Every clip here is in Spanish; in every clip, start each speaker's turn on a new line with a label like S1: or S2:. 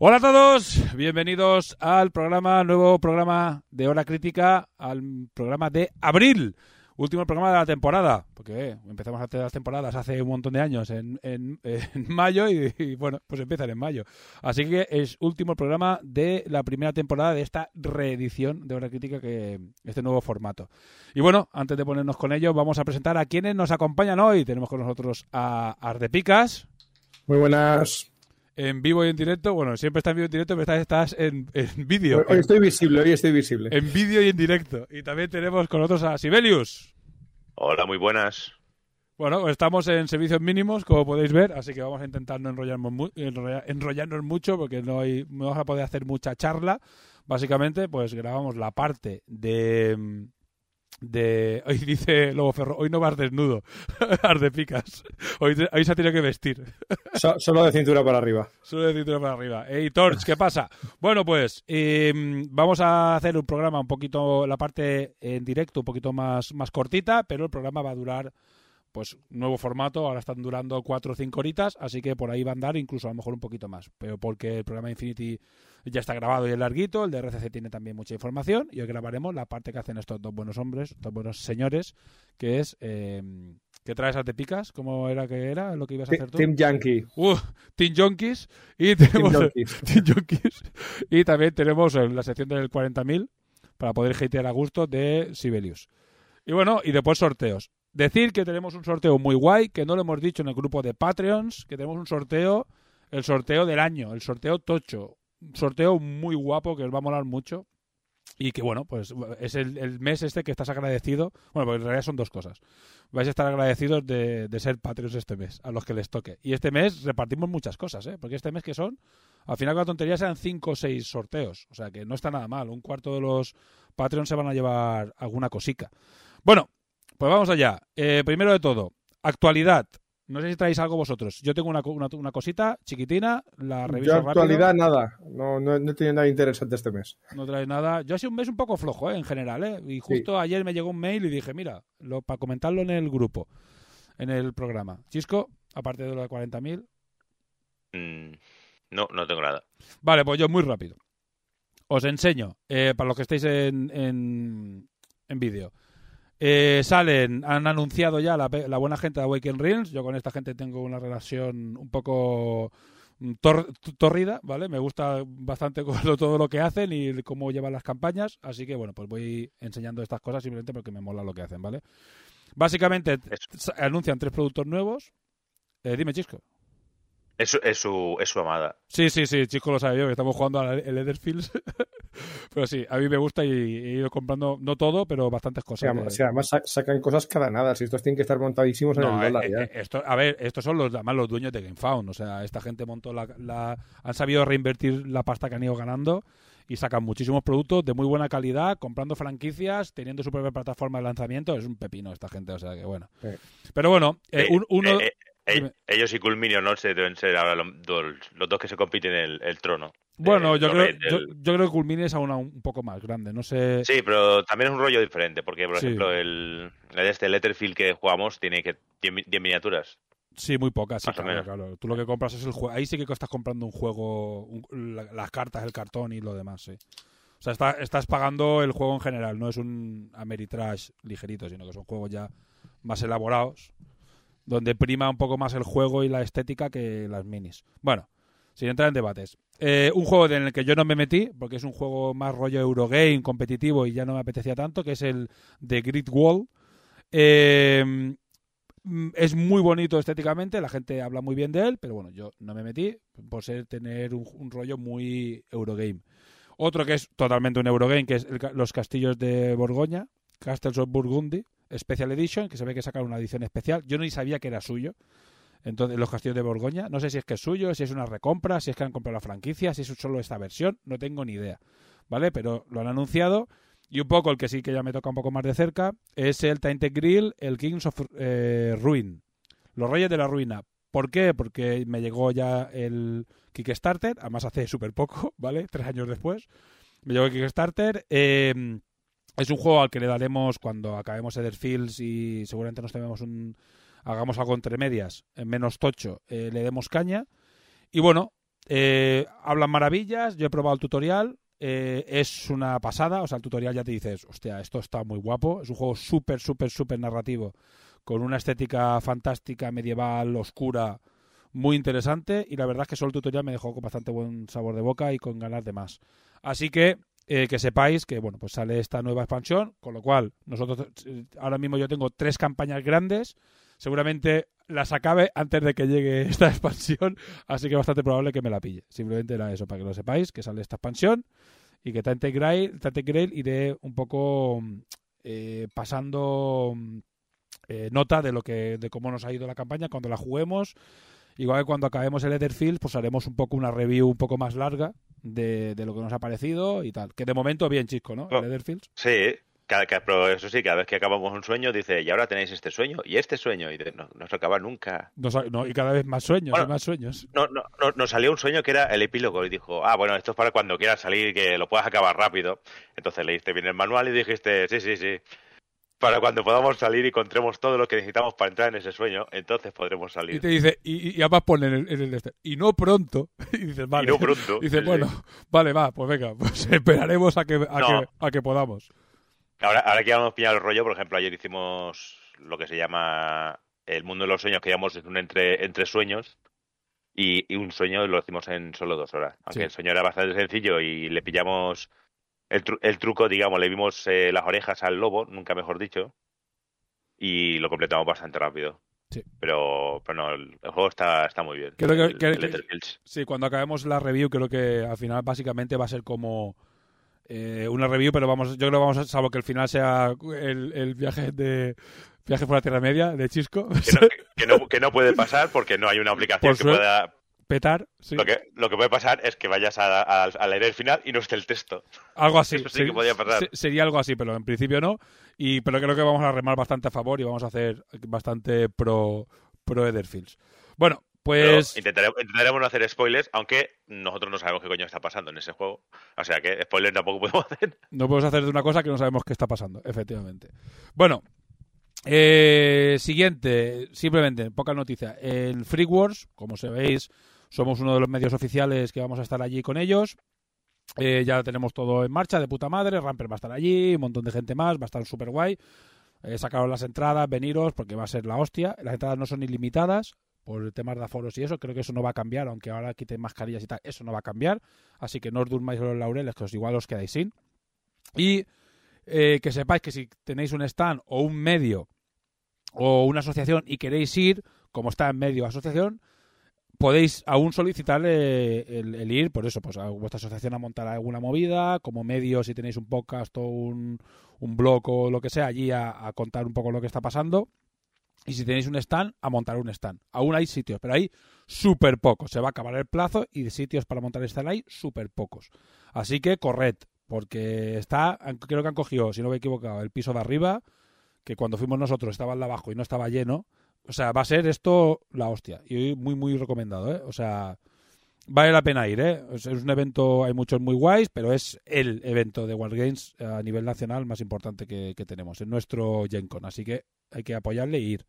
S1: Hola a todos, bienvenidos al programa, nuevo programa de Hora Crítica, al programa de abril, último programa de la temporada, porque eh, empezamos a hacer las temporadas hace un montón de años en, mayo y, y, bueno, pues empiezan en mayo. Así que es último programa de la primera temporada de esta reedición de Hora Crítica, que este nuevo formato. Y bueno, antes de ponernos con ello, vamos a presentar a quienes nos acompañan hoy. Tenemos con nosotros a Ardepicas
S2: Muy buenas.
S1: En vivo y en directo. Bueno, siempre estás en vivo y en directo, pero esta vez estás en, en vídeo.
S2: Hoy estoy visible, hoy estoy visible.
S1: En vídeo y en directo. Y también tenemos con nosotros a Sibelius.
S3: Hola, muy buenas.
S1: Bueno, estamos en servicios mínimos, como podéis ver, así que vamos a intentar no enrollarnos, mu- enrolla- enrollarnos mucho porque no, hay, no vamos a poder hacer mucha charla. Básicamente, pues grabamos la parte de... de hoy dice Lobo Ferro, hoy no vas desnudo, Ardepicas. Hoy, te- hoy se ha tenido que vestir.
S2: So- solo de cintura para arriba.
S1: Solo de cintura para arriba. Ey, Torch, ¿qué pasa? Bueno, pues eh, vamos a hacer un programa un poquito, la parte en directo un poquito más, más cortita, pero el programa va a durar, pues, nuevo formato. Ahora están durando cuatro o cinco horitas, así que por ahí va a andar incluso a lo mejor un poquito más. Pero porque el programa Infinity ya está grabado y es larguito, el de RCC tiene también mucha información y hoy grabaremos la parte que hacen estos dos buenos hombres, estos buenos señores, que es... Eh, ¿Qué traes a te picas? ¿Cómo era que era lo que ibas a hacer tú?
S2: Team Yankee.
S1: Uh, Team Junkies y tenemos. Team Junkies. y también tenemos en la sección del 40.000 para poder hatear a gusto de Sibelius. Y bueno, y después sorteos. Decir que tenemos un sorteo muy guay, que no lo hemos dicho en el grupo de Patreons, que tenemos un sorteo, el sorteo del año, el sorteo tocho. Sorteo muy guapo que os va a molar mucho. Y que bueno, pues es el, el mes este que estás agradecido. Bueno, porque en realidad son dos cosas. Vais a estar agradecidos de, ser Patreons este mes, a los que les toque. Y este mes repartimos muchas cosas, ¿eh? Porque este mes que son, al final con la tontería sean cinco o seis sorteos. O sea que no está nada mal. Un cuarto de los Patreons se van a llevar alguna cosica. Bueno, pues vamos allá. Eh, primero de todo, actualidad. No sé si traéis algo vosotros. Yo tengo una, una, una cosita chiquitina, la reviso
S2: Yo
S1: rápido.
S2: actualidad nada. No, no, no he tenido nada interesante este mes.
S1: No trae nada. Yo ha sido un mes un poco flojo, ¿eh? en general, ¿eh? Y justo ayer me llegó un mail y dije, mira, lo, para comentarlo en el grupo, en el programa. Chisco, aparte de lo de 40.000.
S3: Mm, no, no tengo nada.
S1: Vale, pues yo muy rápido. Os enseño, eh, para los que estéis en, en, en vídeo. Eh, salen, han anunciado ya la, buena gente de Awaken Realms. Yo con esta gente tengo una relación un poco mm, tor- torrida, ¿vale? Me gusta bastante todo lo que hacen y cómo llevan las campañas. Así que, bueno, pues voy enseñando estas cosas simplemente porque me mola lo que hacen, ¿vale? Básicamente, anuncian tres productos nuevos. Eh, dime, Chisco.
S3: Es, su- es, su, es su amada.
S1: Sí, sí, sí, Chisco lo sabe yo, que estamos jugando al el Etherfields. pero sí, a mí me gusta y he ido comprando, no todo, pero bastantes cosas.
S2: sea,
S1: de-
S2: o sea, además sa- sacan cosas cada nada. Si estos tienen que estar montadísimos en
S1: No,
S2: el dólar
S1: eh,
S2: ya.
S1: eh, esto, a ver, estos son los, además los dueños de GameFound. O sea, esta gente montó la, la- Han sabido reinvertir la pasta que han ido ganando y sacan muchísimos productos de muy buena calidad, comprando franquicias, teniendo su propia plataforma de lanzamiento. Es un pepino esta gente, o sea que bueno.
S2: Sí.
S1: Pero bueno, eh,
S3: Eh,
S1: un- uno.
S3: eh, ellos y Culminio no se deben ser ahora los, dos- los dos que se compiten el, el trono.
S1: bueno,
S3: Eh,
S1: yo creo, yo, creo que Culmine es aún un poco más grande. No sé.
S3: Sí, pero también es un rollo diferente, porque, por
S1: Sí.
S3: ejemplo, el, este Letterfield que jugamos tiene que 10 mi- 10 miniaturas.
S1: Sí, muy pocas, sí, claro, claro. Tú lo que compras es el juego. Ahí sí que estás comprando un juego, un- la- las cartas, el cartón y lo demás, sí. O sea, está- estás pagando el juego en general, no es un Ameritrash ligerito, sino que son juegos ya más elaborados, donde prima un poco más el juego y la estética que las minis. Bueno, sin entrar en debates. Eh, un juego en el que yo no me metí, porque es un juego más rollo Eurogame, competitivo y ya no me apetecía tanto, que es el de Grid Wall. Eh, Mm, Es muy bonito estéticamente, la gente habla muy bien de él, pero bueno, yo no me metí por ser tener un, rollo muy Eurogame. Otro que es totalmente un Eurogame, que es el los castillos de Borgoña, Castles of Burgundy, Special Edition, que se ve que sacaron una edición especial. Yo ni sabía que era suyo. Entonces, los castillos de Borgoña, no sé si es que es suyo, si es una recompra, si es que han comprado la franquicia, si es solo esta versión, no tengo ni idea. ¿Vale? Pero lo han anunciado. Y un poco el que sí que ya me toca un poco más de cerca es el Tainted Grill, el Kings of eh, Ruin. Los Reyes de la Ruina. ¿Por qué? Porque me llegó ya el Kickstarter, además hace súper poco, ¿vale? Tres años después. Me llegó el Kickstarter. eh, es un juego al que le daremos cuando acabemos Fields y seguramente nos tomemos un. Hagamos algo entre medias, en menos tocho, eh, le demos caña. Y bueno, eh, hablan maravillas. Yo he probado el tutorial. eh, es una pasada. O sea, el tutorial ya te dices, hostia, esto está muy guapo. Es un juego súper, súper, súper narrativo. Con una estética fantástica, medieval, oscura, muy interesante. Y la verdad es que solo el tutorial me dejó con bastante buen sabor de boca y con ganas de más. Así que eh, que sepáis que bueno pues sale esta nueva expansión con lo cual nosotros eh, ahora mismo yo tengo tres campañas grandes. Seguramente las acabe antes de que llegue esta expansión así que bastante probable que me la pille. Simplemente era eso para que lo sepáis que sale esta expansión y que Tante Grail, Tante Grail iré un poco mm, eh, pasando mm, eh, nota de lo que de cómo nos ha ido la campaña cuando la juguemos igual que cuando acabemos el Etherfield pues haremos un poco una review un poco más larga de, de lo que nos ha parecido y tal que de momento bien chisco ¿no?
S3: Oh.
S1: el Etherfield
S3: Sí, cada, cada- pero eso sí, cada vez que acabamos un sueño, dice, y ahora tenéis este sueño, y este sueño, y dice, no, no se acaba nunca.
S1: No, y cada vez más sueños
S3: Bueno.
S1: y más sueños
S3: No, no, no, nos salió un sueño que era el epílogo, y dijo, ah, bueno, esto es para cuando quieras salir, que lo puedas acabar rápido. Entonces leíste bien el manual y dijiste, sí, sí, sí. Para cuando podamos salir y encontremos todo lo que necesitamos para entrar en ese sueño, entonces podremos
S1: y
S3: salir.
S1: te dice y, y además pone en el, en el este, y no pronto y dices vale
S3: Y no pronto.
S1: dice
S3: Sí, sí.
S1: bueno vale va pues venga pues esperaremos a que a,
S3: No.
S1: que, a que podamos
S3: Ahora, ahora que ya hemos pillado el rollo, por ejemplo, ayer hicimos lo que se llama el mundo de los sueños, que llamamos un entre, entre sueños, y, y un sueño lo hicimos en solo dos horas. Aunque
S1: Sí.
S3: el sueño era bastante sencillo y le pillamos el, tru- el truco, digamos, le vimos eh, las orejas al lobo, nunca mejor dicho, y lo completamos bastante rápido.
S1: Sí.
S3: Pero, pero no, el, juego está, está muy bien.
S1: Creo
S3: el,
S1: que-
S3: el
S1: que-. Sí, cuando acabemos la review, creo que al final básicamente va a ser como eh, una review, pero vamos, yo creo que vamos a, salvo que el final sea el, el viaje de viaje por la Tierra Media de Chisco,
S3: Que no, que, no, que no puede pasar porque no hay una aplicación que pueda
S1: petar, sí,
S3: Lo que, lo que puede pasar es que vayas a, a- a leer el final y no esté el texto.
S1: algo así.
S3: eso sí que podía pasar.
S1: se- Sería algo así, pero en principio no. Y pero creo que vamos a remar bastante a favor y vamos a hacer bastante pro pro Etherfields. Bueno, pues
S3: intentaremos, intentaremos no hacer spoilers, aunque nosotros no sabemos qué coño está pasando en ese juego. O sea que spoilers tampoco podemos hacer.
S1: No podemos hacer de una cosa que no sabemos qué está pasando, efectivamente. Bueno, eh, siguiente, simplemente, poca noticia. En Free Wars, como sabéis, somos uno de los medios oficiales que vamos a estar allí con ellos. Eh, ya tenemos todo en marcha, de puta madre. Ramper va a estar allí, un montón de gente más, va a estar súper guay. Eh, las entradas, veniros, porque va a ser la hostia. Las entradas no son ilimitadas por temas de aforos y eso. Creo que eso no va a cambiar, aunque ahora quiten mascarillas y tal, eso no va a cambiar. Así que no os durmáis los laureles, que os igual os quedáis sin. Y eh, que sepáis que si tenéis un stand o un medio o una asociación y queréis ir, como está en medio asociación, podéis aún solicitar eh, el, ir, por eso, pues a vuestra asociación a montar alguna movida, como medio si tenéis un podcast o un, un blog o lo que sea, allí a, a contar un poco lo que está pasando. Y si tenéis un stand, a montar un stand. Aún hay sitios, pero hay súper pocos. Se va a acabar el plazo y de sitios para montar stand hay súper pocos. Así que corred, porque está, creo que han cogido, si no me he equivocado, el piso de arriba, que cuando fuimos nosotros estaba el de abajo y no estaba lleno. O sea, va a ser esto la hostia. Y muy, muy recomendado, ¿eh? O sea, vale la pena ir, ¿eh? Es un evento, hay muchos muy guays, pero es el evento de Wargames a nivel nacional más importante que, que tenemos, es nuestro Gen Con. Así que hay que apoyarle e ir.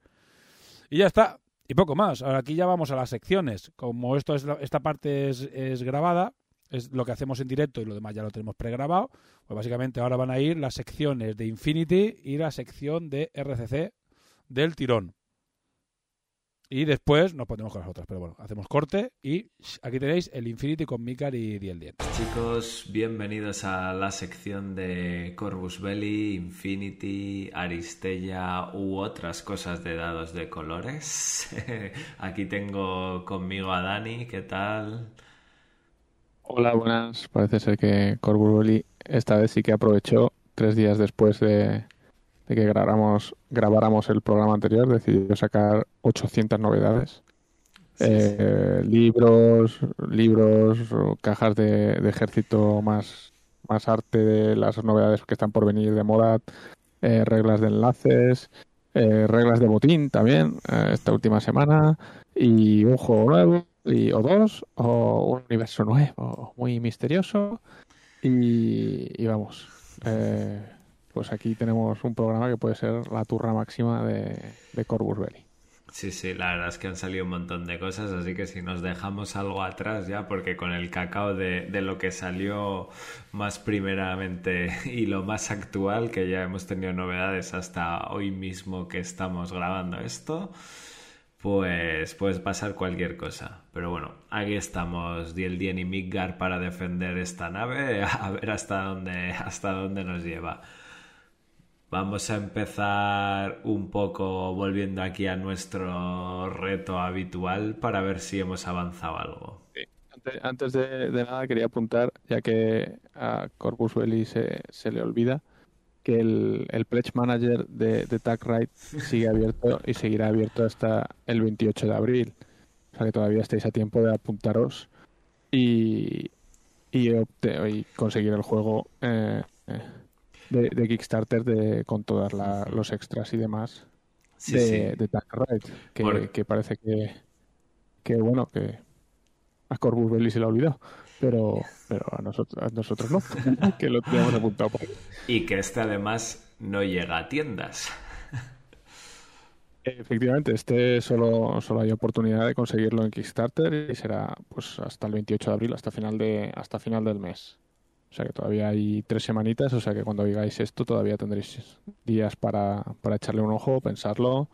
S1: Y ya está. Y poco más. Ahora aquí ya vamos a las secciones. Como esto es la- esta parte es, es grabada, es lo que hacemos en directo y lo demás ya lo tenemos pregrabado, pues básicamente ahora van a ir las secciones de Infinity y la sección de RCC del tirón. Y después nos ponemos con las otras. Pero bueno, hacemos corte y aquí tenéis el Infinity con Mikar y Diel Dien.
S4: Chicos, bienvenidos a la sección de Corvus Belli, Infinity, Aristella u otras cosas de dados de colores. Aquí tengo conmigo a Dani, ¿qué tal?
S5: Hola, buenas. Parece ser que Corvus Belli esta vez sí que aprovechó tres días después de, de que grabáramos, grabáramos el programa anterior, decidió sacar 800 novedades. Eh, libros, libros, cajas de, de, ejército más, más arte de las novedades que están por venir de moda, eh, reglas de enlaces, eh, reglas de botín también esta última semana y un juego nuevo y, o dos o un universo nuevo muy misterioso y, y vamos. Eh, pues aquí tenemos un programa que puede ser la turra máxima de, de Belli.
S4: Sí, sí, la verdad es que han salido un montón de cosas, así que si nos dejamos algo atrás ya, porque con el cacao de, de, lo que salió más primeramente y lo más actual, que ya hemos tenido novedades hasta hoy mismo que estamos grabando esto, pues puede pasar cualquier cosa. Pero bueno, aquí estamos Diel Dien y Midgar para defender esta nave, a ver hasta dónde, hasta dónde nos lleva. Vamos a empezar un poco volviendo aquí a nuestro reto habitual para ver si hemos avanzado algo.
S5: Antes, de, nada quería apuntar, ya que a Corpus Belli se, se le olvida, que el, el Pledge Manager de, de TagRide sigue abierto y seguirá abierto hasta el 28 de abril. O sea que todavía estáis a tiempo de apuntaros y, y, y conseguir el juego. Eh, eh, de, de, Kickstarter de, con todos los extras y demás
S4: sí,
S5: de,
S4: sí.
S5: de Ride, que, parece que, que, bueno, que a Corbus Belli se lo ha olvidado, pero, pero a, nosotros, a nosotros no, que lo teníamos apuntado por ahí.
S4: Y que este además no llega a tiendas.
S5: Efectivamente, este solo, solo hay oportunidad de conseguirlo en Kickstarter y será pues hasta el 28 de abril, hasta final de, hasta final del mes. O sea que todavía hay tres semanitas, o sea que cuando digáis esto todavía tendréis días para, para echarle un ojo, pensarlo,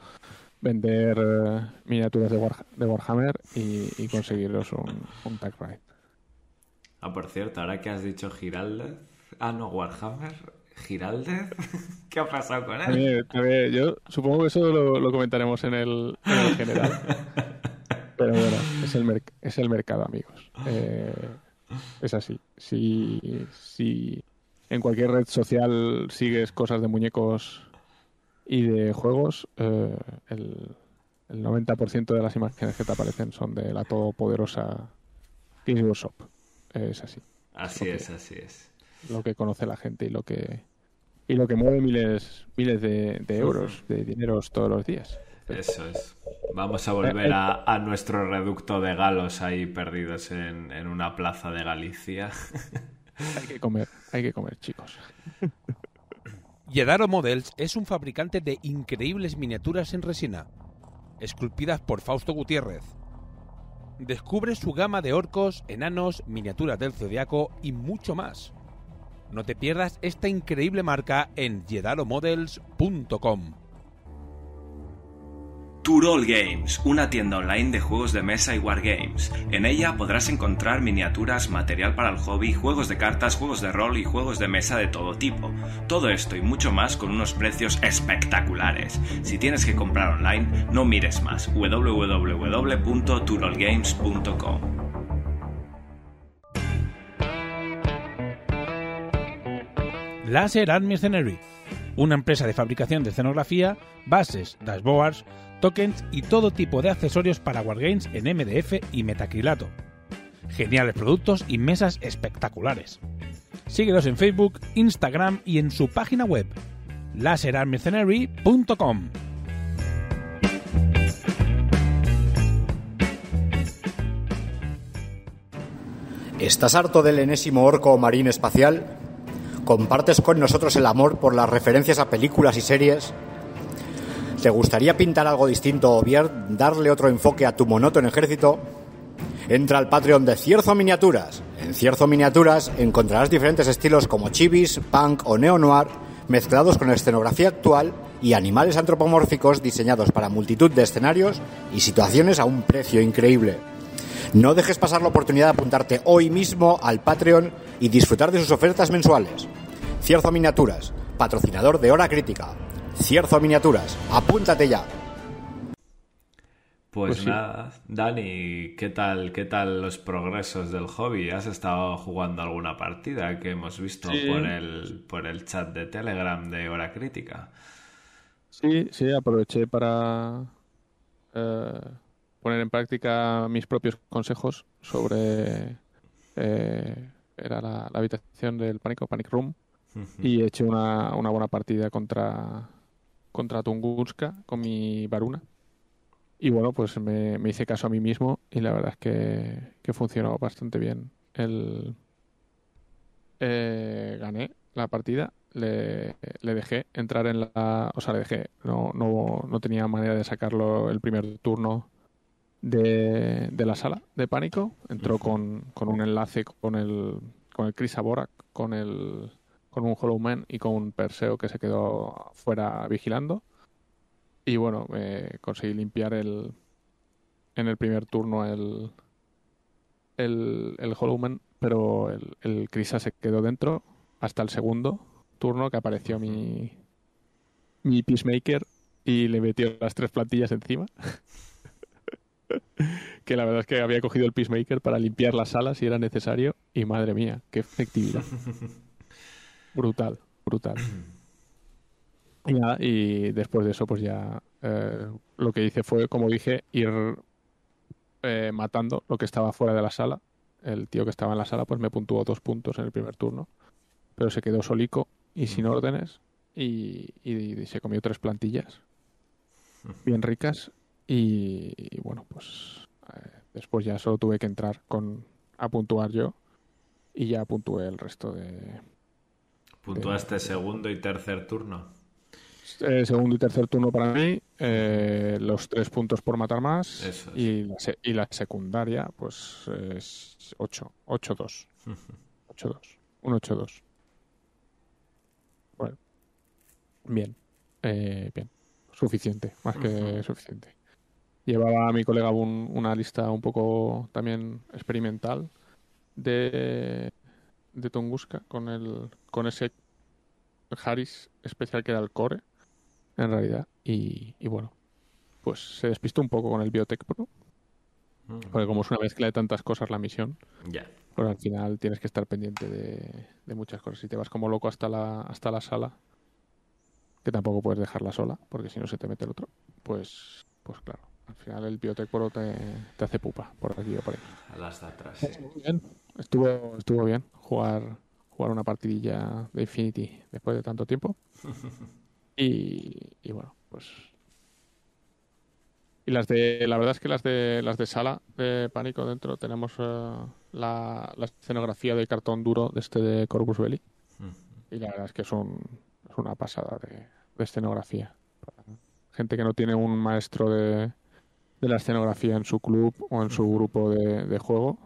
S5: vender eh, miniaturas de, War, de Warhammer y, y, conseguiros un, un tag ride.
S4: Ah, por cierto, ahora que has dicho Giraldez, ah no, Warhammer, Giraldez, ¿qué ha pasado con él?
S5: También, también, yo supongo que eso lo, lo comentaremos en el, en el general. Pero bueno, es el, es el mercado, amigos. Eh, es así. Si, si en cualquier red social sigues cosas de muñecos y de juegos, eh, el, el 90% de las imágenes que te aparecen son de la todopoderosa Games Workshop. Es así.
S4: Así es, así es.
S5: Lo que conoce la gente y lo que y lo que mueve miles miles de, de euros, de dineros todos los días.
S4: Eso es. Vamos a volver a, a, nuestro reducto de galos ahí perdidos en, en una plaza de Galicia.
S5: hay que comer, hay que comer, chicos.
S1: Yedaro Models es un fabricante de increíbles miniaturas en resina, esculpidas por Fausto Gutiérrez. Descubre su gama de orcos, enanos, miniaturas del zodiaco y mucho más. No te pierdas esta increíble marca en yedaromodels.com.
S6: Turol Games, una tienda online de juegos de mesa y wargames. En ella podrás encontrar miniaturas, material para el hobby, juegos de cartas, juegos de rol y juegos de mesa de todo tipo. Todo esto y mucho más con unos precios espectaculares. Si tienes que comprar online, no mires más. www.turolgames.com
S1: Laser Art Mercenary, una empresa de fabricación de escenografía, bases, dashboards, tokens y todo tipo de accesorios para Wargames en MDF y metacrilato. Geniales productos y mesas espectaculares. Síguelos en Facebook, Instagram y en su página web laserarmercenary.com.
S7: ¿Estás harto del enésimo orco marín espacial? ¿Compartes con nosotros el amor por las referencias a películas y series? ¿Te gustaría pintar algo distinto o bien darle otro enfoque a tu monótono ejército? Entra al Patreon de Cierzo Miniaturas. En Cierzo Miniaturas encontrarás diferentes estilos como chivis, punk o neo-noir mezclados con escenografía actual y animales antropomórficos diseñados para multitud de escenarios y situaciones a un precio increíble. No dejes pasar la oportunidad de apuntarte hoy mismo al Patreon y disfrutar de sus ofertas mensuales. Cierzo Miniaturas, patrocinador de Hora Crítica. Cierzo Miniaturas, apúntate ya.
S4: Pues,
S5: Pues sí.
S4: nada, Dani, ¿qué tal, ¿qué tal los progresos del hobby? ¿Has estado jugando alguna partida que hemos visto
S5: Sí.
S4: por, el, por el chat de Telegram de Hora Crítica?
S5: Sí, sí, aproveché para eh, poner en práctica mis propios consejos sobre eh, era la, la habitación del pánico, Panic Room, y he hecho una, una buena partida contra contra Tunguska con mi Varuna. Y bueno, pues me, me hice caso a mí mismo y la verdad es que, que funcionó bastante bien. El, eh, gané la partida, le, le dejé entrar en la... O sea, le dejé, no, no, no tenía manera de sacarlo el primer turno de, de la sala de pánico. Entró con, con un enlace con el, con el Chris Aborak, con el con un Hollow Man y con un Perseo que se quedó fuera vigilando. Y bueno, eh, conseguí limpiar el en el primer turno el el, Hollow Man, pero el, el Krisa se quedó dentro hasta el segundo turno que apareció mi mi Peacemaker y le metió las tres plantillas encima. que la verdad es que había cogido el Peacemaker para limpiar la sala si era necesario y madre mía, qué efectividad. brutal, brutal. Y nada, y después de eso, pues ya eh, lo que hice fue, como dije, ir eh, matando lo que estaba fuera de la sala. El tío que estaba en la sala, pues me puntuó dos puntos en el primer turno, pero se quedó solico y sin órdenes y, y- y se comió tres plantillas bien ricas y, y bueno, pues eh, después ya solo tuve que entrar con a puntuar yo y ya puntué el resto de,
S4: ¿Puntuaste segundo y tercer turno?
S5: Eh, segundo y tercer turno para mí, eh, los tres puntos por matar más
S4: Eso es.
S5: y, la y la secundaria, pues es 8, 8-2. 8-2, un 8-2. Bueno, bien, eh, bien, suficiente, más que suficiente. Llevaba a mi colega un- una lista un poco también experimental de, de Tunguska con, el, con ese Harris especial que era el core, en realidad. Y, y bueno, pues se despistó un poco con el Biotech Pro, porque como es una mezcla de tantas cosas la misión,
S4: Ya.
S5: pues al final tienes que estar pendiente de, de muchas cosas. Si te vas como loco hasta la, hasta la sala, que tampoco puedes dejarla sola, porque si no se te mete el otro, pues, pues claro. Al final el Biotech Pro te, te hace pupa por aquí o por ahí.
S4: A las de atrás. sí.
S5: Bien, estuvo, estuvo bien jugar, jugar una partidilla de Infinity después de tanto tiempo. Y, y bueno, pues. Y las de. La verdad es que las de las de sala de pánico dentro tenemos eh, la, la escenografía de cartón duro de este de Corvus Belli. Y la verdad es que es, un, es una pasada de, de escenografía. Gente que no tiene un maestro de, de la escenografía en su club o en su grupo de, de juego,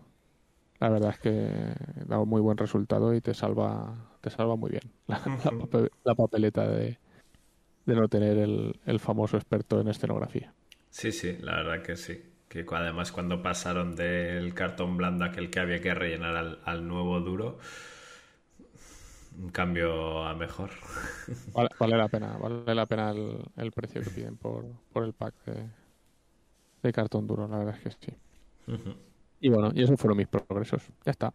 S5: la verdad es que da un muy buen resultado y te salva, te salva muy bien la, la pape- la papeleta de, de no tener el, el famoso experto en escenografía.
S4: Sí, sí, la verdad que sí. Que además cuando pasaron del cartón blando aquel que había que rellenar al, al nuevo duro, un cambio a mejor.
S5: Vale, vale la pena, vale la pena el, el precio que piden por, por el pack de, de cartón duro, la verdad es que sí. Y bueno, y esos fueron mis progresos. Ya está.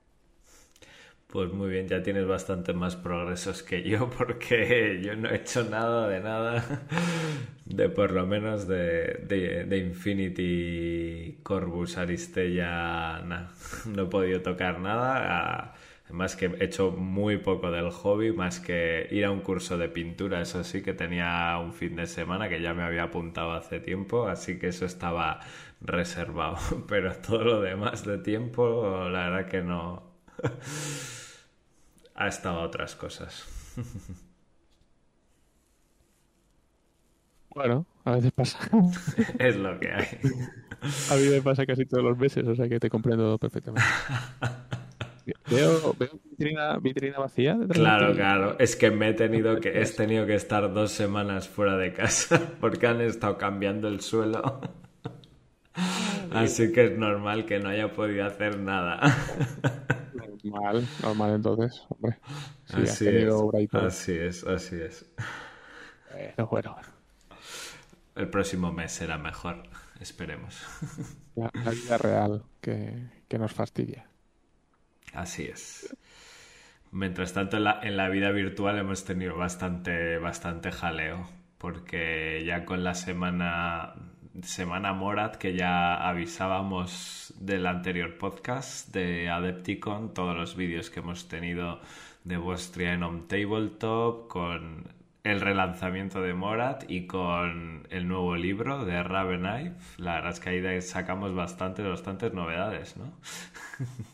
S4: Pues muy bien, ya tienes bastante más progresos que yo porque yo no he hecho nada de nada de por lo menos de, de, de Infinity Corvus Aristella nah, no he podido tocar nada además que he hecho muy poco del hobby más que ir a un curso de pintura eso sí que tenía un fin de semana que ya me había apuntado hace tiempo así que eso estaba reservado pero todo lo demás de tiempo la verdad que no ha estado otras cosas.
S5: Bueno, a veces pasa.
S4: es lo que hay.
S5: A mí me pasa casi todos los meses, o sea que te comprendo perfectamente. Veo, veo vitrina, vitrina vacía.
S4: Claro, claro. Es que me he tenido que, he tenido que estar dos semanas fuera de casa porque han estado cambiando el suelo. Así que es normal que no haya podido hacer nada.
S5: Normal, normal entonces, hombre. Sí,
S4: así, es, así es, así es.
S5: Bueno, bueno,
S4: El próximo mes será mejor, esperemos.
S5: la, la vida real que, que nos fastidia.
S4: Así es. Mientras tanto, en la, en la vida virtual hemos tenido bastante, bastante jaleo, porque ya con la semana, semana Morat, que ya avisábamos del anterior podcast de Adepticon, todos los vídeos que hemos tenido de Bostria en Home Tabletop, con el relanzamiento de Morat y con el nuevo libro de Ravenite. La verdad es que ahí sacamos bastantes, bastantes novedades, ¿no?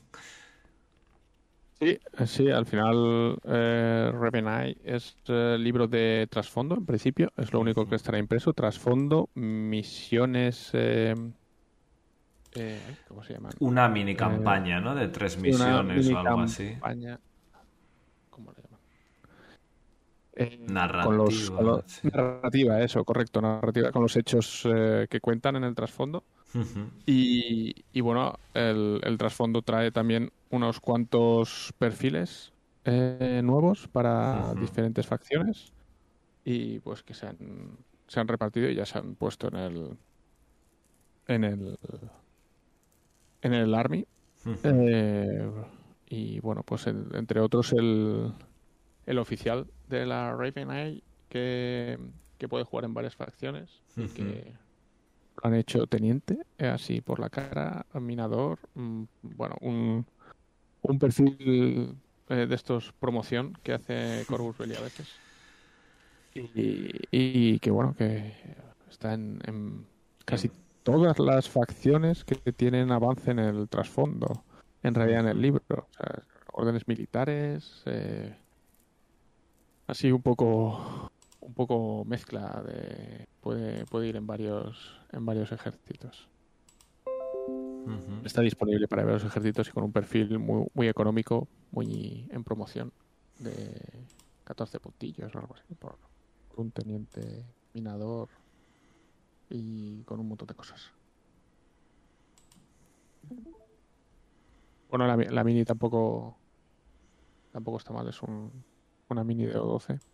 S5: Sí, sí, al final eh, Revenai es eh, libro de trasfondo, en principio, es lo único que estará impreso. Trasfondo, misiones... eh, eh, ¿Cómo se llaman?
S4: Una mini campaña, ¿no? De tres misiones o algo así.
S5: campaña- ¿Cómo le llaman? Eh,
S4: Narrativa,
S5: con los- con los- narrativa, eso, correcto, narrativa con los hechos eh, que cuentan en el trasfondo. Y, y bueno, el, el trasfondo trae también unos cuantos perfiles eh, nuevos para diferentes facciones y pues que se han, se han repartido y ya se han puesto en el en el en el army. Eh, y bueno pues el- entre otros el, el oficial de la Raven Eye que, que puede jugar en varias facciones y que lo han hecho teniente, eh, así por la cara, minador, mm, bueno, un, un perfil eh, de estos promoción que hace Corvus Belli a veces. Y, y que bueno, que está en, en casi todas las facciones que tienen avance en el trasfondo, en realidad en el libro. O sea, órdenes militares, eh, así un poco un poco mezcla de puede puede ir en varios en varios ejércitos. Está disponible para varios ejércitos y con un perfil muy muy económico muy en promoción de 14 puntillos o algo así por, por un teniente minador y con un montón de cosas. Bueno la, la mini tampoco tampoco está mal es un, una mini de O12
S4: Ujú.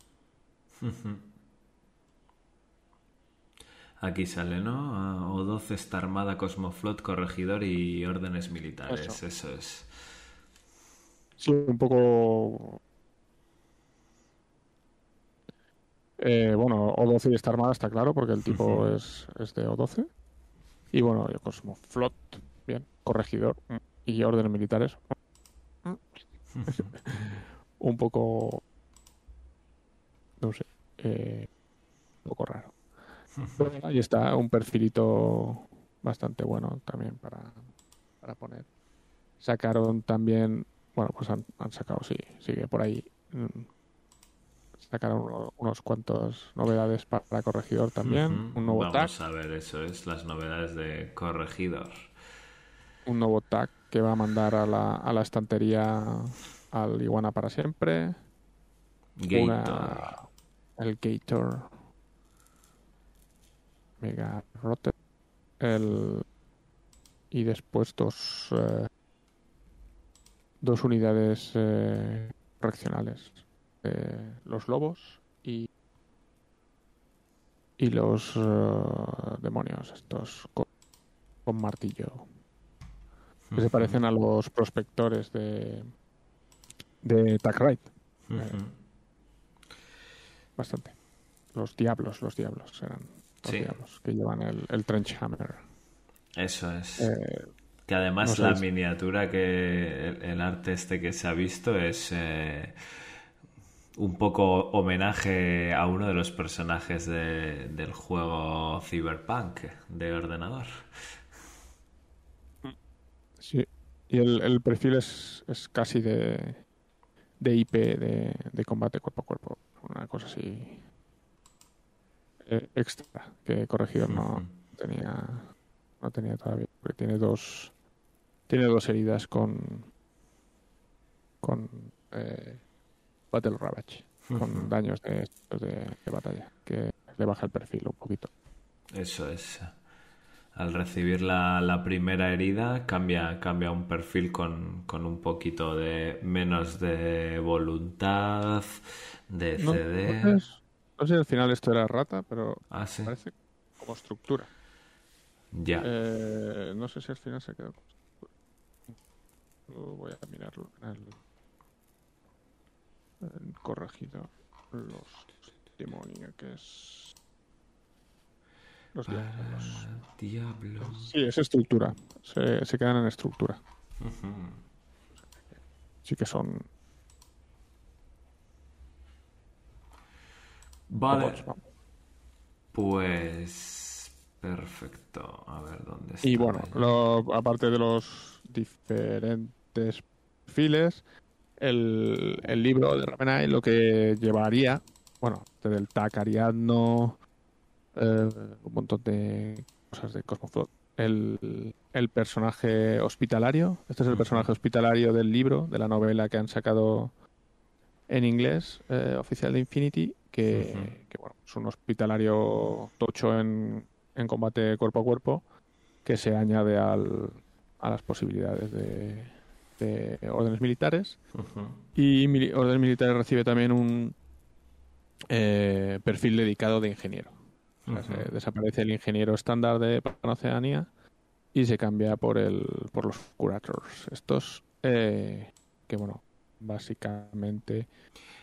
S4: Aquí sale, ¿no? Ah, O12 está armada, Cosmoflot, corregidor y órdenes militares.
S5: Eso.
S4: Eso, es.
S5: Sí, un poco. Eh, bueno, O12 y está armada, está claro, porque el tipo es, es de O12. Y bueno, yo Cosmoflot, bien, corregidor mm, y órdenes militares. mm, Un poco. Eh, un poco raro. Pero bueno, ahí está, un perfilito bastante bueno también para, para poner. Sacaron también, bueno, pues han, han sacado, sí, sigue por ahí. mm, Sacaron uno- unos cuantos novedades para corregidor también. Un nuevo tag,
S4: Vamos a ver, eso es, las novedades de corregidor.
S5: un nuevo tag que va a mandar a la, a la estantería al Iguana para siempre.
S4: Gator.
S5: Una- el Gator Mega Rotter el y después dos eh, dos unidades eh, correccionales eh, los lobos y y los eh, demonios estos con, con martillo que se parecen a los prospectores de de Takrite
S4: Ujú.
S5: Bastante. Los diablos, los diablos eran los
S4: Sí.
S5: diablos que llevan el, el Trench Hammer.
S4: Eso es.
S5: Eh,
S4: Que además
S5: no
S4: la miniatura que el, el arte este que se ha visto es eh, un poco homenaje a uno de los personajes de- del juego Cyberpunk de ordenador.
S5: sí. Y el, el perfil es, es casi de, de IP, de, de combate cuerpo a cuerpo. Una cosa así eh, extra que Corregidor no tenía no tenía todavía. Porque tiene dos tiene dos heridas con con eh, Battle Ravage, con daños de, de, de batalla, que le baja el perfil un poquito.
S4: Eso es. Al recibir la, la primera herida cambia, cambia un perfil con, con un poquito de menos de voluntad, de
S5: No,
S4: CD.
S5: no sé- no sé si al final esto era rata, pero
S4: Ah, sí.
S5: parece como estructura.
S4: Ya.
S5: Eh, no sé si al final se quedó estructura. Lo voy a mirarlo en el, corregido. Los demoníacos. Los diablos.
S4: Diablo.
S5: Sí, es estructura. Se, se quedan en estructura. Sí que son
S4: Vale.
S5: robots.
S4: Pues perfecto. A ver dónde está.
S5: Y bueno, lo- aparte de los diferentes perfiles, el, el libro de Ramenai lo que llevaría, bueno, desde el TAC Ariadno, eh, un montón de cosas de Cosmoflot. El, el personaje hospitalario, este es el personaje hospitalario del libro, de la novela que han sacado en inglés, eh, oficial de Infinity, que, bueno, es un hospitalario tocho en, en combate cuerpo a cuerpo que se añade al, a las posibilidades de, de órdenes militares. Y mili- órdenes militares recibe también un eh, perfil dedicado de ingeniero. O sea, se
S4: Ujú.
S5: desaparece el ingeniero estándar de Panoceanía y se cambia por el por los curators. Estos eh, que bueno, básicamente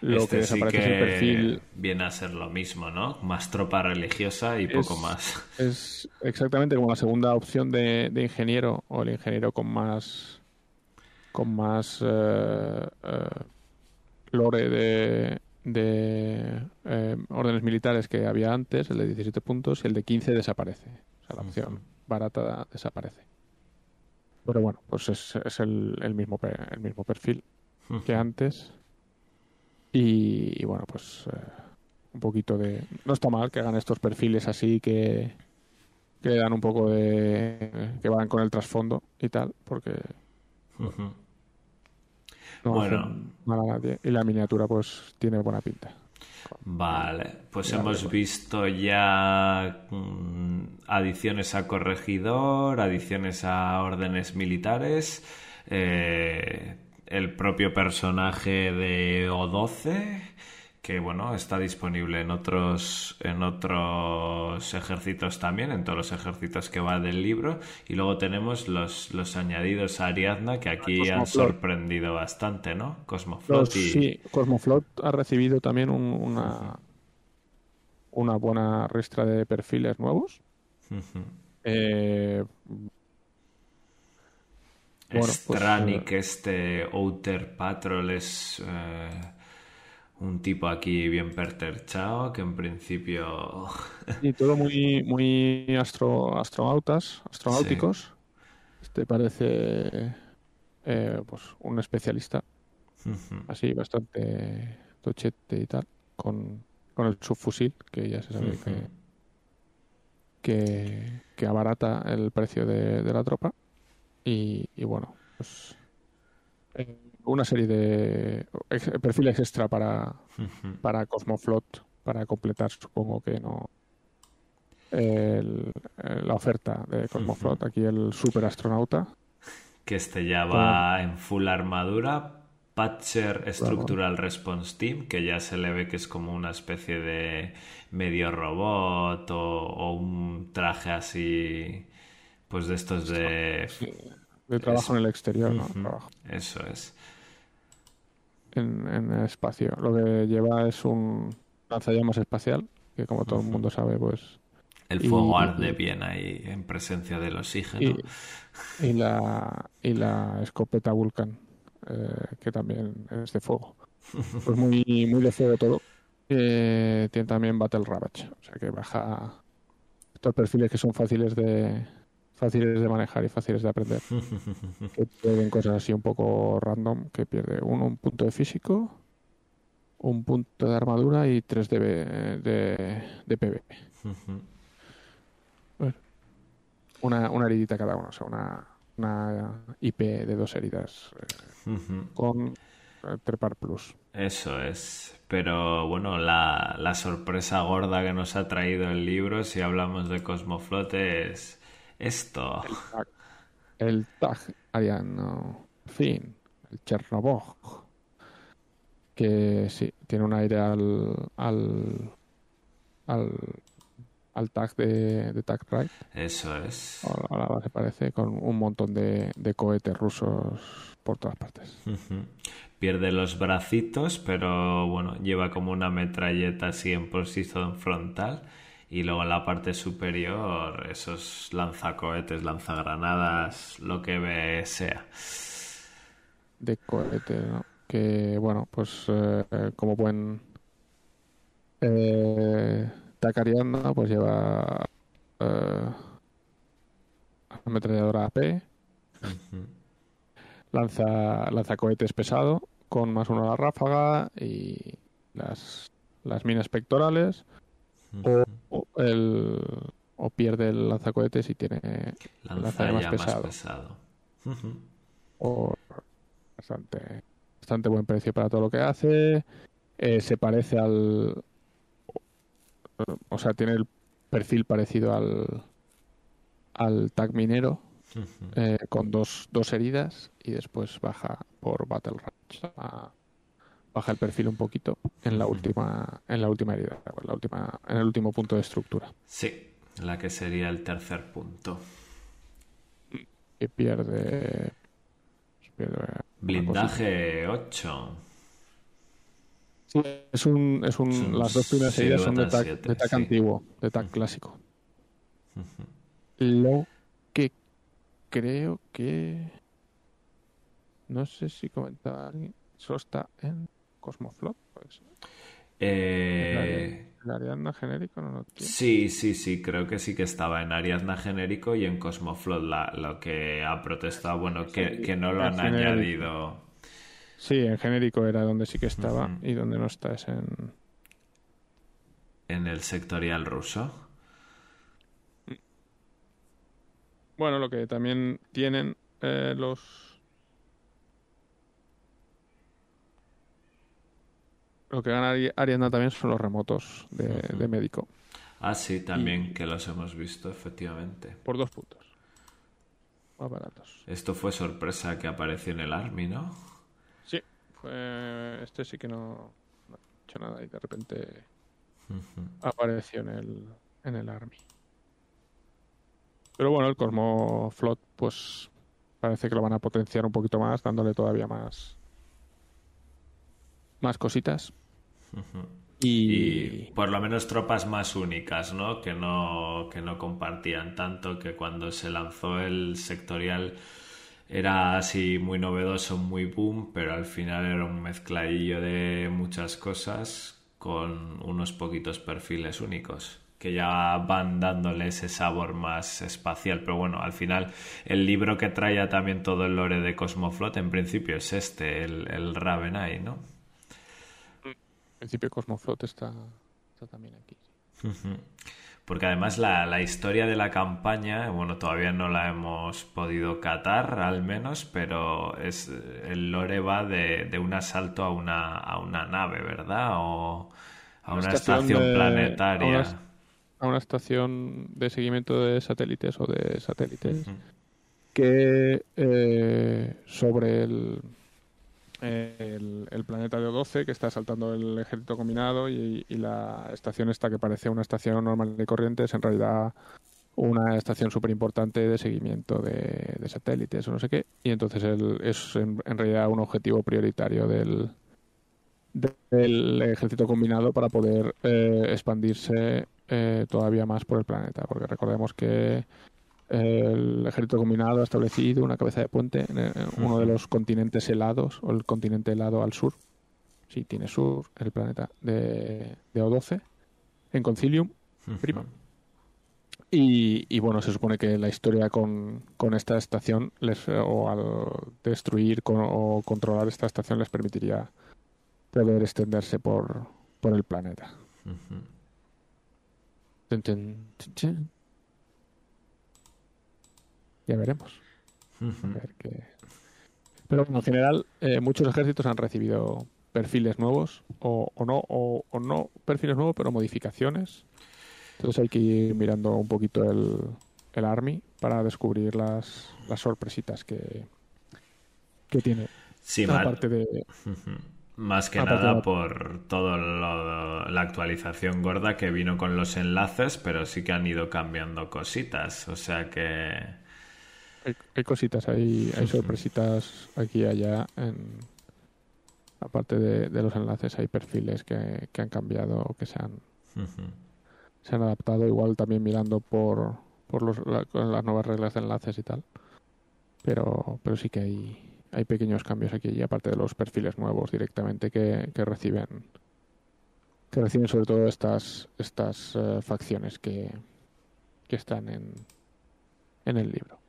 S5: lo
S4: Este
S5: que
S4: sí
S5: desaparece
S4: que
S5: es el perfil
S4: viene a ser lo mismo, ¿no? Más tropa religiosa y
S5: Es-
S4: poco más.
S5: Es exactamente como la segunda opción de, de ingeniero o el ingeniero con más con más eh, eh, lore de, de eh, órdenes militares que había antes, el de 17 puntos, y el de 15 desaparece. O sea, la opción barata desaparece. Pero bueno, pues es, es el, el mismo pe- el mismo perfil que antes. Y, y bueno, pues eh, un poquito de... No está mal que hagan estos perfiles así que, que le dan un poco de... que van con el trasfondo y tal, porque. No
S4: Bueno.
S5: hacen mal a nadie. Y la miniatura pues tiene buena pinta.
S4: Vale, pues
S5: Ya,
S4: hemos visto ya mm, adiciones a corregidor, adiciones a órdenes militares, eh, el propio personaje de O12, que bueno, está disponible en otros, en otros ejércitos también, en todos los ejércitos que va del libro, y luego tenemos los, los añadidos a Ariadna, que aquí han sorprendido bastante, ¿no? Cosmoflot
S5: Los-
S4: y...
S5: Sí, Cosmoflot ha recibido también un- una, una buena ristra de perfiles nuevos.
S4: Ujú.
S5: Eh, Bueno, pues,
S4: Stranik, este Outer Patrol es eh, un tipo aquí bien perterchado que en principio
S5: Y todo muy, muy astro, astronautas, astronáuticos. Este parece eh, pues un especialista, así bastante tochete y tal, con, con el subfusil, que ya se sabe que, que, que abarata el precio de, de la tropa. Y, y bueno, pues eh, una serie de ex- perfiles extra para, para Cosmoflot para completar, supongo que no. el- la oferta de Cosmoflot. Aquí el superastronauta.
S4: que este ya va en full armadura. Patcher Structural Response Team, que ya se le ve que es como una especie de medio robot o, o un traje así, pues de estos de...
S5: De trabajo en el exterior, ¿no? Trabajo
S4: Eso es.
S5: En, en el espacio. Lo que lleva es un lanzallamas espacial, que como todo el mundo sabe, pues.
S4: El
S5: Y-
S4: fuego arde bien ahí en presencia del oxígeno.
S5: Y, y la, y la escopeta Vulcan, eh, que también es de fuego. Pues muy, muy de fuego todo. Eh, tiene también Battle Ravage, o sea que baja estos perfiles que son fáciles de fáciles de manejar y fáciles de aprender. que pierden cosas así un poco random, que pierde uno un punto de físico, un punto de armadura y tres de, de, de PV.
S4: Ujú.
S5: Una, una heridita cada uno, o sea, una, una IP de dos heridas eh, con eh, Trepar Plus.
S4: Eso es. Pero bueno, la, la sorpresa gorda que nos ha traído el libro, si hablamos de Cosmoflot, es esto.
S5: El tag ariano, fin, el Chernobyl, que sí, tiene un aire al al al, al tag de, de Tag Right,
S4: Eso es.
S5: a la base parece, con un montón de, de cohetes rusos por todas partes.
S4: Pierde los bracitos, pero bueno, lleva como una metralleta así en posición frontal. Y luego en la parte superior, esos lanzacohetes, lanzagranadas, lo que sea.
S5: de cohete, ¿no? Que, bueno, pues eh, como buen eh, pues lleva eh, ametralladora AP, lanza, lanza cohetes pesado con más uno a la ráfaga y las, las minas pectorales. O el, o pierde el lanzacohetes y tiene
S4: Lanza ya
S5: más
S4: más
S5: pesado.
S4: pesado.
S5: Por bastante, bastante buen precio para todo lo que hace. Eh, se parece al. O sea, tiene el perfil parecido al. al tag minero, eh, con dos, dos heridas y después baja por Battle Rush. a- baja el perfil un poquito en la última en la última herida, en, la última, en el último punto de estructura.
S4: Sí, la que sería el tercer punto.
S5: Y pierde.
S4: Blindaje 8.
S5: Sí, es un, es un, las dos primeras heridas son de
S4: siete,
S5: de
S4: sí.
S5: antiguo, de
S4: Ujú.
S5: clásico. Lo que creo que no sé si comentaba alguien, eso está en Cosmoflot, pues.
S4: Eh,
S5: El Ariadna genérico no lo tiene.
S4: Sí, sí, sí, creo que sí que estaba en Ariadna genérico y en Cosmoflot la- lo que ha protestado, bueno, que, que no lo han
S5: genérico.
S4: añadido.
S5: Sí, en genérico era donde sí que estaba y donde no está es en
S4: en el sectorial ruso.
S5: bueno, lo que también tienen eh, los lo que gana Ari- Ariadna también son los remotos de, médico
S4: Ah, sí, también que los hemos visto, efectivamente.
S5: por dos puntos. Más baratos.
S4: Esto fue sorpresa que apareció en el Army, ¿no?
S5: Sí, fue este sí que no, no ha hecho nada y de repente apareció en el en el Army. Pero bueno, el Cosmo Flot pues parece que lo van a potenciar un poquito más, dándole todavía más más cositas. Y,
S4: por lo menos tropas más únicas, ¿no? Que no, que no compartían tanto, que cuando se lanzó el sectorial era así muy novedoso, muy boom, pero al final era un mezcladillo de muchas cosas con unos poquitos perfiles únicos que ya van dándole ese sabor más espacial, pero bueno, al final el libro que traía también todo el lore de Cosmoflot en principio es este, el, el ¿no?
S5: Principio Cosmo Flot está, está también aquí.
S4: Porque además la, la historia de la campaña, bueno, todavía no la hemos podido catar al menos, pero es el lore va de, de un asalto a una, a una nave, ¿verdad? O a una estación,
S5: de-
S4: planetaria.
S5: A una, a una estación de seguimiento de satélites o de satélites que eh, sobre el, el, el planeta de O12 que está saltando el ejército combinado y, la estación esta que parece una estación normal de corriente es en realidad una estación súper importante de seguimiento de, satélites o no sé qué. Y entonces el- es en, en realidad un objetivo prioritario del, del ejército combinado para poder eh, expandirse eh, todavía más por el planeta. Porque recordemos que el ejército combinado ha establecido una cabeza de puente en, en uno de los continentes helados, o el continente helado al sur. Sí, tiene sur, el planeta de, de O12, en Concilium. Prima. Y, y bueno, se supone que la historia con, con esta estación, les, o al destruir con- o controlar esta estación, les permitiría poder extenderse por, por el planeta. Tun. Ya veremos.
S4: Ujú.
S5: A ver qué. Pero bueno, en general, eh, muchos ejércitos han recibido perfiles nuevos, o, o no, o, o no perfiles nuevos, pero modificaciones. Entonces hay que ir mirando un poquito el, el Army para descubrir las, las sorpresitas que, que tiene.
S4: Sí.
S5: Aparte de.
S4: Más que nada por toda la actualización gorda que vino con los enlaces, pero sí que han ido cambiando cositas. O sea que...
S5: hay, hay cositas, hay, hay sorpresitas aquí y allá. En, aparte de, de los enlaces, hay perfiles que, que han cambiado o que se han,
S4: Ujú.
S5: se han adaptado. Igual también mirando por, por los, la- las nuevas reglas de enlaces y tal. Pero, pero sí que hay, hay pequeños cambios aquí, y aparte de los perfiles nuevos directamente que, que reciben que reciben sobre todo estas estas eh, facciones que, que están en, en el libro.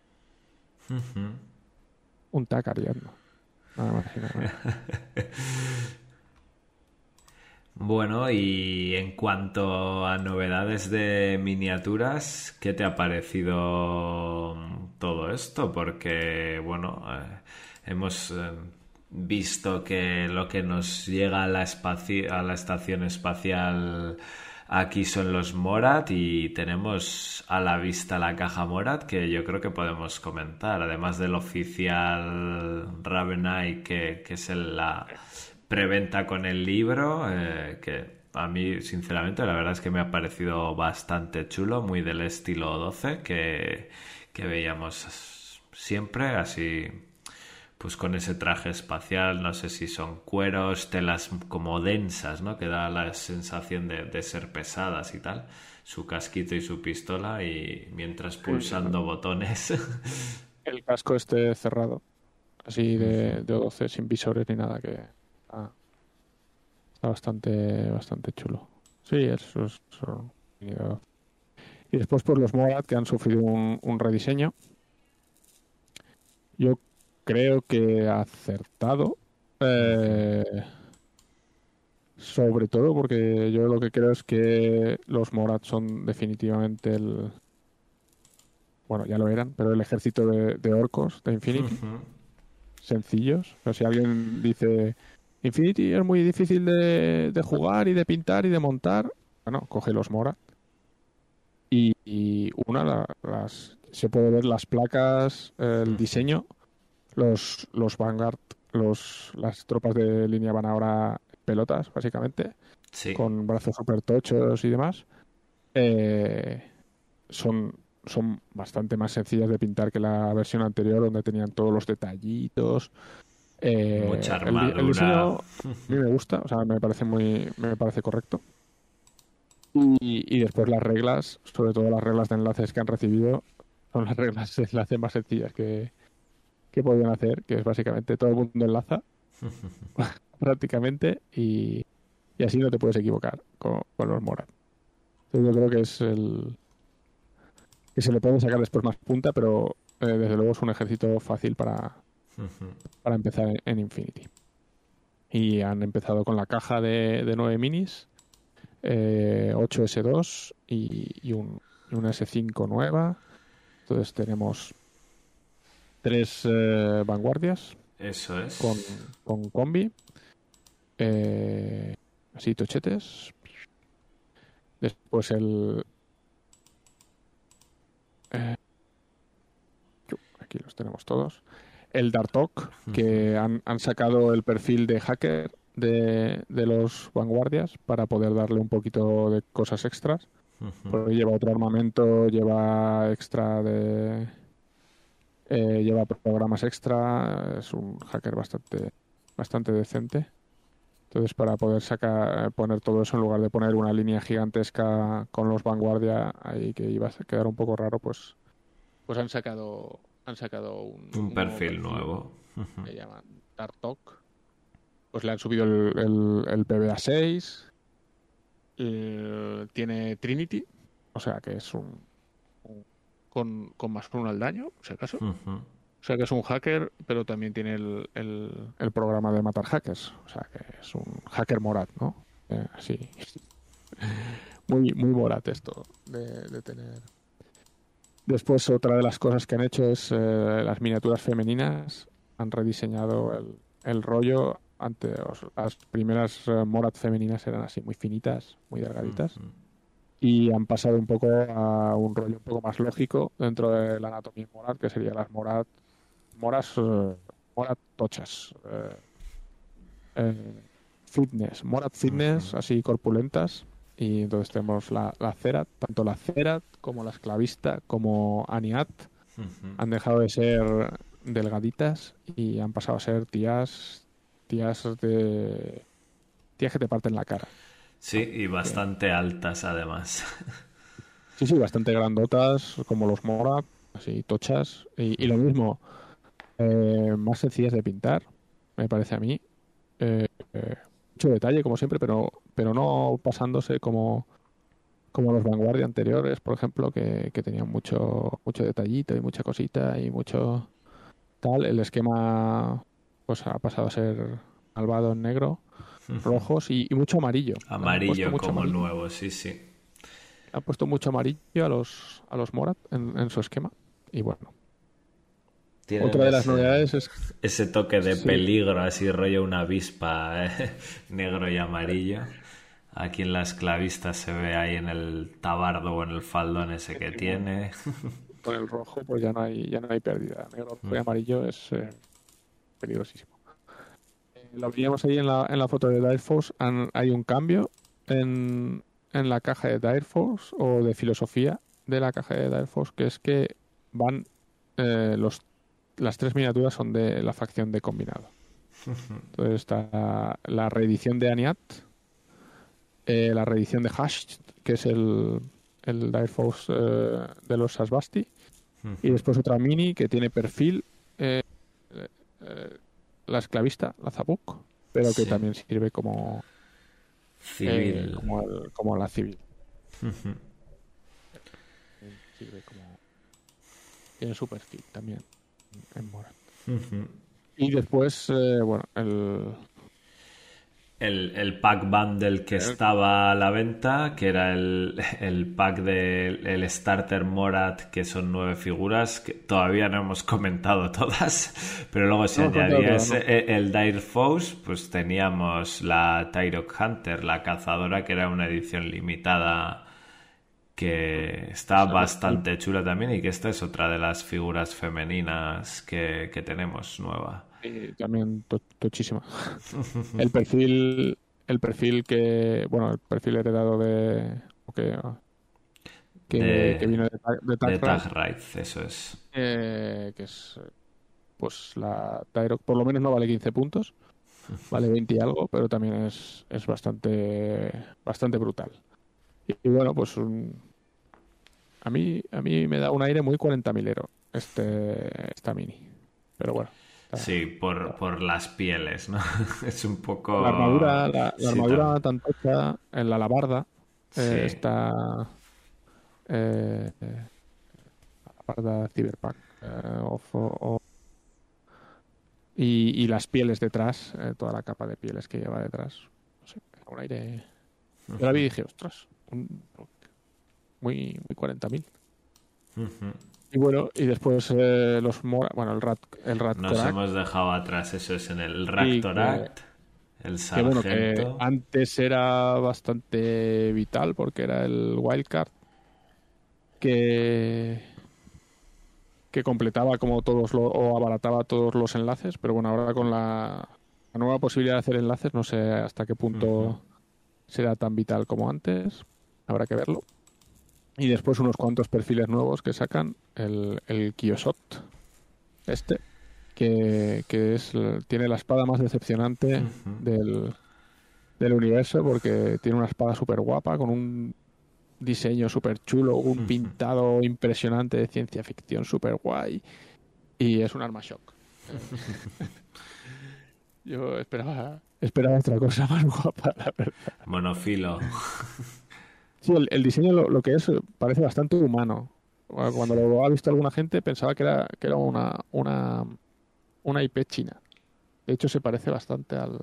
S5: Un TAC Ariadno. Nada más y nada menos.
S4: Bueno, y en cuanto a novedades de miniaturas, ¿qué te ha parecido todo esto? Porque, bueno, eh, hemos eh, visto que lo que nos llega a la, a la estación espacial aquí son los Morat y tenemos a la vista la caja Morat que yo creo que podemos comentar, además del oficial Ravenai que, que es el- la preventa con el libro, eh, que a mí, sinceramente, la verdad es que me ha parecido bastante chulo, muy del estilo 12 que, que veíamos siempre, así pues con ese traje espacial, no sé si son cueros, telas como densas, ¿no? Que da la sensación de, de ser pesadas y tal. Su casquito y su pistola y mientras pulsando botones.
S5: El casco este cerrado, así de, de O12, sin visores ni nada, que ah, está bastante, bastante chulo. Sí, eso es. eso- Y después por los Morat que han sufrido un, un rediseño. Yo creo que acertado. eh, sobre todo porque yo lo que creo es que los Morat son definitivamente el, bueno, ya lo eran, pero el ejército de, de orcos de Infinity, sencillos. O sea, si alguien dice, Infinity es muy difícil de, de jugar y de pintar y de montar, bueno, coge los Morat. Y, y una, la- las, se puede ver las placas, el diseño, los, los Vanguard, los, las tropas de línea van ahora pelotas, básicamente
S4: Sí.
S5: con brazos super tochos y demás, eh, son, son bastante más sencillas de pintar que la versión anterior, donde tenían todos los detallitos. Eh,
S4: Mucha
S5: el di- el,
S4: armadura.
S5: diseño a mí me gusta, o sea, me parece muy, me parece correcto. Y, y después las reglas, sobre todo las reglas de enlaces que han recibido, son las reglas de enlace más sencillas que, que podían hacer, que es básicamente todo el mundo enlaza prácticamente y, y así no te puedes equivocar con, con los. Entonces yo creo que es el que se le puede sacar después más punta, pero eh, desde luego es un ejército fácil para, para empezar en, en Infinity. Y han empezado con la caja de, de 9 minis, eh, 8 S2 y, y un, y una S5 nueva. Entonces tenemos tres eh, vanguardias
S4: Eso es.
S5: con, con combi. Eh, así tochetes. Después el... eh, aquí los tenemos todos. El Dartok, que han, han sacado el perfil de hacker de, de los vanguardias para poder darle un poquito de cosas extras.
S4: Ujú.
S5: Porque lleva otro armamento, lleva extra de... eh, lleva programas extra, es un hacker bastante, bastante decente. Entonces, para poder sacar, poner todo eso en lugar de poner una línea gigantesca con los vanguardia ahí que iba a quedar un poco raro, pues, pues han sacado, han sacado un,
S4: Un perfil nuevo. Ujú.
S5: le llaman Dartok. Pues le han subido el, el, el PBA 6. eh, tiene Trinity. O sea que es un. Con, con más uno al daño, si acaso.
S4: Ujú.
S5: O sea que es un hacker, pero también tiene el, el, el programa de matar hackers. O sea que es un hacker morat, ¿no? Eh, sí. Muy, muy morat esto de, de tener. Después, otra de las cosas que han hecho es eh, las miniaturas femeninas. han rediseñado el, el rollo. Ante, os- las primeras eh, Morat femeninas eran así, muy finitas, muy delgaditas. Y han pasado un poco a un rollo un poco más lógico dentro de la anatomía Morat, que serían las Morat, Moras, eh, Morat tochas. eh, eh, fitness, Morat fitness, así corpulentas. Y entonces tenemos la, la Cerat, tanto la Cerat como la esclavista, como Aniat, han dejado de ser delgaditas y han pasado a ser tías, tías de, tías que te parten la cara.
S4: Sí, y bastante altas además.
S5: Sí, sí, bastante grandotas, como los Morat, así tochas. Y, y lo mismo, eh, más sencillas de pintar, me parece a mí. Eh, eh, mucho detalle, como siempre, pero, pero no pasándose como, como los Vanguardia anteriores, por ejemplo, que, que tenían mucho, mucho detallito y mucha cosita y mucho tal. El esquema pues ha pasado a ser malvado en negro, rojos y, y mucho amarillo.
S4: Amarillo
S5: mucho
S4: como
S5: amarillo.
S4: nuevo, sí, sí.
S5: Han puesto mucho amarillo a los, a los Morat en, en su esquema. Y bueno, otra de las
S4: ese-
S5: novedades es
S4: Ese toque de
S5: Sí.
S4: peligro, así rollo una avispa eh, negro y amarillo. Aquí en la esclavista se ve ahí en el tabardo o en el faldón ese que tiene.
S5: con el rojo, pues ya no hay, ya no hay pérdida. Negro y amarillo es eh, peligrosísimo. Lo veíamos ahí en la, en la foto de Dire Force. han- hay un cambio en, en la caja de Dire Force o de filosofía de la caja de Dire Force, que es que van eh, los las tres miniaturas son de la facción de combinado. Entonces está la reedición de Aniat, eh, la reedición de Hash, que es el, el Dire Force eh, de los Sasbasti, y después otra mini que tiene perfil, eh, la esclavista, la Zabuk, pero que
S4: Sí.
S5: también sirve como, eh,
S4: Civil.
S5: como, el- como la civil. Sirve como... Tiene su perfil también en Morat. Y después, eh, bueno, el,
S4: El, el pack bundle que estaba a la venta, que era el, el pack del el Starter Morat, que son nueve figuras, que todavía no hemos comentado todas, pero luego se
S5: No
S4: añadía
S5: comentado
S4: ese-
S5: todas, no.
S4: e- el Dire Foes, pues teníamos la Tyrok Hunter, la cazadora, que era una edición limitada que está bastante chula también y que esta es otra de las figuras femeninas que, que tenemos nueva.
S5: Y también to- tochísima. el perfil, el perfil que, bueno, el perfil heredado de, que,
S4: De-
S5: que vino de, de
S4: De
S5: Tag
S4: Raid, eso es.
S5: eh, que es, eh, pues la Tyrok, por lo menos no vale 15 puntos, vale 20 y algo, pero también es, es bastante, bastante brutal. Y, y bueno, pues un- a mí, a mí me da un aire muy 40 milero este, esta mini. Pero bueno.
S4: Sí, por, por las pieles, ¿no? Es un poco...
S5: La armadura, la, la
S4: Sí,
S5: armadura tan tocha en la alabarda eh,
S4: Sí.
S5: está eh, la alabarda Cyberpunk eh, o- o- y, y las pieles detrás, eh, toda la capa de pieles que lleva detrás. No sé, un aire. Yo la vi y dije, ostras, un- muy, muy 40.000.
S4: Ujú.
S5: Y bueno, y después eh, los Mora, bueno, el Rat, el Rat
S4: Nos
S5: Korak,
S4: hemos dejado atrás, eso es en el Ractoract, el
S5: que bueno, que
S4: Sargento.
S5: antes era bastante vital porque era el wildcard que que completaba como todos lo, o abarataba todos los enlaces, pero bueno, ahora con la, la nueva posibilidad de hacer enlaces, no sé hasta qué punto será tan vital como antes, habrá que verlo. Y después unos cuantos perfiles nuevos que sacan, el, el Kiosot, este, que, que es tiene la espada más decepcionante del, del universo porque tiene una espada súper guapa con un diseño súper chulo, un pintado impresionante de ciencia ficción súper guay y es un arma shock. Yo esperaba, esperaba otra cosa más guapa, la verdad.
S4: Monofilo.
S5: Sí, el, el diseño lo, lo que es parece bastante humano. Cuando lo ha visto alguna gente pensaba que era, que era una, una, una IP china. De hecho, se parece bastante al.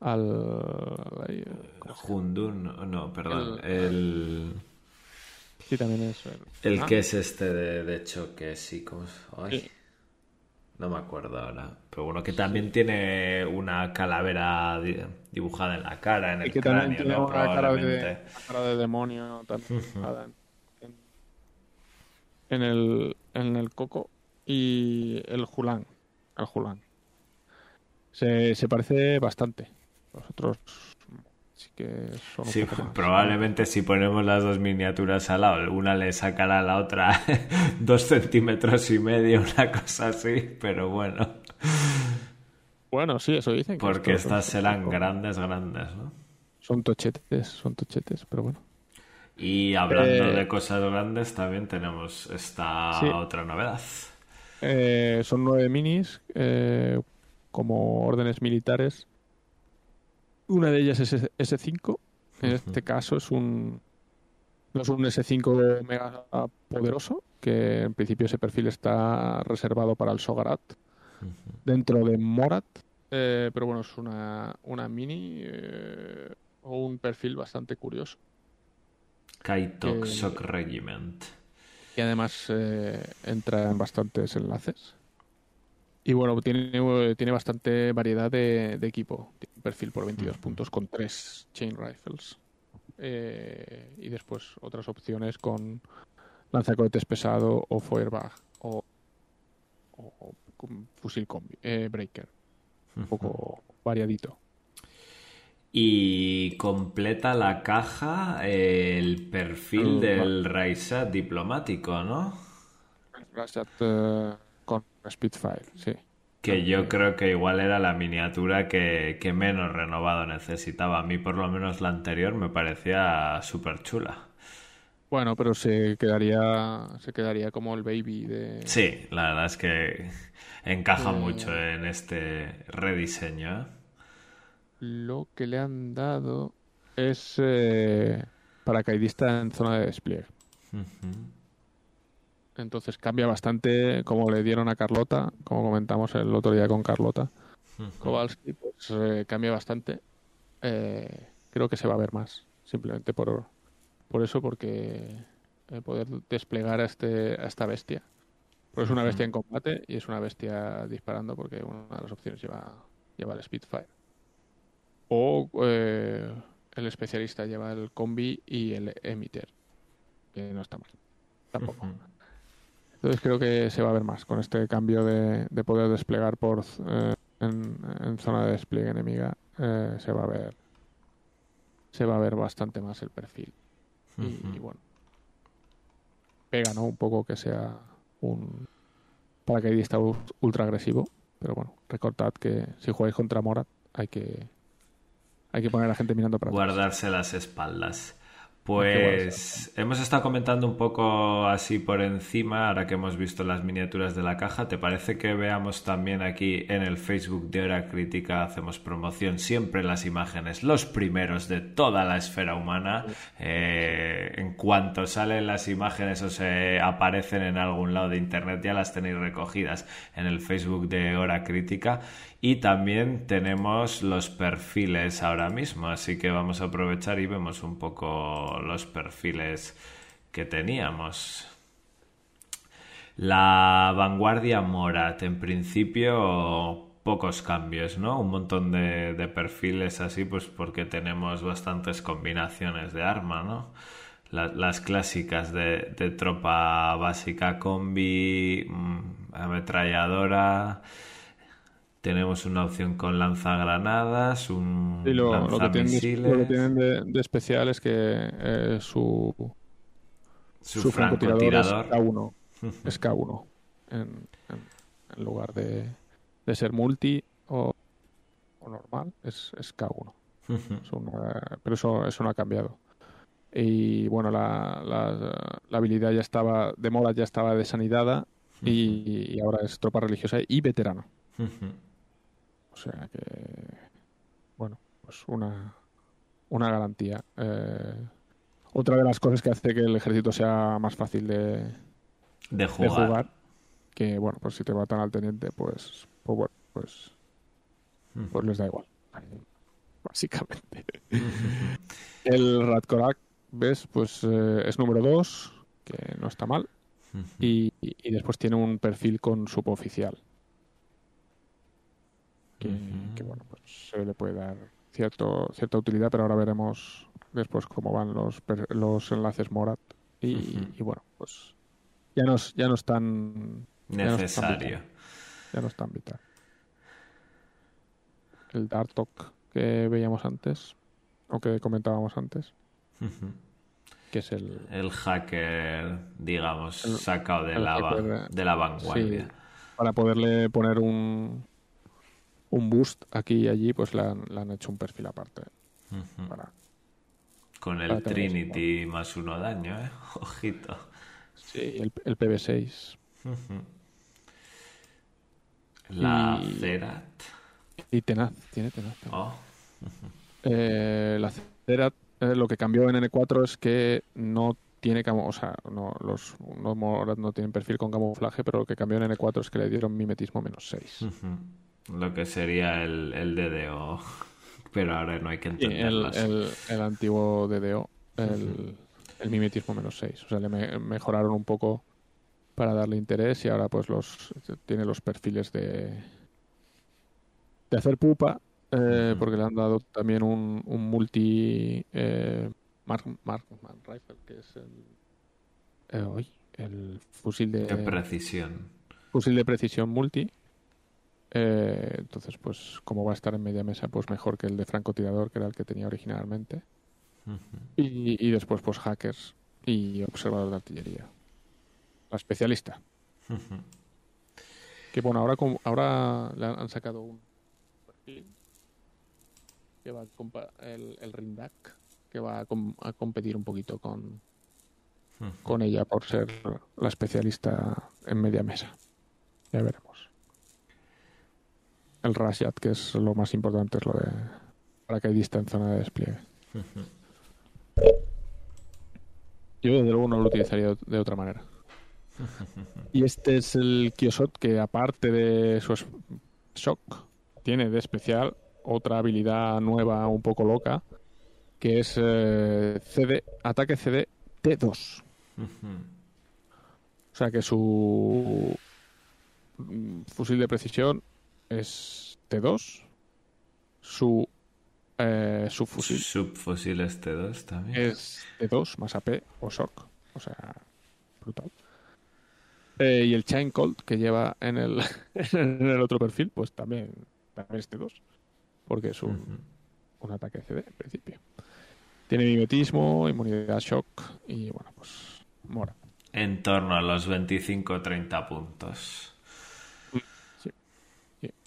S5: al.
S4: Hundun, no, no, perdón. El,
S5: Sí, también es.
S4: el
S5: ah,
S4: que es este de, de choque, sí, como... Ay. No me acuerdo ahora. Pero bueno, que también tiene una calavera di- dibujada en la cara, en el
S5: Y que
S4: cráneo,
S5: también tiene
S4: ¿no?
S5: una cara de, cara demonio también en, en el, en el coco y el Julan. El Julan. Se, se parece bastante. Los otros que son
S4: Sí, probablemente si ponemos las dos miniaturas al lado, una le sacará a la otra dos centímetros y medio, una cosa así, pero bueno,
S5: Bueno, sí, eso dicen. que
S4: porque estas serán grandes, grandes, ¿no?
S5: Son tochetes, son tochetes, pero bueno.
S4: Y hablando
S5: Eh,
S4: de cosas grandes, también tenemos esta
S5: Sí.
S4: otra novedad.
S5: Eh, son nueve minis eh, como órdenes militares. Una de ellas es S- S5. En este caso es un no es un S5 mega poderoso, que en principio ese perfil está reservado para el Sogarat dentro de Morat. Eh, pero bueno, es una, una mini eh, o un perfil bastante curioso.
S4: Kaitok Shock Regiment.
S5: y además eh, entra en bastantes enlaces. Y bueno, tiene, eh, tiene bastante variedad de, de equipo. Tiene un perfil por 22 puntos con tres chain rifles. Eh, y después otras opciones con lanzacohetes pesado o Feuerbach o, o- o con fusil combi, eh, breaker. Un poco variadito.
S4: Y completa la caja el perfil
S5: El-
S4: del Raisat diplomático, ¿no?
S5: Con Spitfire, sí.
S4: Que yo creo que igual era la miniatura que, que menos renovado necesitaba. A mí por lo menos la anterior me parecía súper chula.
S5: Bueno, pero se quedaría se quedaría como el baby de
S4: Sí, la verdad es que encaja
S5: Eh.
S4: mucho en este rediseño. ¿eh?
S5: lo que le han dado es eh, paracaidista en zona de despliegue.
S4: Ujú.
S5: Entonces cambia bastante como le dieron a Carlota, como comentamos el otro día con Carlota Kowalski, pues eh, cambia bastante. Eh, creo que se va a ver más, simplemente por, por eso, porque eh, poder desplegar a, este, a esta bestia. Porque es una bestia en combate y es una bestia disparando porque una de las opciones lleva, lleva el Spitfire. O eh, el especialista lleva el combi y el emitter, que no está mal. Tampoco. Entonces creo que se va a ver más con este cambio de, de poder desplegar por eh, en, en zona de despliegue enemiga. eh, se va a ver se va a ver bastante más el perfil. Y, y bueno, pega, ¿no? Un poco que sea un paracaidista ultra agresivo. Pero bueno, recordad que si jugáis contra Morat hay que hay que poner a la gente mirando para atrás.
S4: Guardarse las espaldas. Pues hemos estado comentando un poco así por encima, ahora que hemos visto las miniaturas de la caja. ¿Te parece que veamos también aquí en el Facebook de Hora Crítica? Hacemos promoción siempre las imágenes, los primeros de toda la esfera humana. Eh, en cuanto salen las imágenes o se aparecen en algún lado de internet, ya las tenéis recogidas en el Facebook de Hora Crítica. Y también tenemos los perfiles ahora mismo, así que vamos a aprovechar y vemos un poco los perfiles que teníamos. La vanguardia Morat, en principio pocos cambios, ¿no? Un montón de, perfiles así, pues porque tenemos bastantes combinaciones de arma, ¿no? La- las clásicas de, de tropa básica, combi, mm, ametralladora. Tenemos una opción con lanzagranadas, un
S5: Y lo, lo que tienen, de, lo que tienen de, de especial es que eh, su,
S4: su,
S5: su francotirador es
S4: francotirador.
S5: K1. Es K1. En, en- en lugar de, de ser multi o, o normal, es, es K1. Es una- pero eso, eso no ha cambiado. Y bueno, la, la- la habilidad ya estaba, de moda ya estaba desanidada y, y ahora es tropa religiosa y veterano. O sea que, bueno, pues una, una garantía. Eh, otra de las cosas que hace que el ejército sea más fácil de,
S4: de
S5: de
S4: jugar.
S5: que bueno, pues si te matan al teniente, pues, pues bueno, pues, pues les da igual. Básicamente. el Radkorak, ¿ves? Pues eh, es número 2, que no está mal. Y- y después tiene un perfil con suboficial. Que bueno, pues se le puede dar cierto, cierta utilidad, pero ahora veremos después cómo van los, los enlaces Morat y, bueno, pues ya no es, ya no es tan
S4: Necesario.
S5: ya no es tan vital. El Dartok que veíamos antes, o que comentábamos antes, que es el,
S4: El hacker, digamos,
S5: El-
S4: sacado de la,
S5: hacker de-
S4: de la vanguardia.
S5: Sí, para poderle poner un un boost aquí y allí, pues le han, le han hecho un perfil aparte.
S4: Ujú.
S5: Para...
S4: Con el Trinity más uno daño, ¿eh? Ojito.
S5: Sí, el, el PB6.
S4: Ujú. La
S5: Y-
S4: Cerat.
S5: Y tenaz, tiene tenaz. tenaz.
S4: Oh,
S5: Eh, la Cerat, eh, lo que cambió en N4 es que no tiene o sea, no, los no, no tienen perfil con camuflaje, pero lo que cambió en N4 es que le dieron mimetismo menos 6.
S4: ujú. Lo que sería el, el DDO. Pero ahora no hay que entenderlas.
S5: el, el antiguo DDO, el, el mimetismo menos 6. O sea, le me- mejoraron un poco para darle interés y ahora pues los tiene los perfiles de de hacer pupa eh, porque le han dado también un, un multi eh, Mark, Marksman Rifle que es el eh, el fusil de
S4: Qué precisión.
S5: fusil de precisión multi. Eh, entonces, pues como va a estar en media mesa, pues mejor que el de francotirador, que era el que tenía originalmente. Y, y después, pues hackers y observador de artillería. La especialista. Que bueno, ahora, com- ahora le han sacado un perfil que va a el, el Rindak, que va a, com- a competir un poquito con, con ella por ser la especialista en media mesa. Ya veremos. El Rashad, que es lo más importante, es lo de paracaidista en zona de despliegue. Yo desde luego no lo utilizaría de otra manera. Y este es el Kiosot que aparte de su shock, tiene de especial otra habilidad nueva un poco loca, que es eh, CD, ataque CD T2.
S4: Ujú.
S5: O sea que su fusil de precisión es T2. Su, eh, su fusil
S4: Subfusiles T2 también.
S5: es T2 más AP o shock. O sea, brutal. Eh, y el Chain Colt que lleva en el, en el otro perfil, pues también, también es T2. Porque es un,
S4: Ujú.
S5: un ataque CD en principio. Tiene mimetismo, inmunidad shock y bueno, pues mora.
S4: En torno a los 25-30 puntos.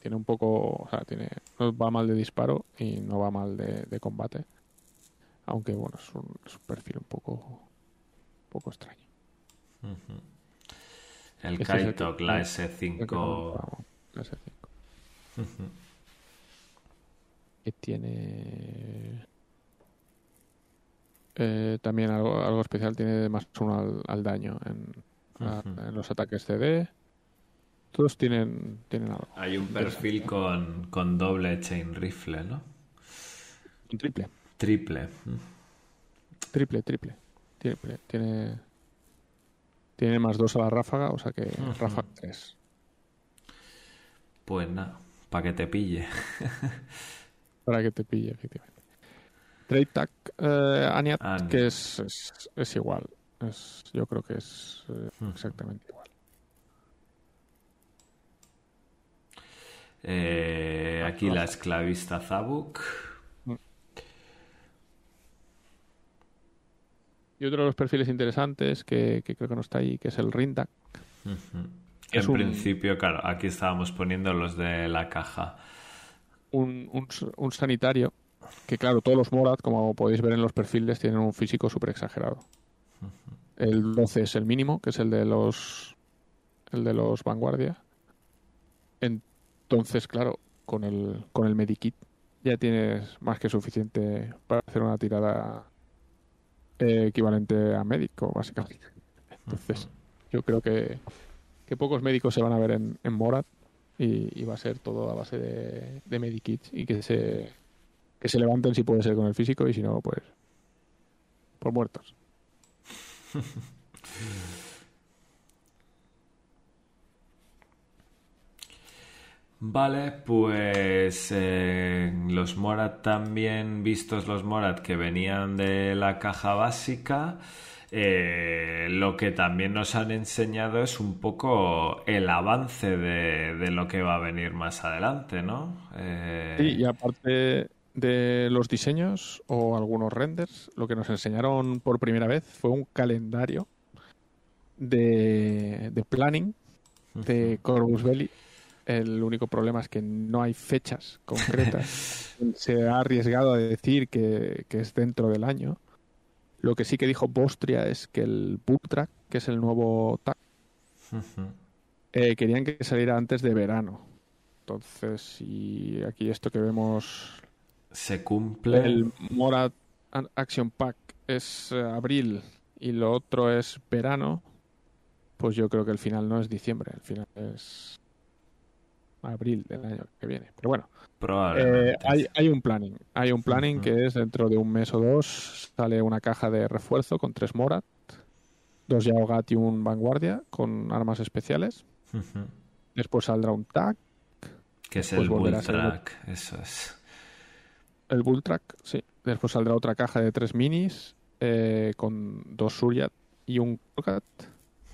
S5: Tiene un poco, o sea, tiene, no va mal de disparo y no va mal de, de combate. Aunque bueno, es un, es un perfil un poco, un poco extraño.
S4: El
S5: Este
S4: Kaitok, la
S5: el que
S4: S5.
S5: comentábamos, la S5.
S4: Ujú.
S5: Que tiene eh, también algo, algo especial, tiene más uno al, al daño en, a-
S4: Ujú.
S5: en los ataques CD. Todos tienen, tienen algo.
S4: Hay un perfil con, con doble chain rifle, ¿no?
S5: Un triple.
S4: Triple.
S5: Triple, triple. Triple. Tiene. Tiene más dos a la ráfaga, o sea que
S4: Ujú.
S5: ráfaga 3.
S4: Pues nada, para que te pille.
S5: Para que te pille, efectivamente. Trade Tag eh, Aniat,
S4: Aniat.
S5: que es, es, es igual. Es, yo creo que es eh, exactamente igual.
S4: Eh, aquí la esclavista Zabuk.
S5: Y otro de los perfiles interesantes que, que creo que no está ahí, que es el Rindak.
S4: En
S5: un-
S4: principio, claro, aquí estábamos poniendo los de la caja.
S5: Un, un, sanitario que, claro, todos los Morad, como podéis ver en los perfiles, tienen un físico súper exagerado. El 12 es el mínimo, que es el de los el de los vanguardia. Entonces, claro, con el con el medikit ya tienes más que suficiente para hacer una tirada eh, equivalente a médico, básicamente. Entonces, yo creo que, que pocos médicos se van a ver en, en Morad y, y va a ser todo a base de, de medikits y que se que se levanten si puede ser con el físico y si no, pues por muertos.
S4: Vale, pues eh, los Morat también, vistos los Morat que venían de la caja básica, eh, lo que también nos han enseñado es un poco el avance de, de lo que va a venir más adelante, ¿no? Eh,
S5: Sí, y aparte de los diseños o algunos renders, lo que nos enseñaron por primera vez fue un calendario de, de planning de Corvus Belli. El único problema es que no hay fechas concretas. Se ha arriesgado a decir que, que es dentro del año. Lo que sí que dijo Bostria es que el Book Track, que es el nuevo
S4: Ujú.
S5: eh, querían que saliera antes de verano. Entonces, si aquí esto que vemos
S4: Se cumple.
S5: el Morat An- Action Pack es eh, abril y lo otro es verano, pues yo creo que el final no es diciembre, el final es abril del año que viene. Pero bueno,
S4: Probablemente.
S5: eh, hay, hay un planning. Hay un planning que es dentro de un mes o dos sale una caja de refuerzo con tres Morat, dos Yaogat y un Vanguardia con armas especiales. Después saldrá un tag,
S4: Que es el Bull
S5: volverá a ser el-
S4: Track, eso es.
S5: El Bull Track, sí. Después saldrá otra caja de tres minis eh, con dos Suryat y un Kurgat.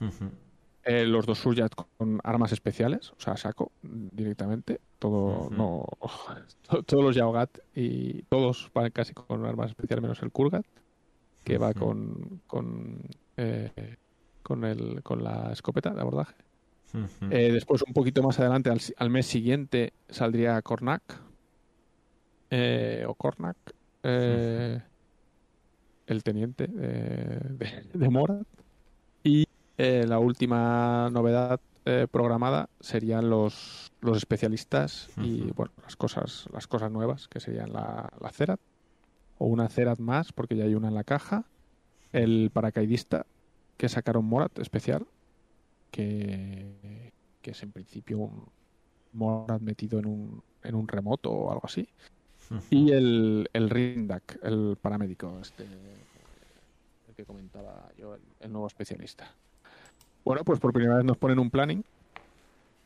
S4: Ujú.
S5: Eh, los dos Suryat con armas especiales, o sea, saco directamente. Todo, no, to- todos los Yaogat y todos van casi con armas especiales menos el Kurgat, que va con con, eh, con, el, con la escopeta de abordaje. Eh, después, un poquito más adelante, al, al mes siguiente, saldría Kornak. eh, o Kornak. eh, el teniente de, de Morat. Eh, la última novedad eh, programada serían los, los especialistas y bueno, las cosas, las cosas nuevas, que serían la, la Cerat. O una Cerat más, porque ya hay una en la caja. El paracaidista, que sacaron Morat especial que, que es en principio un Morad metido en un, en un remoto o algo así. Y el, el Rindak, el paramédico, este, el que comentaba yo, el, el nuevo especialista. Bueno, pues por primera vez nos ponen un planning.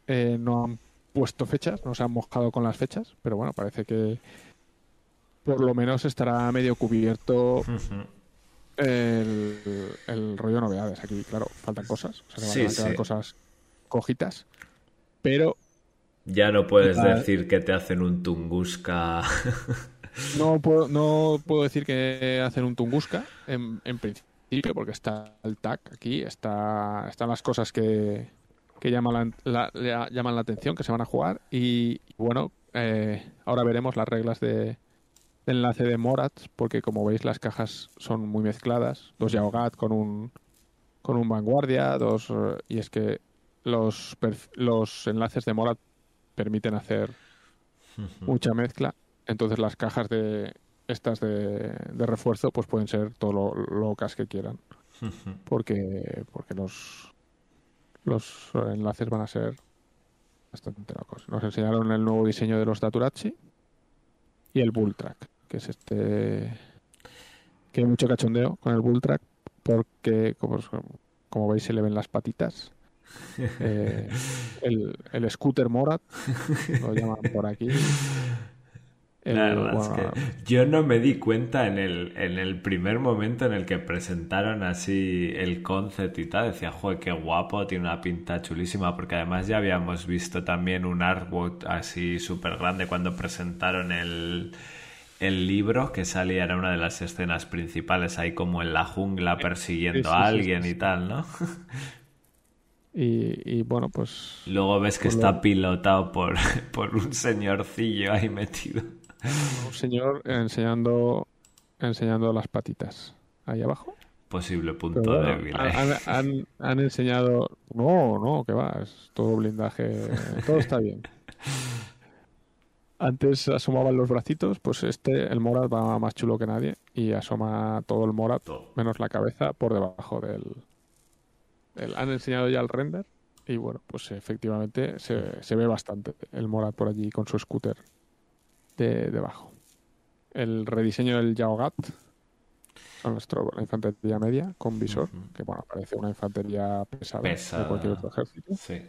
S5: Eh, no han puesto fechas, no se han mojado con las fechas, pero bueno, parece que por lo menos estará medio cubierto el, el rollo novedades. Aquí, claro, faltan cosas. O sea, que
S4: Sí,
S5: van a quedar
S4: sí.
S5: cosas cojitas. Pero
S4: Ya no puedes decir que te hacen un Tunguska.
S5: no puedo, no puedo decir que hacen un Tunguska en, en principio, porque está el tag aquí, está, están las cosas que, que llaman, la, la- la- llaman la atención, que se van a jugar. Y, y bueno, eh, ahora veremos las reglas de, de enlace de Morats, porque como veis las cajas son muy mezcladas. Dos Yaogat con un, con un Vanguardia, dos... y es que los, los enlaces de Morat permiten hacer mucha mezcla. Entonces las cajas de estas de, de refuerzo pues pueden ser todo lo locas que quieran. Porque, porque los, los enlaces van a ser bastante locos. Nos enseñaron el nuevo diseño de los Daturachi y el Bull Track, que es este que hay mucho cachondeo con el Bull Track porque como, como veis se le ven las patitas. Eh, el, el scooter Morat lo llaman por aquí. El-
S4: La verdad es que yo no me di cuenta en el, en el primer momento en el que presentaron así el concept y tal. Decía, joder, qué guapo, tiene una pinta chulísima. Porque además ya habíamos visto también un artwork así súper grande cuando presentaron el, el libro que salía, era una de las escenas principales ahí como en la jungla persiguiendo
S5: sí,
S4: a
S5: sí,
S4: alguien y tal, ¿no?
S5: y, y bueno, pues
S4: Luego ves que está
S5: lo-
S4: pilotado por, por un señorcillo ahí metido.
S5: Un señor enseñando enseñando las patitas ahí abajo.
S4: Posible punto
S5: Pero
S4: débil.
S5: han,
S4: ahí.
S5: han- han- han enseñado. No, no, que va, es todo blindaje, todo está bien. Antes asomaban los bracitos, pues este, el Morat va más chulo que nadie y asoma todo el Morat,
S4: Todo.
S5: menos la cabeza, por debajo del, del- Han enseñado ya el render y bueno, pues efectivamente se, se ve bastante el Morat por allí con su scooter de debajo. El rediseño del Yaogat, son las tro- la infantería media con visor, que bueno, parece una infantería pesada,
S4: Pesada.
S5: de cualquier otro ejército.
S4: Sí.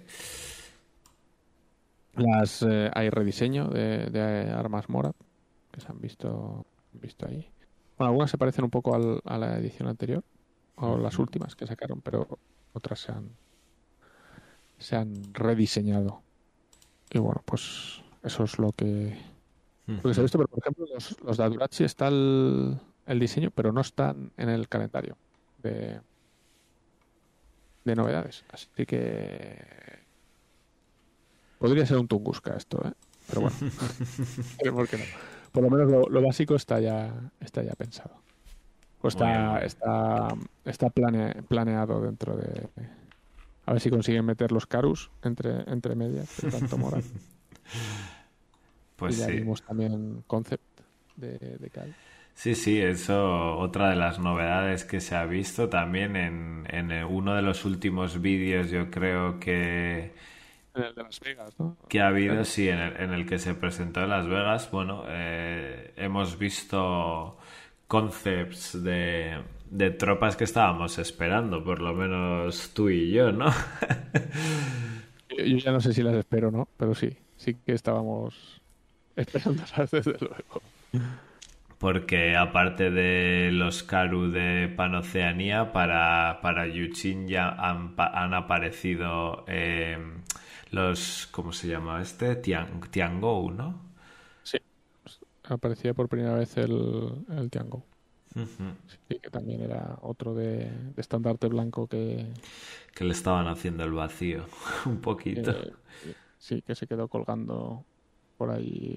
S5: Las, eh, hay rediseño de, de armas Morat que se han visto, visto ahí. Bueno, algunas se parecen un poco al- a la edición anterior, o las últimas que sacaron, pero otras se han, se han rediseñado. Y bueno, pues eso es lo que, lo que se ha visto. Pero por ejemplo, los, los de Adurachi está el, el diseño, pero no están en el calendario de, de novedades. Así que podría ser un Tunguska esto, ¿eh? Pero bueno, ¿por qué no? Por lo menos lo, lo básico está ya, está ya pensado. O está,
S4: Bueno.
S5: está, está plane- planeado dentro de. A ver si consiguen meter los Carus entre, entre medias, de tanto moral.
S4: Pues
S5: y ya
S4: sí.
S5: vimos también Concept de, de Cal.
S4: Sí, sí, eso otra de las novedades que se ha visto también en, en uno de los últimos vídeos, yo creo que,
S5: En el de Las Vegas, ¿no?
S4: que ha habido, sí, en el, en el que se presentó en Las Vegas. Bueno, eh, hemos visto concepts de, de tropas que estábamos esperando, por lo menos tú y yo, ¿no?
S5: Yo, yo ya no sé si las espero no, pero sí, sí que estábamos esperándolas desde luego.
S4: Porque aparte de los Karu de Panoceanía, para, para Yuchin ya han, han aparecido eh, los, ¿cómo se llama este? Tian, Tiangou, ¿no?
S5: Sí, aparecía por primera vez el, el Tiango.
S4: Ujú.
S5: Sí, que también era otro de, de estandarte blanco que,
S4: Que le estaban haciendo el vacío, un poquito.
S5: que- sí, que se quedó colgando por ahí.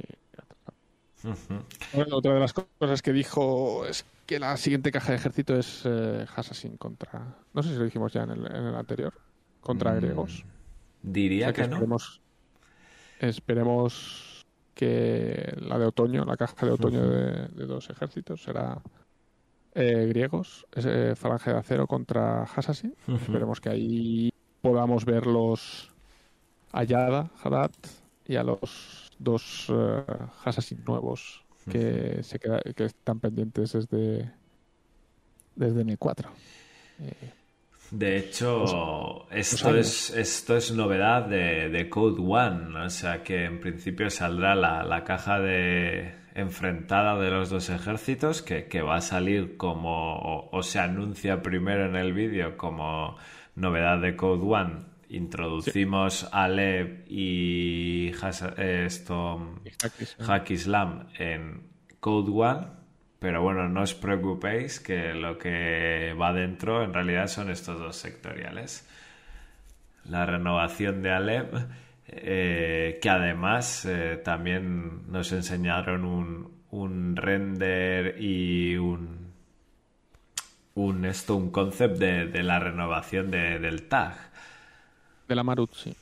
S5: Bueno, otra de las cosas que dijo es que la siguiente caja de ejército es eh, Assassin contra. No sé si lo dijimos ya en el, en el anterior. Contra
S4: Mm,
S5: griegos.
S4: Diría
S5: O sea
S4: que no.
S5: esperemos, esperemos que la de otoño, la caja de otoño de, de dos ejércitos será eh, griegos, es, eh, falange de acero contra Assassin.
S4: Ujú.
S5: Esperemos que ahí podamos ver los Ayada, Haddad y a los dos eh, Assassin nuevos que se queda, que están pendientes desde desde N4. Eh,
S4: De hecho, esto es, esto es novedad de, de Code One, o sea que en principio saldrá la, la caja de enfrentada de los dos ejércitos que, que va a salir como, o, o se anuncia primero en el vídeo como novedad de Code One. Introducimos a Lev y Hasa- eh, esto. Hack Islam en Code One, pero bueno, no os preocupéis que lo que va dentro en realidad son estos dos sectoriales. La renovación de Alep, eh, que además eh, también nos enseñaron un, un render y un, un esto, un concept de, de la renovación de- del tag.
S5: De la Marut, sí.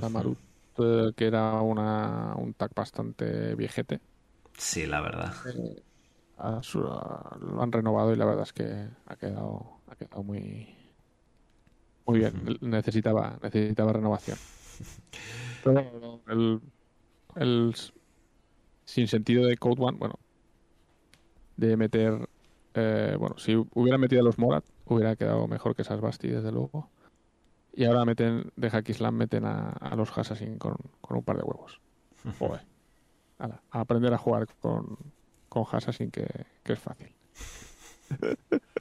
S5: La Marut, eh, que era una, un tag bastante viejete.
S4: Sí, la verdad.
S5: A su- a- lo han renovado y la verdad es que ha quedado, ha quedado muy, muy bien. Necesitaba, necesitaba renovación. Pero el, el sin sentido de Code One, bueno, de meter, eh, bueno, si hubiera metido a los Morat, hubiera quedado mejor que esas Basti, desde luego. Y ahora meten, de Hack Islam meten a, a los Assassin con, con un par de huevos. Joder. Ala, a aprender a jugar con, con Assassin, que, que es fácil.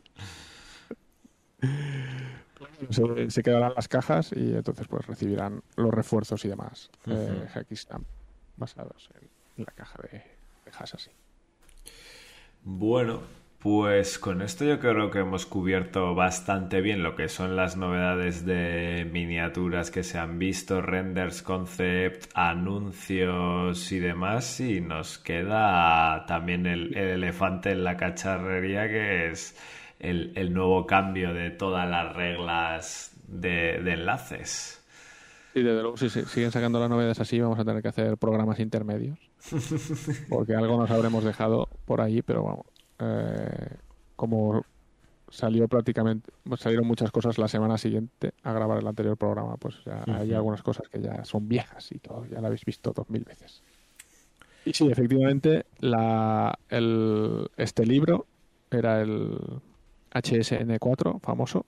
S5: se, se quedarán las cajas y entonces pues recibirán los refuerzos y demás eh, Hack Islam basados en, en la caja de, de Assassin.
S4: Bueno, pues con esto yo creo que hemos cubierto bastante bien lo que son las novedades de miniaturas que se han visto, renders, concept, anuncios y demás. Y nos queda también el, el elefante en la cacharrería que es el, el nuevo cambio de todas las reglas de, de enlaces.
S5: Y desde luego, si se- siguen sacando las novedades así, vamos a tener que hacer programas intermedios. Porque algo nos habremos dejado por ahí, pero vamos. Eh, como salió prácticamente, salieron muchas cosas la semana siguiente a grabar el anterior programa, pues ya hay algunas cosas que ya son viejas y todo, ya la habéis visto dos mil veces. Y sí, efectivamente, la, el, este libro era el HSN4 famoso,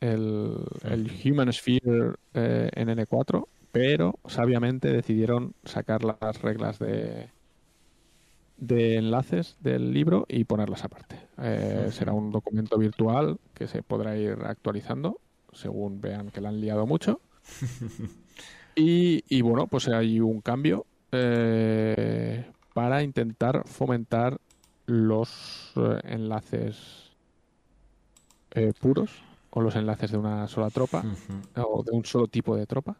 S5: el, el Human Sphere eh, en N4, pero sabiamente decidieron sacar las reglas de, de enlaces del libro y ponerlas aparte. Eh, será un documento virtual que se podrá ir actualizando según vean que la han liado mucho. Y, y bueno, pues hay un cambio eh, para intentar fomentar los eh, enlaces puros o los enlaces de una sola tropa o de un solo tipo de tropa.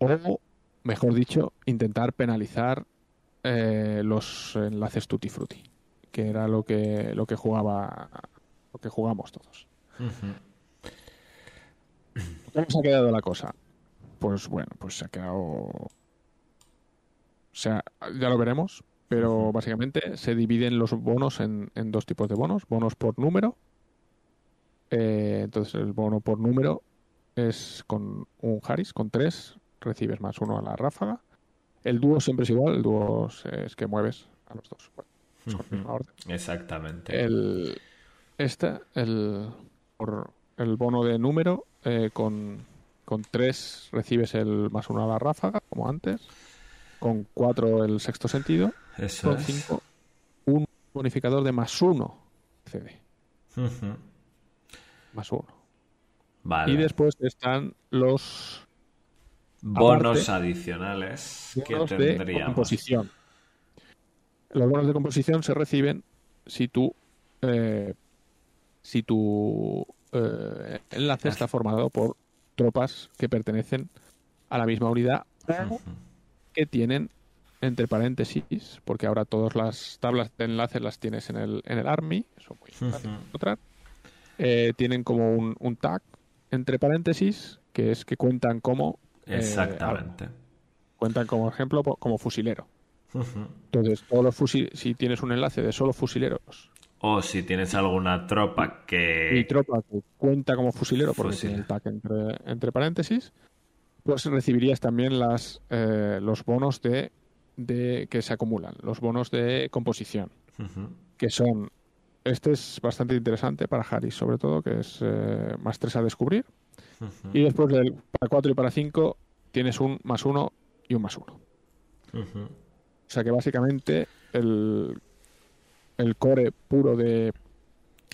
S5: O, mejor dicho, intentar penalizar eh, los enlaces tutti frutti, que era lo que lo que jugaba lo que jugamos todos. ¿Cómo se ha quedado la cosa? Pues bueno, pues se ha quedado. O sea, ya lo veremos, pero básicamente se dividen los bonos en, en dos tipos de bonos: bonos por número. Eh, entonces, el bono por número es con un Harris, con tres, recibes más uno a la ráfaga. El dúo siempre es igual, el dúo es, que mueves a los dos. Bueno, es con misma orden.
S4: Exactamente.
S5: El, este, el, por el bono de número, eh, con, con 3 recibes el más uno a la ráfaga, como antes. Con 4 el sexto sentido.
S4: Eso
S5: con
S4: es.
S5: 5 un bonificador de más uno CD.
S4: Ujú.
S5: Más uno.
S4: Vale.
S5: Y después están los
S4: Bonos
S5: aparte,
S4: adicionales que
S5: bonos de composición. Los bonos de composición se reciben si tú eh, si tu eh, enlace está formado por tropas que pertenecen a la misma unidad que tienen entre paréntesis, porque ahora todas las tablas de enlace las tienes en el, en el Army, eso muy eh, tienen como un, un tag entre paréntesis, que es que cuentan como eh,
S4: Exactamente.
S5: cuentan como ejemplo como fusilero.
S4: Ujú.
S5: Entonces, todos los fusi- si tienes un enlace de solo fusileros
S4: O si tienes alguna tropa que...
S5: y tropa que cuenta como fusilero porque
S4: Fusil.
S5: tiene el tag entre, entre paréntesis, pues recibirías también las eh, los bonos de, de que se acumulan, los bonos de composición,
S4: Ujú.
S5: que son este es bastante interesante para Harris, sobre todo, que es eh, más 3 a descubrir.
S4: Ujú.
S5: Y después del para 4 y para 5 tienes un más 1 y un más 1.
S4: Ujú.
S5: O sea que básicamente el, el core puro de,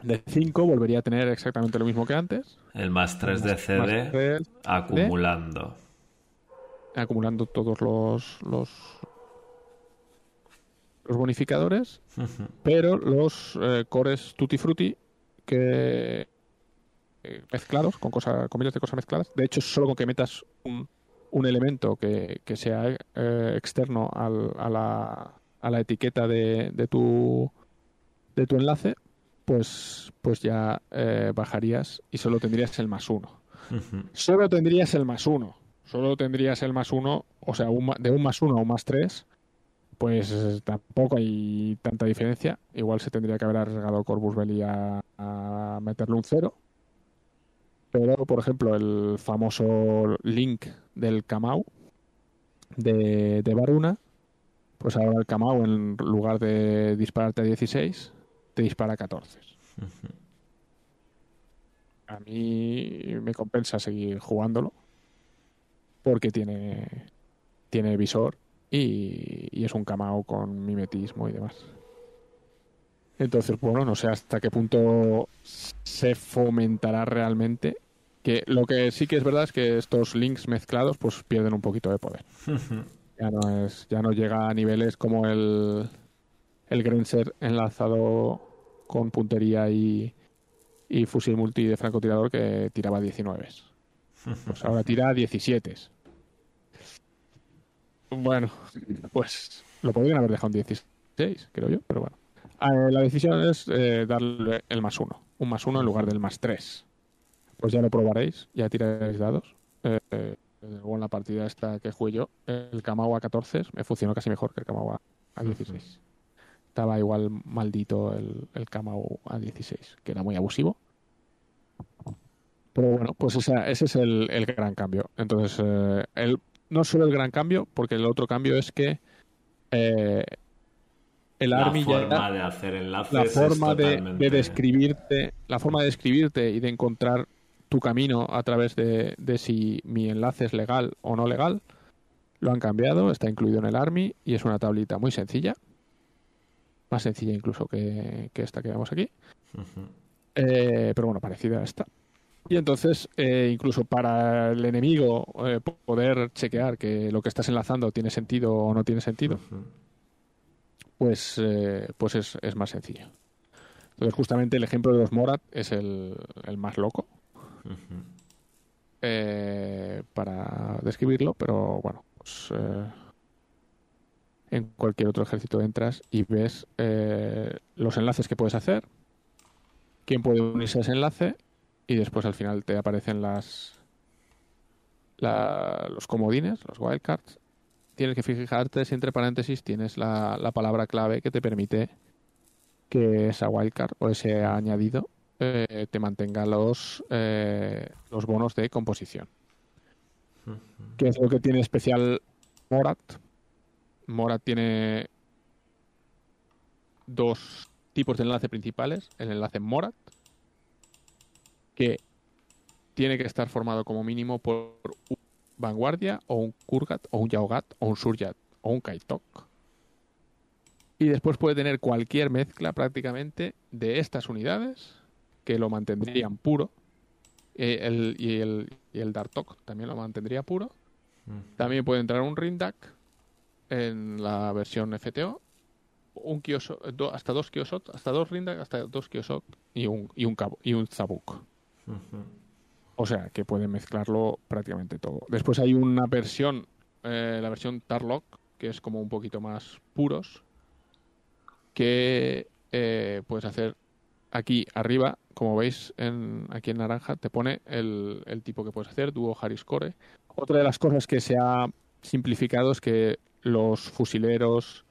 S5: de 5 volvería a tener exactamente lo mismo que antes.
S4: El más 3 de
S5: Más
S4: CD acumulando.
S5: acumulando todos los, los, los bonificadores,
S4: Ujú.
S5: pero los eh, cores tutti frutti que eh, mezclados, con cosas, con miles de cosas mezcladas. De hecho, solo con que metas un, un elemento que, que sea eh, externo al- a, la, a la etiqueta de, de tu de tu enlace, pues, pues ya eh, bajarías y solo tendrías el más uno. Solo tendrías el más uno. Solo tendrías el más uno, o sea, un de un más uno a un más tres, pues tampoco hay tanta diferencia. Igual se tendría que haber arriesgado Corvus Belli a, a meterle un cero. Pero, por ejemplo, el famoso link del Kamau de, de Varuna, pues ahora el Kamau en lugar de dispararte a 16, te dispara a 14.
S4: Ujú.
S5: A mí me compensa seguir jugándolo porque tiene, tiene visor y, y es un camao con mimetismo y demás. Entonces, bueno, no sé hasta qué punto se fomentará realmente. Que lo que sí que es verdad es que estos links mezclados pues pierden un poquito de poder. Ya no es, ya no llega a niveles como el, el Grenzer enlazado con puntería y, y fusil multi de francotirador que tiraba 19. Pues ahora tira 17. Bueno, pues lo podrían haber dejado en 16, creo yo, pero bueno. Eh, la decisión es eh, darle el más uno, un más uno en lugar del más 3. Pues ya lo probaréis, ya tiraréis dados. Eh, eh, desde luego en la partida esta que jugué yo, el Kamau a 14 me funcionó casi mejor que el Kamau a- a 16. Estaba igual maldito el, el Kamau a 16, que era muy abusivo. Pero bueno, pues esa- ese es el, el gran cambio. Entonces, eh, el, no solo el gran cambio, porque el otro cambio es que eh, el
S4: La
S5: Army ya
S4: forma de hacer enlaces
S5: la forma de, de describirte, la forma de describirte y de encontrar tu camino a través de, de si mi enlace es legal o no legal. Lo han cambiado, está incluido en el ARMY y es una tablita muy sencilla. Más sencilla incluso que, que esta que vemos aquí. Eh, pero bueno, parecida a esta. Y entonces, eh, incluso para el enemigo eh, poder chequear que lo que estás enlazando tiene sentido o no tiene sentido, pues, eh, pues es, es más sencillo. Entonces, justamente el ejemplo de los Morat es el, el más loco Eh, para describirlo, pero bueno, pues, eh, en cualquier otro ejército entras y ves eh, los enlaces que puedes hacer, quién puede unirse a ese enlace y después al final te aparecen las la- los comodines, los wildcards. Tienes que fijarte si entre paréntesis tienes la, la palabra clave que te permite que esa wildcard o ese añadido eh, te mantenga los, eh, los bonos de composición. ¿Qué es lo que tiene especial Morat? Morat tiene dos tipos de enlace principales. El enlace Morat, que tiene que estar formado como mínimo por un Vanguardia o un Kurgat o un Yaogat o un Suryat o un Kaitok. Y después puede tener cualquier mezcla prácticamente de estas unidades que lo mantendrían puro. Eh, el- y, el, y el Dartok también lo mantendría puro. También puede entrar un Rindak en la versión FTO. Un Kyosho- do- hasta dos Kiosot, hasta dos Rindak, hasta dos Kiosok y un, y un, cabo, y un Zabuk. O sea, que puede mezclarlo prácticamente todo. Después hay una versión, eh, la versión Tarlock, que es como un poquito más puros, que eh, puedes hacer aquí arriba, como veis en, aquí en naranja, te pone el, el tipo que puedes hacer, Duo Harris Core. Otra de las cosas que se ha simplificado es que los fusileros,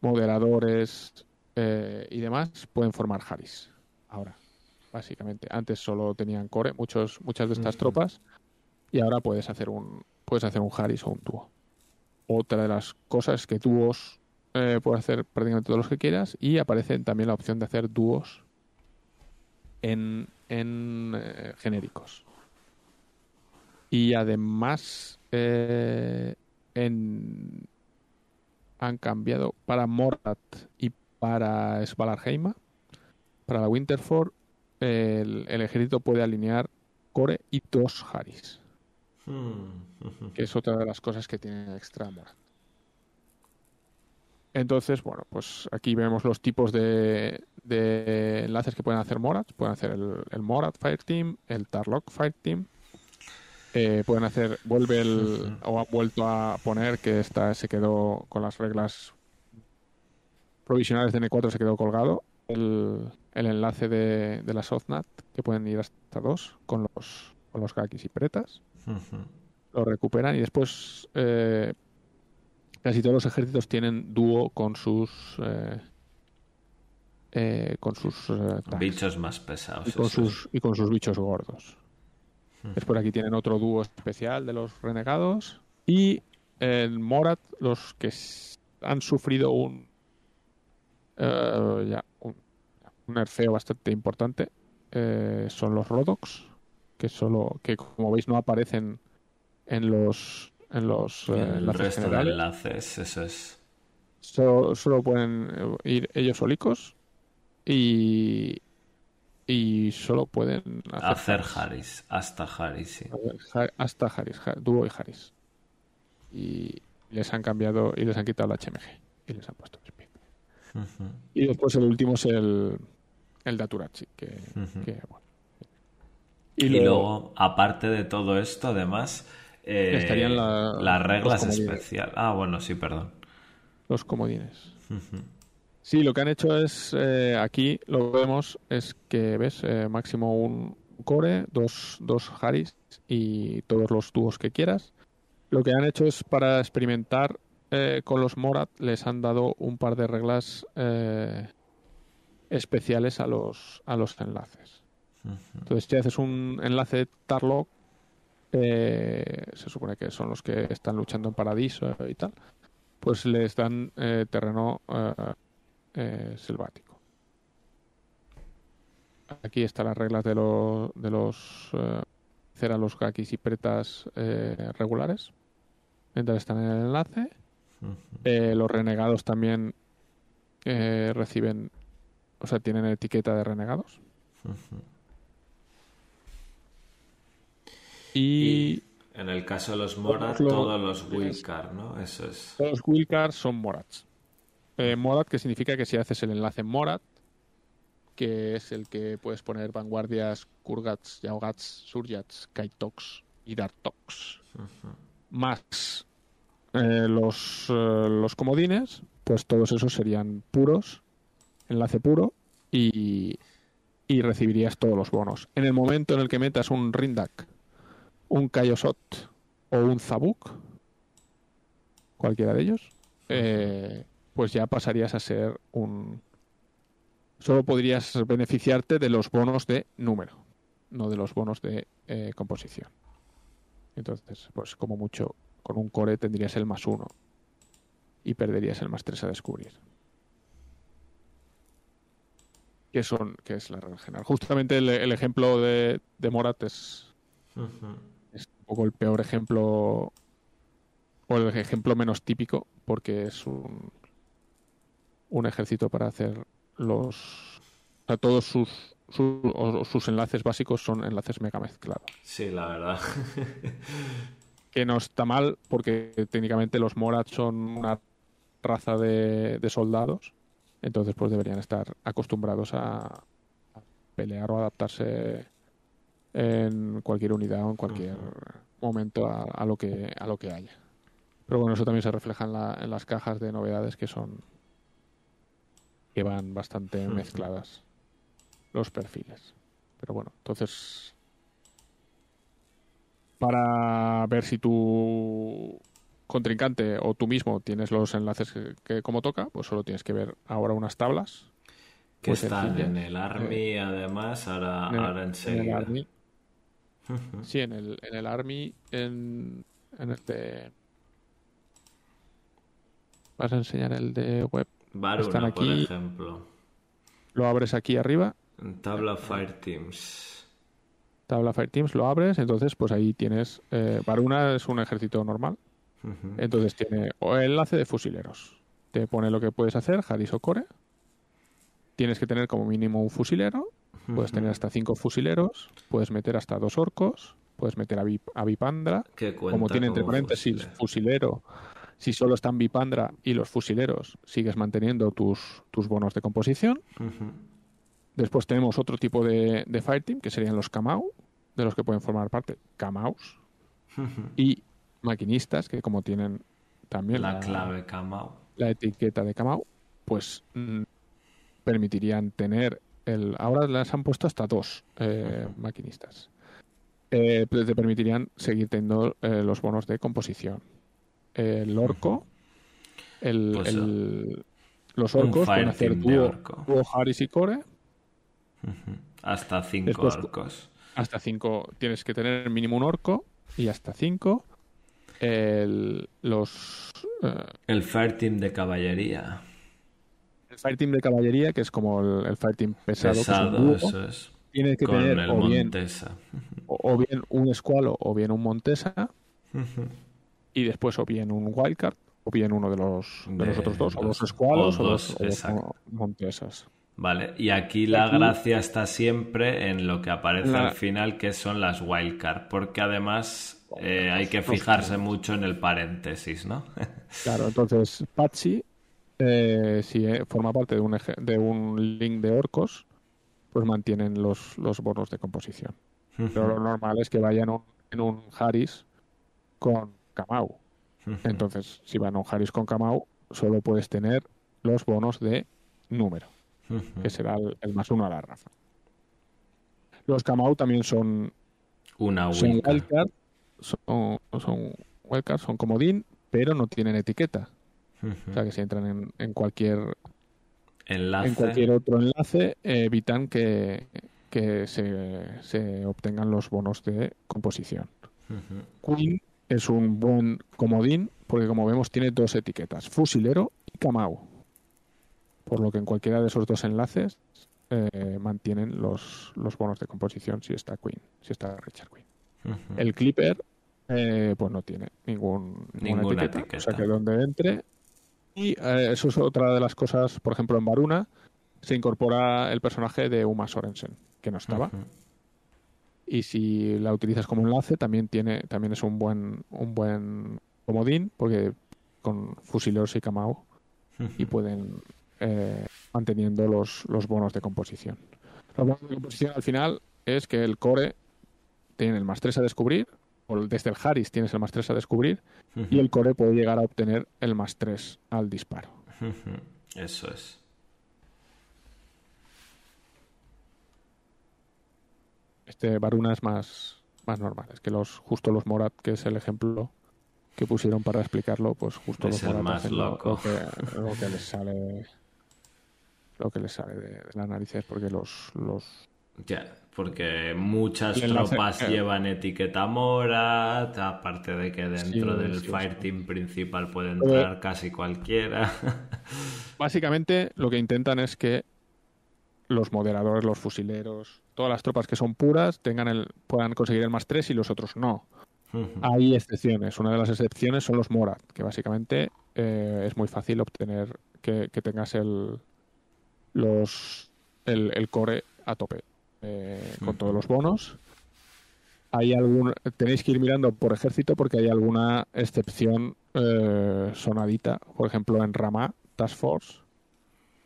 S5: moderadores eh, y demás pueden formar Harris. Ahora, básicamente. Antes solo tenían core, muchos, muchas de estas tropas, y ahora puedes hacer un puedes hacer un Harris o un dúo. Otra de las cosas es que dúos eh, puedes hacer prácticamente todos los que quieras y aparece también la opción de hacer dúos en, en eh, genéricos. Y además eh, en, han cambiado para Morat y para Svalarheima, para la Winterford, el, el ejército puede alinear core y dos Haris,
S4: Mm, ujú.
S5: que es otra de las cosas que tiene extra Morat. Entonces, bueno, pues aquí vemos los tipos de, de enlaces que pueden hacer Morat. Pueden hacer el, el Morat Fireteam, el Tarlock Fireteam. Eh, pueden hacer, vuelve el, o han vuelto a poner que esta se quedó con las reglas provisionales de N4 se quedó colgado. El, el enlace de, de la Softnat, que pueden ir hasta dos con los, con los y Pretas lo recuperan y después eh, casi todos los ejércitos tienen dúo con sus eh, eh, con sus eh,
S4: Bichos más pesados.
S5: y con sus y con sus bichos gordos. Después aquí tienen otro dúo especial de los renegados. Y en Morat los que han sufrido un eh, ya, un, un nerfeo bastante importante eh, son los Rodox que solo que como veis no aparecen en los en los eh,
S4: el
S5: enlaces
S4: resto de enlaces, eso es.
S5: solo, solo pueden eh, ir ellos solicos y y solo pueden
S4: Hacer
S5: Haris.
S4: Harris, hasta Harris, sí.
S5: Hasta Haris, Ja- Duo y Haris. Y les han cambiado y les han quitado la HMG y les han puesto el Speed.
S4: Ujú.
S5: Y después el último es el, el Daturachi, que,
S4: Ujú.
S5: que, bueno.
S4: Y, luego, aparte de todo esto, además, eh,
S5: Estarían la-
S4: las reglas especiales. Ah, bueno, sí, perdón.
S5: los comodines. Sí, lo que han hecho es, eh, aquí lo vemos, es que, ¿ves? Eh, máximo un core, dos, dos Haris y todos los dúos que quieras. Lo que han hecho es para experimentar eh, con los Morat, les han dado un par de reglas especiales a los, a los enlaces. Entonces, si haces un enlace Tarlock, eh, se supone que son los que están luchando en Paradiso y tal, pues les dan eh, terreno eh, eh, selvático. Aquí están las reglas de, lo- de los eh, a los gakis y pretas eh, regulares mientras están en el enlace. Los renegados también reciben, o sea, tienen etiqueta de renegados. Y
S4: En el caso de los Morat,
S5: Todos los-
S4: todos los Wildcard, ¿no? Eso es.
S5: los wildcards son Morats. Eh, Morat, que significa que si haces el enlace Morat, que es el que puedes poner vanguardias, Kurgats, Yaogats, Surjats, Kaitox y Dartox, más eh, los, eh, los comodines, pues todos esos serían puros, enlace puro, y, y recibirías todos los bonos. En el momento en el que metas un Rindak, un Kaiosot o un Zabuk, cualquiera de ellos, eh, pues ya pasarías a ser un... Solo podrías beneficiarte de los bonos de número, no de los bonos de eh, composición. Entonces, pues como mucho, con un core tendrías el más uno y perderías el más tres a descubrir. Que, son, que es la regla general. Justamente el, ejemplo de, de Morat es, poco el peor ejemplo o el ejemplo menos típico porque es un, un ejército para hacer los o sea, todos sus sus, o sus enlaces básicos son enlaces mega mezclados
S4: Sí, la verdad.
S5: que no está mal porque técnicamente los Morats son una raza de, de soldados entonces pues deberían estar acostumbrados a, a pelear o adaptarse en cualquier unidad o en cualquier momento a, a lo que a lo que haya. Pero bueno eso también se refleja en, la- en las cajas de novedades que son que van bastante mezcladas los perfiles. Pero bueno entonces para ver si tu contrincante o tú mismo tienes los enlaces que, que como toca, pues solo tienes que ver ahora unas tablas.
S4: Que
S5: Pues
S4: están en el Army, además, ahora,
S5: En
S4: ahora
S5: en Sí, en el, en el Army, en, en el de... Vas a enseñar el de web.
S4: Varuna,
S5: Están
S4: por
S5: aquí.
S4: ejemplo.
S5: Lo abres aquí arriba,
S4: En tabla Fireteams.
S5: tabla Fireteams, lo abres, entonces pues ahí tienes... Eh, Varuna es un ejército normal. Entonces tiene o enlace de fusileros. Te pone lo que puedes hacer, Haris o Core. Tienes que tener como mínimo un fusilero. Puedes tener hasta cinco fusileros. Puedes meter hasta dos orcos. Puedes meter a, Vip- a Vipandra. Como tiene entre paréntesis
S4: fusilero.
S5: fusilero. Si solo están Vipandra y los fusileros, sigues manteniendo tus, tus bonos de composición. Después tenemos otro tipo de, de Fireteam, que serían los Kamau, de los que pueden formar parte Kamaus. Y maquinistas, que como tienen también
S4: La clave Kamau.
S5: la etiqueta de Kamau, pues mm, permitirían tener el. Ahora las han puesto hasta dos eh, maquinistas. Eh, pues te permitirían seguir teniendo eh, los bonos de composición. El orco, el,
S4: Pues,
S5: el- los orcos pueden hacer dúo, Haris y Core.
S4: Hasta cinco
S5: Después-
S4: orcos.
S5: Hasta cinco. Tienes que tener mínimo un orco y hasta cinco. El, los
S4: El Fireteam de caballería.
S5: El Fireteam de caballería, que es como el, el Fireteam pesado, es
S4: Pesado, eso es.
S5: tiene que
S4: Con
S5: tener o bien, o, o bien un escualo o bien un Montesa y después o bien un Wildcard o bien uno de los, de
S4: De
S5: los otros dos, o dos escualos
S4: o dos,
S5: dos, o dos. Montesas.
S4: Vale, y aquí la
S5: Aquí-
S4: gracia está siempre en lo que aparece
S5: La-
S4: al final, que son las wildcard, porque además eh, hay que fijarse mucho en el paréntesis, ¿no?
S5: Claro, entonces Patsy, eh, si eh, forma parte de un, eje- de un link de orcos, pues mantienen los, los bonos de composición. Pero lo normal es que vayan en un, en un Haris con Kamau. Entonces, si van a un Haris con Kamau, solo puedes tener los bonos de número, que será el, el más uno a la raza. Los Kamau también son,
S4: Una
S5: son
S4: wildcard,
S5: son, son wildcard, son comodín, pero no tienen etiqueta. O sea que si entran en, en cualquier
S4: Enlace.
S5: en cualquier otro enlace eh, evitan que, que se, se obtengan los bonos de composición. Queen es un buen comodín porque como vemos tiene dos etiquetas, fusilero y Kamau. Por lo que en cualquiera de esos dos enlaces eh, mantienen los, los bonos de composición si está Queen, si está Richard Queen. El Clipper, eh, pues no tiene ningún, ninguna,
S4: Ninguna
S5: etiqueta,
S4: etiqueta.
S5: O sea que donde entre. Y eh, eso es otra de las cosas, por ejemplo, en Varuna se incorpora el personaje de Uma Sorensen, que no estaba. Y si la utilizas como enlace, también tiene, también es un buen, un buen comodín, porque con fusileros y Kamau y pueden eh, manteniendo los, los bonos de composición. Los bonos de composición al final es que el core tiene el más 3 a descubrir, o desde el Harris tienes el más 3 a descubrir, y el core puede llegar a obtener el más 3 al disparo.
S4: Eso es.
S5: Este Varuna es más, más normal. Es que los justo los Morat, que es el ejemplo que pusieron para explicarlo, pues justo
S4: Es
S5: los Morat
S4: más loco.
S5: Lo, que, lo que les sale lo que les sale de, de las narices porque los, los
S4: Ya, porque muchas tropas llevan etiqueta Morat, aparte de que dentro
S5: Sí,
S4: del
S5: sí,
S4: Fireteam principal puede
S5: Eh.
S4: entrar casi cualquiera.
S5: Básicamente lo que intentan es que los moderadores, los fusileros, todas las tropas que son puras tengan el, puedan conseguir el más 3 y los otros no. Hay excepciones. Una de las excepciones son los Morat, que básicamente eh, es muy fácil obtener que, que tengas el, los, el, el core a tope eh, con todos los bonos. Hay algún, tenéis que ir mirando por ejército porque hay alguna excepción eh, sonadita. Por ejemplo, en Rama, Task Force,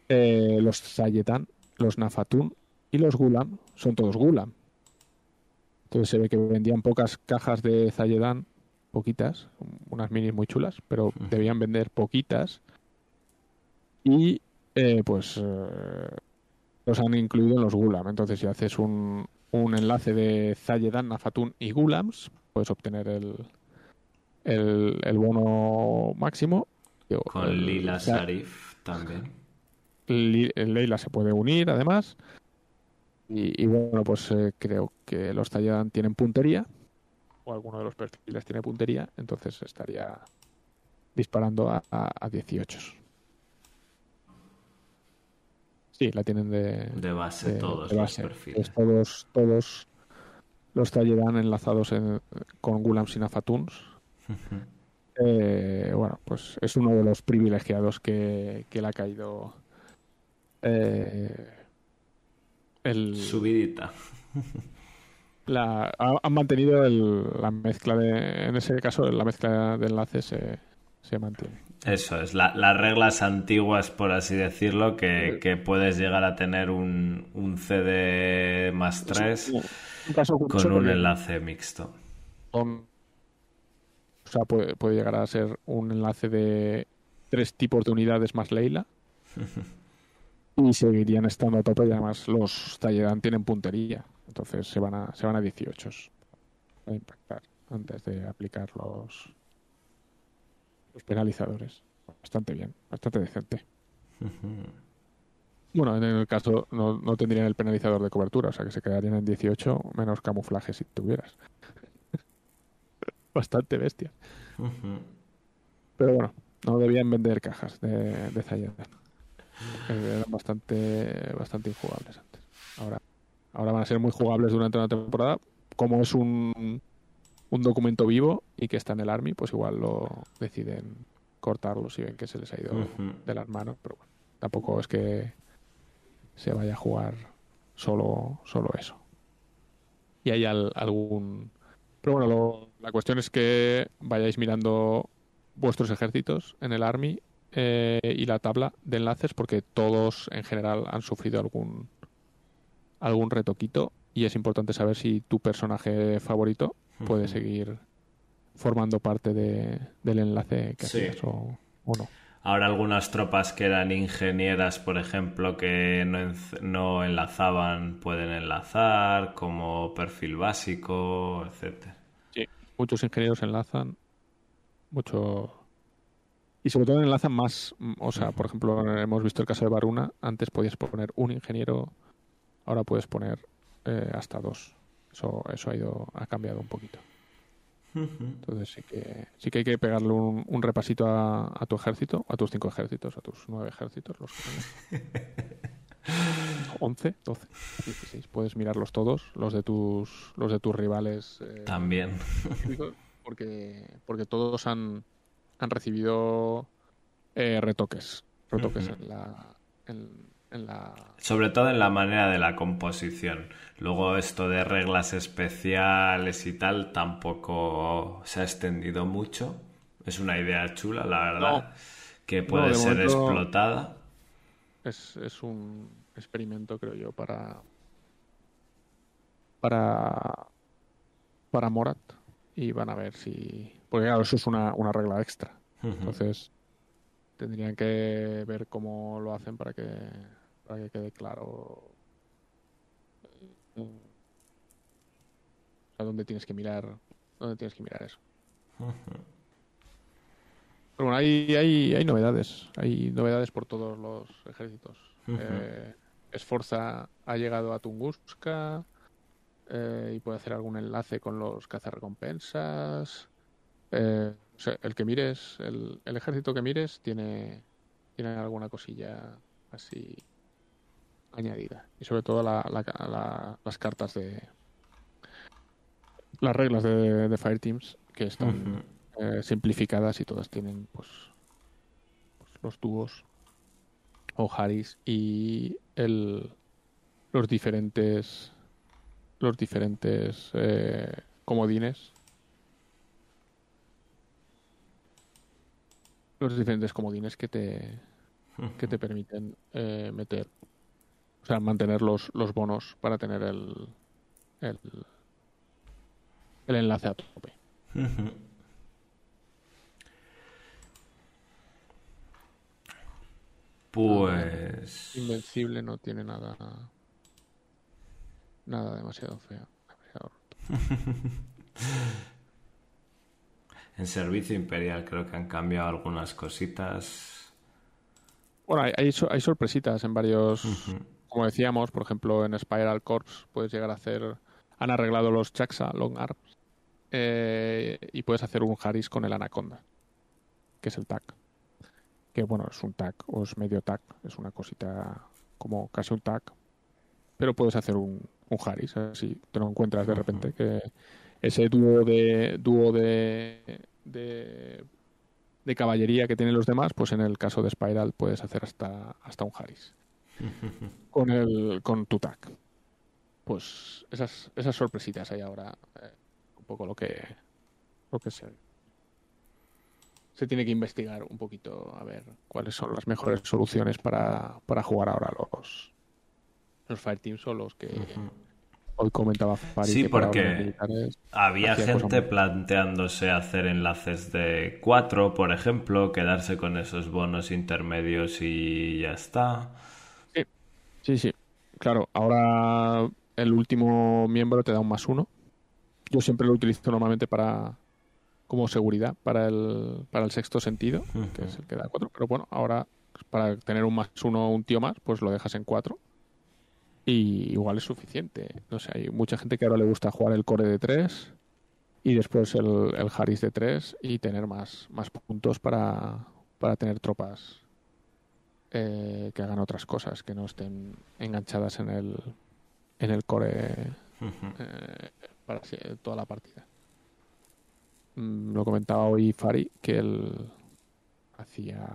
S5: eh, los Zayetan, los Nafatun y los Gulam son todos Gulam. Entonces se ve que vendían pocas cajas de Zayedan, poquitas, unas minis muy chulas, pero debían vender poquitas. Y eh, pues los han incluido en los Gulam. Entonces si haces un, un enlace de Zayedan, Nafatun y Gulams, puedes obtener el, el, el bono máximo.
S4: Con
S5: El-
S4: Lila Sarif también.
S5: Leila se puede unir además. Y, y bueno, pues eh, creo que los Zayadan tienen puntería. O alguno de los perfiles tiene puntería. Entonces estaría disparando a, a, a 18. Sí, la tienen de,
S4: De base,
S5: de-
S4: todos
S5: de
S4: los perfiles.
S5: Es todos, todos los Zayadan enlazados en- con Gulams y Nafatuns. Eh, bueno, pues es uno de los privilegiados que, que le ha caído eh, el,
S4: Subidita.
S5: la, ha- han mantenido el- la mezcla de, en ese caso, la mezcla de enlaces se, se mantiene.
S4: Eso es, la- las reglas antiguas, por así decirlo, que, que puedes llegar a tener un, un CD más 3
S5: Un caso curioso
S4: con un enlace mixto.
S5: o sea, puede, puede llegar a ser un enlace de tres tipos de unidades más Leila. y seguirían estando a tope y además los Talledan tienen puntería. Entonces se van a, se van a 18 a impactar antes de aplicar los, los penalizadores. Bastante bien, bastante decente. Bueno, en el caso no, no tendrían el penalizador de cobertura, o sea que se quedarían en 18 menos camuflaje si tuvieras. Bastante bestia. Pero bueno, no debían vender cajas de, de Eran bastante, bastante injugables antes. Ahora, ahora van a ser muy jugables durante una temporada. Como es un, un documento vivo y que está en el Army, pues igual lo deciden cortarlo si ven que se les ha ido de las manos. Pero bueno, tampoco es que se vaya a jugar solo, solo eso. Y hay al- algún... Pero bueno, lo- la cuestión es que vayáis mirando vuestros ejércitos en el Army eh, y la tabla de enlaces porque todos en general han sufrido algún algún retoquito y es importante saber si tu personaje favorito puede seguir formando parte de, del enlace que
S4: Sí.
S5: hacías o, o no.
S4: Ahora algunas tropas que eran ingenieras, por ejemplo, que no, no enlazaban, pueden enlazar, como perfil básico, etcétera.
S5: Muchos ingenieros enlazan, mucho y sobre todo enlazan más, o sea, por ejemplo, hemos visto el caso de Varuna, antes podías poner un ingeniero, ahora puedes poner eh, hasta dos. Eso, eso ha ido, ha cambiado un poquito. Entonces sí que sí que hay que pegarle un, un repasito a, a tu ejército, a tus cinco ejércitos, a tus nueve ejércitos, los que tengas. 11, 12, 16. Puedes mirarlos todos, los de tus, los de tus rivales. eh,
S4: También.
S5: porque, porque todos han, han recibido eh, retoques. Retoques en la. En, en la
S4: Sobre todo en la manera de la composición. Luego esto de reglas especiales y tal tampoco se ha extendido mucho. Es una idea chula, la verdad, que puede
S5: de
S4: ser explotada.
S5: es, es un experimento, creo yo, para. Para. Para Morat. Y van a ver si. Porque, claro, eso es una, una regla extra. Entonces, tendrían que ver cómo lo hacen para que, para que quede claro eh, a dónde tienes que mirar, dónde tienes que mirar eso. Pero bueno, hay, hay, hay novedades, hay novedades por todos los ejércitos.
S4: Ujú.
S5: Eh, Esforza ha llegado a Tunguska eh, y puede hacer algún enlace con los cazarrecompensas. Eh, o sea, el que mires, el, el ejército que mires tiene, tiene alguna cosilla así añadida. Y sobre todo la- la- la- las cartas de. Las reglas de, de Fireteams que están eh, simplificadas y todas tienen pues, pues, los dúos o Haris y el, los diferentes los diferentes eh, comodines los diferentes comodines que te que te permiten eh, meter o sea mantener los, los bonos para tener el el, el enlace a tope.
S4: Pues...
S5: Invencible no tiene nada. Nada demasiado feo. demasiado-
S4: En Servicio Imperial creo que han cambiado algunas cositas.
S5: Bueno, hay, hay, so- hay sorpresitas en varios. Como decíamos, por ejemplo, en Spiral Corps puedes llegar a hacer. Han arreglado los Chaxa Long Arms. eh, y puedes hacer un Haris con el Anaconda. Que es el TAC. Que bueno, es un TAC o es medio TAC. Es una cosita como casi un TAC. Pero puedes hacer un, un Haris. Así te lo encuentras de repente. Que ese dúo de. dúo de. de de caballería que tienen los demás, pues en el caso de Spiral puedes hacer hasta, hasta un Haris. Con el con tu tag. Pues esas, esas sorpresitas hay ahora. eh, un poco lo que lo que se se tiene que investigar un poquito a ver cuáles son las mejores soluciones para, para jugar ahora los los Fireteams o los que hoy comentaba Fari
S4: Sí, porque Había gente planteándose hacer enlaces de 4, por ejemplo, quedarse con esos bonos intermedios y ya está.
S5: Sí, sí. Claro, ahora el último miembro te da un más uno. Yo siempre lo utilizo normalmente para como seguridad para el, para el sexto sentido, que es el que da cuatro. Pero bueno, ahora pues, para tener un más uno un tío más, pues lo dejas en cuatro. Y igual es suficiente. No sé, hay mucha gente que ahora le gusta jugar el core de tres y después el, el Haris de tres y tener más, más puntos para, para tener tropas eh, que hagan otras cosas, que no estén enganchadas en el, en el core eh, para toda la partida. Mm, lo comentaba hoy Fari, que él hacía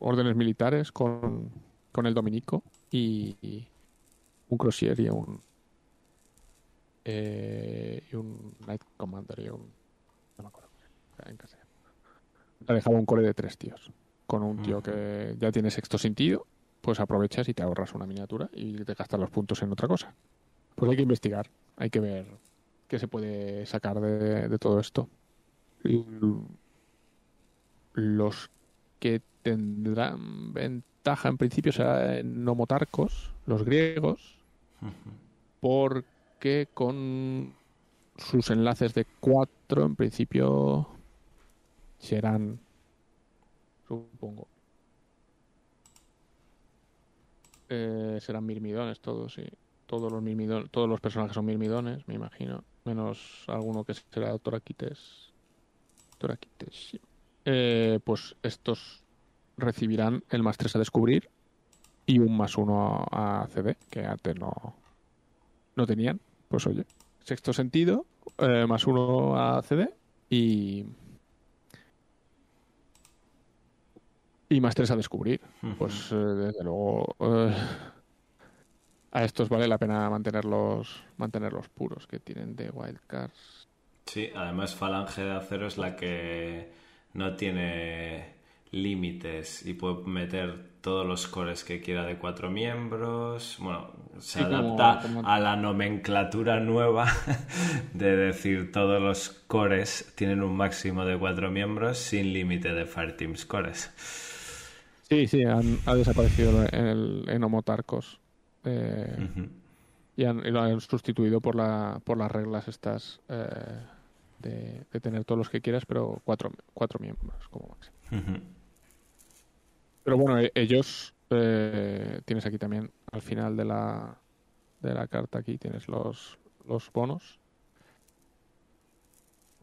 S5: órdenes militares con, con el Dominico y, y un Crozier y un eh, y un Knight Commander y un no me acuerdo en castellano. Le dejaba un core de tres tíos con un tío que ya tiene sexto sentido pues aprovechas y te ahorras una miniatura y te gastas los puntos en otra cosa. Pues hay que investigar hay que ver qué se puede sacar de, de todo esto. Y los que tendrán ventaja en principio será en nomotarcos los griegos porque con sus enlaces de 4 en principio serán supongo eh, serán mirmidones todos sí todos los mirmidones todos los personajes son mirmidones me imagino menos alguno que será Toraquites Toraquites sí. Eh, pues estos recibirán el más 3 a descubrir y un más uno a CD, que antes no, no tenían. Pues oye, sexto sentido, eh, más uno a CD y. Y más tres a descubrir. Pues eh, desde luego. eh, a estos vale la pena mantenerlos, mantenerlos puros que tienen de wildcards.
S4: Sí, además Falange de Acero es la que no tiene límites y puede meter todos los cores que quiera de cuatro miembros. Bueno, se
S5: Sí, como-
S4: adapta
S5: como-
S4: a la nomenclatura nueva de decir todos los cores tienen un máximo de cuatro miembros sin límite de Fireteams cores.
S5: Sí, sí, han, ha desaparecido en el en Homotarcos. Eh, y, han, y lo han sustituido por la por las reglas estas eh, de, de tener todos los que quieras, pero cuatro, cuatro miembros como máximo. Pero bueno, e- ellos eh, tienes aquí también al final de la de la carta aquí tienes los los bonos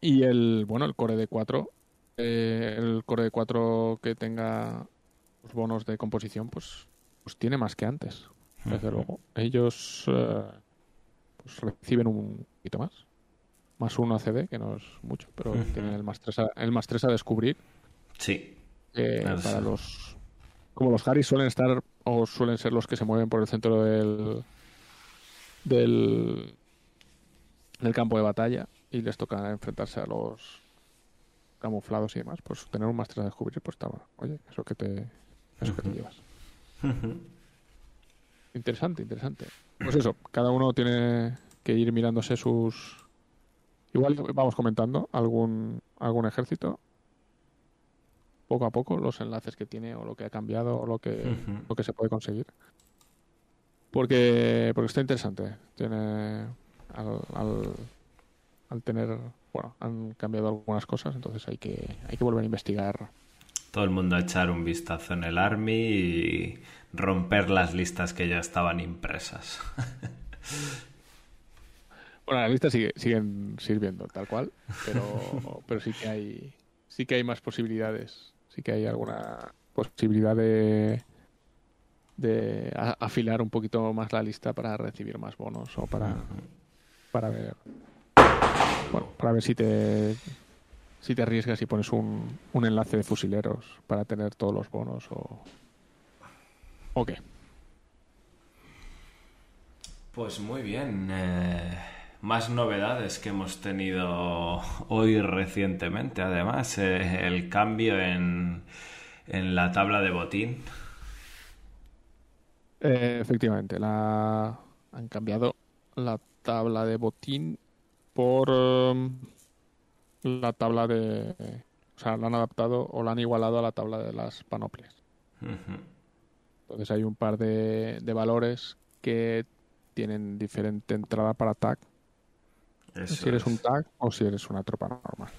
S5: y el bueno el core de 4 el core de 4 que tenga los bonos de composición pues pues tiene más que antes desde luego. Ellos eh, pues reciben un poquito más más uno a CD que no es mucho pero tienen el más 3 a, el más 3 a descubrir.
S4: Sí,
S5: eh,
S4: Claro,
S5: para los como los Harry suelen estar o suelen ser los que se mueven por el centro del del del campo de batalla y les toca enfrentarse a los camuflados y demás pues tener un máster a descubrir pues está bueno. oye eso que te eso que te llevas interesante interesante pues eso cada uno tiene que ir mirándose sus igual vamos comentando algún algún ejército poco a poco los enlaces que tiene o lo que ha cambiado o lo que, lo que se puede conseguir. Porque, porque está interesante. Tiene al, al, al tener, bueno, han cambiado algunas cosas, entonces hay que, hay que volver a investigar.
S4: Todo el mundo a echar un vistazo en el Army y romper las listas que ya estaban impresas.
S5: Bueno, las listas sigue, siguen sirviendo tal cual, pero, pero sí que hay, sí que hay más posibilidades. Sí que hay alguna posibilidad de, de afilar un poquito más la lista para recibir más bonos o para, para ver bueno, para ver si te si te arriesgas y pones un, un enlace de fusileros para tener todos los bonos o o qué.
S4: Pues muy bien. eh, más novedades que hemos tenido hoy recientemente, además. eh, el cambio en, en la tabla de botín.
S5: Eh, efectivamente, la han cambiado la tabla de botín por la tabla de o sea, la han adaptado o la han igualado a la tabla de las panoplias. Entonces hay un par de, de valores que tienen diferente entrada para tag,
S4: Eso
S5: si eres
S4: es.
S5: un tag o si eres una tropa normal.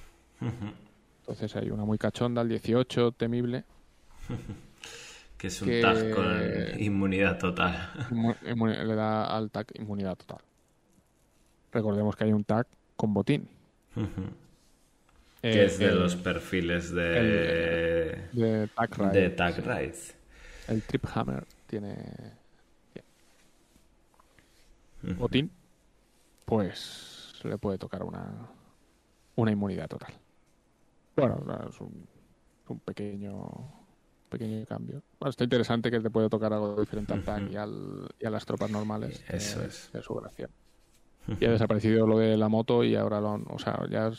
S5: Entonces hay una muy cachonda, el 18, temible,
S4: Que es un
S5: que-
S4: tag con inmunidad total.
S5: le da al tag inmunidad total. Recordemos que hay un tag con botín.
S4: Que es de
S5: el-
S4: los perfiles de,
S5: de tag raid.
S4: de Tag Raid.
S5: El Trip Hammer tiene botín, pues le puede tocar una, una inmunidad total. Bueno, es un, es un pequeño pequeño cambio. Bueno, está interesante que te puede tocar algo diferente al y, al, y a las tropas normales.
S4: Eso
S5: eh,
S4: es.
S5: de su gracia. Y ha desaparecido lo de la moto y ahora lo han, o sea, ya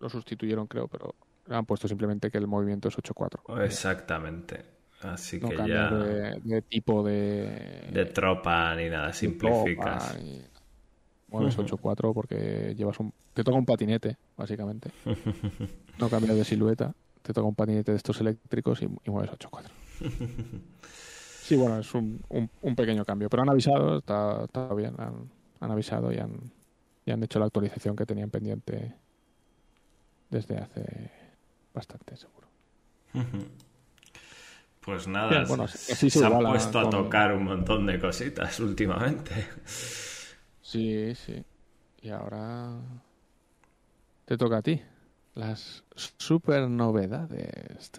S5: lo sustituyeron creo, pero han puesto simplemente que el movimiento es 8-4.
S4: Exactamente. Así
S5: No
S4: que ya
S5: de, de tipo de,
S4: de tropa ni nada, simplificas.
S5: tropa y Mueves 8-4 porque llevas un. Te toca un patinete, básicamente. No cambias de silueta. Te toca un patinete de estos eléctricos y, y mueves 8-4. Sí, bueno, es un, un, un pequeño cambio. Pero han avisado, está, está bien. Han, han avisado y han, y han hecho la actualización que tenían pendiente desde hace bastante, seguro.
S4: Pues nada,
S5: Bien, bueno,
S4: se,
S5: así se
S4: se han puesto a
S5: con-
S4: tocar un montón de cositas últimamente.
S5: Sí, sí. Y ahora te toca a ti. Las super novedades.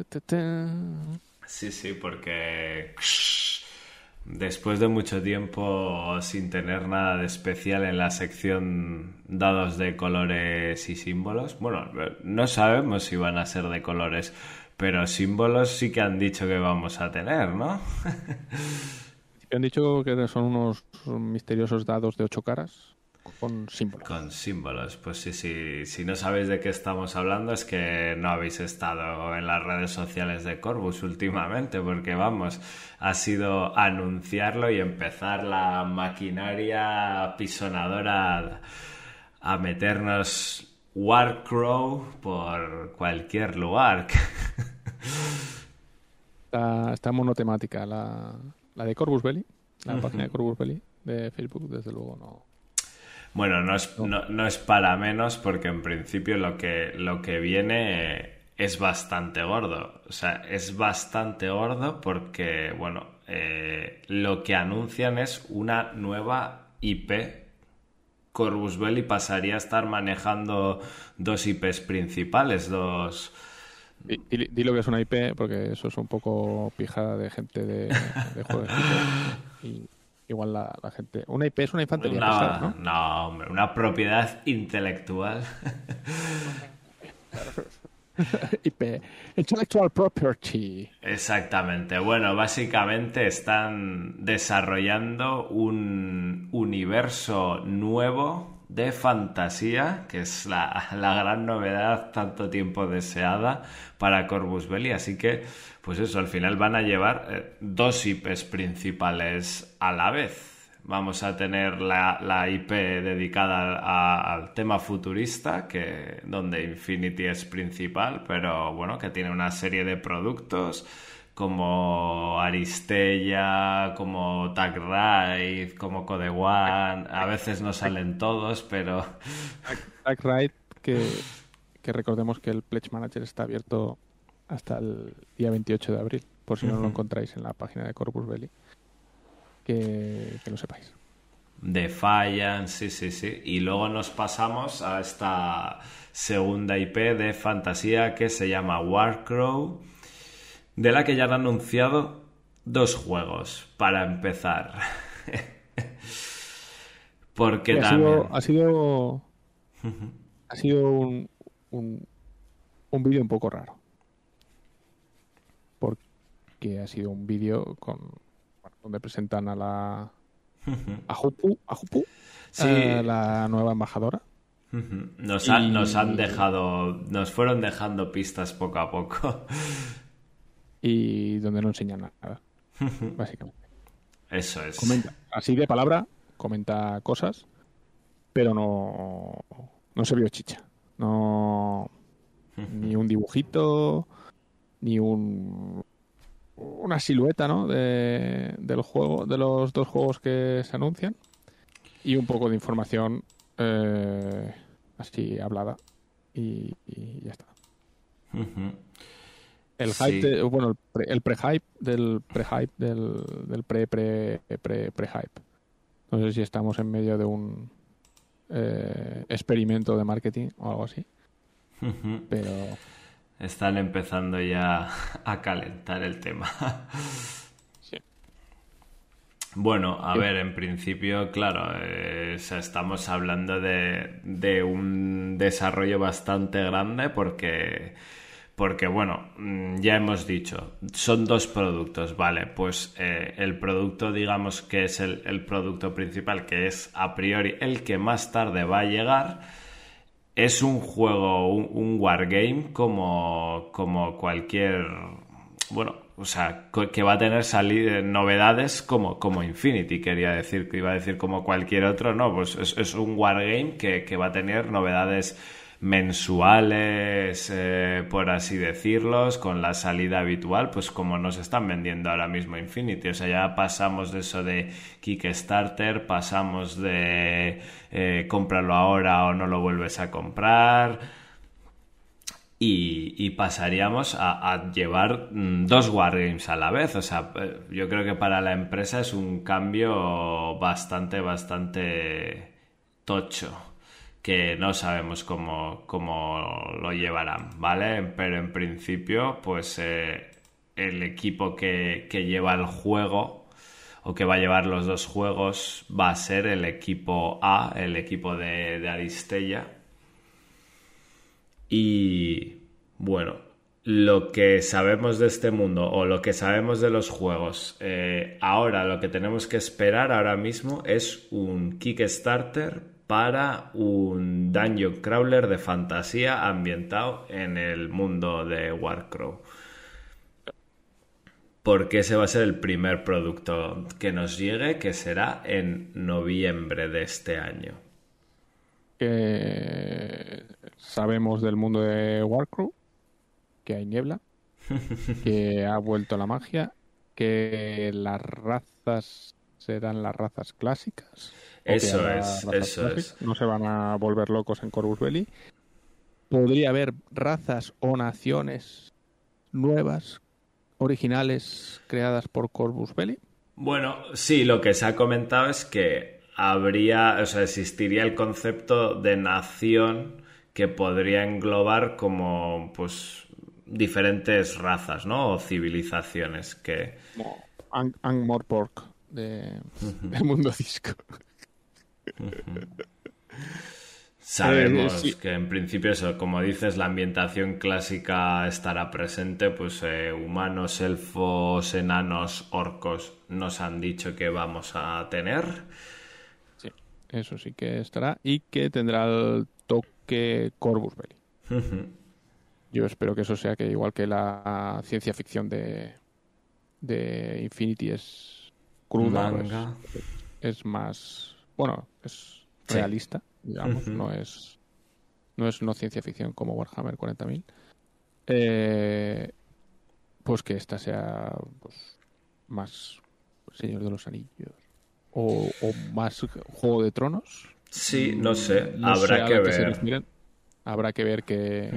S4: Sí, sí, porque Después de mucho tiempo sin tener nada de especial en la sección dados de colores y símbolos, bueno, no sabemos si van a ser de colores, pero símbolos sí que han dicho que vamos a tener, ¿no?
S5: Han dicho que son unos misteriosos dados de ocho caras con símbolos.
S4: Con símbolos, pues sí, sí. Si no sabéis de qué estamos hablando es que no habéis estado en las redes sociales de Corbus últimamente, porque vamos, ha sido anunciarlo y empezar la maquinaria pisonadora a meternos Warcrow por cualquier lugar.
S5: Está, está monotemática la, la de Corbus Belli, la página de Corbus Belli de Facebook, desde luego no.
S4: Bueno, no es, no, no es para menos porque en principio lo que, lo que viene es bastante gordo. O sea, es bastante gordo porque, bueno, eh, lo que anuncian es una nueva IP. Corbus Belli pasaría a estar manejando dos IPs principales, dos...
S5: Di, di- di lo que es una IP, porque eso es un poco pijada de gente de, de juegos. y igual la, la gente. Una IP es una infantería
S4: Una,
S5: pesada, ¿no?
S4: no, hombre, una propiedad intelectual.
S5: IP. Intellectual Property.
S4: Exactamente. Bueno, básicamente están desarrollando un universo nuevo de fantasía, que es la, la gran novedad tanto tiempo deseada para Corvus Belli. Así que, pues eso, al final van a llevar eh, dos IPs principales a la vez. Vamos a tener la, la IP dedicada a- al tema futurista, que, donde Infinity es principal, pero bueno, que tiene una serie de productos como Aristella, como Tag Ride, como Code One. A veces no salen todos, pero
S5: Black Ride, que, que recordemos que el Pledge Manager está abierto hasta el día 28 de abril, por si no lo encontráis en la página de Corpus Belli. Que, que lo sepáis.
S4: Defiant, sí, sí, sí. Y luego nos pasamos a esta segunda IP de fantasía que se llama Warcrow, de la que ya han anunciado dos juegos para empezar. Porque
S5: ha
S4: también...
S5: sido, ha sido, ha sido un, un, un vídeo un poco raro. Porque ha sido un vídeo con bueno, donde presentan a la a Jupu, a Jupu,
S4: Sí.
S5: eh, la nueva embajadora.
S4: Nos han,
S5: Y-
S4: nos han dejado, nos fueron dejando pistas poco a poco.
S5: y donde no enseñan nada, básicamente.
S4: Eso es.
S5: Comenta, así de palabra, comenta cosas, pero no, no se vio chicha. No, ni un dibujito, ni un una silueta, ¿no? De, del juego, de los dos juegos que se anuncian y un poco de información eh, así hablada y, y ya está. El
S4: Sí.
S5: hype, de- bueno, el pre- pre-hype del pre-hype del, del pre-pre pre, pre-hype. No sé si estamos en medio de un eh, experimento de marketing o algo así, pero
S4: Están empezando ya a calentar el tema.
S5: Sí.
S4: Bueno, a ver, en principio, claro, eh, o sea, estamos hablando de, de un desarrollo bastante grande porque, porque, bueno, mm, ya hemos dicho, son dos productos, ¿vale? Pues eh, el producto, digamos que es el, el producto principal, que es a priori el que más tarde va a llegar, es un juego, un, wargame como, como cualquier. Bueno, o sea, que va a tener salir novedades como, como Infinity, quería decir, que iba a decir como cualquier otro, no, pues es, es un wargame que, que va a tener novedades mensuales, eh, por así decirlos, con la salida habitual, pues como nos están vendiendo ahora mismo Infinity. O sea, ya pasamos de eso de Kickstarter, pasamos de eh, cómpralo ahora o no lo vuelves a comprar. Y, pasaríamos a, a llevar mm, dos wargames a la vez. O sea, eh, yo creo que para la empresa es un cambio bastante, bastante tocho que no sabemos cómo, cómo lo llevarán, ¿vale? Pero en principio, pues eh, el equipo que, que lleva el juego o que va a llevar los dos juegos va a ser el equipo A, el equipo de, de Aristella. Y bueno, lo que sabemos de este mundo o lo que sabemos de los juegos, eh, ahora lo que tenemos que esperar ahora mismo es un Kickstarter para un Dungeon Crawler de fantasía ambientado en el mundo de Warcrow. Porque ese va a ser el primer producto que nos llegue, que será en noviembre de este año.
S5: Que sabemos del mundo de Warcrow, que hay niebla, que ha vuelto la magia, que las razas serán las razas clásicas.
S4: Eso es,
S5: razas
S4: eso es.
S5: No se van a volver locos en Corvus Belli. Podría haber razas o naciones nuevas, originales, creadas por Corvus Belli.
S4: Bueno, sí, lo que se ha comentado es que habría, o sea, existiría el concepto de nación que podría englobar como, pues, diferentes razas, ¿no? O civilizaciones que...
S5: como Ang- Angmorpork de, del mundo disco.
S4: Sabemos
S5: Eh, sí.
S4: que en principio eso, como dices, la ambientación clásica estará presente, pues eh, humanos, elfos, enanos, orcos nos han dicho que vamos a tener.
S5: Sí, eso sí que estará y que tendrá el toque Corvus Belli. Yo espero que eso sea que igual que la ciencia ficción de, de Infinity es cruda,
S4: Manga.
S5: pues, es más, bueno, es
S4: Sí.
S5: realista, digamos, no es no es no ciencia ficción como Warhammer 40.000. Eh, pues que esta sea pues, más Señor de los Anillos o, o más Juego de Tronos.
S4: Sí, no sé,
S5: No
S4: habrá que ver.
S5: Habrá que ver qué,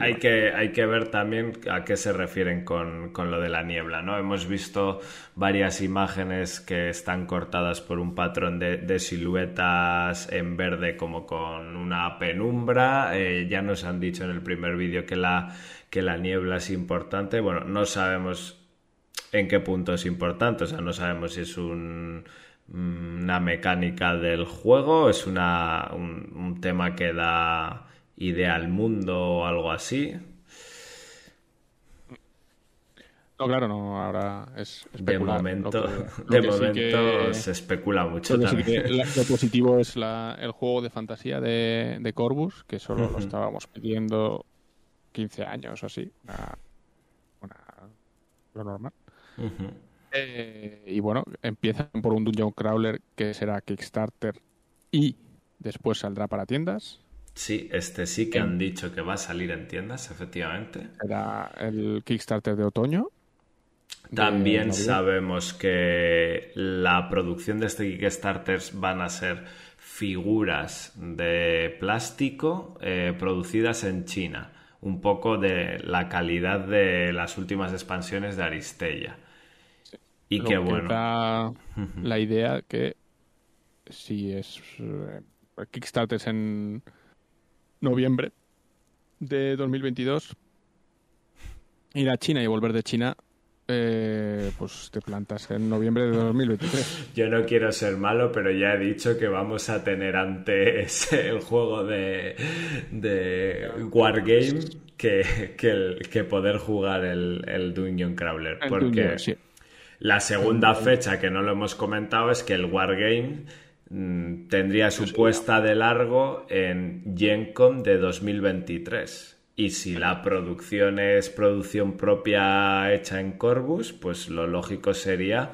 S4: hay, que, hay que ver también a qué se refieren con, con lo de la niebla, ¿no? Hemos visto varias imágenes que están cortadas por un patrón de, de siluetas en verde como con una penumbra. Eh, ya nos han dicho en el primer vídeo que la, que la niebla es importante. Bueno, no sabemos en qué punto es importante, o sea, no sabemos si es un- una mecánica del juego, es una, un, un tema que da idea al mundo o algo así.
S5: No, claro, no, ahora es
S4: De momento,
S5: Lo que- lo
S4: de
S5: sí
S4: momento
S5: que-
S4: se especula mucho
S5: sí
S4: también.
S5: que la- lo positivo es la- el juego de fantasía de, de Corvus, que solo lo estábamos pidiendo 15 años o así. Una, una- lo normal. Eh, y bueno, empiezan por un Dungeon Crawler que será Kickstarter y después saldrá para tiendas.
S4: Sí, este sí que han dicho que va a salir en tiendas, efectivamente.
S5: Será el Kickstarter de otoño.
S4: También sabemos que la producción de este Kickstarter van a ser figuras de plástico eh, producidas en China. Un poco de la calidad de las últimas expansiones de Aristella. Y que bueno.
S5: da la idea que si es eh, Kickstarter en noviembre de 2022, ir a China y volver de China, eh, pues te plantas en noviembre de 2023.
S4: Yo no quiero ser malo, pero ya he dicho que vamos a tener antes el juego de, de Wargame que, que, el- que poder jugar el, el Dungeon Crawler.
S5: El
S4: Porque
S5: Dungeon, sí.
S4: la segunda fecha que no lo hemos comentado es que el Wargame mm, tendría su puesta de largo en GenCon de 2023. Y si la producción es producción propia hecha en Corvus, pues lo lógico sería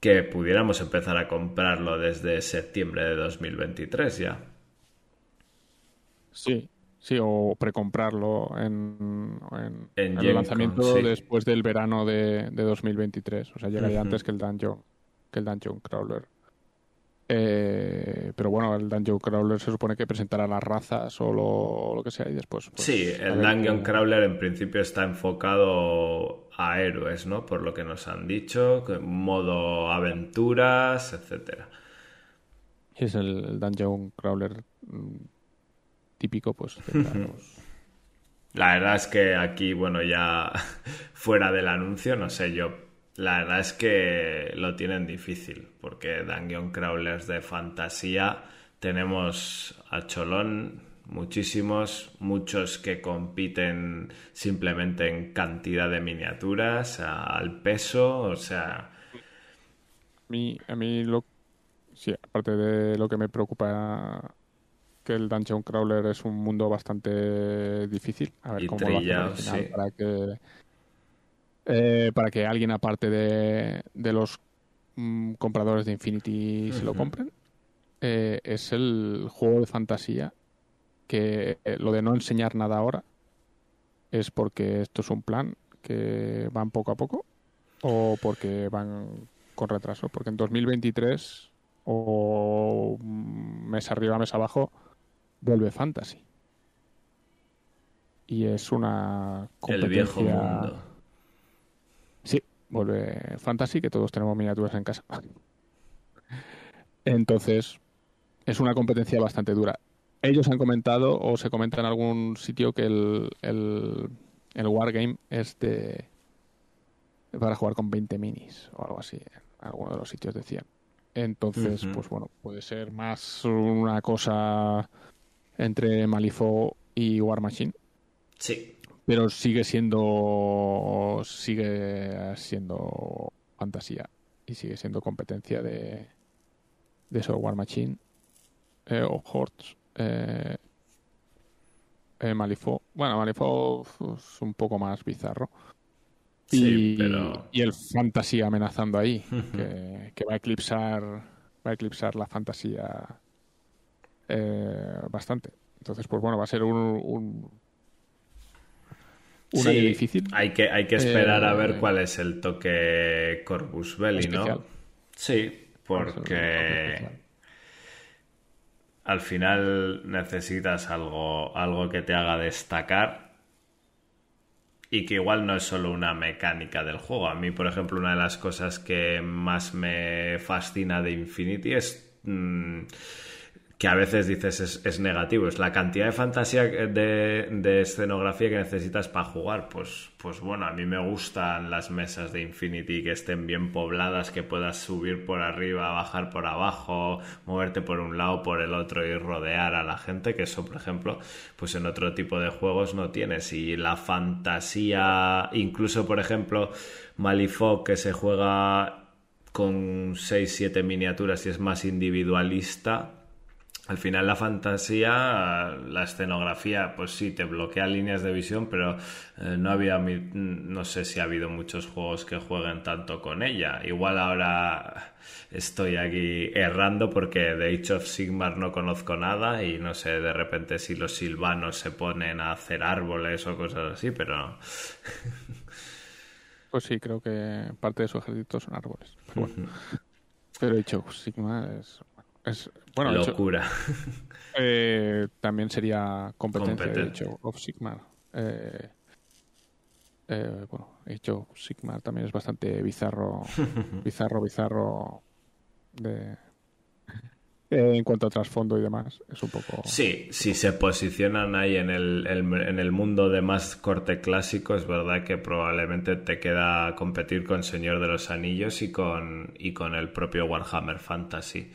S4: que pudiéramos empezar a comprarlo desde septiembre de 2023 ya.
S5: Sí, sí, o precomprarlo en, en,
S4: En
S5: el lanzamiento
S4: sí.
S5: después del verano de, de 2023. O sea, llegaría antes que el Dungeon, que el Dungeon Crawler. Eh, pero bueno, el Dungeon Crawler se supone que presentará las razas o lo, lo que sea y después. pues,
S4: Sí, el Dungeon Crawler en principio está enfocado a héroes, ¿no? Por lo que nos han dicho, modo aventuras, etcétera.
S5: Es el, el Dungeon Crawler mm, típico, pues. de los-
S4: La verdad es que aquí, bueno, ya fuera del anuncio, no sé, yo la verdad es que lo tienen difícil, porque Dungeon Crawlers de fantasía tenemos a Cholón, muchísimos, muchos que compiten simplemente en cantidad de miniaturas, al peso, o sea...
S5: A mí, a mí lo, sí, aparte de lo que me preocupa que el Dungeon Crawler es un mundo bastante difícil. A ver
S4: Y
S5: cómo lo hacen al
S4: trillado,
S5: final
S4: sí.
S5: para que eh, para que alguien aparte de, de los mm, compradores de Infinity se lo compren. Eh, es el juego de fantasía que eh, lo de no enseñar nada ahora es porque esto es un plan que van poco a poco o porque van con retraso. Porque en 2023 o mes arriba, mes abajo, vuelve Fantasy. Y es una
S4: El viejo
S5: competencia...
S4: mundo.
S5: Vuelve Fantasy, que todos tenemos miniaturas en casa. Entonces, es una competencia bastante dura. Ellos han comentado, o se comenta en algún sitio, que el, el, el Wargame es de para jugar con 20 minis o algo así. En alguno de los sitios decían. Entonces, pues bueno, puede ser más una cosa entre Malifaux y War Machine
S4: Sí,
S5: pero sigue siendo sigue siendo fantasía y sigue siendo competencia de de eso War Machine eh, o Hordes eh, eh, Malifaux. Bueno Malifaux es un poco más bizarro.
S4: Sí,
S5: y,
S4: pero-
S5: y el fantasía amenazando ahí que, que va a eclipsar va a eclipsar la fantasía eh, bastante. Entonces pues bueno va a ser un, un un
S4: Sí,
S5: año difícil
S4: Hay que, hay que esperar a ver
S5: Eh,
S4: cuál es el toque Corpus Belli. ¿no? Sí, porque al final necesitas algo, algo que te haga destacar y que igual no es solo una mecánica del juego. A mí, por ejemplo, una de las cosas que más me fascina de Infinity es mm, que a veces dices es, negativo, es la cantidad de fantasía de escenografía que necesitas para jugar. Pues, pues bueno, a mí me gustan las mesas de Infinity que estén bien pobladas, que puedas subir por arriba, bajar por abajo, moverte por un lado, por el otro y rodear a la gente, que eso, por ejemplo, pues en otro tipo de juegos no tienes. Y la fantasía, incluso, por ejemplo, Malifaux, que se juega con 6-7 miniaturas y es más individualista, al final la fantasía, la escenografía, pues sí, te bloquea líneas de visión, pero eh, no había, no sé si ha habido muchos juegos que jueguen tanto con ella. Igual ahora estoy aquí errando porque de Age of Sigmar no conozco nada y no sé de repente si los silvanos se ponen a hacer árboles o cosas así, pero
S5: pues sí creo que parte de su ejército son árboles. Pero bueno pero hecho Sigma es es bueno de hecho,
S4: locura.
S5: eh, también sería competencia de
S4: Competen-
S5: hecho of Sigmar eh, eh, bueno hecho Sigmar también es bastante bizarro bizarro bizarro de eh, en cuanto a trasfondo y demás es un poco
S4: Sí, si se posicionan ahí en el, el- en el mundo de más corte clásico, es verdad que probablemente te queda competir con Señor de los Anillos y con, y con el propio Warhammer Fantasy.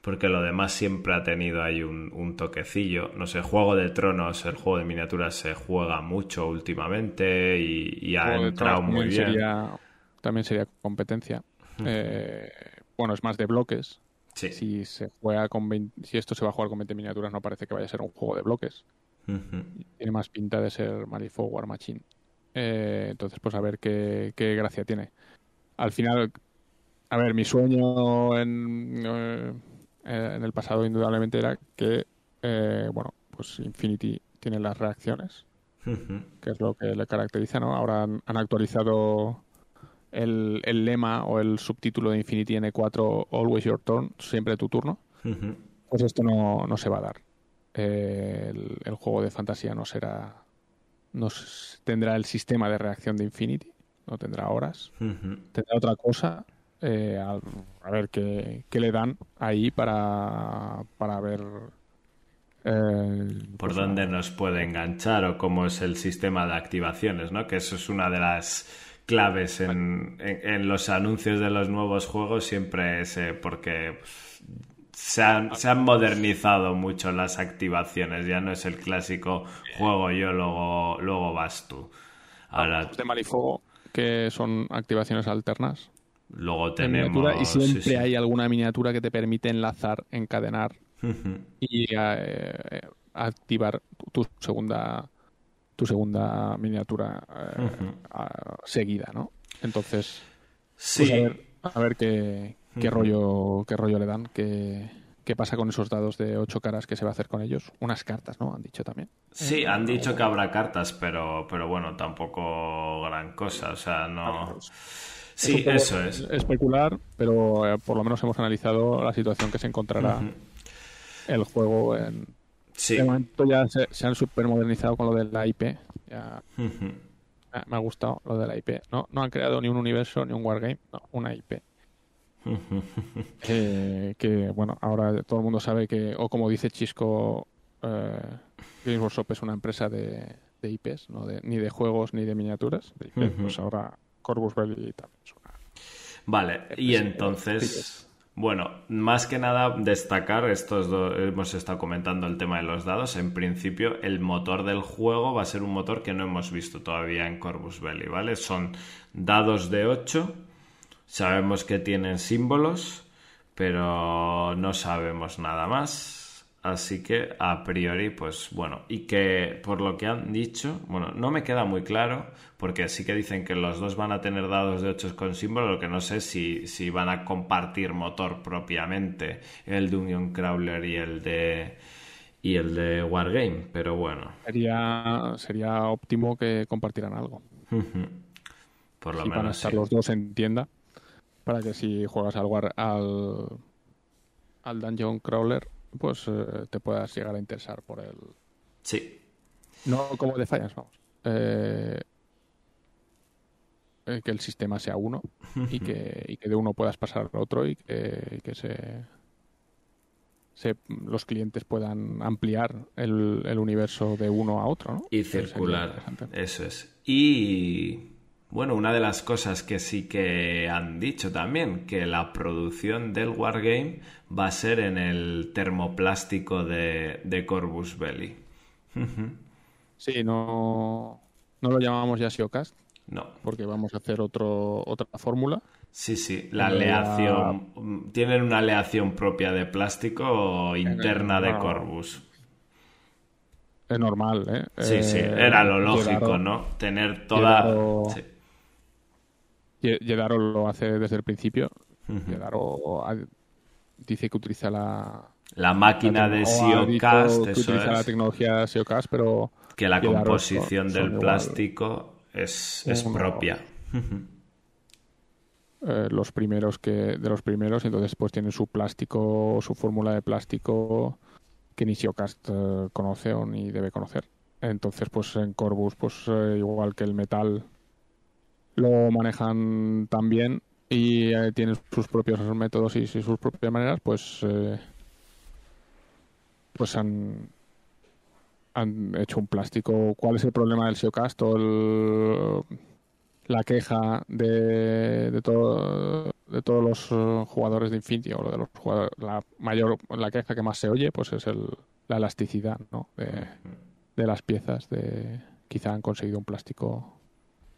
S4: Porque lo demás siempre ha tenido ahí un, un toquecillo. No sé, Juego de Tronos, el juego de miniaturas se juega mucho últimamente y, y ha
S5: Juego
S4: entrado muy bien.
S5: Sería, también sería competencia. Eh, bueno, es más de bloques.
S4: Sí.
S5: Si se juega con 20 si esto se va a jugar con 20 miniaturas, no parece que vaya a ser un juego de bloques. Tiene más pinta de ser Malifaux War Machine. Eh, entonces, pues a ver qué, qué gracia tiene. Al final, a ver, mi sueño en, eh, en el pasado indudablemente era que, eh, bueno, pues Infinity tiene las reacciones que es lo que le caracteriza, ¿no? Ahora han, han actualizado el, el lema o el subtítulo de Infinity N4, Always Your Turn, siempre tu turno. Pues esto no, no se va a dar. Eh, el, el juego de fantasía no será. No tendrá el sistema de reacción de Infinity, no tendrá horas, tendrá otra cosa. Eh, a, ver qué, qué le dan ahí para, para ver. eh,
S4: por
S5: pues,
S4: dónde nos puede enganchar o cómo es el sistema de activaciones, ¿no? Que eso es una de las claves en, en- en los anuncios de los nuevos juegos siempre es eh, porque pues, se, han, se han modernizado mucho las activaciones. Ya no es el clásico juego yo, luego, luego vas tú. Ahora,
S5: de Mal y Fuego, que son activaciones alternas
S4: luego
S5: y
S4: tenemos... sí,
S5: siempre
S4: sí.
S5: hay alguna miniatura que te permite enlazar, encadenar y eh, activar tu segunda tu segunda miniatura eh, a- seguida, ¿no? Entonces,
S4: Sí.
S5: pues a ver, a ver qué, qué rollo qué rollo le dan, qué, qué pasa con esos dados de ocho caras que se va a hacer con ellos. Unas cartas, ¿no? Han dicho también.
S4: Sí, han dicho que habrá cartas, pero, pero bueno, tampoco gran cosa. O sea, no. Sí, eso es.
S5: Especular, pero eh, por lo menos hemos analizado la situación que se encontrará el juego en...
S4: Sí.
S5: De momento ya se, se han supermodernizado con lo de la IP. Ya me- me ha gustado lo de la IP. No, no han creado ni un universo ni un wargame, no, una IP. que, que, bueno, ahora todo el mundo sabe que, o como dice Chisco, eh, Games Workshop es una empresa de, de IPs, no de, ni de juegos ni de miniaturas. de IP.
S4: Ujú.
S5: Pues ahora Corvus Belli también es una.
S4: Vale, y entonces. Bueno, más que nada destacar, estos dos, hemos estado comentando el tema de los dados. En principio, el motor del juego va a ser un motor que no hemos visto todavía en Corvus Belli, ¿vale? Son dados de 8, sabemos que tienen símbolos, pero no sabemos nada más. Así que a priori, pues bueno, y que por lo que han dicho, bueno, no me queda muy claro, porque sí que dicen que los dos van a tener dados de 8 con símbolo, lo que no sé si, si van a compartir motor propiamente, el de Union Crawler y el de y el de Wargame, pero bueno,
S5: Sería, sería óptimo que compartieran algo.
S4: por lo
S5: y van a
S4: menos
S5: estar
S4: sí.
S5: los dos en tienda para que si juegas al, war- al, al Dungeon Crawler, pues eh, te puedas llegar a interesar por el...
S4: Sí,
S5: No como Defiance, vamos. Eh, eh, que el sistema sea uno y que, y que de uno puedas pasar al otro y que, y que se, se- los clientes puedan ampliar el, el universo de uno a otro, ¿no?
S4: y circular, eso es. Y bueno, una de las cosas que sí que han dicho también, que la producción del Wargame va a ser en el termoplástico de, de Corvus Belli.
S5: Sí, no, no lo llamamos ya Siocast
S4: No,
S5: porque vamos a hacer otro, otra fórmula.
S4: sí, sí, la aleación, tienen una aleación propia de plástico interna de Corvus.
S5: Es normal, ¿eh?
S4: Sí, sí,
S5: Eh,
S4: era lo lógico, ¿no? Tener toda... Sí.
S5: Ye- Yedaro lo hace desde el principio.
S4: Ujú.
S5: Yedaro ha- dice que utiliza la...
S4: La máquina de
S5: la
S4: SEOcast,
S5: que
S4: eso
S5: utiliza la tecnología SEOcast, pero
S4: que la
S5: Yedaro
S4: composición
S5: son-
S4: del
S5: son igual.
S4: plástico es, es propia.
S5: eh, los primeros que de los primeros, entonces pues tienen su plástico, su fórmula de plástico que ni Siocast eh, conoce o ni debe conocer. Entonces pues en Corbus pues eh, igual que el metal lo manejan también y eh, tienen sus propios métodos y, sus propias maneras, pues eh, pues han han hecho un plástico. ¿Cuál es el problema del Siocast o el la queja de, de, todo, de todos los jugadores de Infinity o de los jugadores, la mayor la queja que más se oye pues es el, la elasticidad ¿no? de, de las piezas de quizá han conseguido un plástico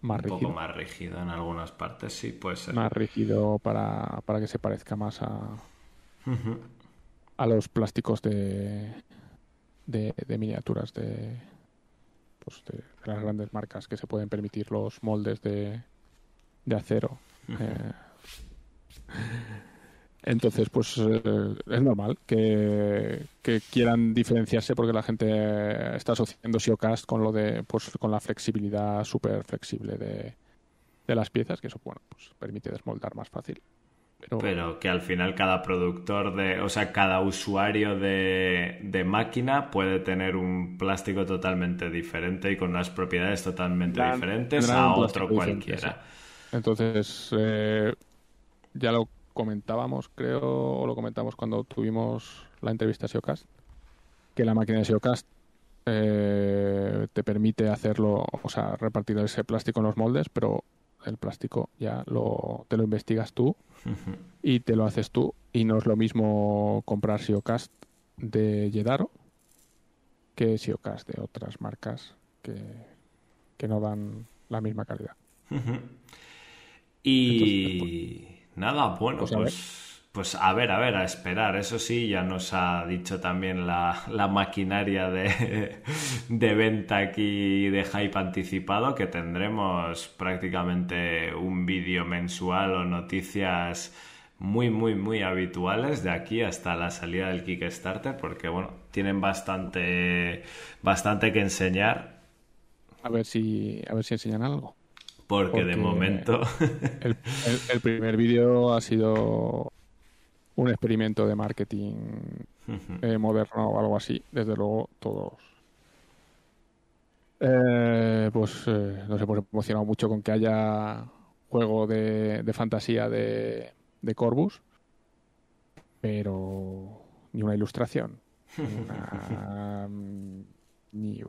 S5: más
S4: Un poco más rígido en algunas partes, sí, puede ser.
S5: más rígido para, para que se parezca más a, a los plásticos de, de, de miniaturas de, pues de, las grandes marcas que se pueden permitir los moldes de, de acero. Eh, entonces, pues eh, es normal que, que quieran diferenciarse porque la gente está asociando Siocast con lo de pues con la flexibilidad súper flexible de, de las piezas, que eso bueno, pues permite desmoldar más fácil. Pero,
S4: Pero que al final cada productor de, o sea, cada usuario de, de máquina puede tener un plástico totalmente diferente y con unas propiedades totalmente diferentes a otro cualquiera.
S5: Entonces, eh, ya lo comentábamos, creo, o lo comentamos cuando tuvimos la entrevista a SEOcast, que la máquina de SEOcast eh, te permite hacerlo, o sea, repartir ese plástico en los moldes, pero el plástico ya lo, te lo investigas tú y te lo haces tú. Y no es lo mismo comprar Siocast de Yedaro que Siocast de otras marcas que, que no dan la misma calidad.
S4: Y nada, bueno,
S5: pues
S4: pues,
S5: a ver.
S4: pues a ver, a ver, a esperar. Eso sí, ya nos ha dicho también la, la maquinaria de, de venta aquí de hype anticipado que tendremos prácticamente un vídeo mensual o noticias muy, muy, muy habituales de aquí hasta la salida del Kickstarter porque, bueno, tienen bastante, bastante que enseñar
S5: A ver si, a ver si enseñan algo.
S4: Porque, de momento...
S5: El, el- el primer vídeo ha sido un experimento de marketing eh, moderno o algo así. Desde luego, todos. Eh, pues eh, nos hemos emocionado mucho con que haya juego de, de fantasía de, de Corvus, pero ni una ilustración, ni, una- ni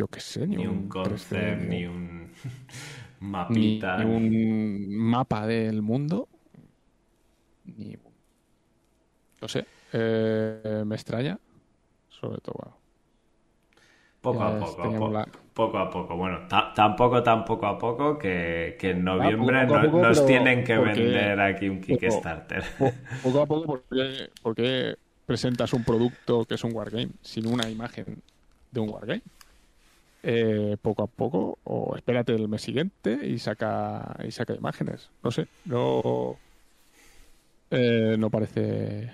S5: yo qué sé, ni,
S4: ni un
S5: 3D,
S4: concept,
S5: ni
S4: ni
S5: un-
S4: mapita.
S5: ni un mapa del mundo, ni no sé, eh, me extraña, sobre todo. bueno,
S4: Poco a poco, po-
S5: la-
S4: poco a poco. Bueno, ta- tampoco tan poco a poco que, que en noviembre
S5: poco a
S4: no-
S5: poco,
S4: nos tienen que
S5: porque-
S4: vender aquí un
S5: poco-
S4: Kickstarter.
S5: Po- poco a poco, porque, porque presentas un producto que es un wargame sin una imagen de un wargame. Eh, poco a poco, o espérate el mes siguiente y saca y saca imágenes. No sé, no, eh, no parece.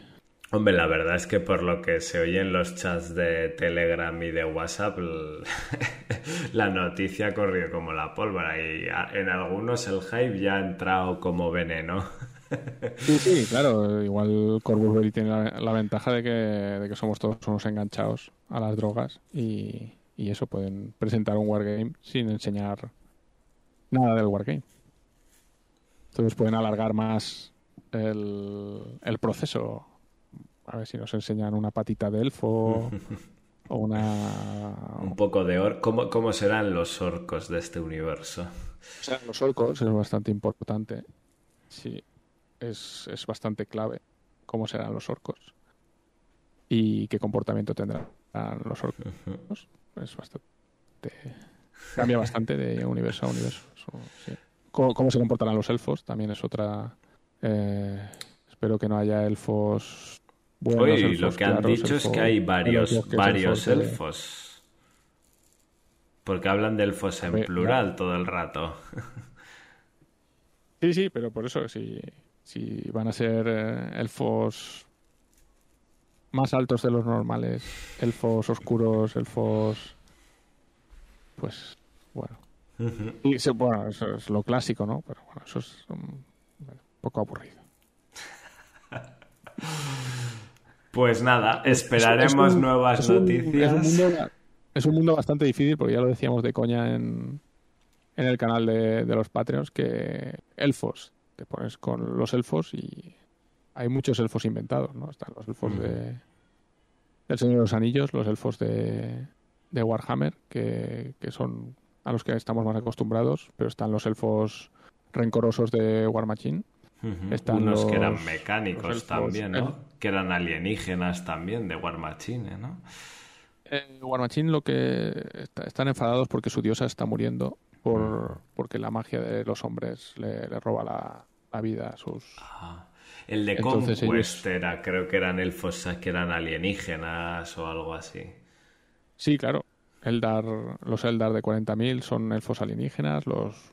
S4: Hombre, la verdad es que por lo que se oye en los chats de Telegram y de WhatsApp, la noticia corrió como la pólvora y en algunos el hype ya ha entrado como veneno.
S5: Sí, sí, claro. Igual Belli tiene la, la ventaja de que, de que somos todos unos enganchados a las drogas y, y eso pueden presentar un wargame sin enseñar nada del wargame. Entonces pueden alargar más el, el proceso. A ver si nos enseñan una patita de elfo o una...
S4: Un poco de or. ¿Cómo, ¿Cómo serán los orcos de este universo?
S5: O sea, los orcos es bastante importante. Sí, es, es bastante clave cómo serán los orcos y qué comportamiento tendrán los orcos. Es bastante. Cambia bastante de universo a universo. Eso, sí. ¿Cómo, cómo se comportarán los elfos? También es otra. eh, espero que no haya elfos. Buenos,
S4: Uy,
S5: elfos
S4: lo que han
S5: claros,
S4: dicho es que hay varios,
S5: elfos que
S4: varios
S5: elfos de-.
S4: Porque hablan de elfos en plural todo el rato.
S5: Sí, sí, pero por eso, si, si van a ser eh, elfos más altos de los normales, elfos oscuros, elfos. Pues, bueno. Y se- bueno, eso es lo clásico, ¿no? Pero bueno, eso es un poco aburrido.
S4: Pues nada,
S5: Es-
S4: esperaremos
S5: es un-
S4: nuevas
S5: es
S4: noticias.
S5: Es un, mundo, es un mundo bastante difícil, porque ya lo decíamos de coña en, en el canal de, de los Patreons, que elfos, te pones con los elfos y hay muchos elfos inventados, ¿no? Están los elfos de del Señor de los Anillos, los elfos de, de Warhammer, que, que son a los que estamos más acostumbrados, pero están los elfos rencorosos de War Machine. Están
S4: Unos que eran
S5: los-
S4: mecánicos
S5: los elfos,
S4: también, ¿no?
S5: el-
S4: Que eran alienígenas también de War Machine, ¿no?
S5: Eh, War Machine lo que está- están enfadados porque su diosa está muriendo por porque la magia de los hombres le, le roba la, la vida a sus
S4: Ah, El de
S5: Entonces
S4: Conquest era, creo que eran elfos que eran alienígenas o algo así.
S5: sí claro Eldar los Eldar de 40.000 son elfos alienígenas los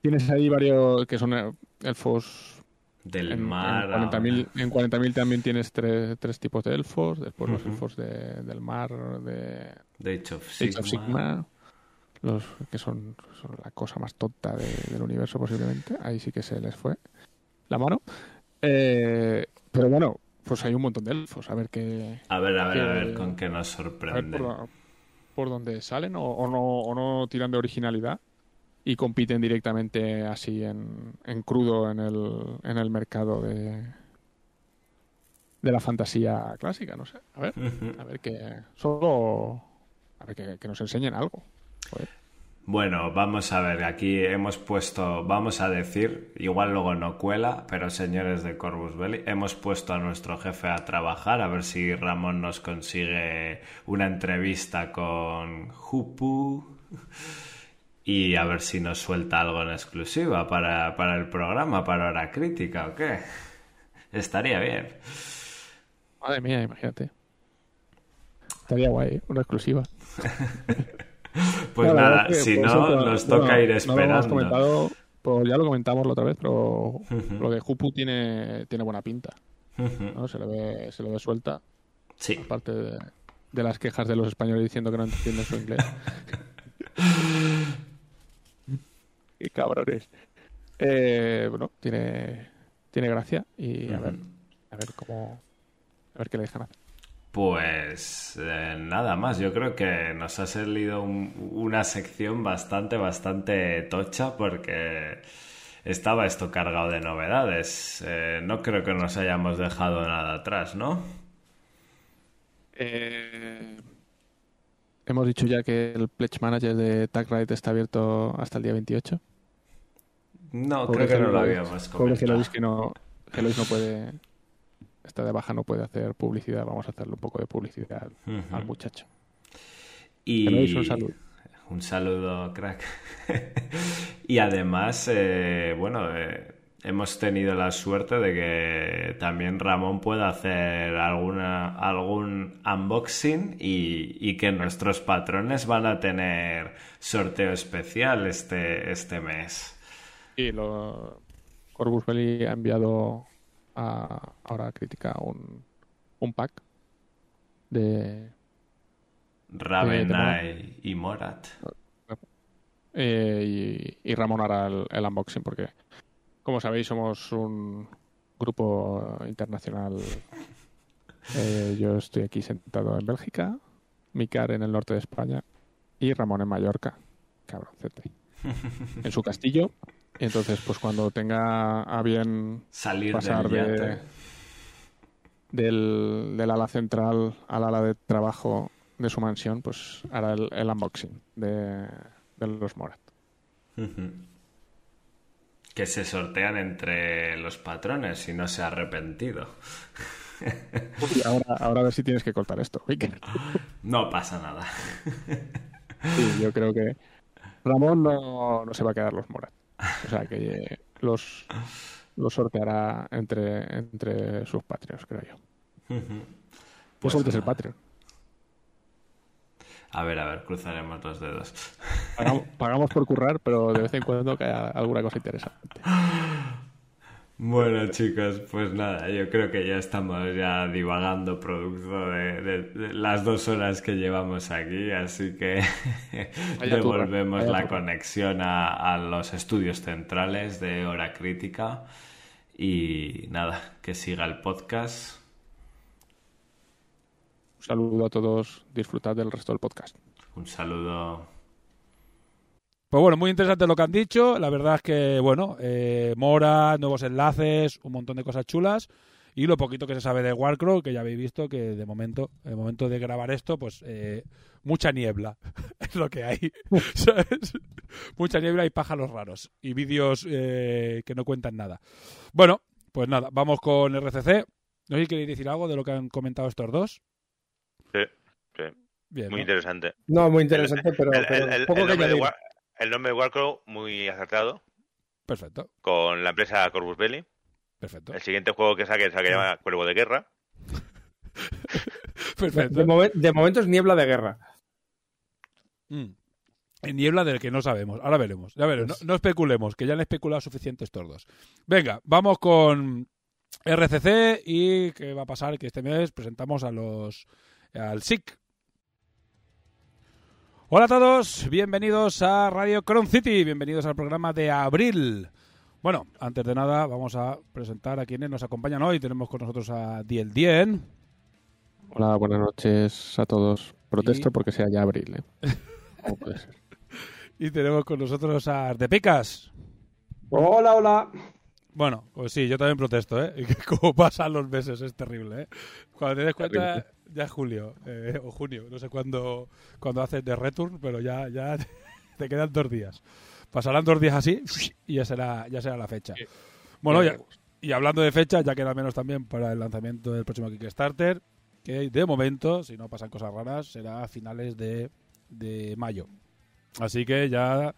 S5: tienes ahí varios que son eh, elfos
S4: Del
S5: en,
S4: mar.
S5: en 40.000 en 40.000 también tienes tres, tres tipos de elfos después los elfos de- del mar de
S4: De Age of
S5: Age
S4: Sigma.
S5: of Sigma, los que son, son la cosa más tonta de- del universo posiblemente. Ahí sí que se les fue la mano. Eh, pero bueno, pues hay un montón de elfos. A ver qué,
S4: A ver, a ver, a ver con qué nos sorprende.
S5: por, por dónde salen o, o no, o no tiran de originalidad y compiten directamente así en, en crudo en el, en el mercado de de la fantasía clásica, no sé. A ver, a ver que solo a ver que, que nos enseñen algo. Joder.
S4: Bueno, vamos a ver, aquí hemos puesto, vamos a decir, igual luego no cuela, pero señores de Corvus Belli, hemos puesto a nuestro jefe a trabajar, a ver si Ramón nos consigue una entrevista con Jupu y a ver si nos suelta algo en exclusiva para, para el programa, para hora crítica o qué. Estaría bien.
S5: Madre mía, imagínate. Estaría guay, una exclusiva.
S4: Pues
S5: No,
S4: nada,
S5: verdad es que
S4: si no,
S5: eso,
S4: nos
S5: bueno,
S4: toca ir
S5: no lo hemos
S4: esperando.
S5: comentado, pues ya lo comentamos la otra vez, pero lo de Jupu tiene, tiene buena pinta. ¿no? Se, le ve, se le ve suelta,
S4: Sí.
S5: aparte de, de las quejas de los españoles diciendo que no entienden su inglés. Qué cabrones. Eh, bueno, tiene, tiene gracia y a ver, a ver cómo. A ver qué le dejan hacer.
S4: Pues eh, nada más, yo creo que nos ha salido un- una sección bastante, bastante tocha porque estaba esto cargado de novedades. Eh, no creo que nos hayamos dejado nada atrás, ¿no?
S5: Eh, hemos dicho ya que el Pledge Manager de TagRide está abierto hasta el día 28.
S4: No,
S5: Pobre
S4: creo que no lo habíamos
S5: Pobre
S4: comentado.
S5: Helois que no, Helois no puede, está de baja, no puede hacer publicidad. Vamos a hacerle un poco de publicidad al, muchacho.
S4: Y
S5: un saludo.
S4: Un saludo, crack. y además, eh, bueno, eh, hemos tenido la suerte de que también Ramón pueda hacer alguna, algún unboxing y, y que nuestros patrones van a tener sorteo especial este, este mes.
S5: Y lo, Corvus Belli ha enviado a ahora crítica un, un pack de
S4: Ravenai y Morat.
S5: eh, y, y Ramón hará el, el unboxing porque, como sabéis, somos un grupo internacional. Eh, yo estoy aquí sentado en Bélgica, Micar en el norte de España y Ramón en Mallorca, cabroncete, en su castillo. Y entonces, pues cuando tenga a bien
S4: Salir
S5: pasar
S4: del
S5: de- del, del ala central al ala de trabajo de su mansión, pues hará el, el unboxing de, de los Morat.
S4: Que se sortean entre los patrones si no se ha arrepentido.
S5: Uy, ahora, ahora a ver si tienes que cortar esto, Iker.
S4: No pasa nada.
S5: Sí, yo creo que Ramón no, no se va a quedar los Morat. O sea que los, los sorteará entre, entre sus patrios, creo yo. Pues
S4: Pues
S5: sueltes el. Patreon.
S4: A ver, a ver, cruzaremos los dedos.
S5: Pagamos, pagamos por currar, pero de vez en cuando haya alguna cosa interesante.
S4: Bueno, chicos, pues nada, yo creo que ya estamos ya divagando producto de, de- de las dos horas que llevamos aquí, así que devolvemos la conexión a, a los estudios centrales de Hora Crítica y nada, que siga el podcast.
S5: Un saludo a todos, disfrutad del resto del podcast.
S4: Un saludo.
S1: Pues bueno, muy interesante lo que han dicho. La verdad es que, bueno, eh, Mora, nuevos enlaces, un montón de cosas chulas. Y lo poquito que se sabe de Warcraft, que ya habéis visto que de momento, en el momento de grabar esto, pues eh, mucha niebla es lo que hay. ¿sabes? Mucha niebla y pájaros raros. Y vídeos eh, que no cuentan nada. Bueno, pues nada, vamos con RCC. No sé si queréis decir algo de lo que han comentado estos dos.
S3: Sí, sí.
S1: Bien,
S3: Muy
S1: ¿no?
S3: interesante.
S2: No, muy interesante, pero,
S3: El,
S2: pero
S3: el- el-
S2: poco
S3: el
S2: que
S3: nombre de el nombre de Warcraft muy acertado
S1: Perfecto,
S3: con la empresa Corvus Belli.
S1: perfecto.
S3: El siguiente juego que saque es el que llama Cuervo de Guerra.
S1: perfecto.
S2: De, momen- de momento es niebla de guerra.
S1: Mm. En niebla del que no sabemos. Ahora veremos. Ya veremos. No, no especulemos, que ya han especulado suficientes tordos. Venga, vamos con RCC y qué va a pasar que este mes presentamos a los al SIC. Hola a todos, bienvenidos a Radio Cron City, bienvenidos al programa de abril. Bueno, antes de nada vamos a presentar a quienes nos acompañan hoy. Tenemos con nosotros a Diel Dien.
S5: Hola, buenas noches a todos. Protesto
S1: Y-
S5: porque sea ya abril. ¿eh? ¿Cómo puede ser?
S1: Y tenemos con nosotros a Ardepicas.
S2: Hola, hola.
S1: Bueno, pues sí, yo también protesto, ¿eh? Como pasan los meses, es terrible, ¿eh? Cuando te des cuenta, ya es julio eh, o junio, no sé cuándo, cuándo haces de return, pero ya, ya te quedan dos días. Pasarán dos días así y ya será, ya será la fecha. Bueno, ya, y hablando de fecha, ya queda menos también para el lanzamiento del próximo Kickstarter, que de momento, si no pasan cosas raras, será a finales de, de mayo. Así que ya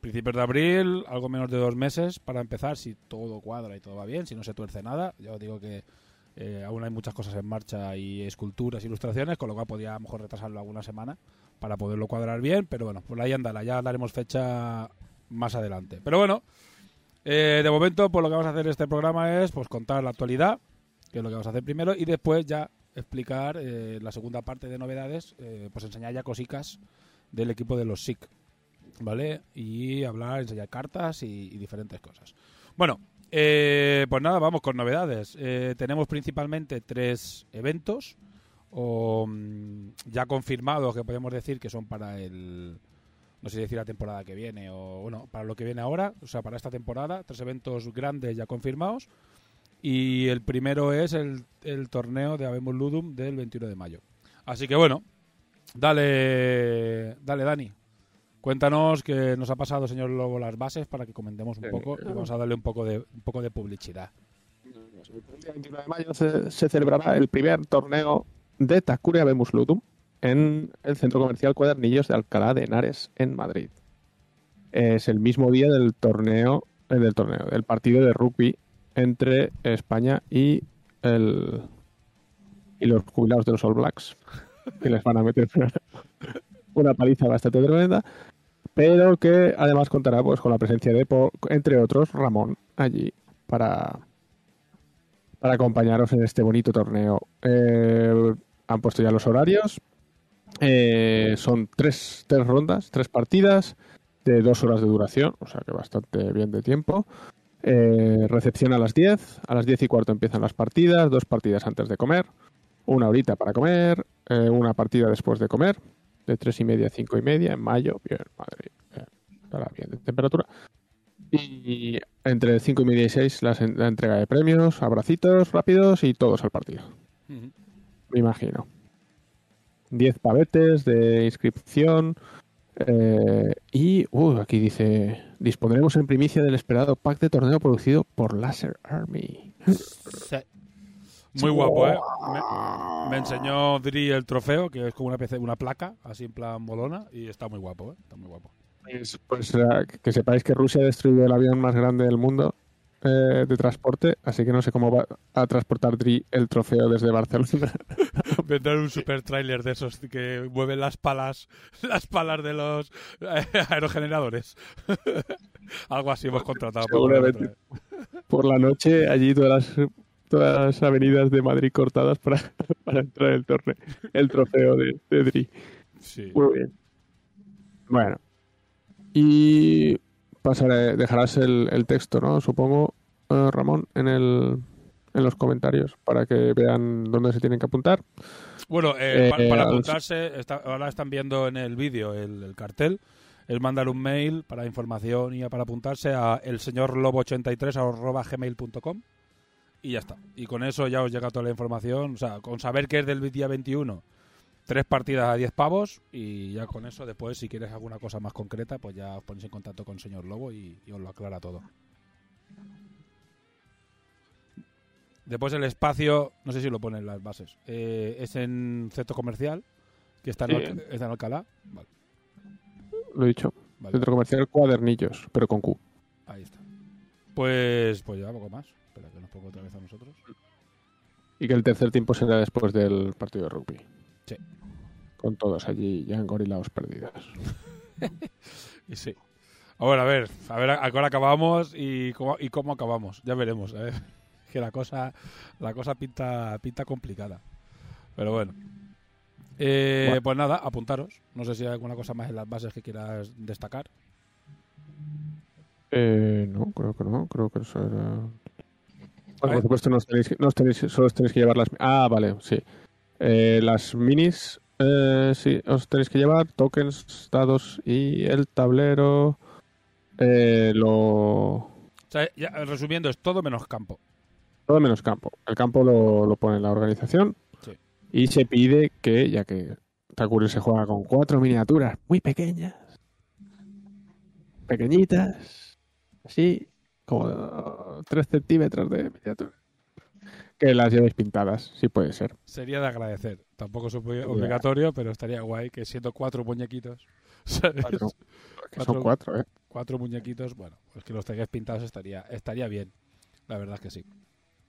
S1: principios de abril, algo menos de dos meses para empezar, si todo cuadra y todo va bien, si no se tuerce nada. Ya os digo que eh, aún hay muchas cosas en marcha y esculturas, ilustraciones, con lo cual podría a lo mejor retrasarlo alguna semana para poderlo cuadrar bien, pero bueno, pues ahí andará, ya daremos fecha más adelante. Pero bueno, eh, de momento, pues lo que vamos a hacer en este programa es pues contar la actualidad, que es lo que vamos a hacer primero, y después ya explicar eh, la segunda parte de novedades, pues enseñar ya cositas del equipo de los SIC, ¿vale? Y hablar, enseñar cartas y, y diferentes cosas. Bueno, eh, pues nada, vamos con novedades. Eh, tenemos principalmente tres eventos mm, ya confirmados que podemos decir que son para el no sé decir la temporada que viene o bueno, para lo que viene ahora, o sea, para esta temporada, tres eventos grandes ya confirmados. Y el primero es el, torneo de Abemus Ludum del 21 de mayo. Así que bueno, dale, dale Dani. Cuéntanos qué nos ha pasado, señor Lobo, las bases para que comentemos un poco y vamos a darle un poco de, un poco de publicidad.
S5: El día 21 de mayo se, se celebrará el primer torneo de Takuria Bemus Ludum en el centro comercial Cuadernillos de Alcalá de Henares, en Madrid. Es el mismo día del torneo, eh, del torneo, del partido de rugby entre España y el y los jubilados de los All Blacks, que les van a meter una paliza bastante tremenda, pero que además contará pues con la presencia de, entre otros, Ramón allí para para acompañaros en este bonito torneo. Eh, han puesto ya los horarios. Eh, son tres, tres rondas, tres partidas de dos horas de duración, o sea que bastante bien de tiempo. Eh, recepción a las 10, a las 10 y cuarto empiezan las partidas, dos partidas antes de comer, una horita para comer, una partida después de comer, de tres y media a cinco y media en mayo, bien, madre, bien, estará bien de temperatura. Y entre 5 y media y 6 la entrega de premios, abracitos rápidos y todos al partido. Me imagino. 10 pavetes de inscripción. eh, y uh, aquí dice: Dispondremos en primicia del esperado pack de torneo producido por Laser Army.
S1: Muy guapo, ¿eh? Me, me enseñó Dri el trofeo, que es como una, especie- una placa, así en plan molona, y está muy guapo, ¿eh? Está muy guapo.
S5: Pues, pues, eh, que sepáis que Rusia ha destruido el avión más grande del mundo eh, de transporte, así que no sé cómo va a transportar Dri el trofeo desde Barcelona.
S1: Vendrán un super tráiler de esos que mueven las palas, las palas de los eh, aerogeneradores. Algo así hemos contratado.
S5: Seguramente. Por la noche, allí todas las, todas las avenidas de Madrid cortadas para, para entrar el, torneo, el trofeo de, de Dri.
S1: Sí.
S5: Muy bien. Bueno. Y pasaré, dejarás el, el texto, ¿no? Supongo, eh, Ramón, en el en los comentarios para que vean dónde se tienen que apuntar.
S1: Bueno, eh,
S5: Eh,
S1: para apuntarse, está- ahora están viendo en el vídeo el, el cartel, es mandar un mail para información y para apuntarse a el señor lobo83 gmail.com y ya está. Y con eso ya os llega toda la información, o sea, con saber que es del día 21, tres partidas a 10 pavos y ya con eso después si quieres alguna cosa más concreta, pues ya os ponéis en contacto con el señor Lobo y, y os lo aclara todo. Después el espacio, no sé si lo ponen las bases, eh, es en centro comercial, que está en,
S5: Sí.
S1: Está en Alcalá. Vale,
S5: Lo he dicho.
S1: vale,
S5: Centro comercial Cuadernillos, pero con Q.
S1: ahí está. Pues, pues ya poco más. Espera que nos pongo otra vez a nosotros.
S5: Y que el tercer tiempo será después del partido de rugby.
S1: Sí.
S5: Con todos allí ya engorilados perdidos.
S1: Y sí. Ahora, a ver, a ver a, a hora acabamos y cómo, y cómo acabamos. Ya veremos. a ver. Que la cosa, la cosa pinta, pinta complicada. Pero bueno. Eh,
S5: Bueno.
S1: Pues nada, apuntaros. No sé si hay alguna cosa más en las bases que quieras destacar.
S5: Eh, no, creo que no. Creo que eso era. Bueno,
S1: ver.
S5: por supuesto, no os tenéis, no tenéis, solo os tenéis que llevar las. Ah, vale, sí. Eh, las minis, eh, sí, os tenéis que llevar tokens, dados y el tablero. Eh, lo.
S1: O sea, ya, resumiendo, es todo menos campo.
S5: Todo menos campo. El campo lo, lo pone la organización.
S1: Sí.
S5: Y se pide que, ya que Takuri se juega con cuatro miniaturas muy pequeñas, pequeñitas, así, como 3 centímetros de miniatura. Que las llevéis pintadas, sí puede ser.
S1: Sería de agradecer. Tampoco es obli- obligatorio, pero estaría guay que siendo cuatro muñequitos, ¿sabes?
S5: Cuatro. Son cuatro, ¿eh?
S1: cuatro muñequitos, bueno, pues que los tengáis pintados estaría, estaría bien. La verdad es que sí.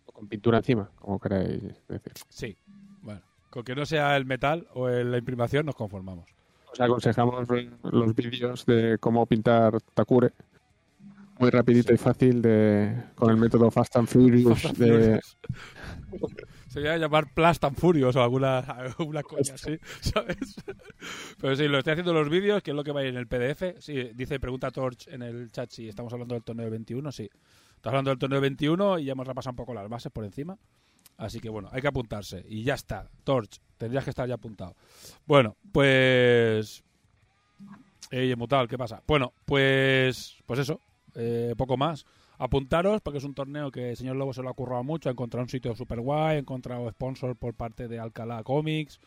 S5: O Con pintura encima, como queráis decir.
S1: Sí. Bueno, con que no sea el metal o la imprimación nos conformamos.
S5: Os aconsejamos los vídeos de cómo pintar Takure. Muy rapidito y fácil de con el método Fast and Furious
S1: Fast and
S5: de.
S1: Se iba a llamar Plast and Furious o alguna, alguna coña así, ¿sabes? Pero sí, lo estoy haciendo en los vídeos, que es lo que va a ir en el PDF. Sí, dice, pregunta Torch en el chat si estamos hablando del torneo 21. Sí, estamos hablando del torneo 21 y ya hemos repasado un poco las bases por encima. Así que bueno, hay que apuntarse. Y ya está. Torch, tendrías que estar ya apuntado. Bueno, pues... Ey, Mutal, ¿qué pasa? Bueno, pues... Pues eso. Eh, poco más. Apuntaros, porque es un torneo que el señor Lobo se lo ha currado mucho. Ha encontrado un sitio super guay, ha encontrado sponsor por parte de Alcalá Comics.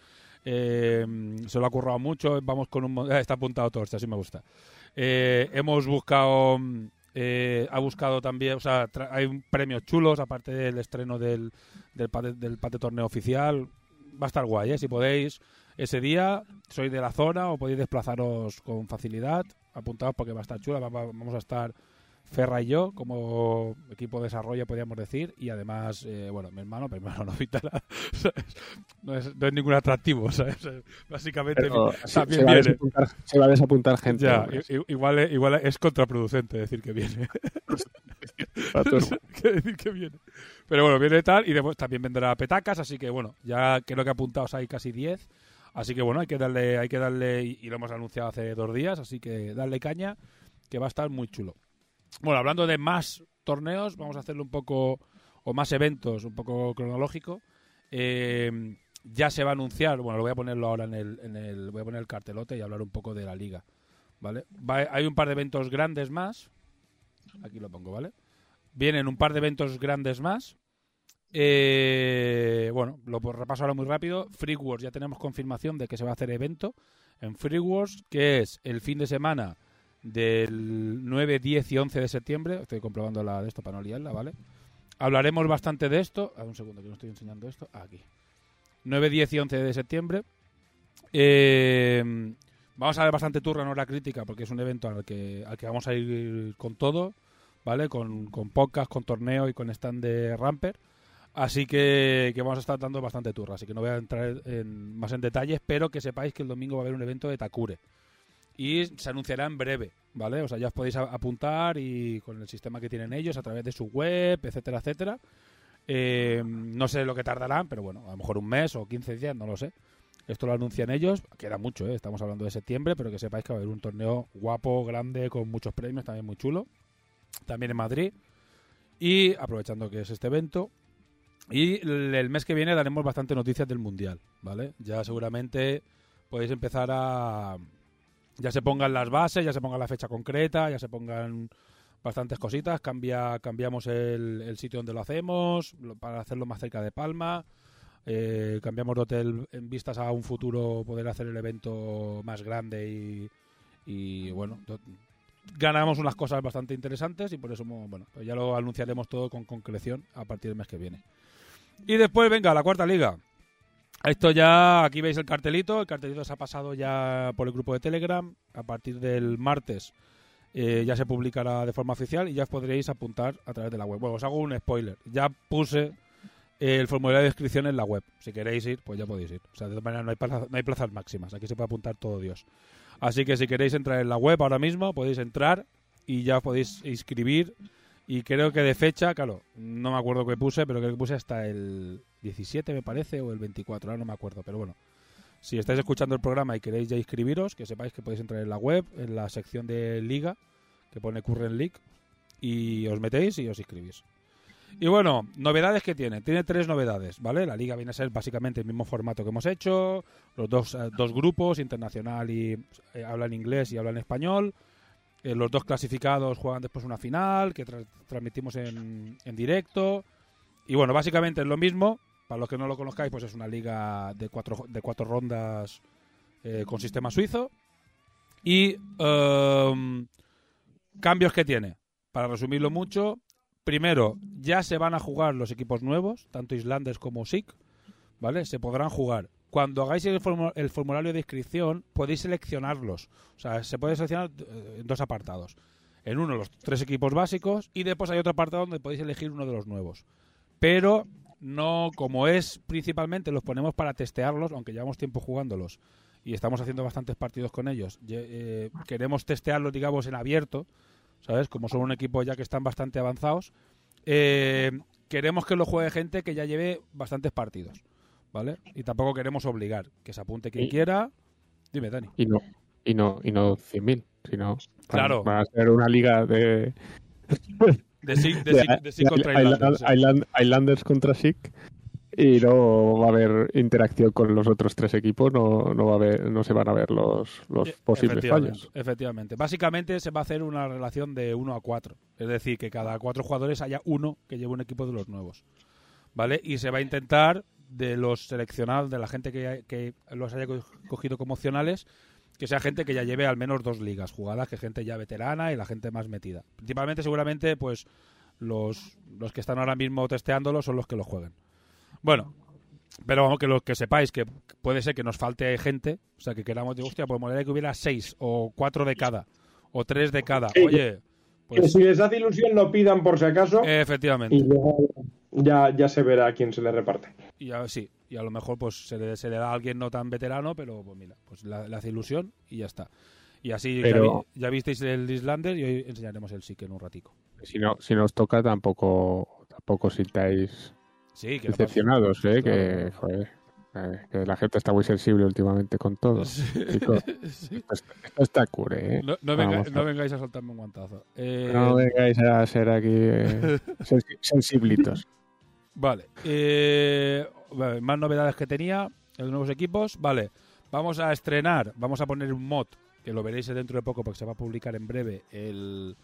S1: eh, se lo ha currado mucho. Vamos con un. eh, está apuntado todo esto, así me gusta. Eh, hemos buscado. eh, ha buscado también. O sea, tra- hay premios chulos, aparte del estreno del, del, pate, del pate torneo oficial. Va a estar guay, ¿eh? Si podéis ese día, sois de la zona o podéis desplazaros con facilidad. Apuntaos porque va a estar chula. va- va- Vamos a estar Ferra y yo como equipo de desarrollo, podríamos decir, y además, eh, bueno, mi hermano, mi hermano no ¿sabes? no, es, no es ningún atractivo, ¿sabes? Básicamente
S5: Pero se,
S1: también
S5: se va a
S1: viene.
S5: desapuntar, se va a desapuntar gente.
S1: Ya, igual, igual es contraproducente decir que viene. Que decir que. Pero bueno, viene tal y después también vendrá Petacas, así que bueno, ya creo que apuntados hay casi 10. Así que bueno, hay que darle, hay que darle, y lo hemos anunciado hace dos días, así que darle caña, que va a estar muy chulo. Bueno, hablando de más torneos, vamos a hacerlo un poco, o más eventos, un poco cronológico. Eh, ya se va a anunciar, bueno, lo voy a ponerlo ahora en el, en el, voy a poner el cartelote y hablar un poco de la liga, ¿vale? Va- hay un par de eventos grandes más, aquí lo pongo, ¿vale? Vienen un par de eventos grandes más. Eh, bueno, lo pues repaso ahora muy rápido. Free Wars, ya tenemos confirmación de que se va a hacer evento en Free Wars, que es el fin de semana del 9, 10 y 11 de septiembre. Estoy comprobando la de esto para no liarla, ¿vale? Hablaremos bastante de esto. A un segundo que no estoy enseñando esto. Aquí. 9, 10 y 11 de septiembre. Eh, vamos a ver bastante turra en hora crítica porque es un evento al que, al que vamos a ir con todo, ¿vale? Con, con podcast, con torneo y con stand de Ramper. Así que, que vamos a estar dando bastante turra. Así que no voy a entrar en, más en detalles, pero que sepáis que el domingo va a haber un evento de Takure. Y se anunciará en breve, ¿vale? O sea, ya os podéis apuntar y con el sistema que tienen ellos a través de su web, etcétera, etcétera. Eh, no sé lo que tardarán, pero bueno, a lo mejor un mes o 15 días, no lo sé. Esto lo anuncian ellos, queda mucho, ¿eh? estamos hablando de septiembre, pero que sepáis que va a haber un torneo guapo, grande, con muchos premios, también muy chulo. También en Madrid. Y aprovechando que es este evento. Y el el mes que viene daremos bastante noticias del Mundial, ¿vale? Ya seguramente podéis empezar a... Ya se pongan las bases, ya se ponga la fecha concreta, ya se pongan bastantes cositas. Cambia, cambiamos el, sitio donde lo hacemos para hacerlo más cerca de Palma. Eh, cambiamos de hotel en vistas a un futuro poder hacer el evento más grande y, bueno, ganamos unas cosas bastante interesantes y por eso bueno, pues ya lo anunciaremos todo con concreción a partir del mes que viene. Y después, venga, la cuarta liga. Esto ya, aquí veis el cartelito, el cartelito se ha pasado ya por el grupo de Telegram, a partir del martes eh, ya se publicará de forma oficial y ya os podréis apuntar a través de la web. Bueno, os hago un spoiler, ya puse el formulario de inscripción en la web, si queréis ir, pues ya podéis ir. O sea, de todas maneras no hay, plaza- no hay plazas máximas, aquí se puede apuntar todo Dios. Así que si queréis entrar en la web ahora mismo, podéis entrar y ya os podéis inscribir. Y creo que de fecha, claro, no me acuerdo qué puse, pero creo que puse hasta el 17, me parece, o el 24, ahora no me acuerdo, pero bueno. Si estáis escuchando el programa y queréis ya inscribiros, que sepáis que podéis entrar en la web, en la sección de Liga, que pone Current League, y os metéis y os inscribís. Y bueno, novedades que tiene. Tiene tres novedades, ¿vale? La liga viene a ser básicamente el mismo formato que hemos hecho. Los dos, eh, dos grupos, internacional y eh, hablan inglés y hablan español. Eh, los dos clasificados juegan después una final que tra- transmitimos en, en directo. Y bueno, básicamente es lo mismo. Para los que no lo conozcáis, pues es una liga de cuatro, de cuatro rondas eh, con sistema suizo. Y em, Cambios que tiene. Para resumirlo mucho, primero, ya se van a jugar los equipos nuevos, tanto Islanders como SIC, ¿vale? Se podrán jugar. Cuando hagáis el formulario de inscripción, podéis seleccionarlos. O sea, se puede seleccionar eh, en dos apartados. En uno, los tres equipos básicos, y después hay otro apartado donde podéis elegir uno de los nuevos. Pero no, como es principalmente, los ponemos para testearlos, aunque llevamos tiempo jugándolos y estamos haciendo bastantes partidos con ellos. eh, queremos testearlos, digamos, en abierto, ¿sabes? Como son un equipo ya que están bastante avanzados. Eh, queremos que lo juegue gente que ya lleve bastantes partidos, ¿vale? Y tampoco queremos obligar, que se apunte quien
S5: Y-
S1: quiera. Dime, Dani.
S5: Y no, y no, y no 100.000, sino
S1: Claro.
S5: va a ser una liga de,
S1: De de contra
S5: Island-
S1: Islanders, sí.
S5: Island- Islanders contra SIC y no va a haber interacción con los otros tres equipos, no, no va a haber, no se van a ver los, los
S1: Eh,
S5: posibles
S1: efectivamente,
S5: fallos.
S1: Efectivamente. Básicamente se va a hacer una relación de 1 a 4. Es decir, que cada cuatro jugadores haya uno que lleve un equipo de los nuevos. ¿Vale? Y se va a intentar de los seleccionados, de la gente que, que los haya co- cogido como opcionales, que sea gente que ya lleve al menos dos ligas jugadas, que gente ya veterana y la gente más metida. Principalmente, seguramente, pues los, los que están ahora mismo testeándolo son los que lo jueguen. Bueno, pero vamos, que lo que sepáis que puede ser que nos falte gente, o sea, que queramos, digo, hostia, pues molaría que hubiera seis o cuatro de cada, o tres de cada. Oye,
S2: Que
S1: pues
S2: si les hace ilusión lo pidan por si acaso
S1: efectivamente.
S2: y luego ya, ya se verá a quién se le reparte.
S1: Y a, sí, y a lo mejor pues se le, se le da a alguien no tan veterano, pero pues mira, pues le hace ilusión y ya está. Y así ya
S5: Pero-
S1: vi- ya, visteis el Islander y hoy enseñaremos el SIC en un ratico.
S5: Si no, si no os toca, tampoco, tampoco sintáis
S1: Sí, que pasa-
S5: decepcionados, ¿eh?
S1: Claro.
S5: que, joder, eh, que la gente está muy sensible últimamente con todo.
S1: Sí.
S5: esto, está- esto está cure, ¿eh?
S1: No, no venga-
S5: Vamos a-
S1: no vengáis a soltarme un guantazo. Eh,
S5: No vengáis a ser aquí eh, sensi- sensiblitos.
S1: Vale. Eh, vale, más novedades que tenía, los nuevos equipos. Vale. Vamos a estrenar, vamos a poner un mod, que lo veréis dentro de poco porque se va a publicar en breve, el,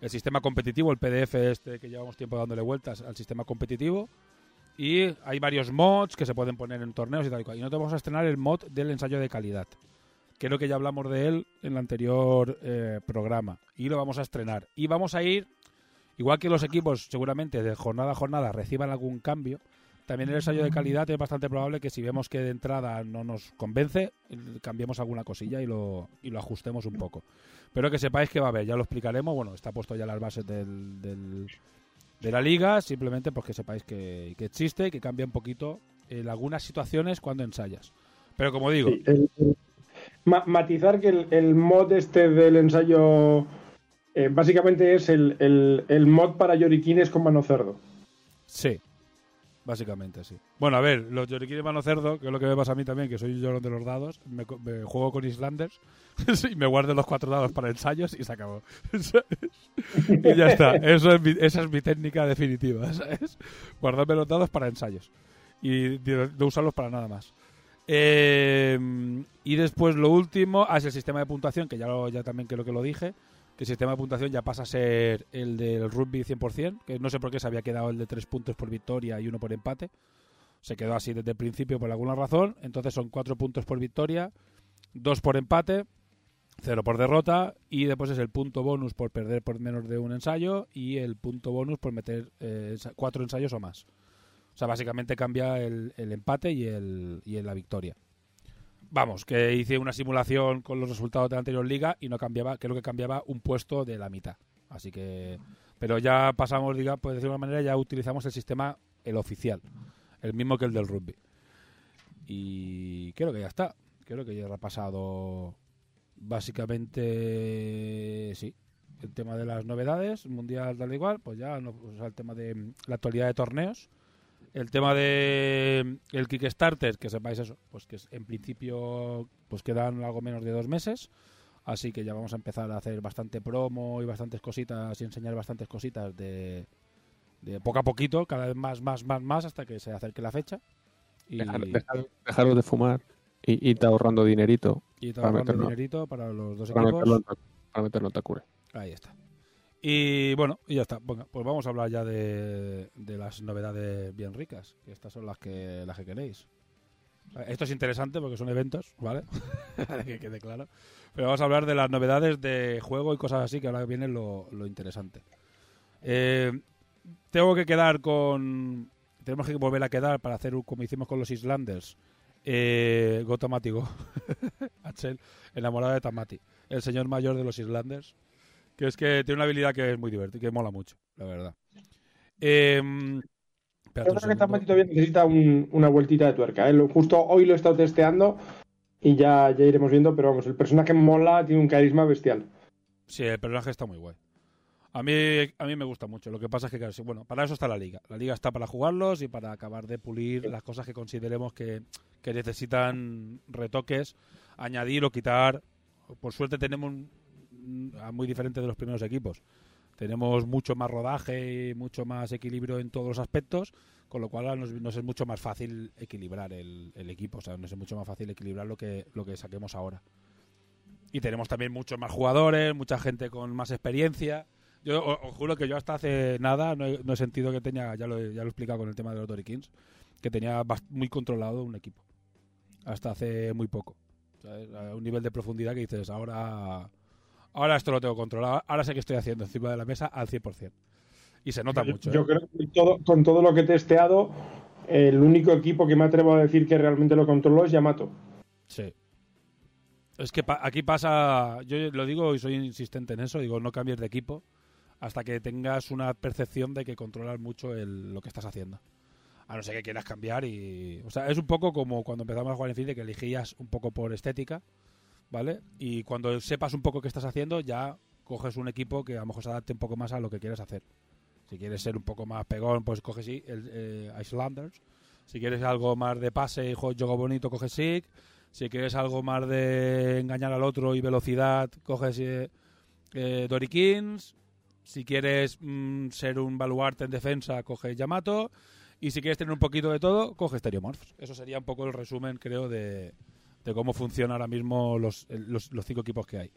S1: el sistema competitivo, el PDF este que llevamos tiempo dándole vueltas al sistema competitivo. Y hay varios mods que se pueden poner en torneos y tal y cual. Y nosotros vamos a estrenar el mod del ensayo de calidad. Creo que ya hablamos de él en el anterior eh, programa. Y lo vamos a estrenar. Y vamos a ir Igual que los equipos seguramente de jornada a jornada reciban algún cambio, también el ensayo de calidad es bastante probable que si vemos que de entrada no nos convence, cambiemos alguna cosilla y lo, y lo ajustemos un poco. Pero que sepáis que va a haber, ya lo explicaremos, bueno, está puesto ya las bases del, del- de la liga, simplemente pues que sepáis que, que existe y que cambia un poquito en algunas situaciones cuando ensayas. Pero como digo,
S2: Sí, el- el- ma- matizar que el, el mod este del ensayo eh, básicamente es el, el- el mod para lloriquines con mano cerdo.
S1: Sí, básicamente sí. Bueno, a ver, los Yorikini Mano Cerdo, que es lo que me pasa a mí también, que soy yo de los dados, me, me juego con Islanders y me guardo los cuatro dados para ensayos y se acabó. y ya está, Eso es mi- esa es mi técnica definitiva, ¿sabes? Guardarme los dados para ensayos y no usarlos para nada más. Eh, y después lo último ah, es el sistema de puntuación, que ya, lo- ya también creo que lo dije, que el sistema de puntuación ya pasa a ser el del rugby 100%, que no sé por qué se había quedado el de 3 puntos por victoria y uno por empate. Se quedó así desde el principio por alguna razón. Entonces son 4 puntos por victoria, 2 por empate, 0 por derrota y después es el punto bonus por perder por menos de un ensayo y el punto bonus por meter 4 ensayos o más. O sea, básicamente cambia el, el empate y, el, y la victoria. Vamos, que hice una simulación con los resultados de la anterior liga y no cambiaba, creo que cambiaba un puesto de la mitad. Así que, pero ya pasamos, diga, pues de alguna manera ya utilizamos el sistema, el oficial, el mismo que el del rugby. Y creo que ya está. Creo que ya he repasado básicamente, sí, el tema de las novedades, mundial tal igual, pues ya no, el tema de la actualidad de torneos. El tema de el Kickstarter, que sepáis eso, pues que es- en principio pues quedan algo menos de dos meses, así que ya vamos a empezar a hacer bastante promo y bastantes cositas y enseñar bastantes cositas de, de poco a poquito, cada vez más, más, más, más, hasta que se acerque la fecha. Y,
S5: Dejar, dejar- dejaros de fumar y ir ahorrando dinerito
S1: y
S5: para
S1: ahorrando
S5: meterlo.
S1: dinerito para los dos
S5: para
S1: equipos.
S5: meterlo, para meterlo en Takure.
S1: Ahí está. Y bueno, y ya está. Venga, pues vamos a hablar ya de, de las novedades bien ricas, que estas son las que las que queréis. Esto es interesante porque son eventos, ¿vale? que quede claro. Pero vamos a hablar de las novedades de juego y cosas así, que ahora viene lo, lo interesante. Eh, tengo que quedar con... Tenemos que volver a quedar para hacer como hicimos con los Islanders. Eh, Gotomático. Axel, enamorado de Tamati. El señor mayor de los Islanders. Que es que tiene una habilidad que es muy divertida, que mola mucho, la verdad. Eh,
S2: Yo creo que. Tamati todavía necesita un- una vueltita de tuerca. ¿eh? Justo hoy lo he estado testeando y ya, ya iremos viendo, pero vamos, el personaje mola, tiene un carisma bestial.
S1: Sí, el personaje está muy guay. A mí, a mí me gusta mucho. Lo que pasa es que, claro, bueno, para eso está la liga. La liga está para jugarlos y para acabar de pulir las cosas que consideremos que, que necesitan retoques, añadir o quitar. Por suerte tenemos un, muy diferente de los primeros equipos. Tenemos mucho más rodaje y mucho más equilibrio en todos los aspectos, con lo cual nos, nos es mucho más fácil equilibrar el, equipo. O sea, nos es mucho más fácil equilibrar lo que, lo que saquemos ahora. Y tenemos también muchos más jugadores, mucha gente con más experiencia. Yo os juro que yo hasta hace nada no he, sentido que tenía, ya lo, ya lo he explicado con el tema de los Dory Kings, que tenía muy controlado un equipo. Hasta hace muy poco. un nivel de profundidad que dices, ahora, ahora esto lo tengo controlado, ahora sé que estoy haciendo encima de la mesa al 100%. Y se nota mucho.
S2: Yo
S1: ¿eh?
S2: creo que todo, con todo lo que he testeado, el único equipo que me atrevo a decir que realmente lo controló es Yamato.
S1: Sí. Es que pa- aquí pasa, yo lo digo y soy insistente en eso, digo, no cambies de equipo hasta que tengas una percepción de que controlas mucho el- lo que estás haciendo. A no ser que quieras cambiar y... O sea, es un poco como cuando empezamos a jugar en fin de que elegías un poco por estética, ¿vale? Y cuando sepas un poco qué estás haciendo, ya coges un equipo que a lo mejor se adapte un poco más a lo que quieres hacer. Si quieres ser un poco más pegón, pues coges sí, el eh, Islanders. Si quieres algo más de pase y juego bonito, coges SIG. Si quieres algo más de engañar al otro y velocidad, coges eh, Dory Kings. Si quieres mm, ser un baluarte en defensa, coges Yamato. Y si quieres tener un poquito de todo, coges Stereomorphs. Eso sería un poco el resumen, creo, de, de cómo funciona ahora mismo los, los, los cinco equipos que hay.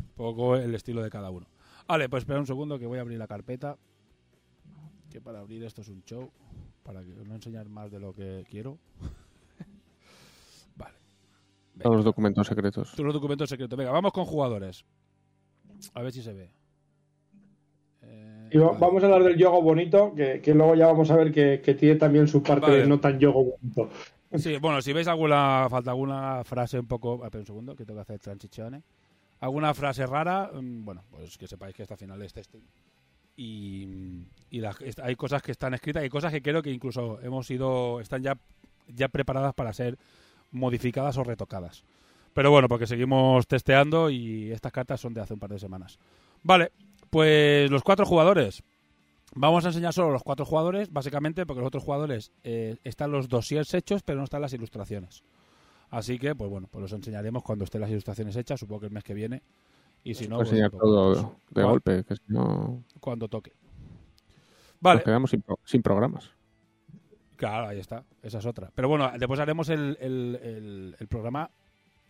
S1: Un poco el estilo de cada uno. Vale, pues espera un segundo que voy a abrir la carpeta. Que para abrir esto es un show. Para que no enseñar más de lo que quiero. vale.
S5: Todos los documentos secretos.
S1: Todos los documentos secretos. Venga, vamos con jugadores. A ver si se ve. Eh,
S2: Y
S1: vale.
S2: vamos a hablar del yogo bonito, que, que luego ya vamos a ver que, que tiene también su parte
S1: Vale.
S2: de no tan yogo bonito.
S1: Sí, bueno, si veis alguna, falta alguna frase un poco, espera un segundo, que tengo que hacer transiciones. Alguna frase rara, mm, bueno, pues que sepáis que esta final es testing. Y, y la- hay cosas que están escritas y cosas que creo que incluso hemos ido, están ya, ya preparadas para ser modificadas o retocadas. Pero bueno, porque seguimos testeando y estas cartas son de hace un par de semanas. Vale, pues los cuatro jugadores. Vamos a enseñar solo los cuatro jugadores, básicamente porque los otros jugadores eh, están los dossiers hechos, pero no están las ilustraciones. Así que, pues bueno, pues los enseñaremos cuando estén las ilustraciones hechas, supongo que el mes que viene. Y si no, pues,
S5: enseñar
S1: pues,
S5: todo
S1: pues,
S5: de
S1: cuando-
S5: golpe, que si no
S1: cuando toque.
S5: nos
S1: Vale,
S5: quedamos sin, sin programas.
S1: claro, ahí está, esa es otra. Pero bueno, después haremos el, el- el- el programa,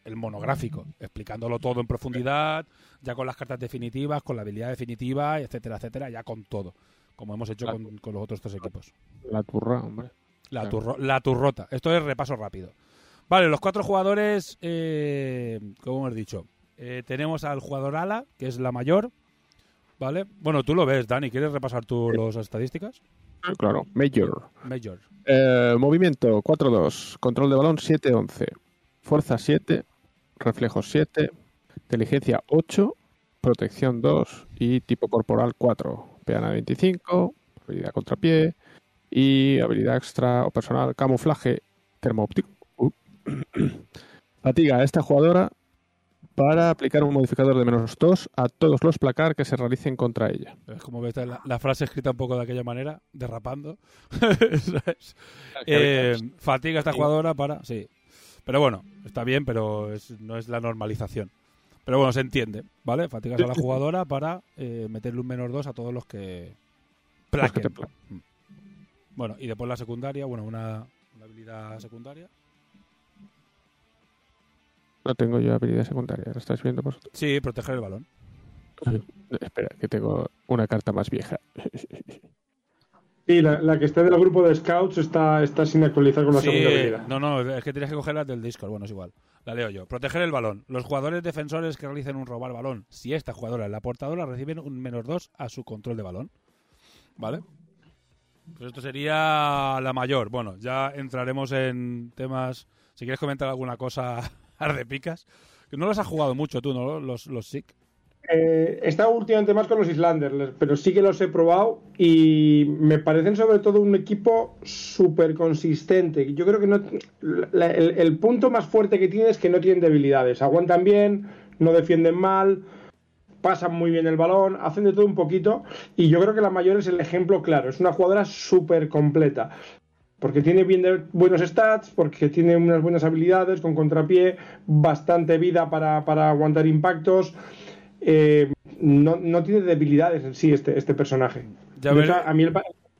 S1: el monográfico, explicándolo todo en profundidad, ya con las cartas definitivas, con la habilidad definitiva, etcétera, etcétera, ya con todo, como hemos hecho con, con los otros tres equipos.
S5: La turra, hombre.
S1: La,
S5: Claro.
S1: turro- la turrota. Esto es repaso rápido. Vale, los cuatro jugadores, eh, como hemos dicho, eh, tenemos al jugador ala, que es la mayor. ¿Vale? Bueno, tú lo ves, Dani. ¿Quieres repasar tú las estadísticas?
S5: Claro, Major.
S1: Major.
S5: Eh, movimiento 4-2, control de balón 7-11, fuerza 7, reflejos 7, inteligencia 8, protección 2 y tipo corporal 4, peana 25, habilidad contrapié y habilidad extra o personal camuflaje termoóptico. Uh. Fatiga a esta jugadora para aplicar un modificador de menos 2 a todos los placar que se realicen contra ella.
S1: Es como ves la, la frase escrita un poco de aquella manera, derrapando. Eh, fatiga a esta jugadora para. Sí. Pero bueno, está bien, pero es- no es la normalización. Pero bueno, se entiende, ¿vale? Fatigas a la jugadora para eh, meterle un menos 2 a todos los que.
S5: Los que te
S1: plaquen. Mm. Bueno, y después la secundaria, bueno, una, una habilidad secundaria.
S5: No tengo yo habilidad secundaria, ¿la estáis viendo vosotros?
S1: Sí, proteger el balón.
S5: Espera, que tengo una carta más vieja.
S2: Sí, la, la que está del grupo de scouts está, está sin actualizar con la
S1: Sí,
S2: segunda habilidad.
S1: no, no, es que tienes que coger las del Discord. Bueno, es igual. La leo yo. Proteger el balón. Los jugadores defensores que realicen un robar balón, si esta jugadora es la portadora, reciben un menos 2 a su control de balón. ¿Vale? Pues esto sería la mayor. Bueno, ya entraremos en temas. Si quieres comentar alguna cosa, Ardepicas. Que no los has jugado mucho tú, ¿no? Los, los SIC.
S2: Eh, he últimamente más con los Islanders, pero sí que los he probado y me parecen sobre todo un equipo súper consistente. Yo creo que no, el, punto más fuerte que tiene es que no tienen debilidades. Aguantan bien, no defienden mal, pasan muy bien el balón, hacen de todo un poquito y yo creo que la mayor es el ejemplo claro. Es una jugadora súper completa. Porque tiene buenos stats, porque tiene unas buenas habilidades con contrapié, bastante vida para aguantar impactos. Eh, no, no tiene debilidades en sí este, este personaje.
S1: Ya
S2: De
S1: ver-
S2: hecho, a mí el,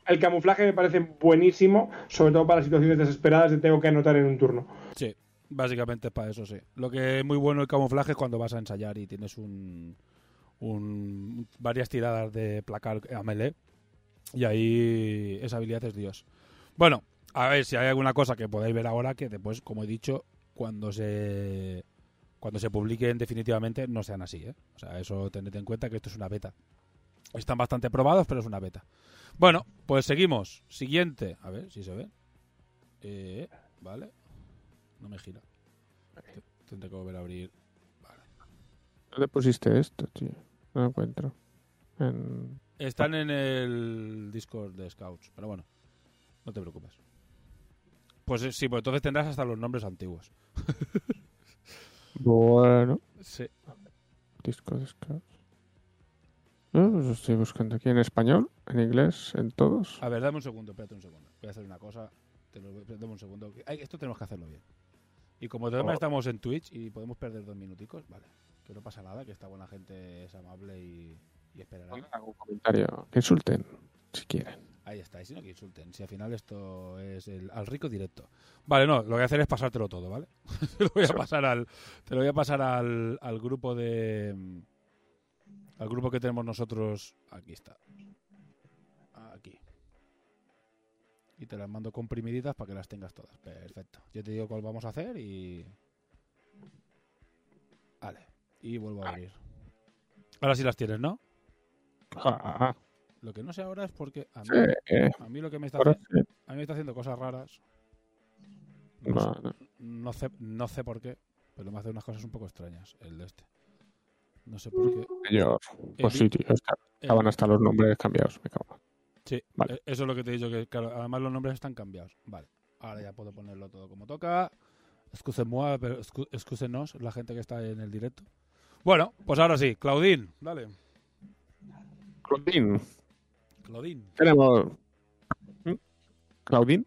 S2: el camuflaje me parece buenísimo, sobre todo para situaciones desesperadas de tengo que anotar en un turno.
S1: Sí, básicamente es para eso, sí. Lo que es muy bueno el camuflaje es cuando vas a ensayar y tienes un, un varias tiradas de placar a melee y ahí esa habilidad es Dios. Bueno, a ver si hay alguna cosa que podáis ver ahora que después, como he dicho, cuando se cuando se publiquen definitivamente no sean así, ¿eh? O sea, eso tened en cuenta que esto es una beta. Están bastante probados, pero es una beta. Bueno, pues seguimos. Siguiente. A ver si se ve. Eh, vale. No me gira. Tendré que volver a abrir.
S5: ¿Dónde pusiste esto, tío? No lo encuentro. En...
S1: Están en el Discord de Scouts, pero bueno, no te preocupes. Pues eh, sí, pues entonces tendrás hasta los nombres antiguos.
S5: Bueno,
S1: Sí.
S5: disco de Scouts. No, los estoy buscando aquí en español, en inglés, en todos.
S1: A ver, dame un segundo, espérate un segundo. Voy a hacer una cosa. Te lo, dame un segundo. Ay, esto tenemos que hacerlo bien. Y como además
S5: Oh.
S1: estamos en Twitch y podemos perder dos minuticos, vale. Que no pasa nada, que esta buena gente es amable y, y esperará.
S5: algún comentario. Que insulten, si quieren.
S1: Ahí está, y si no que insulten. Si al final esto es el, al rico directo. Vale, no, lo que voy a hacer es pasártelo todo, ¿vale? te lo voy a pasar al, te lo voy a pasar al, al grupo de al grupo que tenemos nosotros. Aquí está. Aquí. Y te las mando comprimiditas para que las tengas todas. Perfecto. Yo te digo cuál vamos a hacer y. Vale. Y vuelvo a abrir. Ahora sí las tienes, ¿no?
S5: Ah,
S1: Lo que no sé ahora es porque a mí,
S5: eh,
S1: a mí lo que me está haciendo a mí me está haciendo cosas raras. No,
S5: No,
S1: sé,
S5: no.
S1: no sé, no sé por qué, pero me hace unas cosas un poco extrañas el de este. No sé por qué.
S5: Señor, pues
S1: El-
S5: sí, tío. está- Estaban hasta los nombres cambiados. Me cago.
S1: Sí,
S5: Vale.
S1: e- eso es lo que te he dicho, que claro, además los nombres están cambiados. Vale, ahora ya puedo ponerlo todo como toca. Excuse-moi, pero excu- excúsenos la gente que está en el directo. Bueno, pues ahora sí, Claudín, dale.
S5: Claudine.
S1: Claudín.
S5: Tenemos. ¿Mm? ¿Claudine?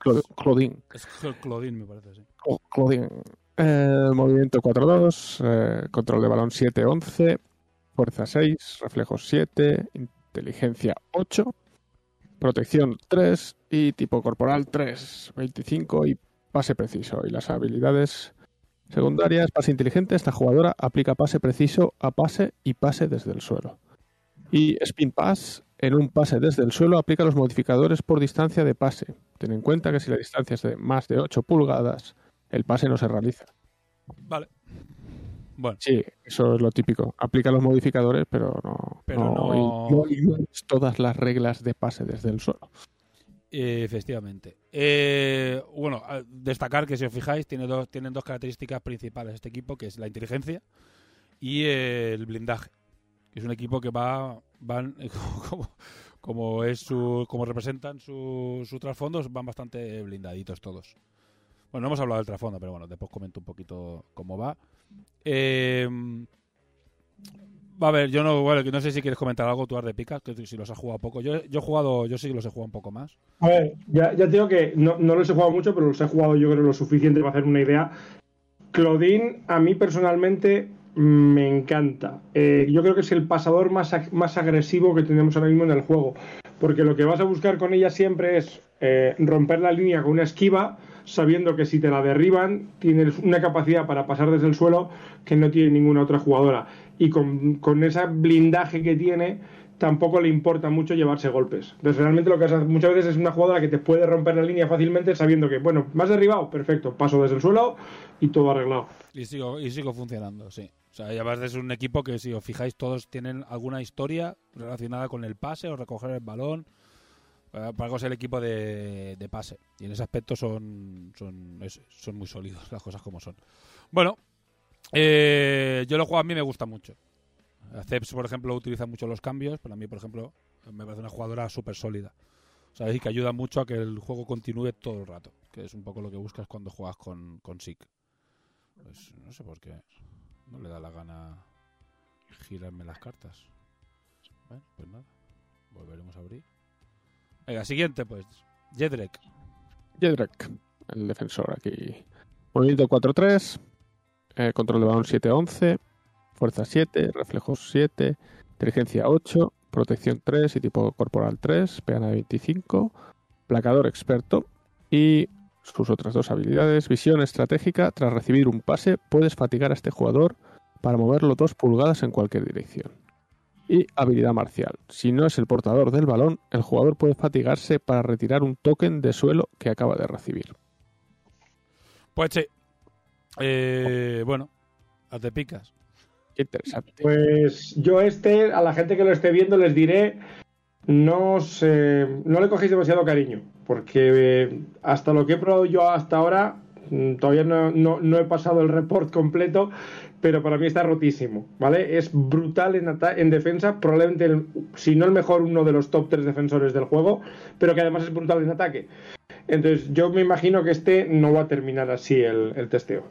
S5: Clau- Claudine.
S1: Es Cl- Claudín, me parece, sí.
S5: Cla- Claudine. Eh, movimiento 4-2. eh, control de balón 7-11. Fuerza 6. Reflejos 7. Inteligencia 8. Protección 3. Y tipo corporal 3. 25 y pase preciso. Y las habilidades secundarias. Pase inteligente. Esta jugadora aplica pase preciso a pase y pase desde el suelo. Y Spin Pass, en un pase desde el suelo, aplica los modificadores por distancia de pase. Ten en cuenta que si la distancia es de más de 8 pulgadas, el pase no se realiza.
S1: Vale. Bueno,
S5: Sí, eso es lo típico. Aplica los modificadores, pero no,
S1: Pero
S5: no,
S1: no-
S5: no ignores todas las reglas de pase desde el suelo.
S1: Efectivamente. Eh, bueno, destacar que si os fijáis, tiene dos, tienen dos características principales este equipo, que es la inteligencia y el blindaje. Es un equipo que va, van, como, es su, como representan su, su trasfondos, van bastante blindaditos todos. Bueno, no hemos hablado del trasfondo, pero bueno, después comento un poquito cómo va. Eh, a ver, yo no, bueno, no sé si quieres comentar algo tú, Arrepica, que si los has jugado poco. Yo, yo he jugado, yo sí que los he jugado un poco más.
S2: A ver, ya, ya te digo que no, no los he jugado mucho, pero los he jugado yo creo lo suficiente para hacer una idea. Claudine, a mí personalmente me encanta. Eh, yo creo que es el pasador más, más agresivo que tenemos ahora mismo en el juego. Porque lo que vas a buscar con ella siempre es eh, romper la línea con una esquiva, sabiendo que si te la derriban, tienes una capacidad para pasar desde el suelo que no tiene ninguna otra jugadora. Y con, con ese blindaje que tiene, tampoco le importa mucho llevarse golpes. Entonces, realmente lo que hace muchas veces es una jugadora que te puede romper la línea fácilmente sabiendo que, bueno, más derribado, perfecto, paso desde el suelo y todo arreglado.
S1: Y sigo, y sigo funcionando, sí. Sea, vas desde un equipo que, si os fijáis, todos tienen alguna historia relacionada con el pase o recoger el balón. Para para algo es el equipo de, pase. Y en ese aspecto son, son, es- son muy sólidos las cosas como son. Bueno, eh, yo lo juego a mí me gusta mucho. Ceps, por ejemplo, utiliza mucho los cambios, pero a mí, por ejemplo, me parece una jugadora súper sólida. ¿Sabes? Y que ayuda mucho a que el juego continúe todo el rato, que es un poco lo que buscas cuando juegas con, con Sick. Pues no sé por qué no le da la gana girarme las cartas. Bueno, pues nada, volveremos a abrir. Venga, siguiente, pues. Jedrek.
S5: Jedrek, el defensor aquí. Movimiento 4-3, eh, control de balón 7-11, fuerza 7, reflejos 7, inteligencia 8, protección 3 y tipo corporal 3, pegana de 25, placador experto y sus otras dos habilidades, visión estratégica, tras recibir un pase puedes fatigar a este jugador para moverlo dos pulgadas en cualquier dirección. Y habilidad marcial. Si no es el portador del balón, el jugador puede fatigarse para retirar un token de suelo que acaba de recibir.
S1: Pues sí. Eh, bueno, a te picas.
S5: Qué interesante.
S2: Pues yo este, a la gente que lo esté viendo les diré, no, os, eh, no le cogéis demasiado cariño, porque eh, hasta lo que he probado yo hasta ahora, mm, todavía no, no- no he pasado el report completo, pero para mí está rotísimo, ¿vale? Es brutal en, en defensa, probablemente, el- si no el mejor, uno de los top 3 defensores del juego, pero que además es brutal en ataque. Entonces yo me imagino que este no va a terminar así el, el testeo.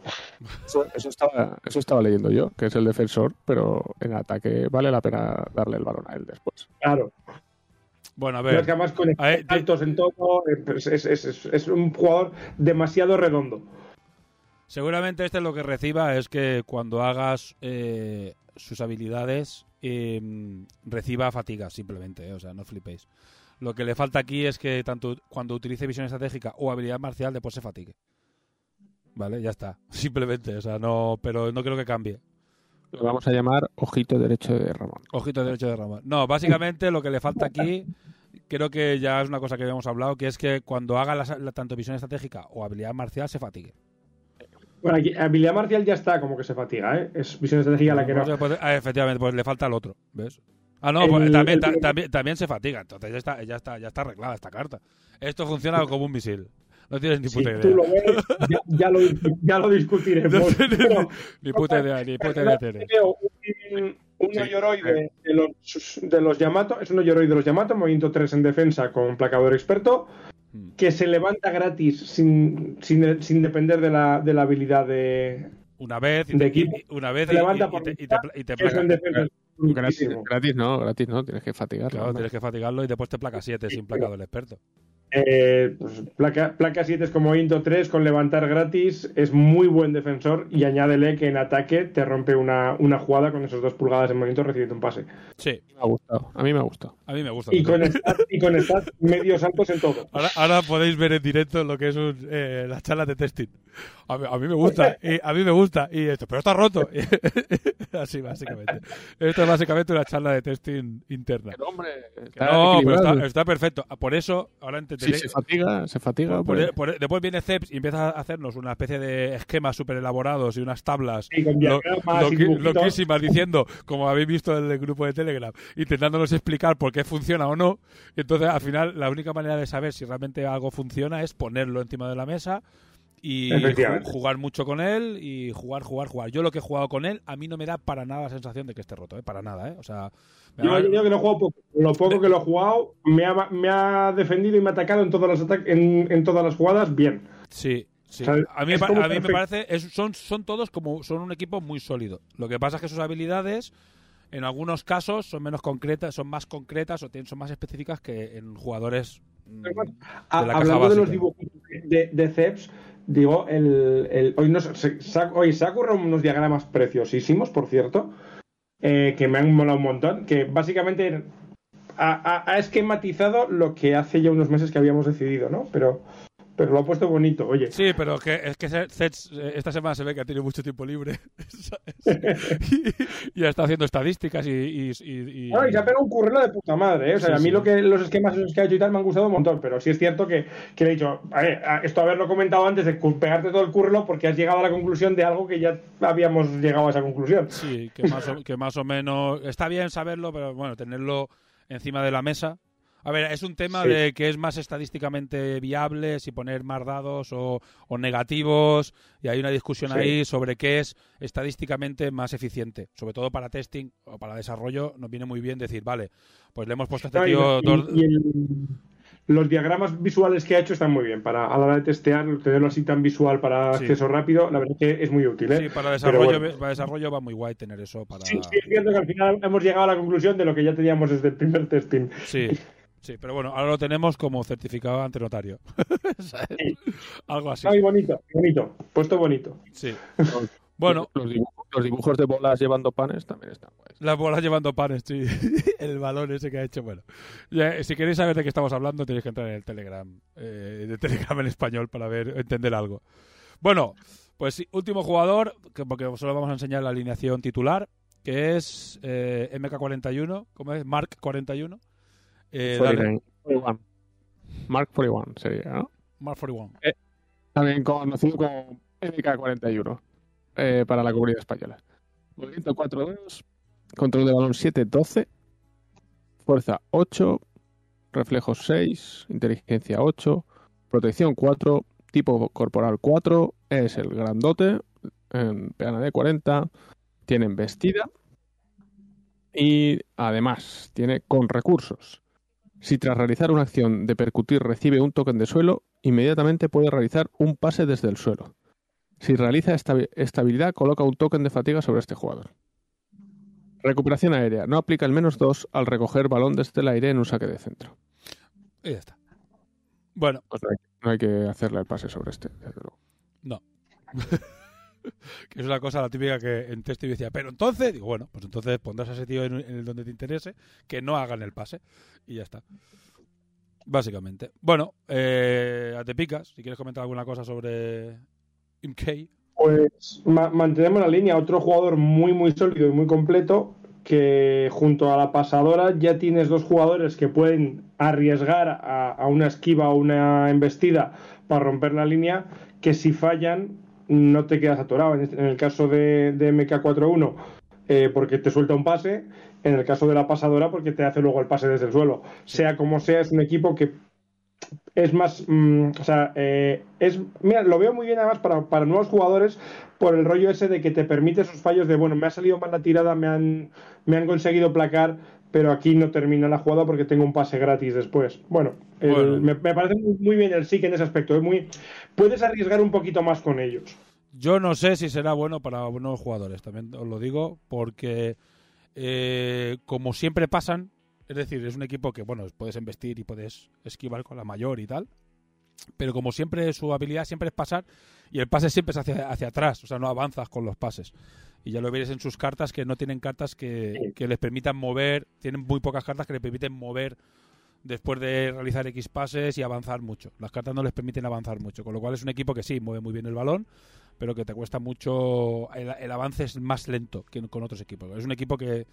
S5: Eso, eso estaba, eso estaba leyendo yo, que es el defensor, pero en ataque vale la pena darle el balón a él después.
S2: Claro.
S1: Bueno, a
S2: es
S1: ver.
S2: que además con
S1: ver,
S2: altos en todo, eh, pues es, es- es- es un jugador demasiado redondo.
S1: Seguramente este lo que reciba es que cuando hagas eh, sus habilidades eh, reciba fatiga simplemente, eh, o sea, no flipéis. Lo que le falta aquí es que tanto cuando utilice visión estratégica o habilidad marcial después se fatigue. Vale, ya está. Simplemente, o sea, no, pero no creo que cambie.
S5: Lo vamos a llamar ojito derecho de Ramón.
S1: Ojito derecho de Ramón. No, básicamente lo que le falta aquí, creo que ya es una cosa que habíamos hablado, que es que cuando haga la- la- tanto visión estratégica o habilidad marcial se fatigue.
S2: Bueno, aquí, habilidad marcial ya está como que se fatiga, ¿eh? Es visión estratégica la que no.
S1: Pues, pues, ah, efectivamente, pues le falta el otro, ¿ves? Ah, no,
S2: El-
S1: pues, también,
S2: el-
S1: ta- también, también se fatiga, entonces ya está, ya está, ya está arreglada esta carta. Esto funciona como un misil. No tienes ni
S2: Si
S1: puta
S2: tú
S1: idea.
S2: lo ves, ya, ya lo, ya lo discutiremos.
S1: No tienes
S2: Pero-
S1: ni puta idea, ni puta idea tienes.
S2: Veo un, un hoyoroide de los, de los Yamato, es un hoyoroide de los Yamato, movimiento 3 en defensa con placador experto,
S1: Hmm.
S2: que se levanta gratis sin, sin, sin depender de la, de la habilidad de,
S1: Una vez, y
S2: de
S1: te,
S2: equipo.
S1: y- una vez
S2: Se
S1: y,
S2: levanta
S1: y- y
S2: por
S1: te,
S5: Gratis, no, gratis no, tienes que fatigarlo.
S1: Claro, tienes que fatigarlo y después te placa 7 sin placado el experto.
S2: Eh, pues, placa, placa 7 es como Into 3 con levantar gratis, es muy buen defensor y añádele que en ataque te rompe una, una jugada con esos dos pulgadas en movimiento recibiendo un pase.
S1: Sí,
S5: Me ha gustado, a mí me ha gustado.
S1: a mí me gusta.
S2: Y con, stats, y con stats medios altos en todo.
S1: Ahora, ahora podéis ver en directo lo que es un, eh, las charlas de testing. A mí, a mí me gusta, y a mí me gusta. Y esto, pero está roto. Así, básicamente. Esto es básicamente una charla de testing interna.
S5: Pero, hombre, está
S1: no, pero está, está perfecto. Por eso, ahora
S5: Si
S1: entenderéis.
S5: se fatiga, se fatiga.
S1: por-
S5: pues,
S1: por- después viene Ceps y empieza a hacernos una especie de esquemas súper elaborados y unas tablas
S2: Y con
S1: lo-
S2: dibujitos.
S1: loquísimas diciendo, como habéis visto en el grupo de Telegram, intentándonos explicar por qué funciona o no. Entonces, al final, la única manera de saber si realmente algo funciona es ponerlo encima de la mesa y jugar mucho con él y jugar, jugar, jugar. Yo lo que he jugado con él, a mí no me da para nada la sensación de que esté roto, ¿eh? Para nada, ¿eh? O sea,
S2: Yo,
S1: da-
S2: yo que lo he jugado poco. Lo poco que lo he jugado me ha, me ha defendido y me ha atacado en todas las, en, en todas las jugadas bien.
S1: Sí, sí.
S2: O sea,
S1: a mí, a mí me parece, es- son, son todos como, son un equipo muy sólido. Lo que pasa es que sus habilidades, en algunos casos, son menos concretas, son más concretas o tienen, son más específicas que en jugadores mm, de la
S2: hablando de los dibujos de, de Ceps, digo, el, el- hoy, nos, se, hoy se ha currado unos diagramas preciosísimos, por cierto, eh, que me han molado un montón, que básicamente ha, ha- ha esquematizado lo que hace ya unos meses que habíamos decidido, ¿no? Pero pero lo ha puesto bonito, oye.
S1: Sí, pero que, es que Zets esta semana se ve que ha tenido mucho tiempo libre. y, y, está haciendo estadísticas y. y, y,
S2: y se ha pegado un currelo de puta madre. ¿eh? O sea,
S1: Sí,
S2: a mí
S1: sí.
S2: lo que los esquemas esos que ha hecho y tal me han gustado un montón, pero sí es cierto que, que le he dicho, a ver, a- esto haberlo comentado antes de pegarte todo el currelo porque has llegado a la conclusión de algo que ya habíamos llegado a esa conclusión.
S1: Sí, que más, o, que más o menos. Está bien saberlo, pero bueno, tenerlo encima de la mesa. A ver, es un tema
S2: Sí.
S1: de que es más estadísticamente viable si poner más dados o, o negativos. Y hay una discusión
S2: Sí.
S1: ahí sobre qué es estadísticamente más eficiente. Sobre todo para testing o para desarrollo, nos viene muy bien decir, vale, pues le hemos puesto a este tío dos-
S2: y el- los diagramas visuales que ha hecho están muy bien para a la hora de testear, tenerlo así tan visual para
S1: Sí.
S2: acceso rápido, la verdad que es muy útil. ¿eh?
S1: Sí, para
S2: Pero
S1: desarrollo,
S2: bueno.
S1: para desarrollo va muy guay tener eso para.
S2: Sí, sí, es cierto que al final hemos llegado a la conclusión de lo que ya teníamos desde el primer testing.
S1: Sí, sí, pero bueno, ahora lo tenemos como certificado ante notario. Algo así.
S2: Ay, bonito, bonito, puesto bonito.
S1: Sí. Bueno,
S5: Los dibujos, los dibujos de bolas llevando panes también están guays.
S1: las bolas llevando panes, sí. El balón ese que ha hecho, bueno. Ya, si queréis saber de qué estamos hablando, tenéis que entrar en el Telegram, eh, de Telegram en español para ver, entender algo. Bueno, pues sí, último jugador, que, porque solo vamos a enseñar la alineación titular, que es eh, MK41, ¿cómo es? Mark 41. Eh, dale,
S5: 49, 41. Mark 41 sería, ¿no?
S1: Mark 41.
S5: También conocido como MK41 eh, para la comunidad española. Movimiento 4-2, control de balón 7-12, fuerza 8, reflejos 6, inteligencia 8, protección 4, tipo corporal 4, es el grandote, en PAND 40, tiene embestida y además tiene con recursos. Si tras realizar una acción de percutir recibe un token de suelo, inmediatamente puede realizar un pase desde el suelo. Si realiza esta, esta habilidad, coloca un token de fatiga sobre este jugador. Recuperación aérea. No aplica el menos 2 al recoger balón desde el aire en un saque de centro.
S1: Y ya está. Bueno,
S5: Pues no, hay, no hay que hacerle el pase sobre este, desde luego.
S1: No. que es una cosa la típica que en texto yo decía, pero entonces, digo, bueno, pues entonces pondrás a ese tío en, el donde te interese, que no hagan el pase y ya está. Básicamente. Bueno, eh, a te picas, si quieres comentar alguna cosa sobre MK.
S2: Pues ma- mantenemos la línea. Otro jugador muy, muy sólido y muy completo. Que junto a la pasadora ya tienes dos jugadores que pueden arriesgar a una esquiva o una embestida para romper la línea. Que si fallan, no te quedas atorado. En, este- el caso de, de MK41, eh, porque te suelta un pase. En el caso de la pasadora, porque te hace luego el pase desde el suelo. Sea como sea, es un equipo que es más, mm, o sea, eh, es, mira, lo veo muy bien además para, para nuevos jugadores por el rollo ese de que te permite esos fallos de, bueno, me ha salido mal la tirada, me han, me han conseguido placar, pero aquí no termina la jugada porque tengo un pase gratis después. Bueno, el-. Me, me parece muy, muy bien el sí que en ese aspecto, es muy, puedes arriesgar un poquito más con ellos.
S1: Yo no sé si será bueno para nuevos jugadores, también os lo digo, porque eh, como siempre pasan, es decir, es un equipo que, bueno, puedes embestir y puedes esquivar con la mayor y tal, pero como siempre su habilidad siempre es pasar y el pase siempre es hacia, hacia atrás, o sea, no avanzas con los pases. Y ya lo veréis en sus cartas que no tienen cartas que, que les permitan mover, tienen muy pocas cartas que les permiten mover después de realizar X pases y avanzar mucho. Las cartas no les permiten avanzar mucho, con lo cual es un equipo que sí, mueve muy bien el balón, pero que te cuesta mucho, el, el avance es más lento que con otros equipos. Es un equipo que...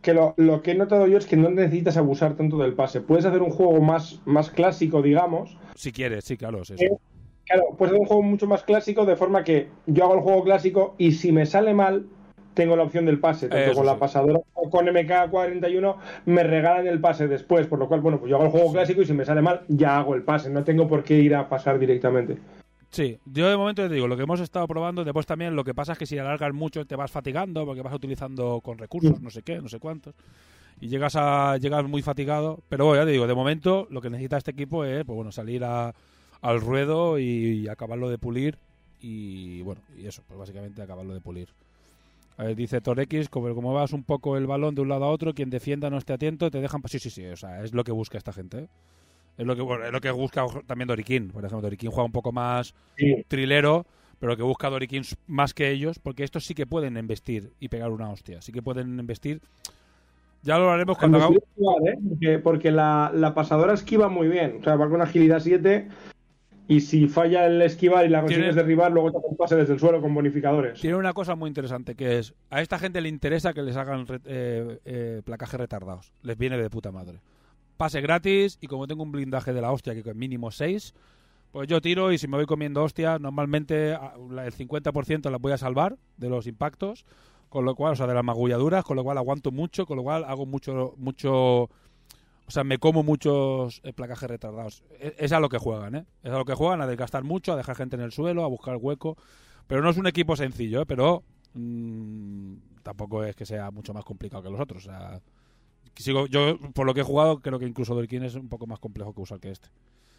S2: Que lo, lo que he notado yo es que no necesitas abusar tanto del pase. Puedes hacer un juego más, más clásico, digamos,
S1: Si quieres, sí, claro, es eso.
S2: Eh, Claro, puedes hacer un juego mucho más clásico de forma que yo hago el juego clásico y si me sale mal, tengo la opción del pase. Tanto
S1: Eso
S2: con la
S1: sí.
S2: pasadora o con MK41 me regalan el pase después. Por lo cual, bueno, pues yo hago el juego clásico y si me sale mal, ya hago el pase. No tengo por qué ir a pasar directamente.
S1: Sí, yo de momento te digo, lo que hemos estado probando, después también lo que pasa es que si alargas mucho te vas fatigando porque vas utilizando con recursos, no sé qué, no sé cuántos, y llegas a llegas muy fatigado, pero bueno, ya te digo, de momento lo que necesita este equipo es pues bueno, salir a- al ruedo y, acabarlo de pulir y bueno, y eso, pues básicamente acabarlo de pulir. A ver, dice Torex, como, como vas un poco el balón de un lado a otro, quien defienda no esté atento, te dejan... Sí, sí, sí, o sea, es lo que busca esta gente. ¿eh? Es lo que, bueno, es lo que busca también Doriquín. Por ejemplo, Doriquín juega un poco más
S2: Sí.
S1: trilero, pero que busca Doriquín más que ellos, porque estos sí que pueden embestir y pegar una hostia. Sí que pueden embestir. Ya lo haremos cuando hagamos.
S2: ¿eh? Porque, porque la, la pasadora esquiva muy bien. O sea, va con agilidad 7 y si falla el esquivar y la consigues
S1: Tiene-
S2: derribar, luego te hacen pase desde el suelo con bonificadores.
S1: Tiene una cosa muy interesante que es, a esta gente le interesa que les hagan re- eh, eh, placajes retardados. Les viene de puta madre. Pase gratis y como tengo un blindaje de la hostia, que es mínimo 6, pues yo tiro y si me voy comiendo hostias, normalmente a- la- el 50% las voy a salvar de los impactos, con lo cual, o sea, de las magulladuras, con lo cual aguanto mucho, con lo cual hago mucho, mucho, o sea, me como muchos eh, placajes retardados. Es, es a lo que juegan, ¿eh? Es a lo que juegan, a desgastar mucho, a dejar gente en el suelo, a buscar hueco. Pero no es un equipo sencillo, ¿eh? Pero mm, tampoco es que sea mucho más complicado que los otros. O sea, sigo, yo, por lo que he jugado, creo que incluso Dorkin es un poco más complejo que usar que este.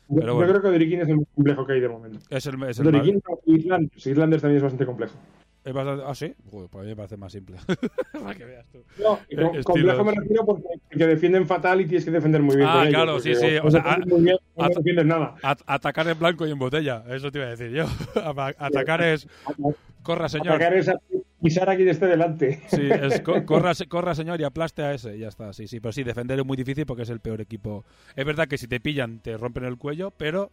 S2: Yo-
S1: pero
S2: yo
S1: bueno.
S2: creo que Doriquín es el más complejo que hay de momento.
S1: Es el, es el
S2: y Islanders. Islanders también es bastante complejo.
S1: Es bastante- ah, sí. Joder, pues a mí me parece más simple. Para que veas tú.
S2: No, y con-
S1: Eh,
S2: complejo me refiero porque que defienden fatal y tienes que defender muy bien.
S1: Ah,
S2: con
S1: claro, sí, sí,
S2: o
S1: sea,
S2: muy bien, no
S1: a-
S2: defiendes nada.
S1: At- atacar en blanco y en botella, eso te iba a decir yo. atacar es. Corra, señor.
S2: Atacar es a pisar a quien esté delante.
S1: Sí, es co- corra, se- corra, señor, y aplaste a ese. y Ya está, sí, sí. Pero sí, defender es muy difícil porque es el peor equipo. Es verdad que si te pillan, te rompen el cuello, pero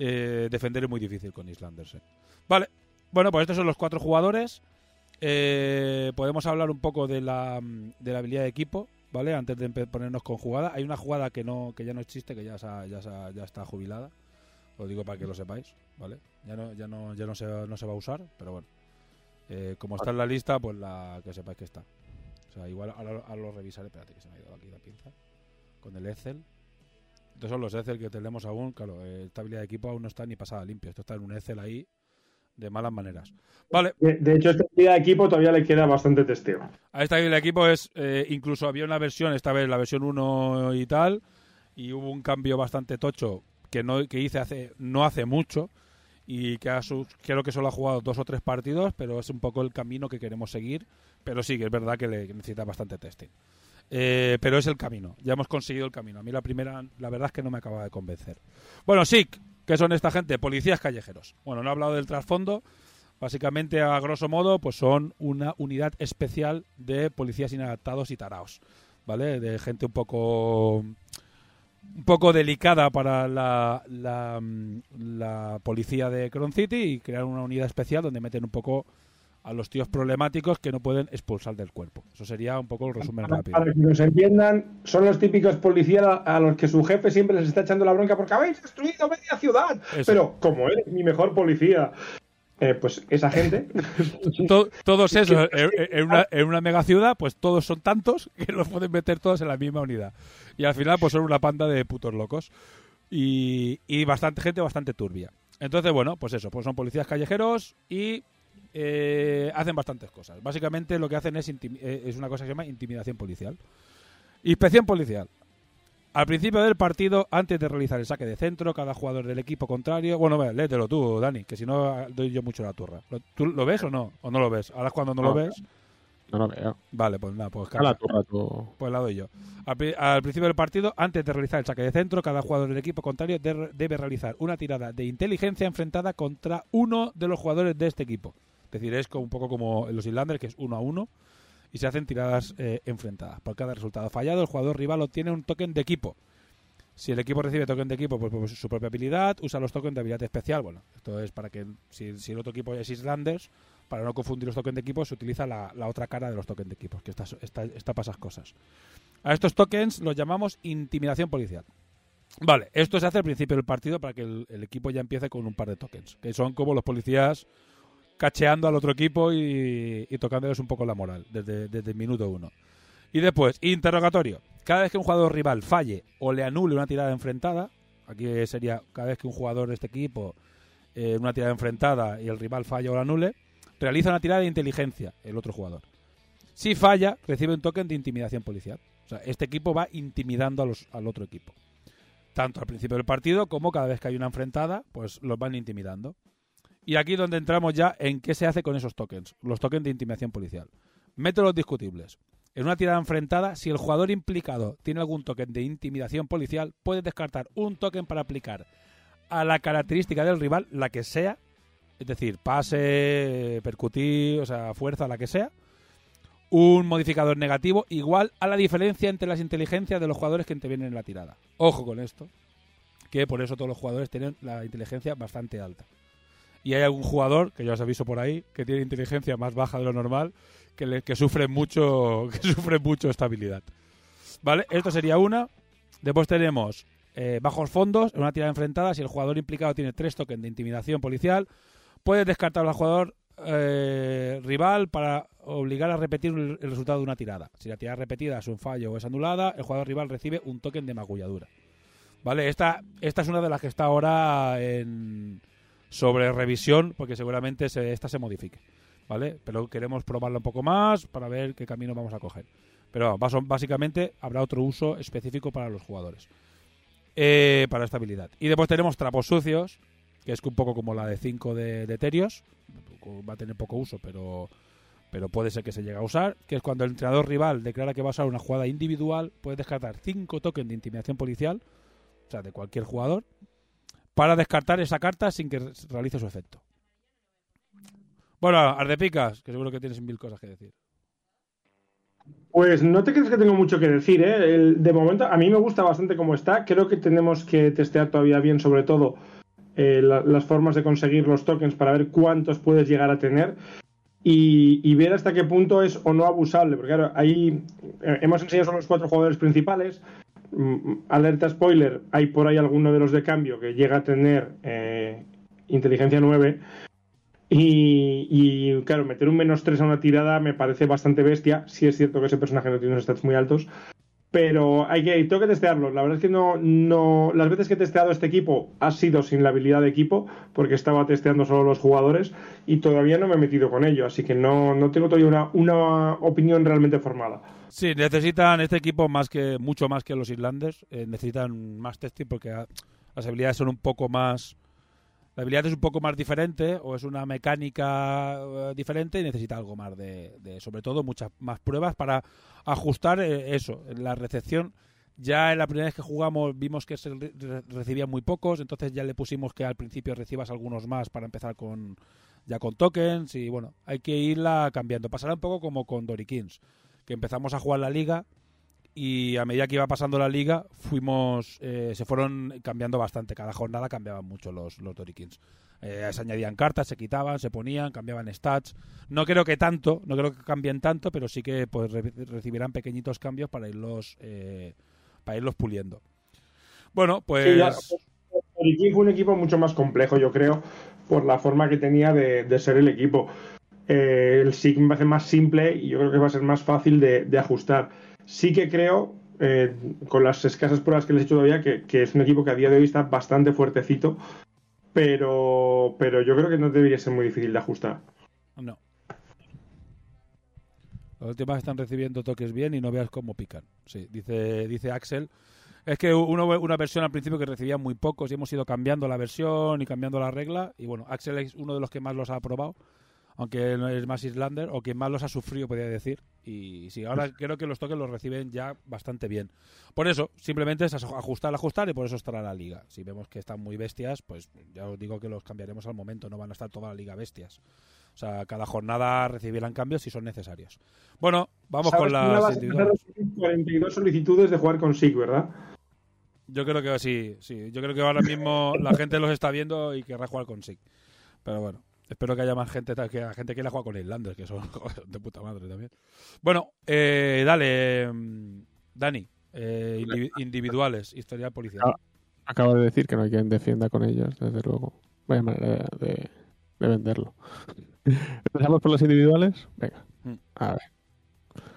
S1: eh, defender es muy difícil con Islanders. eh. Vale, bueno, pues estos son los cuatro jugadores. Eh, podemos hablar un poco de la, mm, de la habilidad de equipo, ¿vale? Antes de ponernos con jugada. Hay una jugada que no que ya no existe, que ya, se ha- ya, se ha- ya está jubilada. Lo digo para que lo sepáis, ¿vale? Ya no, ya no, ya no, se, no se va a usar, pero bueno. Eh, como está en la lista, pues la que sepáis que está. O sea, igual ahora, lo revisaré. Espérate que se me ha ido aquí la pinza. Con el Excel. Estos son los Excel que tenemos aún. Claro, eh, esta habilidad de equipo aún no está ni pasada limpio. Esto está en un Excel ahí de malas maneras. Vale,
S2: De, de hecho, esta unidad de equipo todavía le queda bastante testeo.
S1: a esta habilidad de equipo es. eh, incluso había una versión, esta vez la versión 1 y tal. Y hubo un cambio bastante tocho que no que hice hace no hace mucho. Y que a su- creo que solo ha jugado dos o tres partidos, pero es un poco el camino que queremos seguir. Pero sí, que es verdad que le necesita bastante testing. Eh, pero es el camino, ya hemos conseguido el camino. A mí la primera, la verdad es que no me acaba de convencer. Bueno, SIC, ¿qué son esta gente? Policías callejeros. Bueno, no he hablado del trasfondo. Básicamente, a grosso modo, pues son una unidad especial de policías inadaptados y taraos. ¿Vale? De gente un poco un poco delicada para la, la, mm, la policía de Cron City y crear una unidad especial donde meten un poco a los tíos problemáticos que no pueden expulsar del cuerpo. Eso sería un poco el resumen
S2: Para,
S1: rápido.
S2: para que nos entiendan, son los típicos policías a, los que su jefe siempre les está echando la bronca porque habéis destruido media ciudad.
S1: Eso.
S2: Pero como eres mi mejor policía, eh, pues esa gente.
S1: To- todos esos en, en una, en una mega ciudad, pues todos son tantos que los pueden meter todos en la misma unidad. Y al final, pues son una panda de putos locos. Y, y bastante gente bastante turbia. Entonces, bueno, pues eso, pues son policías callejeros y eh, hacen bastantes cosas. Básicamente lo que hacen es, eh, es una cosa que se llama intimidación policial. Inspección policial. Al principio del partido, antes de realizar el saque de centro, cada jugador del equipo contrario. Bueno, ve, léetelo tú, Dani, que si no eh, doy yo mucho la turra. ¿Lo- ¿Tú lo ves o no? ¿O no lo ves? Ahora es cuando no, lo ves.
S5: No lo veo.
S1: Vale, pues nada, pues
S5: la turra tú.
S1: Pues la doy yo. Al, pri- al principio del partido, antes de realizar el saque de centro, cada jugador del equipo contrario de- debe realizar una tirada de inteligencia enfrentada contra uno de los jugadores de este equipo. Es decir, es como, un poco como los Islanders, que es uno a uno, y se hacen tiradas eh, enfrentadas. Por cada resultado fallado, el jugador rival obtiene un token de equipo. Si el equipo recibe token de equipo por, por su propia habilidad, usa los tokens de habilidad especial. Bueno, esto es para que si, el otro equipo es Islanders, para no confundir los tokens de equipo, se utiliza la, la otra cara de los tokens de equipo, que está, está, está para esas cosas. A estos tokens los llamamos intimidación policial. Vale, esto se hace al principio del partido para que el, el equipo ya empiece con un par de tokens, que son como los policías cacheando al otro equipo y, y tocándoles un poco la moral desde, desde el minuto uno. Y después, interrogatorio. Cada vez que un jugador rival falle o le anule una tirada enfrentada, aquí sería cada vez que un jugador de este equipo eh, una tirada enfrentada y el rival falla o la anule, realiza una tirada de inteligencia el otro jugador. Si falla, recibe un token de intimidación policial. O sea, este equipo va intimidando a los, al otro equipo. Tanto al principio del partido como cada vez que hay una enfrentada, pues los van intimidando. Y aquí es donde entramos ya en qué se hace con esos tokens, los tokens de intimidación policial. Métodos discutibles. En una tirada enfrentada, si el jugador implicado tiene algún token de intimidación policial, puede descartar un token para aplicar a la característica del rival, la que sea, es decir, pase, percutir, o sea, fuerza, la que sea, un modificador negativo igual a la diferencia entre las inteligencias de los jugadores que intervienen en la tirada. Ojo con esto, que por eso todos los jugadores tienen la inteligencia bastante alta. Y hay algún jugador, que ya os aviso por ahí, que tiene inteligencia más baja de lo normal, que, le- que sufre mucho que sufre mucho estabilidad. ¿Vale? Esto sería una. Después tenemos eh, bajos fondos, en una tirada enfrentada, si el jugador implicado tiene tres tokens de intimidación policial, puedes descartar al jugador eh, rival para obligar a repetir el, resultado de una tirada. Si la tirada repetida es un fallo o es anulada, el jugador rival recibe un token de magulladura. ¿Vale? Esta, esta es una de las que está ahora en sobre revisión, porque seguramente se- esta se modifique. ¿Vale? Pero queremos probarla un poco más para ver qué camino vamos a coger. Pero básicamente habrá otro uso específico para los jugadores. Eh, para esta habilidad. Y después tenemos trapos sucios, que es un poco como la de 5 de, de Terios. Va a tener poco uso, pero, pero puede ser que se llegue a usar. Que es cuando el entrenador rival declara que va a usar una jugada individual, puede descartar 5 tokens de intimidación policial, o sea, de cualquier jugador, para descartar esa carta sin que re- realice su efecto. Bueno, Ardepicas, que seguro que tienes mil cosas que decir.
S2: Pues no te crees que tengo mucho que decir, ¿eh? De momento, a mí me gusta bastante cómo está. Creo que tenemos que testear todavía bien, sobre todo, eh, la- las formas de conseguir los tokens para ver cuántos puedes llegar a tener y, y ver hasta qué punto es o no abusable. Porque, claro, ahí eh, hemos enseñado solo los cuatro jugadores principales. Mm, Alerta spoiler: hay por ahí alguno de los de cambio que llega a tener eh, inteligencia 9. Y, claro, meter un menos 3 a una tirada me parece bastante bestia. Sí es cierto que ese personaje no tiene unos stats muy altos. Pero hay que, tengo que testearlo. La verdad es que no, no. Las veces que he testeado este equipo ha sido sin la habilidad de equipo, porque estaba testeando solo los jugadores y todavía no me he metido con ello. Así que no, no tengo todavía una, una opinión realmente formada.
S1: Sí, necesitan este equipo más que mucho más que los Islanders. eh, necesitan más testing porque las habilidades son un poco más. La habilidad es un poco más diferente o es una mecánica eh, diferente y necesita algo más de, de, sobre todo, muchas más pruebas para ajustar eh, eso. La recepción, ya en la primera vez que jugamos vimos que se re- re- recibían muy pocos, entonces ya le pusimos que al principio recibas algunos más para empezar con ya con tokens y bueno, hay que irla cambiando. Pasará un poco como con Dory Kings, que empezamos a jugar la liga y a medida que iba pasando la liga fuimos eh, se fueron cambiando bastante cada jornada cambiaban mucho los los Dorikins eh, se añadían cartas se quitaban se ponían cambiaban stats no creo que tanto no creo que cambien tanto pero sí que pues re- recibirán pequeñitos cambios para irlos eh, para irlos puliendo bueno pues
S2: Sí, ya, fue un equipo mucho más complejo, yo creo, por la forma que tenía de, de ser el equipo. Eh, el SIG me parece más simple y yo creo que va a ser más fácil de, de ajustar. Sí que creo, eh, con las escasas pruebas que les he hecho todavía, que, que es un equipo que a día de hoy está bastante fuertecito, pero, pero yo creo que no debería ser muy difícil de ajustar.
S1: no las últimas están recibiendo toques bien y no veas cómo pican sí dice dice Axel Es que uno, una versión al principio que recibía muy pocos y hemos ido cambiando la versión y cambiando la regla. Y bueno, Axel es uno de los que más los ha probado, aunque no es más Islander, o quien más los ha sufrido, podría decir. Y sí, ahora creo que los toques los reciben ya bastante bien. Por eso, simplemente es ajustar, ajustar y por eso estará la liga. Si vemos que están muy bestias, pues ya os digo que los cambiaremos al momento, no van a estar toda la liga bestias. O sea, cada jornada recibirán cambios si son necesarios. Bueno, vamos con las
S2: vas a empezar a recibir 42 solicitudes de jugar con SIG, ¿verdad?
S1: Yo creo que sí, sí. Yo creo que ahora mismo la gente los está viendo y querrá jugar con SIG. Pero bueno, espero que haya más gente que la gente quiera jugar con Islanders, que son de puta madre también. Bueno, eh, dale, Dani. Eh, indiv individuales, historial policial.
S5: Acabo de decir que no hay quien defienda con ellos, desde luego. Vaya manera de, de venderlo. ¿Empezamos por los individuales? Venga. A ver.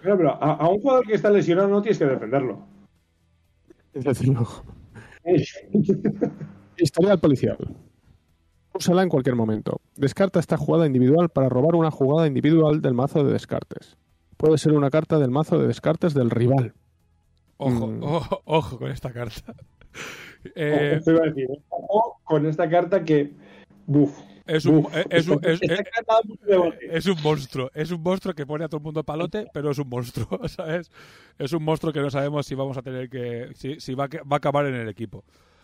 S2: Pero, pero a, a, un jugador que está lesionado no tienes que defenderlo.
S5: Desde luego. Historial policial. Úsala en cualquier momento. Descarta esta jugada individual para robar una jugada individual del mazo de descartes. Puede ser una carta del mazo de descartes del rival.
S1: Ojo, mm. ojo, ojo con esta carta.
S2: eh, Esto iba a decir, ojo con esta carta que. Buf,
S1: es un, Uf, es, un, es, es, es, un monstruo, es un monstruo que pone a todo el mundo palote, pero es un monstruo, ¿sabes? Es un monstruo que no sabemos si vamos a tener que, si, si va, a, va, a acabar en el equipo.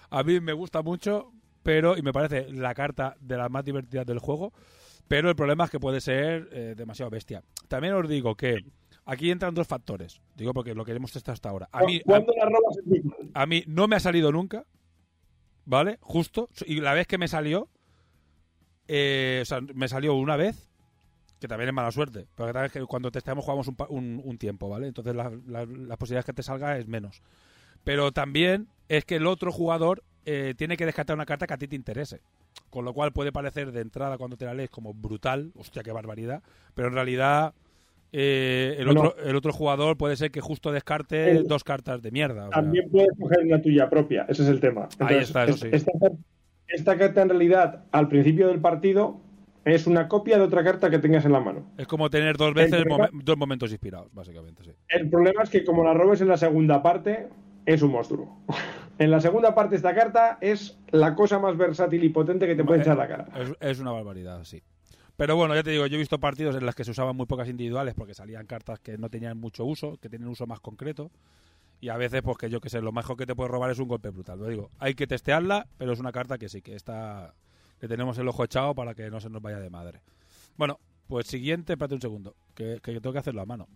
S1: A mí me gusta mucho, pero, y me parece la carta de las más divertidas del juego, pero el problema es que puede ser eh, demasiado bestia. También os digo que aquí entran dos factores, digo porque lo que hemos testado hasta ahora. A mí,
S2: ¿Cuándo la robas
S1: a mí no me ha salido nunca, ¿vale? Justo. Y la vez que me salió, eh, o sea, me salió una vez, que también es mala suerte, pero que, que cuando testeamos jugamos un, un- un tiempo, ¿vale? Entonces la- la- las posibilidades que te salga es menos. Pero también es que el otro jugador eh, tiene que descartar una carta que a ti te interese. Con lo cual puede parecer de entrada cuando te la lees como brutal, hostia, qué barbaridad, pero en realidad eh, el,
S2: Bueno.
S1: otro, el otro jugador puede ser que justo descarte
S2: El-
S1: dos cartas de mierda. o sea.
S2: También puedes coger una tuya propia, ese es el tema.
S1: Ahí está, eso
S2: es-
S1: sí.
S2: esta, car- esta carta en realidad, al principio del partido, es una copia de otra carta que tengas en la mano.
S1: Es como tener dos veces
S2: problema-
S1: momen- dos momentos inspirados, básicamente, sí.
S2: El problema es que como la robes en la segunda parte, es un monstruo. En la segunda parte esta carta es la cosa más versátil y potente que te puede
S1: Eh,
S2: echar la cara.
S1: Es, es una barbaridad, sí. Pero bueno, ya te digo, yo he visto partidos en los que se usaban muy pocas individuales porque salían cartas que no tenían mucho uso, que tienen uso más concreto. Y a veces, pues que yo que sé, lo mejor que te puede robar es un golpe brutal. Lo digo, hay que testearla, pero es una carta que sí, que está. que tenemos el ojo echado para que no se nos vaya de madre. Bueno, pues siguiente, espérate un segundo, que, que tengo que hacerlo a mano.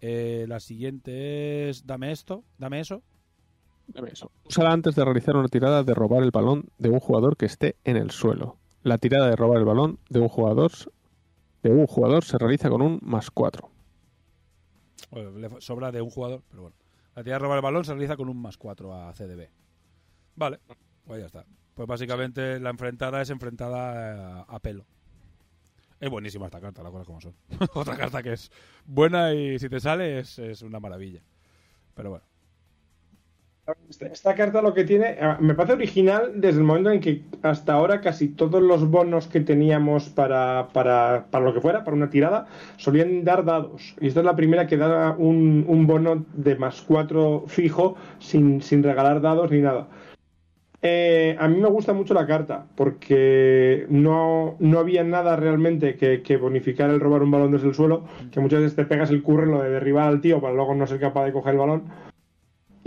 S1: Eh, la siguiente es. Dame esto, dame eso.
S5: Úsala antes de realizar una tirada de robar el balón de un jugador que esté en el suelo. La tirada de robar el balón de un jugador de un jugador se realiza con un más 4.
S1: Bueno, le sobra de un jugador, pero bueno. La tirada de robar el balón se realiza con un más 4 a CDB. Vale, pues ya está. Pues básicamente la enfrentada es enfrentada a, a pelo. Es buenísima esta carta, las cosas como son. Otra carta que es buena y si te sale es, es una maravilla. Pero bueno.
S2: Esta, carta lo que tiene, ah, me parece original desde el momento en que hasta ahora casi todos los bonos que teníamos para, para, para lo que fuera, para una tirada, solían dar dados. Y esta es la primera que da un, un bono de más 4 fijo sin, sin regalar dados ni nada. Eh, a mí me gusta mucho la carta porque no, no había nada realmente que, que bonificar el robar un balón desde el suelo, que muchas veces te pegas el curro en lo de derribar al tío para luego no ser capaz de coger el balón.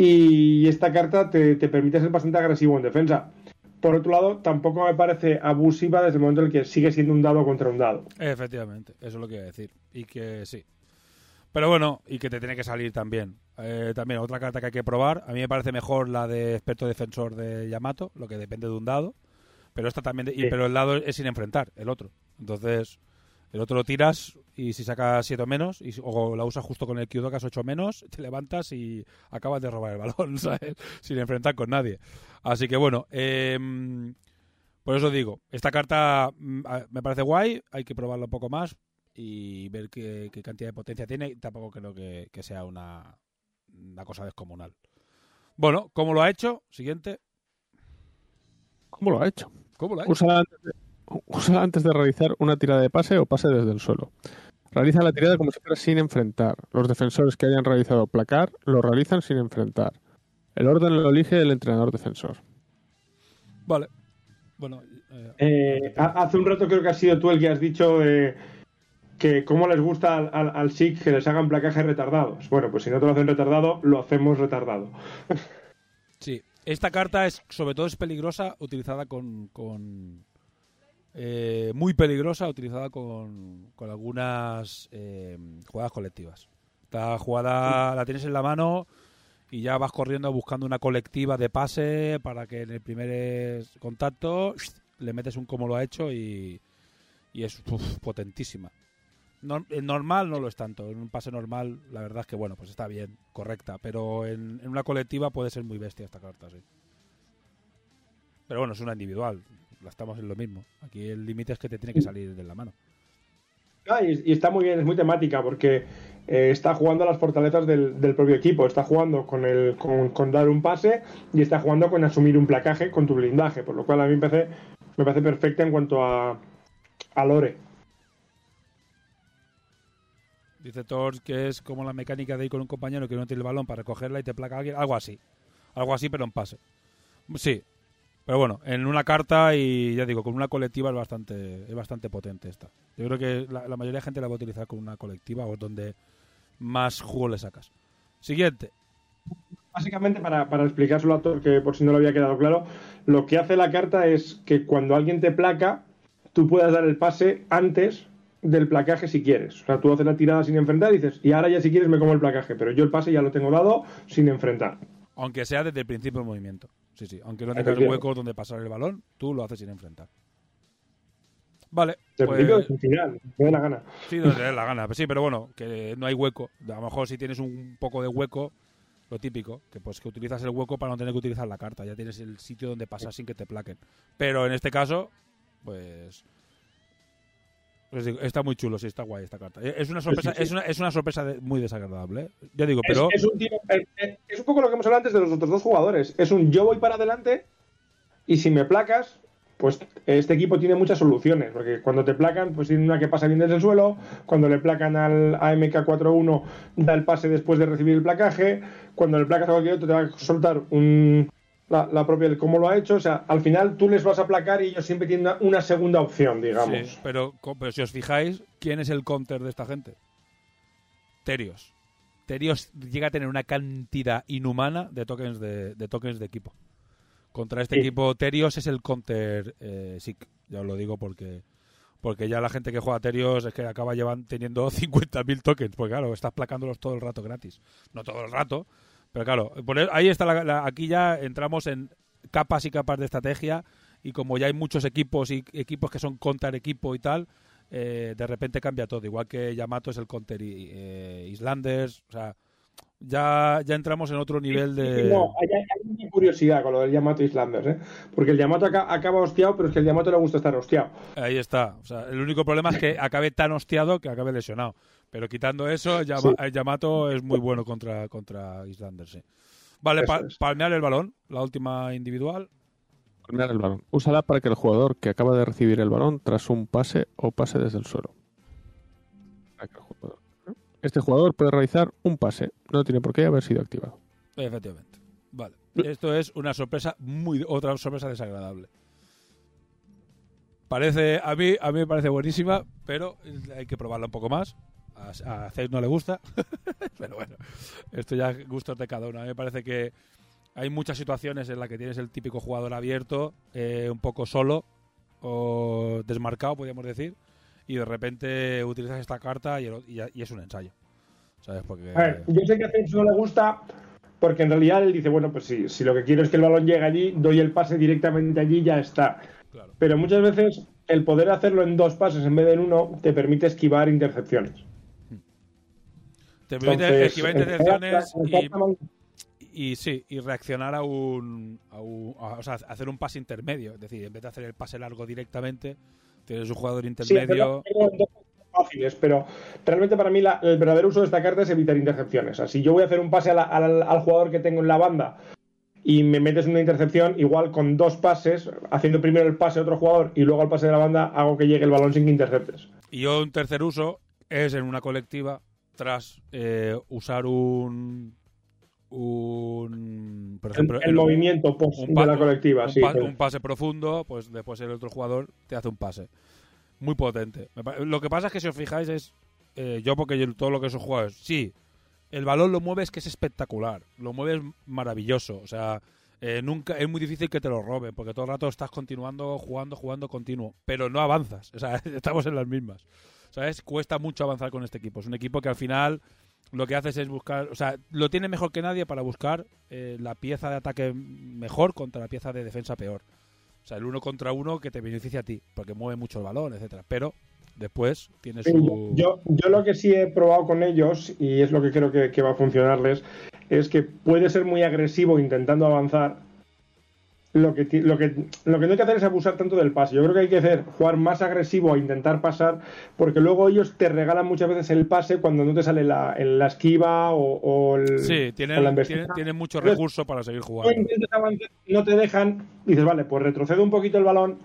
S2: Y esta carta te, te permite ser bastante agresivo en defensa. Por otro lado, tampoco me parece abusiva desde el momento en el que sigue siendo un dado contra un dado.
S1: Efectivamente, eso es lo que iba a decir. Y que sí. Pero bueno, y que te tiene que salir también. Eh, también otra carta que hay que probar. A mí me parece mejor la de experto defensor de Yamato, lo que depende de un dado. Pero esta también, de- y- pero el dado es sin enfrentar, el otro. Entonces, el otro lo tiras y si sacas 7 o menos, y, o la usas justo con el Q2 que has 8 menos, te levantas y acabas de robar el balón, ¿sabes? Sin enfrentar con nadie. Así que bueno, em, por eso digo, esta carta mm, me parece guay, hay que probarla un poco más y ver qué, qué cantidad de potencia tiene. Tampoco creo que, que sea una, una cosa descomunal. Bueno, ¿cómo lo ha hecho? Siguiente.
S5: ¿Cómo lo ha hecho?
S1: ¿Cómo lo ha hecho?
S5: Úsala antes de realizar una tirada de pase o pase desde el suelo. Realiza la tirada como si fuera sin enfrentar. Los defensores que hayan realizado placar lo realizan sin enfrentar. El orden lo elige el entrenador defensor.
S1: Vale. Bueno, eh,
S2: Eh, ha- hace un rato creo que has sido tú el que has dicho eh, que cómo les gusta al, al, al SIC que les hagan placajes retardados. Bueno, pues si no te lo hacen retardado, lo hacemos retardado.
S1: sí. Esta carta es, sobre todo, es peligrosa utilizada con. con eh, muy peligrosa utilizada con, con algunas eh, jugadas colectivas. Esta jugada la tienes en la mano y ya vas corriendo buscando una colectiva de pase para que en el primer contacto le metes un como lo ha hecho y, y es uf, potentísima. En normal no lo es tanto. En un pase normal, la verdad es que bueno, pues está bien, correcta. Pero en, en una colectiva puede ser muy bestia esta carta, sí. Pero bueno, es una individual. Estamos en lo mismo. Aquí el límite es que te tiene que salir de la mano.
S2: Ah, y, y está muy bien, es muy temática porque eh, está jugando a las fortalezas del, del propio equipo. Está jugando con, el, con, con dar un pase y está jugando con asumir un placaje con tu blindaje. Por lo cual a mí me parece, me parece perfecta en cuanto a, a lore.
S1: Dice Thor que es como la mecánica de ir con un compañero que no tiene el balón para recogerla y te placa a alguien. Algo así. Algo así, pero en pase. Sí. Pero bueno, en una carta y ya digo, con una colectiva es bastante, es bastante potente esta. Yo creo que la, la mayoría de gente la va a utilizar con una colectiva o es donde más jugo le sacas. Siguiente.
S2: Básicamente, para, para explicárselo a todos, que por si no lo había quedado claro, lo que hace la carta es que cuando alguien te placa, tú puedas dar el pase antes del placaje si quieres. O sea, tú haces la tirada sin enfrentar y dices, y ahora ya si quieres me como el placaje, pero yo el pase ya lo tengo dado sin enfrentar.
S1: Aunque sea desde el principio del movimiento. Sí, sí. Aunque no tengas huecos donde pasar el balón, tú lo haces sin enfrentar. Vale.
S2: Del
S1: pues-
S2: principio al final, me da la gana.
S1: Sí, donde te dé la gana. Sí, pero bueno, que no hay hueco. A lo mejor si tienes un poco de hueco, lo típico, que pues que utilizas el hueco para no tener que utilizar la carta. Ya tienes el sitio donde pasar sin que te plaquen. Pero en este caso, pues... pues digo, está muy chulo, sí, está guay esta carta. Es una sorpresa,
S2: Sí, sí, sí.
S1: Es una, es una sorpresa de- muy desagradable. ¿eh? Ya digo, pero...
S2: es un tiro- es- es- es un poco lo que hemos hablado antes de los otros dos jugadores. Es un yo voy para adelante y si me placas, pues este equipo tiene muchas soluciones. Porque cuando te placan, pues tiene una que pasa bien desde el suelo. Cuando le placan al AMK41, da el pase después de recibir el placaje. Cuando le placas a cualquier otro, te va a soltar un, la, la propia el cómo lo ha hecho. O sea, al final tú les vas a placar y ellos siempre tienen una, una segunda opción, digamos.
S1: Sí, pero, pero si os fijáis, ¿quién es el counter de esta gente? Terios. Terios llega a tener una cantidad inhumana de tokens de, de tokens de equipo. Contra este
S2: Sí.
S1: equipo, Terios es el counter eh, SIC. Ya os lo digo porque porque ya la gente que juega a Terios es que acaba llevan, teniendo 50.000 tokens. Pues claro, estás placándolos todo el rato gratis. No todo el rato, pero claro, por e- ahí está la- la- aquí ya entramos en capas y capas de estrategia y como ya hay muchos equipos y equipos que son counter equipo y tal, eh, de repente cambia todo. Igual que Yamato es el counter eh, Islanders, o sea, ya, ya entramos en otro nivel de...
S2: No, hay, hay- curiosidad con lo del Yamato Islanders, ¿eh? Porque el Yamato aca- acaba hostiado, pero es que el Yamato le gusta estar hostiado.
S1: Ahí está. O sea, el único problema es que acabe tan hostiado que acabe lesionado. Pero quitando eso, Yama-
S2: Sí.
S1: Yamato es muy bueno contra, contra Islanders, sí. Vale,
S2: Eso
S1: pa-
S2: es.
S1: palmear el balón, la última individual.
S5: Palmear el balón. Úsala para que el jugador que acaba de recibir el balón tras un pase o pase desde el suelo. Este jugador puede realizar un pase. No tiene por qué haber sido activado.
S1: Efectivamente. Vale. Esto es una sorpresa muy otra sorpresa desagradable. Parece a mí a mí me parece buenísima, pero hay que probarla un poco más. A, a Zeus no le gusta, pero bueno, esto ya gustos de cada uno. A mí me parece que hay muchas situaciones en las que tienes el típico jugador abierto, eh, un poco solo o desmarcado, podríamos decir, y de repente utilizas esta carta y, el- y es un ensayo. ¿Sabes? Porque
S2: A ver, yo sé que a Censo no le gusta porque en realidad él dice, bueno, pues sí, si lo que quiero es que el balón llegue allí, doy el pase directamente allí y ya está.
S1: Claro.
S2: Pero muchas veces el poder hacerlo en dos pases en vez de en uno te permite esquivar intercepciones.
S1: Te permite esquivar intercepciones y, sí, y reaccionar a un, a un- a- o sea, hacer un pase intermedio. Es decir, en vez de hacer el pase largo directamente, tienes un jugador
S2: Sí,
S1: intermedio.
S2: pases fáciles, pero realmente para mí la- el verdadero uso de esta carta es evitar intercepciones. O sea, si yo voy a hacer un pase a la- al, al jugador que tengo en la banda y me metes una intercepción, igual con dos pases, haciendo primero el pase a otro jugador y luego el pase de la banda, hago que llegue el balón sin que interceptes.
S1: Y yo un tercer uso es en una colectiva tras eh, usar un un por ejemplo
S2: el
S1: el-
S2: movimiento post
S1: un
S2: de la colectiva,
S1: un,
S2: sí.
S1: pase profundo, pues después el otro jugador te hace un pase. Muy potente. Lo que pasa es que si os fijáis es, eh, yo porque yo- todo lo que esos jugadores, sí, el balón lo mueves que es espectacular, lo mueves maravilloso, o sea, eh, nunca es muy difícil que te lo roben porque todo el rato estás continuando jugando, jugando continuo, pero no avanzas, o sea, estamos en las mismas. ¿Sabes? Cuesta mucho avanzar con este equipo. Es un equipo que al final lo que haces es buscar, o sea, lo tiene mejor que nadie para buscar eh, la pieza de ataque mejor contra la pieza de defensa peor. O sea, el uno contra uno que te beneficia a ti, porque mueve mucho el balón, etcétera. Pero después tienes
S2: Sí,
S1: su...
S2: yo, yo lo que sí he probado con ellos, y es lo que creo que, que va a funcionarles, es que puede ser muy agresivo intentando avanzar. Lo que, lo, que, lo que no hay que hacer es abusar tanto del pase. Yo creo que hay que hacer jugar más agresivo a intentar pasar, porque luego ellos te regalan muchas veces el pase cuando no te sale la, en la esquiva o, o el,
S1: Sí,
S2: la
S1: tienen, tienen, mucho
S2: Entonces,
S1: recurso para seguir jugando.
S2: avanzar, no te dejan, dices, vale, pues retrocedo un poquito el balón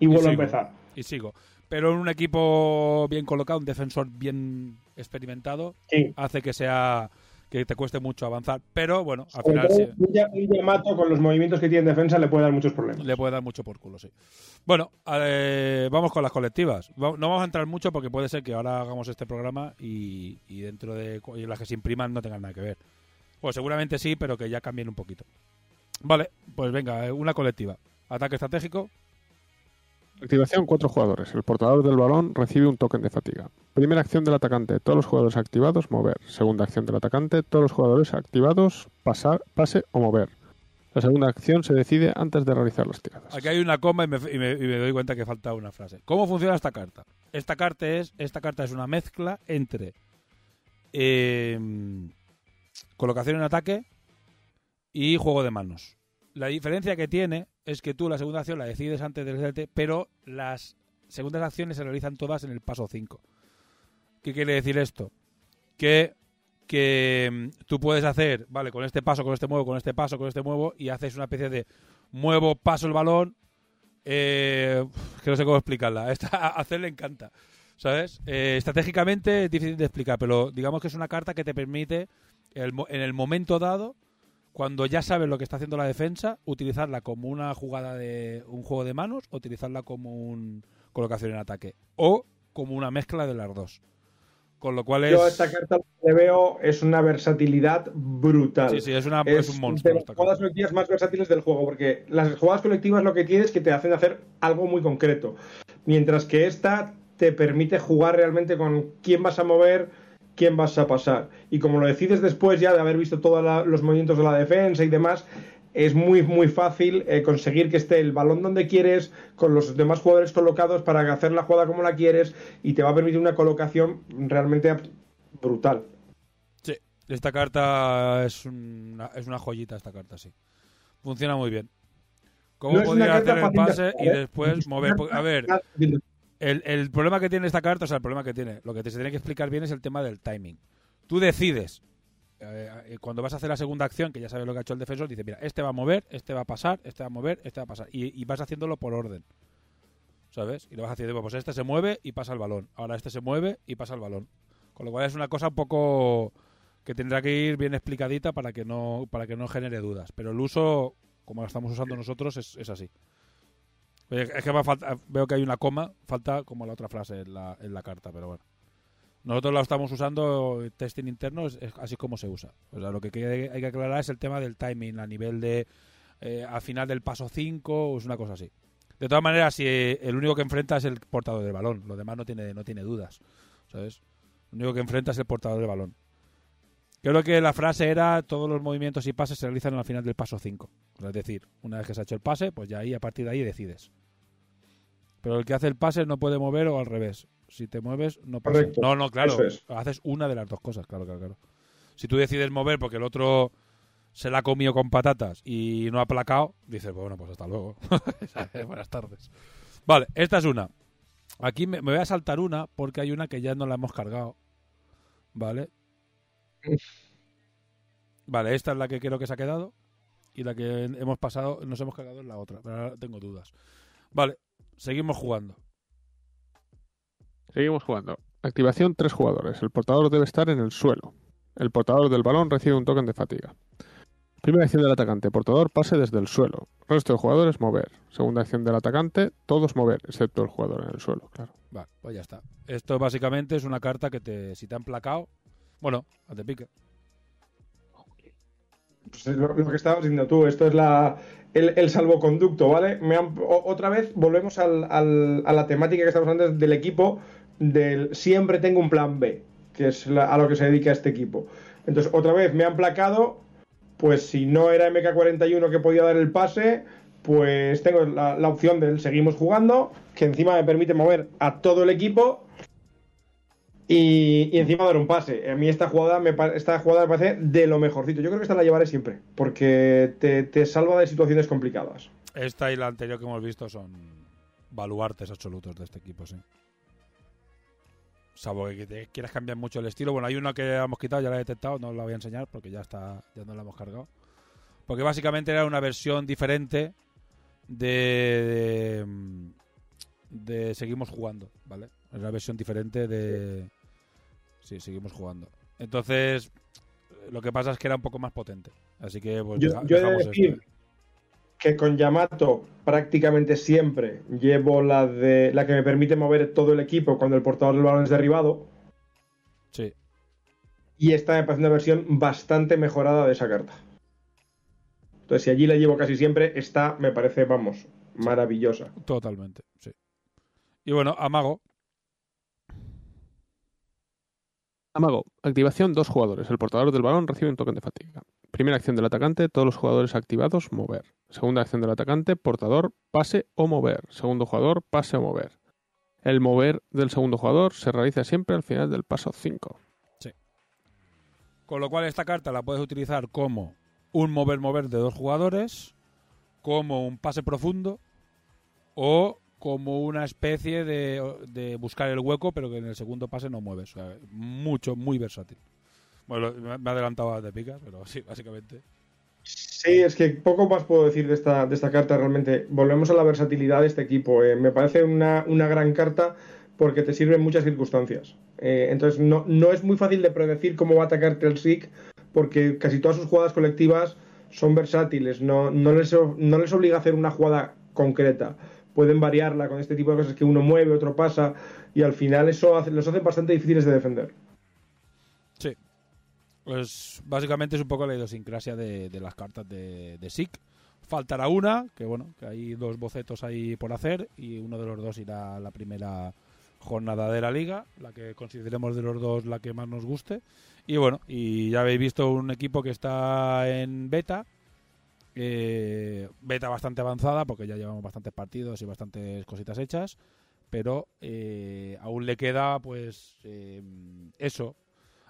S2: y vuelvo a
S1: sigo.
S2: empezar.
S1: Y sigo. Pero en un equipo bien colocado, un defensor bien experimentado,
S2: Sí.
S1: hace que sea que te cueste mucho avanzar. Pero bueno, al final sí,
S2: Yamato con los movimientos que tiene en defensa le puede dar muchos problemas.
S1: le puede dar mucho por culo, sí. Bueno, eh, vamos con las colectivas. Va- No vamos a entrar mucho porque puede ser que ahora hagamos este programa y, y dentro de y las que se impriman no tengan nada que ver. Pues seguramente sí, pero que ya cambien un poquito. Vale, pues venga, eh, una colectiva. Ataque estratégico.
S5: Activación, cuatro jugadores. El portador del balón recibe un token de fatiga. Primera acción del atacante, todos los jugadores activados, mover. Segunda acción del atacante, todos los jugadores activados, pasar, pase o mover. La segunda acción se decide antes de realizar las tiradas.
S1: Aquí hay una coma y me, y me- doy cuenta que falta una frase. ¿Cómo funciona esta carta? Esta carta es, esta carta es una mezcla entre eh, colocación en ataque y juego de manos. La diferencia que tiene es que tú la segunda acción la decides antes del hacerte, pero las segundas acciones se realizan todas en el paso 5. ¿Qué quiere decir esto? Que, que mm, tú puedes hacer, vale, con este paso, con este muevo, con este paso, con este muevo, y haces una especie de muevo, paso el balón. Eh, que no sé cómo explicarla. Esta, a encanta. ¿Sabes? Eh, estratégicamente es difícil de explicar, pero digamos que es una carta que te permite, el en el momento dado, cuando ya sabes lo que está haciendo la defensa, utilizarla como una jugada de un juego de manos, utilizarla como un colocación en ataque, o como una mezcla de las dos. Con lo cual es.
S2: Yo a esta carta lo que le veo es una versatilidad brutal.
S1: Sí, sí, es, una, es un monstruo.
S2: de las
S1: esta
S2: jugadas
S1: carta.
S2: colectivas más versátiles del juego, porque las jugadas colectivas lo que tienes es que te hacen hacer algo muy concreto, mientras que esta te permite jugar realmente con quién vas a mover, quién vas a pasar. Y como lo decides después ya de haber visto todos los movimientos de la defensa y demás, es muy, muy fácil eh, conseguir que esté el balón donde quieres, con los demás jugadores colocados para hacer la jugada como la quieres, y te va a permitir una colocación realmente brutal.
S1: Sí, esta carta es una, es una joyita, esta carta, sí. Funciona muy bien. ¿Cómo
S2: No
S1: podría hacer el
S2: de
S1: pase
S2: jugar,
S1: y
S2: ¿eh?
S1: después
S2: Es
S1: mover? A ver, el, el problema que tiene esta carta, o sea, el problema que tiene, lo que te se tiene que explicar bien es el tema del timing. Tú decides, eh, eh, cuando vas a hacer la segunda acción, que ya sabes lo que ha hecho el defensor, dice, mira, este va a mover, este va a pasar, este va a mover, este va a pasar. Y, y vas haciéndolo por orden. ¿Sabes? Y lo vas haciendo, pues este se mueve y pasa el balón. Ahora este se mueve y pasa el balón. Con lo cual es una cosa un poco que tendrá que ir bien explicadita para que no, para que no genere dudas. Pero el uso, como la estamos usando nosotros, es, es así. Es que falta, veo que hay una coma, falta como la otra frase en la, en la carta, pero bueno. Nosotros la estamos usando, testing interno, es, así como se usa. O sea, lo que hay que aclarar es el tema del timing a nivel de eh, al final del paso 5 o es una cosa así. De todas maneras, si eh, el único que enfrenta es el portador del balón, lo demás no tiene, no tiene dudas, ¿sabes? Lo único que enfrenta es el portador del balón. Creo que la frase era todos los movimientos y pases se realizan al final del paso 5. Es decir, una vez que se ha hecho el pase, pues ya ahí a partir de ahí decides. Pero el que hace el pase no puede mover o al revés. Si te mueves, no pasa.
S2: Correcto.
S1: No, no, claro.
S2: Es.
S1: Haces una de las dos cosas, claro, claro, claro. Si tú decides mover porque el otro se la ha comido con patatas y no ha aplacado, dices, bueno, pues hasta luego. Buenas tardes. Vale, esta es una. Aquí me, me voy a saltar una porque hay una que ya no la hemos cargado. ¿Vale? Vale, esta es la que creo que se ha quedado. Y la que hemos pasado, nos hemos cargado en la otra. Pero ahora tengo dudas. Vale, seguimos jugando.
S5: Seguimos jugando. Activación tres jugadores. El portador debe estar en el suelo. El portador del balón recibe un token de fatiga. Primera acción del atacante. Portador pase desde el suelo. Resto de jugadores mover. Segunda acción del atacante. Todos mover, excepto el jugador en el suelo, claro.
S1: Vale, pues ya está. Esto básicamente es una carta que te, si te han placado, bueno, te pique.
S2: Pues es lo, lo que estabas diciendo tú, esto es la, el, salvoconducto, ¿vale? Me han- otra vez volvemos al- al- a la temática que estamos hablando del equipo, del siempre tengo un plan B, que es a lo que se dedica este equipo. Entonces, otra vez me han placado, pues si no era MK41 que podía dar el pase, pues tengo la, la opción del seguimos jugando, que encima me permite mover a todo el equipo y, encima dar un pase. A mí esta jugada, me, esta jugada me parece de lo mejorcito. Yo creo que esta la llevaré siempre, porque te, te salva de situaciones complicadas.
S1: Esta y la anterior que hemos visto son baluartes absolutos de este equipo, sí. Salvo que te quieras cambiar mucho el estilo. Bueno, hay una que hemos quitado, ya la he detectado, no la voy a enseñar porque ya está, ya no la hemos cargado. Porque básicamente era una versión diferente de, de, de seguimos jugando, ¿vale? Es una versión diferente de sí, seguimos jugando. Entonces, lo que pasa es que era un poco más potente. Así que pues
S2: Yo,
S1: deja-
S2: yo he de decir
S1: esto.
S2: que con Yamato prácticamente siempre llevo la de la que me permite mover todo el equipo cuando el portador del balón es derribado.
S1: Sí.
S2: Y esta me parece una versión bastante mejorada de esa carta. Entonces, si allí la llevo casi siempre, esta me parece, vamos, maravillosa.
S1: Totalmente, sí. Y bueno, Amago,
S5: Amago. Activación dos jugadores. El portador del balón recibe un token de fatiga. Primera acción del atacante, todos los jugadores activados, mover. Segunda acción del atacante, portador, pase o mover. Segundo jugador, pase o mover. El mover del segundo jugador se realiza siempre al final del paso 5.
S1: Con lo cual esta carta la puedes utilizar como un mover-mover de dos jugadores, como un pase profundo o como una especie de, buscar el hueco, pero que en el segundo pase no mueves. O sea, mucho, muy versátil. Bueno, me he adelantado de pica, pero sí, básicamente.
S2: Sí, es que poco más puedo decir de esta, de esta carta realmente. Volvemos a la versatilidad de este equipo. eh. Me parece una, una gran carta porque te sirve en muchas circunstancias. Eh, entonces no, no es muy fácil de predecir cómo va a atacarte el SIC porque casi todas sus jugadas colectivas son versátiles. No, no, les, no les obliga a hacer una jugada concreta. Pueden variarla con este tipo de cosas que uno mueve, otro pasa y al final eso hace- los hace bastante difíciles de defender.
S1: Sí. Pues básicamente es un poco la idiosincrasia de, de las cartas de, de SIC. Faltará una, que bueno, que hay dos bocetos ahí por hacer y uno de los dos irá a la primera jornada de la liga, la que consideremos de los dos la que más nos guste. Y bueno, y ya habéis visto un equipo que está en beta, eh, beta bastante avanzada porque ya llevamos bastantes partidos y bastantes cositas hechas, pero eh, aún le queda pues eh, eso,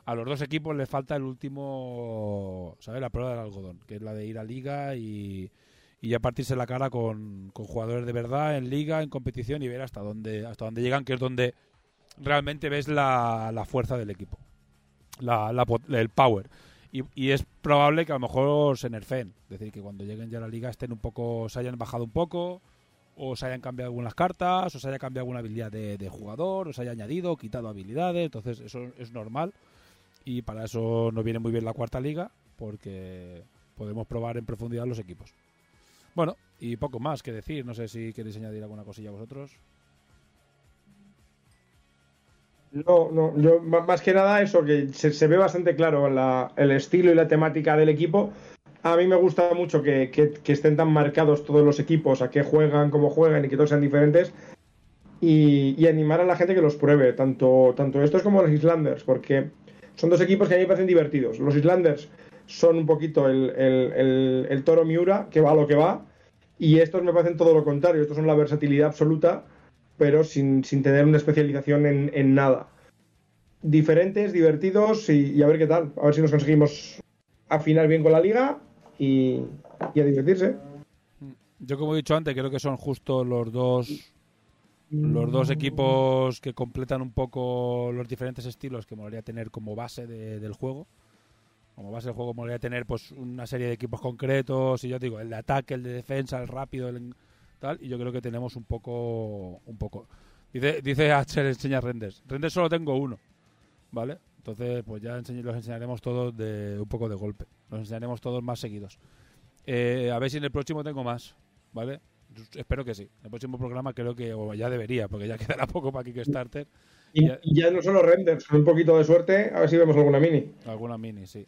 S1: a los dos equipos les falta el último, ¿sabes? La prueba del algodón, que es la de ir a liga y, y ya partirse la cara con, con jugadores de verdad en liga, en competición y ver hasta dónde, hasta dónde llegan, que es donde realmente ves la, fuerza del equipo, la, la el power. Y, y es probable que a lo mejor se nerfeen, es decir, que cuando lleguen ya a la liga estén un poco, se hayan bajado un poco, o se hayan cambiado algunas cartas, o se haya cambiado alguna habilidad de, de jugador, o se haya añadido, quitado habilidades, entonces eso es normal y para eso nos viene muy bien la cuarta liga porque podemos probar en profundidad los equipos. Bueno, y poco más que decir, no sé si queréis añadir alguna cosilla vosotros.
S2: No, no, yo más que nada eso, que se, ve bastante claro la- el estilo y la temática del equipo. A mí me gusta mucho que, que- estén tan marcados todos los equipos, a qué juegan, cómo juegan y que todos sean diferentes. Y, animar a la gente que los pruebe, tanto, tanto estos como los Islanders, porque son dos equipos que a mí me parecen divertidos. Los Islanders son un poquito el, el- el- toro Miura, que va lo que va, y estos me parecen todo lo contrario. Estos son la versatilidad absoluta pero sin, sin tener una especialización en, en nada. Diferentes, divertidos y, a ver qué tal. A ver si nos conseguimos afinar bien con la liga y, y a divertirse.
S1: Yo como he dicho antes, creo que son justo los dos los dos equipos que completan un poco los diferentes estilos que molaría tener como base de- del juego. Como base del juego molaría tener pues una serie de equipos concretos y yo digo, el de ataque, el de defensa, el rápido, el tal, y yo creo que tenemos un poco un poco. Dice dice Axel enseña renders. Renders solo tengo uno. ¿Vale? Entonces, pues ya enseñ- los enseñaremos todos de un poco de golpe. Los enseñaremos todos más seguidos. Eh, a ver si en el próximo tengo más, ¿vale? Espero que sí. En el próximo programa creo que, o ya debería, porque ya quedará poco para Kickstarter.
S2: Y,
S1: Ya-
S2: y ya no solo renders, un poquito de suerte, a ver si vemos alguna mini.
S1: Alguna mini, sí.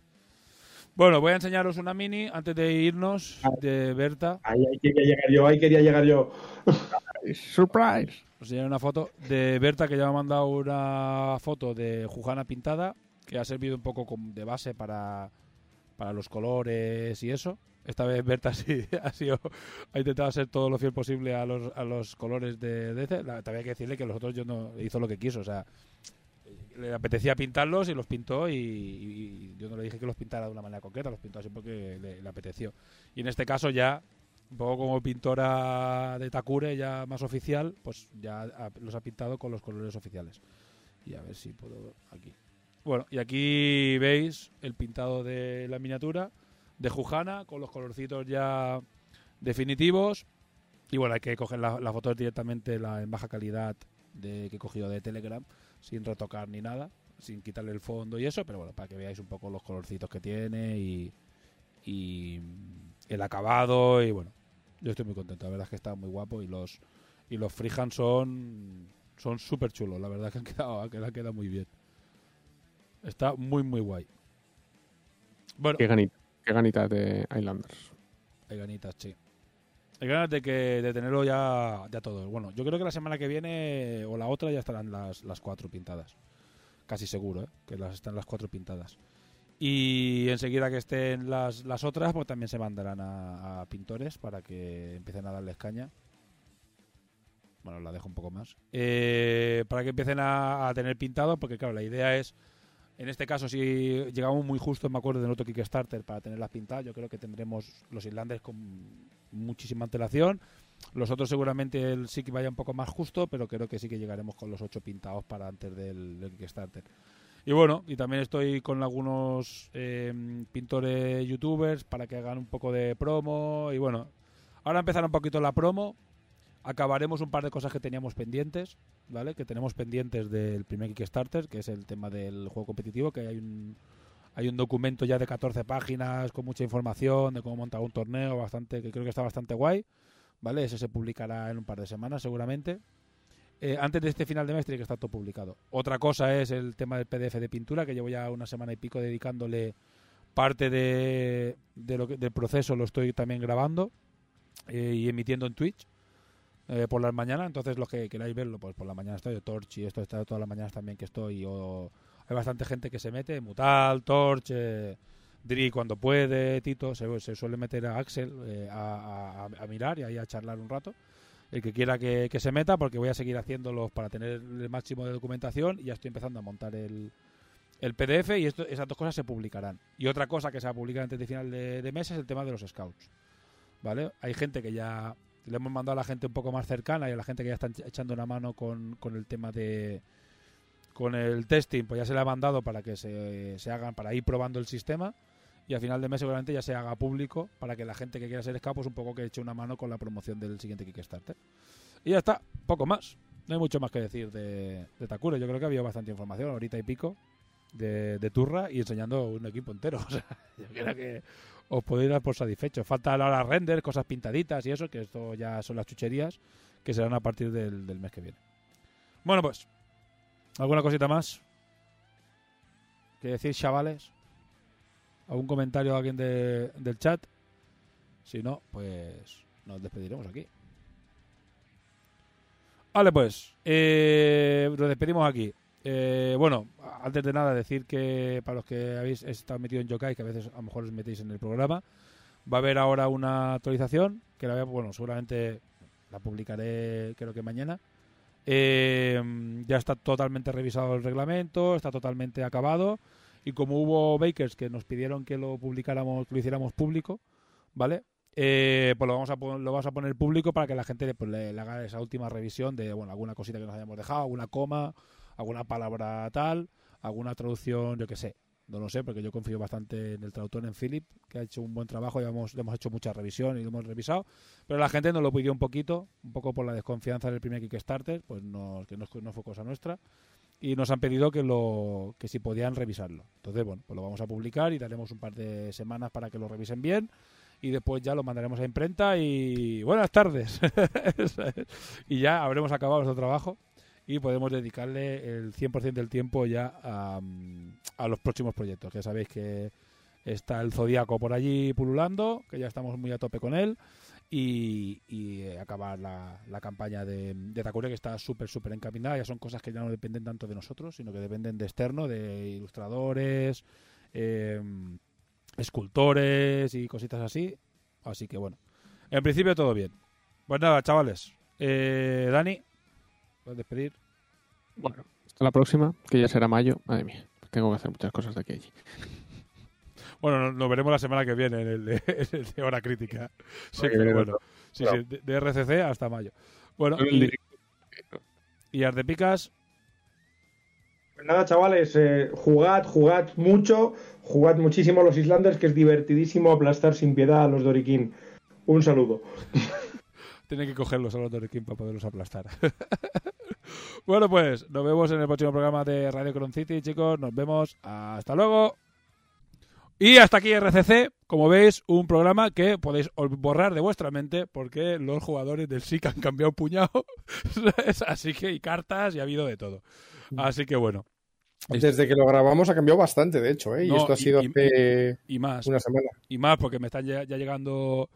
S1: Bueno, voy a enseñaros una mini antes de irnos de Berta.
S2: Ahí, ahí quería llegar yo, ahí quería llegar yo.
S5: Surprise.
S1: Os enseñaré una foto de Berta que ya me ha mandado una foto de Jujana pintada que ha servido un poco como de base para, para los colores y eso. Esta vez Berta sí ha sido ha intentado ser todo lo fiel posible a los, a los colores de DC. La, también hay que decirle que los otros yo no hizo lo que quiso, o sea, le apetecía pintarlos y los pintó y, yo no le dije que los pintara de una manera concreta, los pintó así porque le, apeteció. Y en este caso ya un poco como pintora de Takure, ya más oficial, pues ya los ha pintado con los colores oficiales. Y a ver si puedo aquí. Bueno, y aquí veis el pintado de la miniatura de Jujana con los colorcitos ya definitivos. Y bueno, hay que coger la, la foto directamente la, en baja calidad de, que he cogido de Telegram, sin retocar ni nada, sin quitarle el fondo y eso, pero bueno, para que veáis un poco los colorcitos que tiene y, y el acabado y bueno, yo estoy muy contento, la verdad es que está muy guapo y los y los freehand son son súper chulos, la verdad que han quedado, que han quedado muy bien. Está muy muy guay. Bueno,
S5: Qué ganita, qué ganita de Islanders.
S1: hay ganitas, sí. Hay ganas de que de tenerlo ya, ya todo. Bueno, yo creo que la semana que viene o la otra ya estarán las, las cuatro pintadas. Casi seguro, ¿eh? Que las están las cuatro pintadas. Y enseguida que estén las, las otras, pues también se mandarán a, pintores para que empiecen a darles caña. Bueno, la dejo un poco más. Eh, para que empiecen a, a tener pintado, porque claro, la idea es, en este caso, si llegamos muy justo, me acuerdo del otro Kickstarter para tenerlas pintadas, yo creo que tendremos los islanders con muchísima antelación. Los otros seguramente el sí que vaya un poco más justo, pero creo que sí que llegaremos con los ocho pintados para antes del, del Kickstarter. Y bueno, y también estoy con algunos eh, pintores youtubers para que hagan un poco de promo. Y bueno, ahora empezará un poquito la promo. Acabaremos un par de cosas que teníamos pendientes, ¿vale? Que tenemos pendientes del primer Kickstarter, que es el tema del juego competitivo, que hay un, hay un documento ya de 14 páginas con mucha información de cómo montar un torneo, bastante que creo que está bastante guay, ¿vale? Ese se publicará en un par de semanas seguramente. Eh, antes de este final de mes tiene que estar todo publicado. Otra cosa es el tema del PDF de pintura, que llevo ya una semana y pico dedicándole parte de, de lo que- del proceso, lo estoy también grabando eh, y emitiendo en Twitch eh, por las mañanas. Entonces, los que queráis verlo, pues por la mañana estoy, Torch y esto está todas las mañanas también que estoy. O, hay bastante gente que se mete, Mutal, Torch, eh, Dri cuando puede, Tito, se, suele meter a Axel eh, a, mirar y ahí a charlar un rato el que quiera que, que se meta, porque voy a seguir haciéndolos para tener el máximo de documentación y ya estoy empezando a montar el, el PDF y esto, esas dos cosas se publicarán. Y otra cosa que se va a publicar antes de final de, de mes es el tema de los scouts. ¿Vale? Hay gente que ya le hemos mandado a la gente un poco más cercana y a la gente que ya está echando una mano con, con el tema de con el testing, pues ya se le ha mandado para que se, se hagan, para ir probando el sistema y a final de mes seguramente ya se haga público para que la gente que quiera ser scout pues un poco que eche una mano con la promoción del siguiente Kickstarter. Y ya está, poco más. No hay mucho más que decir de, de Takura. Yo creo que había bastante información, ahorita y pico, de, de Turra y enseñando un equipo entero. O sea, yo creo que os podéis dar por satisfechos. Falta ahora render, cosas pintaditas y eso, que esto ya son las chucherías que serán a partir del, del mes que viene. Bueno, pues, ¿alguna cosita más? ¿Qué decir, chavales? ¿Algún comentario de alguien de- del chat? Si no, pues nos despediremos aquí. Vale, pues, eh, nos despedimos aquí. Eh, bueno, antes de nada decir que para los que habéis estado metidos en Yokai, que a veces a lo mejor os metéis en el programa, va a haber ahora una actualización que la voy a, bueno, seguramente la publicaré creo que mañana. Eh, ya está totalmente revisado el reglamento, está totalmente acabado y como hubo bakers que nos pidieron que lo publicáramos, que lo hiciéramos público, ¿vale? Eh, pues lo vamos a lo vamos a poner público para que la gente pues, le, le haga esa última revisión de bueno alguna cosita que nos hayamos dejado, alguna coma, alguna palabra tal, alguna traducción, yo que sé. No lo sé, porque yo confío bastante en el traductor, en Philip, que ha hecho un buen trabajo y hemos, le hemos hecho mucha revisión y lo hemos revisado. Pero la gente nos lo pidió un poquito, un poco por la desconfianza del primer Kickstarter, pues no, que no, no fue cosa nuestra. Y nos han pedido que lo que si podían revisarlo. Entonces, bueno, pues lo vamos a publicar y daremos un par de semanas para que lo revisen bien. Y después ya lo mandaremos a imprenta y buenas tardes. y ya habremos acabado nuestro trabajo y podemos dedicarle el 100% del tiempo ya a, a los próximos proyectos. Que sabéis que está el Zodíaco por allí pululando, que ya estamos muy a tope con él, y, eh, acabar la, campaña de, de Takure, que está súper, súper encaminada. Ya son cosas que ya no dependen tanto de nosotros, sino que dependen de externo, de ilustradores, eh, escultores y cositas así. Así que bueno, en principio todo bien. Pues nada, chavales. Eh, Dani, puedes despedir.
S5: Bueno, hasta la próxima, que ya será mayo. Madre mía, tengo que hacer muchas cosas de aquí a allí.
S1: Bueno, nos, veremos la semana que viene en el de, en el de hora crítica. Sí,
S5: que
S1: bueno. Sí, sí, de, RCC hasta mayo. Bueno, y, y Ardepicas,
S2: Pues nada, chavales, eh, jugad, jugad mucho, jugad muchísimo a los Islanders, que es divertidísimo aplastar sin piedad a los Doriquín. Un saludo.
S1: tiene que cogerlos a los Doriquín para poderlos aplastar. bueno, pues nos vemos en el próximo programa de Radio Cron City, chicos. Nos vemos. Hasta luego. Y hasta aquí RCC, como veis, un programa que podéis borrar de vuestra mente porque los jugadores del SIC han cambiado puñado. Así que, y cartas, y ha habido de todo. Así que bueno.
S8: Desde que lo grabamos ha cambiado bastante, de hecho, ¿eh? y
S1: No,
S8: esto ha sido
S1: y-
S8: hace
S1: Y más.
S8: una semana.
S1: y más porque me están ya, ya llegando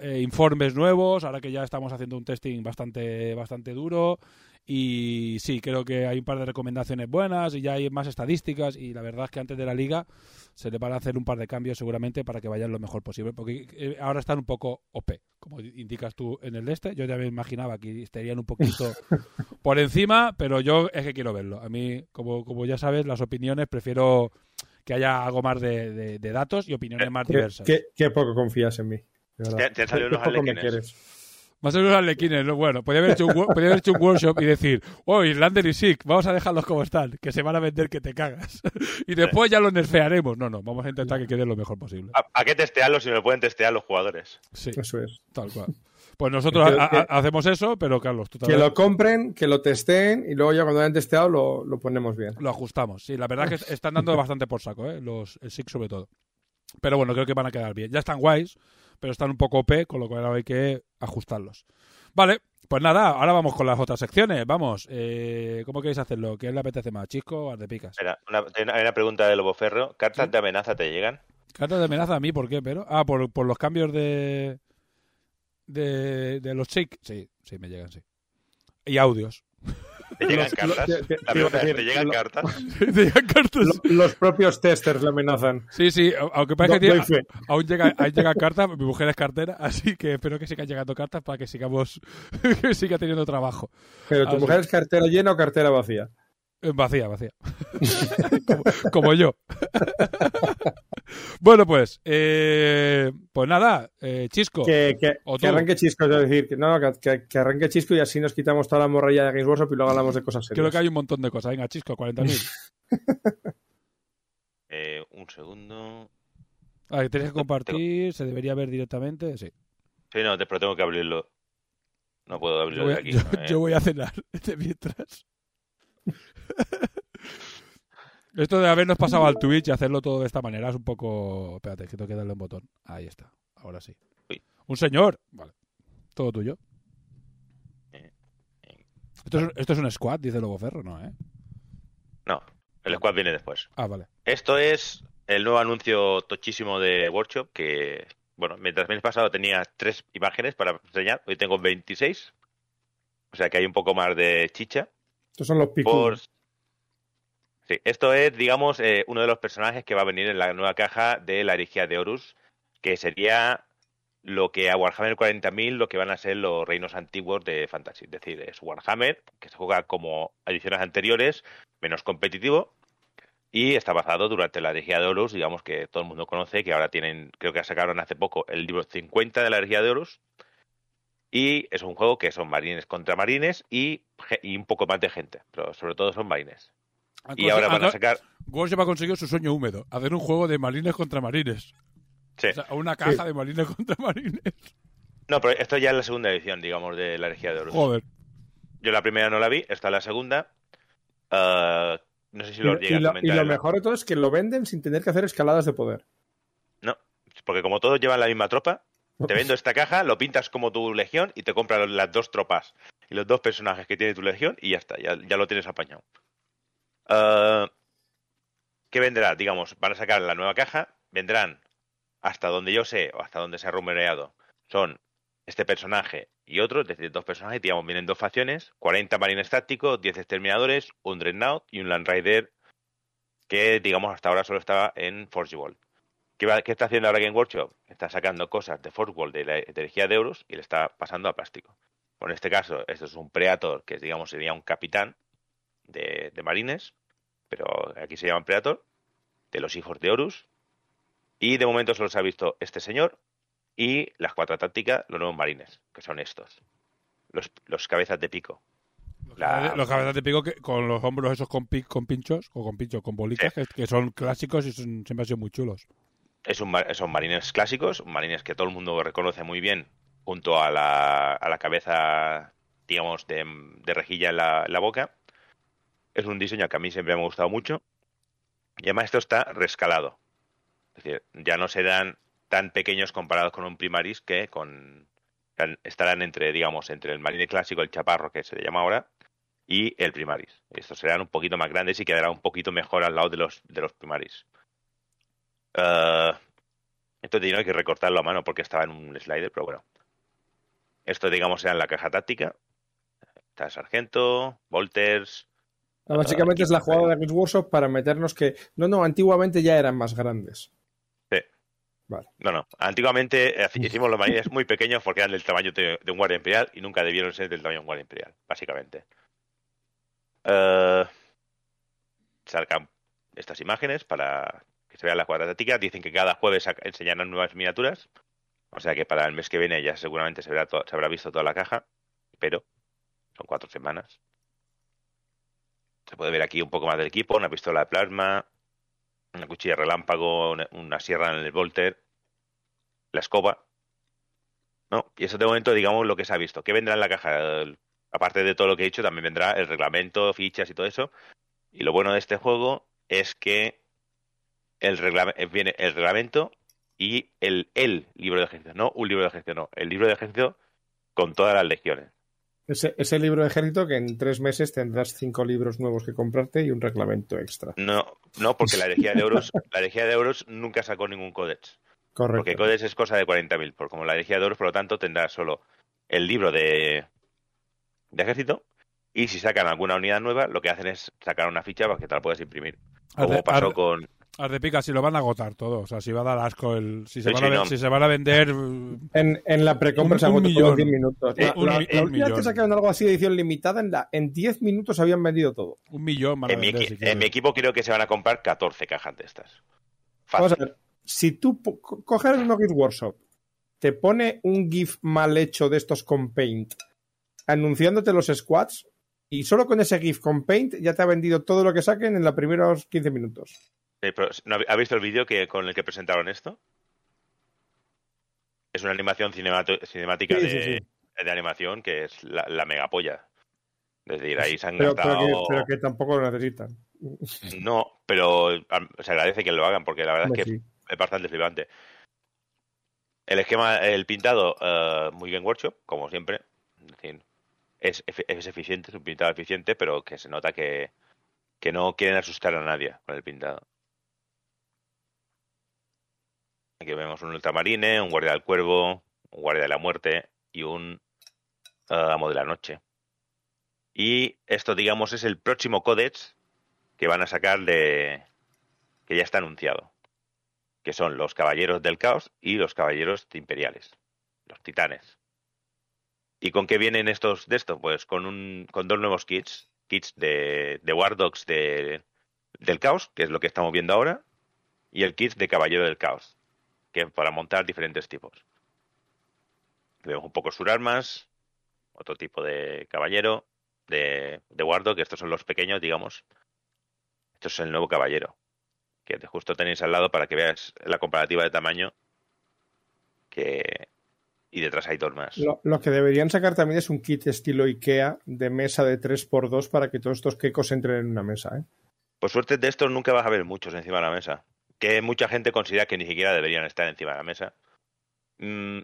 S1: eh, informes nuevos ahora que ya estamos haciendo un testing bastante bastante duro Y sí, creo que hay un par de recomendaciones buenas y ya hay más estadísticas y la verdad es que antes de la liga se le van a hacer un par de cambios seguramente para que vayan lo mejor posible, porque eh, ahora están un poco OP, como indicas tú en el este. Yo ya me imaginaba que estarían un poquito por encima, pero yo es que quiero verlo. A mí, como, como ya sabes, las opiniones prefiero que haya algo más de, de- de datos y opiniones más
S8: Qué,
S1: diversas.
S8: qué- qué poco confías en mí. de.
S3: Te- te han salido
S8: Qué
S3: unos
S8: poco me
S3: arlequines.
S8: quieres.
S1: Más o menos arlequines, ¿no? Bueno, podría haber, hecho un, podría haber hecho un workshop y decir, oh, Irlander y Sick, vamos a dejarlos como están, que se van a vender que te cagas. y después ya los nerfearemos. No, no, vamos a intentar que quede lo mejor posible.
S3: ¿A, a qué testearlo si no lo pueden testear los jugadores?
S1: Sí,
S8: Eso es.
S1: tal cual. Pues nosotros
S8: Que-
S1: a- a-
S8: que-
S1: hacemos eso, pero Carlos, tú
S8: Que
S1: también
S8: lo compren, que lo testeen y luego ya cuando hayan testeado lo, lo ponemos bien.
S1: lo ajustamos. Sí, la verdad es que están dando bastante por saco, ¿eh? Los, el Sick sobre todo. Pero bueno, creo que van a quedar bien. Ya están guays, pero están un poco OP, con lo cual ahora hay que ajustarlos. Vale, pues nada, ahora vamos con las otras secciones. Vamos, eh, ¿cómo queréis hacerlo? ¿Quién le apetece más, Chisco o?
S3: Espera, una, hay una- pregunta de Lobo Ferro. ¿Cartas
S1: Sí.
S3: de amenaza te llegan?
S1: Cartas de amenaza a mí, ¿por qué? Pero, ah, por, por los cambios de, de, de los Shake. Sí, sí, me llegan, sí. Y audios.
S3: ¿Te llegan cartas?
S8: te- te- te
S3: ¿te llegan cartas?
S1: Me llegan cartas.
S8: Lo- los propios testers le amenazan.
S1: Sí, sí, aunque parece que tiene- aún llega, aún llegan cartas, mi mujer es cartera, así que espero que sigan llegando cartas para que sigamos, que siga teniendo trabajo.
S8: Pero tu mujer es cartera llena o cartera vacía.
S1: Eh, Vacía, vacía. como, como yo. bueno, pues, eh, pues nada, eh, Chisco.
S8: Que, que-
S1: O
S8: que arranque chisco, es decir, que, no, no, que, que arranque chisco y así nos quitamos toda la morralla de Games Workshop y luego hablamos de cosas serias.
S1: Creo que hay un montón de cosas. Venga, Chisco, 40.000.
S3: Eh, un segundo.
S1: Ah, que tienes que compartir, se debería ver directamente, sí.
S3: Sí, no, te- pero tengo que abrirlo. No puedo
S1: Yo
S3: abrirlo
S1: voy,
S3: de
S1: a,
S3: aquí.
S1: yo-
S3: ¿no? Eh,
S1: yo voy a cenar de mientras. Esto de habernos pasado al Twitch y hacerlo todo de esta manera es un poco... Espérate, que tengo que darle un botón. Ahí está, ahora sí.
S3: Uy.
S1: Un señor. Vale. Todo tuyo.
S3: Eh, eh.
S1: Esto es, esto es un squad, dice Lobo Ferro, ¿no, eh?
S3: No, el squad viene después.
S1: Ah, vale.
S3: Esto es el nuevo anuncio tochísimo de Workshop que, bueno, mientras el mes pasado tenía tres imágenes para enseñar, hoy tengo 26. O sea que hay un poco más de chicha.
S8: Estos son los picos.
S3: Sí, esto es, digamos, eh, uno de los personajes que va a venir en la nueva caja de la herejía de Horus, que sería lo que a Warhammer 40.000 lo que van a ser los reinos antiguos de Fantasy. Es decir, es Warhammer, que se juega como ediciones anteriores, menos competitivo, y está basado durante la herejía de Horus, digamos que todo el mundo conoce, que ahora tienen, creo que sacaron hace poco el libro 50 de la herejía de Horus, y es un juego que son marines contra marines y, y un poco más de gente, pero sobre todo son marines. Y ahora van a sacar...
S1: Workshop ha conseguido su sueño húmedo, hacer un juego de marines contra marines.
S3: Sí.
S1: O sea, una caja de marines contra marines.
S3: No, pero esto ya es la segunda edición, digamos, de la herejía de Horus.
S1: Joder.
S3: Yo la primera no la vi, esta es la segunda. Ah, no sé si
S8: Y,
S3: lo
S8: y
S3: llega a
S8: lo, y
S3: comentar.
S8: lo mejor de todo es que lo venden sin tener que hacer escaladas de poder.
S3: No, porque como todos llevan la misma tropa, te vendo esta caja, lo pintas como tu legión y te compras las dos tropas y los dos personajes que tiene tu legión y ya está, ya, ya lo tienes apañado. Ah, ¿Qué vendrá? Digamos, van a sacar la nueva caja, vendrán hasta donde yo sé o hasta donde se ha rumoreado, son este personaje y otro, es decir, dos personajes, digamos, vienen dos facciones, 40 marines tácticos, 10 exterminadores, un Dreadnought y un Land Rider que, digamos, hasta ahora solo estaba en Forgeable. ¿Qué, va- qué está haciendo ahora Game Workshop? Está sacando cosas de Forgeable de la energía de euros y le está pasando a plástico. Bueno, en este caso, esto es un Predator, que digamos sería un capitán de, de marines, pero aquí se llaman Predator, de los hijos de Horus. Y de momento solo se ha visto este señor y las cuatro tácticas, los nuevos marines, que son estos. Los, los cabezas de pico. La-
S1: Los cabezas de pico que, con los hombros esos con, con pinchos, o con pinchos, con bolitas, que, que son clásicos y son, siempre han sido muy chulos.
S3: Es un, son marines clásicos, marines que todo el mundo reconoce muy bien, junto a la, a la cabeza, digamos, de, rejilla en la, la boca. Es un diseño que a mí siempre me ha gustado mucho. Y además esto está rescalado. Es decir, ya no serán tan pequeños comparados con un Primaris que con estarán- entre, digamos, entre el marine clásico, el chaparro, que se le llama ahora, y el Primaris. Estos serán un poquito más grandes y quedarán un poquito mejor al lado de los, de los Primaris. Eh, esto tiene que recortarlo a mano porque estaba en un slider, pero bueno. Esto, digamos, era en la caja táctica. Está Sargento, Volters.
S2: Ah, Básicamente es la jugada de Games Workshop para meternos que. No, no, antiguamente ya eran más grandes.
S3: Sí.
S2: Vale.
S3: No, no. Antiguamente eh, hicimos los marines muy pequeños porque eran del tamaño de un guardia imperial y nunca debieron ser del tamaño de un guardia imperial, básicamente. Eh, sacan estas imágenes para se vean las cuadras tácticas. Dicen que cada jueves enseñarán nuevas miniaturas. O sea que para el mes que viene ya seguramente se, verá se habrá visto toda la caja. Pero son cuatro semanas. Se puede ver aquí un poco más del equipo, una pistola de plasma, una cuchilla relámpago, una, sierra en el volter, la escoba. ¿No? Y eso de momento, digamos, lo que se ha visto. ¿Qué vendrá en la caja? Aparte de todo lo que he dicho, también vendrá el reglamento, fichas y todo eso. Y lo bueno de este juego es que el reglame- eh, viene el reglamento y el, el libro de ejército, no un libro de ejército, no, el libro de ejército con todas las legiones.
S2: Ese, ese libro de ejército que en tres meses tendrás cinco libros nuevos que comprarte y un reglamento extra.
S3: No, no, porque la herejía de euros, la herejía de euros nunca sacó ningún códex.
S2: Correcto.
S3: Porque Codex es cosa de 40.000, por como la herejía de euros, por lo tanto, tendrá solo el libro de, de ejército. Y si sacan alguna unidad nueva, lo que hacen es sacar una ficha para que te la puedas imprimir. Como pasó con.
S1: Haz de pica, si lo van a agotar todo. O sea, si va a dar asco el. Si se,
S3: Sí,
S1: van,
S3: sí,
S1: a, ven-
S3: no.
S1: si se van a vender.
S2: En, en la precompra
S1: Un-
S2: se
S1: un
S2: agotó
S1: millón.
S2: todos 10 minutos. La,
S3: Eh,
S1: un
S2: la-
S1: mi-
S2: la
S1: un
S2: última vez que sacaron algo así de edición limitada, en, la, en 10 minutos habían vendido todo.
S1: Un millón van a
S3: En mi,
S1: vender, si
S3: en mi equipo creo que se van a comprar 14 cajas de estas.
S2: Vamos a
S3: Fácil.
S2: ver, si tú co- coges el mismo Git Workshop, te pone un GIF mal hecho de estos con Paint, anunciándote los squads, y solo con ese GIF con Paint ya te ha vendido todo lo que saquen en los primeros 15 minutos.
S3: Eh, pero, ¿no ¿Ha visto el vídeo que con el que presentaron esto? Es una animación cinemática
S2: Sí,
S3: de,
S2: sí, sí.
S3: de animación que es la, la megapolla. Es decir, ahí se han
S2: Pero, pero que,
S3: gastado...
S2: pero que tampoco lo necesitan.
S3: No, pero se agradece que lo hagan porque la verdad es que es bastante flipante. El esquema, el pintado, eh, muy bien workshop, como siempre. Es decir, es eficiente, es un pintado eficiente, pero que se nota que, que no quieren asustar a nadie con el pintado. Aquí vemos un ultramarine, un guardia del cuervo, un guardia de la muerte y un eh, amo de la noche. Y esto, digamos, es el próximo códex que van a sacar de que ya está anunciado, que son los caballeros del caos y los caballeros imperiales, los titanes. ¿Y con qué vienen estos de esto? Pues con un con dos nuevos kits, kits de, de War Dogs de, del caos, que es lo que estamos viendo ahora, y el kit de caballero del caos, que para montar diferentes tipos. Vemos un poco sus armas, otro tipo de caballero, de, Dog, que estos son los pequeños, digamos, esto es el nuevo caballero, que justo tenéis al lado para que veas la comparativa de tamaño. Que... Y detrás hay dos más.
S2: Lo, lo que deberían sacar también es un kit estilo IKEA de mesa de 3x2 para que todos estos quecos entren en una mesa. ¿eh?
S3: Por suerte de estos nunca vas a ver muchos encima de la mesa. Que mucha gente considera que ni siquiera deberían estar encima de la mesa. Mm,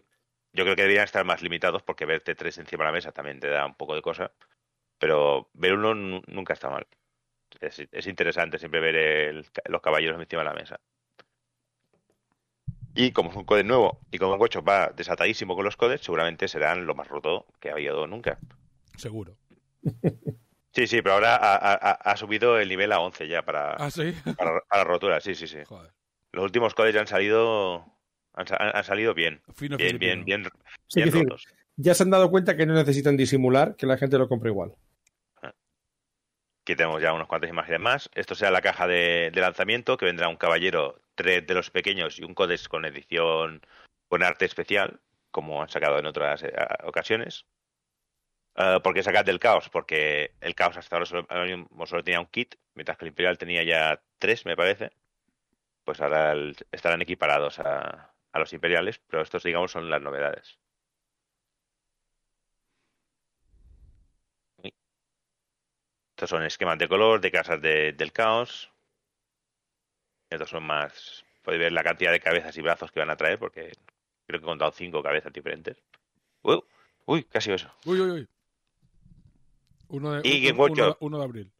S3: yo creo que deberían estar más limitados porque verte tres encima de la mesa también te da un poco de cosa. Pero ver uno nu- nunca está mal. Es, es interesante siempre ver el- los caballeros encima de la mesa. Y como es un código nuevo y como Gocho va desatadísimo con los codes, seguramente serán lo más roto que ha habido nunca.
S1: Seguro.
S3: Sí, sí, pero ahora ha, ha- ha- ha subido el nivel a 11 ya para,
S1: Ah, sí.
S3: para, para rotura. Sí, sí, sí.
S1: Joder.
S3: Los últimos codes ya han salido han, sa- han salido bien.
S1: Fino
S3: Bien, bien, bien,
S2: Sí,
S3: bien
S2: decir,
S3: rotos.
S2: ya se han dado cuenta que no necesitan disimular, que la gente lo compra igual.
S3: Aquí tenemos ya unas cuantas imágenes más. Esto será la caja de, de lanzamiento, que vendrá un caballero, tres de los pequeños y un codex con edición con arte especial, como han sacado en otras eh, ocasiones. Eh, ¿Por qué sacar del caos? Porque el caos hasta ahora solo, tenía un kit, mientras que el imperial tenía ya tres, me parece. Pues ahora el- estarán equiparados a, a los imperiales, pero estos, digamos, son las novedades. Estos son esquemas de color de casas de- del caos. Estos son más. Podéis ver la cantidad de cabezas y brazos que van a traer, porque creo que he contado cinco cabezas diferentes. Uy, uy casi eso.
S1: Uy, uy, uy. Uno de,
S3: Y Game Workshop.
S1: uno de abril.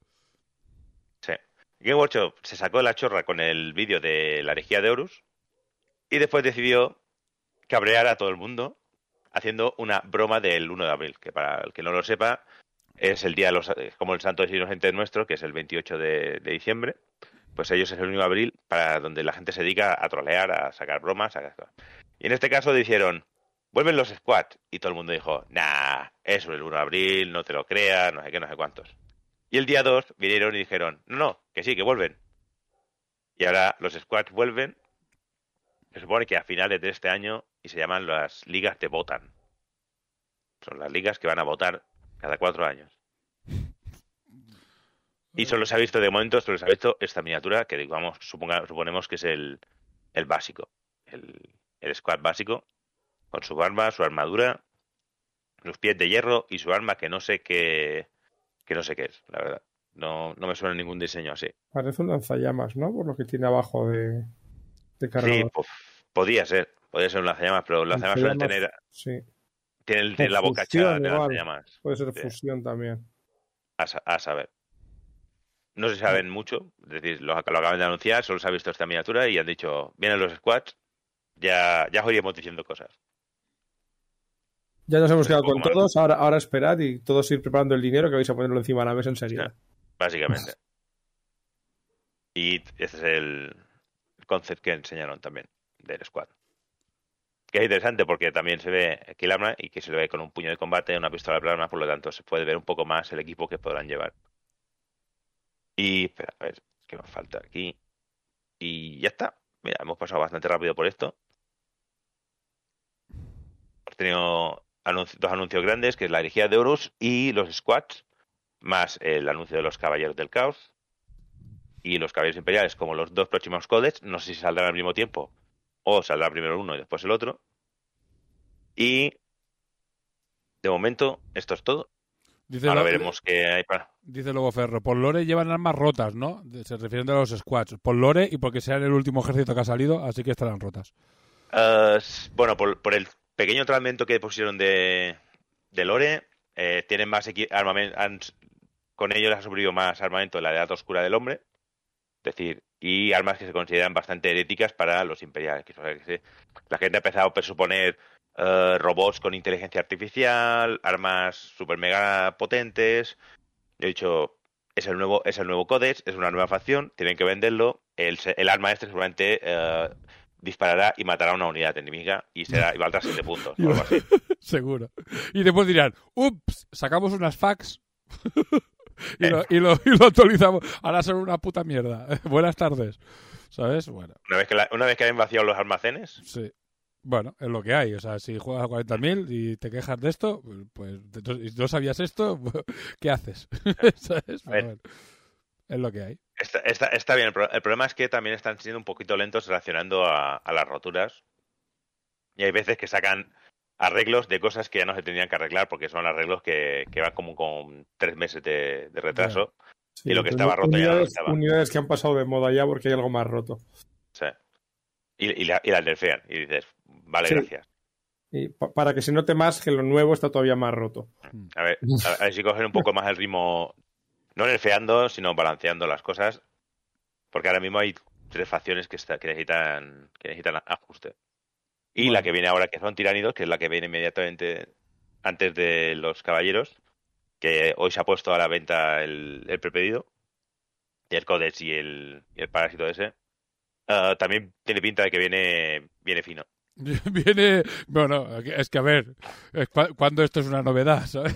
S3: Sí. Game Workshop se sacó la chorra con el vídeo de la herejía de Horus y después decidió cabrear a todo el mundo haciendo una broma del 1 de abril, que para el que no lo sepa, es el día de los, como el Santo de Inocentes nuestro, que es el 28 de, de diciembre. Pues ellos es el 1 de abril para donde la gente se dedica a trolear, a sacar bromas. A... Y en este caso dijeron, vuelven los squads. Y todo el mundo dijo, nah, eso es el 1 de abril, no te lo creas, no sé qué, no sé cuántos. Y el día 2 vinieron y dijeron, no, no, que sí, que vuelven. Y ahora los squads vuelven. Se supone que a finales de este año y se llaman las ligas de votan. Son las ligas que van a votar cada cuatro años. Y solo se ha visto de momento, solo se ha visto esta miniatura que digamos, suponga, suponemos que es el, el básico, el, el squad básico, con su arma, su armadura, sus pies de hierro y su arma que no sé qué, que no sé qué es, la verdad. No, no me suena ningún diseño así.
S8: Parece un lanzallamas, ¿no? Por lo que tiene abajo de, de cargador.
S3: Sí, pues, podía ser, podía ser un lanzallamas, pero los lanzallamas suelen tener,
S8: Sí.
S3: tienen,
S8: O
S3: la boca hecha de lanzallamas.
S8: Puede ser
S3: Sí.
S8: fusión también.
S3: a, sa- a saber. No se saben mucho, es decir, lo, lo acaban de anunciar, solo se ha visto esta miniatura y han dicho, vienen los squads, ya, ya os iremos diciendo cosas.
S8: Ya nos hemos quedado con todos, ahora, ahora esperad y todos ir preparando el dinero que vais a ponerlo encima de la mesa enseguida.
S3: básicamente. Y este es el concept que enseñaron también del squad. Que es interesante porque también se ve aquí el arma y que se le ve con un puño de combate, una pistola de plasma, por lo tanto se puede ver un poco más el equipo que podrán llevar. Y, espera, a ver, ¿qué nos falta aquí? Y ya está. Mira, hemos pasado bastante rápido por esto. Hemos tenido dos anuncios grandes, que es la herejía de Horus y los squads, más el anuncio de los Caballeros del Caos y los Caballeros Imperiales como los dos próximos codex. No sé si saldrán al mismo tiempo o saldrá primero uno y después el otro. Y de momento esto es todo.
S1: Dice,
S3: Ahora
S1: lo-
S3: veremos qué hay para...
S1: dice Lobo Ferro, por lore llevan armas rotas, ¿no? Se refieren a los squads. Por lore y porque sean el último ejército que ha salido, así que estarán rotas.
S3: Eh, bueno, por, por el pequeño tratamiento que pusieron de, Lore, eh, tienen más armamento, con ello les ha sobrevivido más armamento de la edad oscura del hombre, es decir, y armas que se consideran bastante heréticas para los imperiales. La gente ha empezado a presuponer eh, robots con inteligencia artificial, armas super mega potentes. Yo he dicho, es el nuevo, es el nuevo Codex, es una nueva facción, tienen que venderlo. El, el arma este seguramente eh, disparará y matará a una unidad enemiga y será y valdrá 7 puntos o algo así.
S1: Seguro. Y después dirán, ups, sacamos unas fax y,
S3: Eh.
S1: lo, y, lo, y lo actualizamos. Ahora son una puta mierda. Buenas tardes. ¿Sabes? Bueno,
S3: Una vez que, la- una vez que hayan vaciado los almacenes,
S1: sí. Bueno, es lo que hay. O sea, si juegas a 40.000 y te quejas de esto, pues no sabías esto, ¿qué haces? ¿Sabes? Bueno, es lo que hay.
S3: está, está, está bien. El, pro- el problema es que también están siendo un poquito lentos reaccionando a, a las roturas. Y hay veces que sacan arreglos de cosas que ya no se tenían que arreglar porque son arreglos que, que van como con tres meses de, de retraso.
S8: Sí,
S3: Y lo que estaba roto ya no estaba.
S8: unidades que han pasado de moda ya porque hay algo más roto.
S3: Sea, y, y, la, y las nerfean. Y dices, vale,
S8: Sí.
S3: gracias.
S8: Y pa- para que se note más que lo nuevo está todavía más roto.
S3: A ver, a, a ver si cogen un poco más el ritmo, no nerfeando, sino balanceando las cosas. Porque ahora mismo hay tres facciones que, está- que necesitan que necesitan ajuste. Y la que viene ahora, que son tiránidos, que es la que viene inmediatamente antes de los caballeros, que hoy se ha puesto a la venta el, el prepedido, y el Codex y el, y el parásito ese. Ah, también tiene pinta de que viene, viene fino.
S1: Viene. Bueno, es que a ver, cuando esto es una novedad, ¿sabes?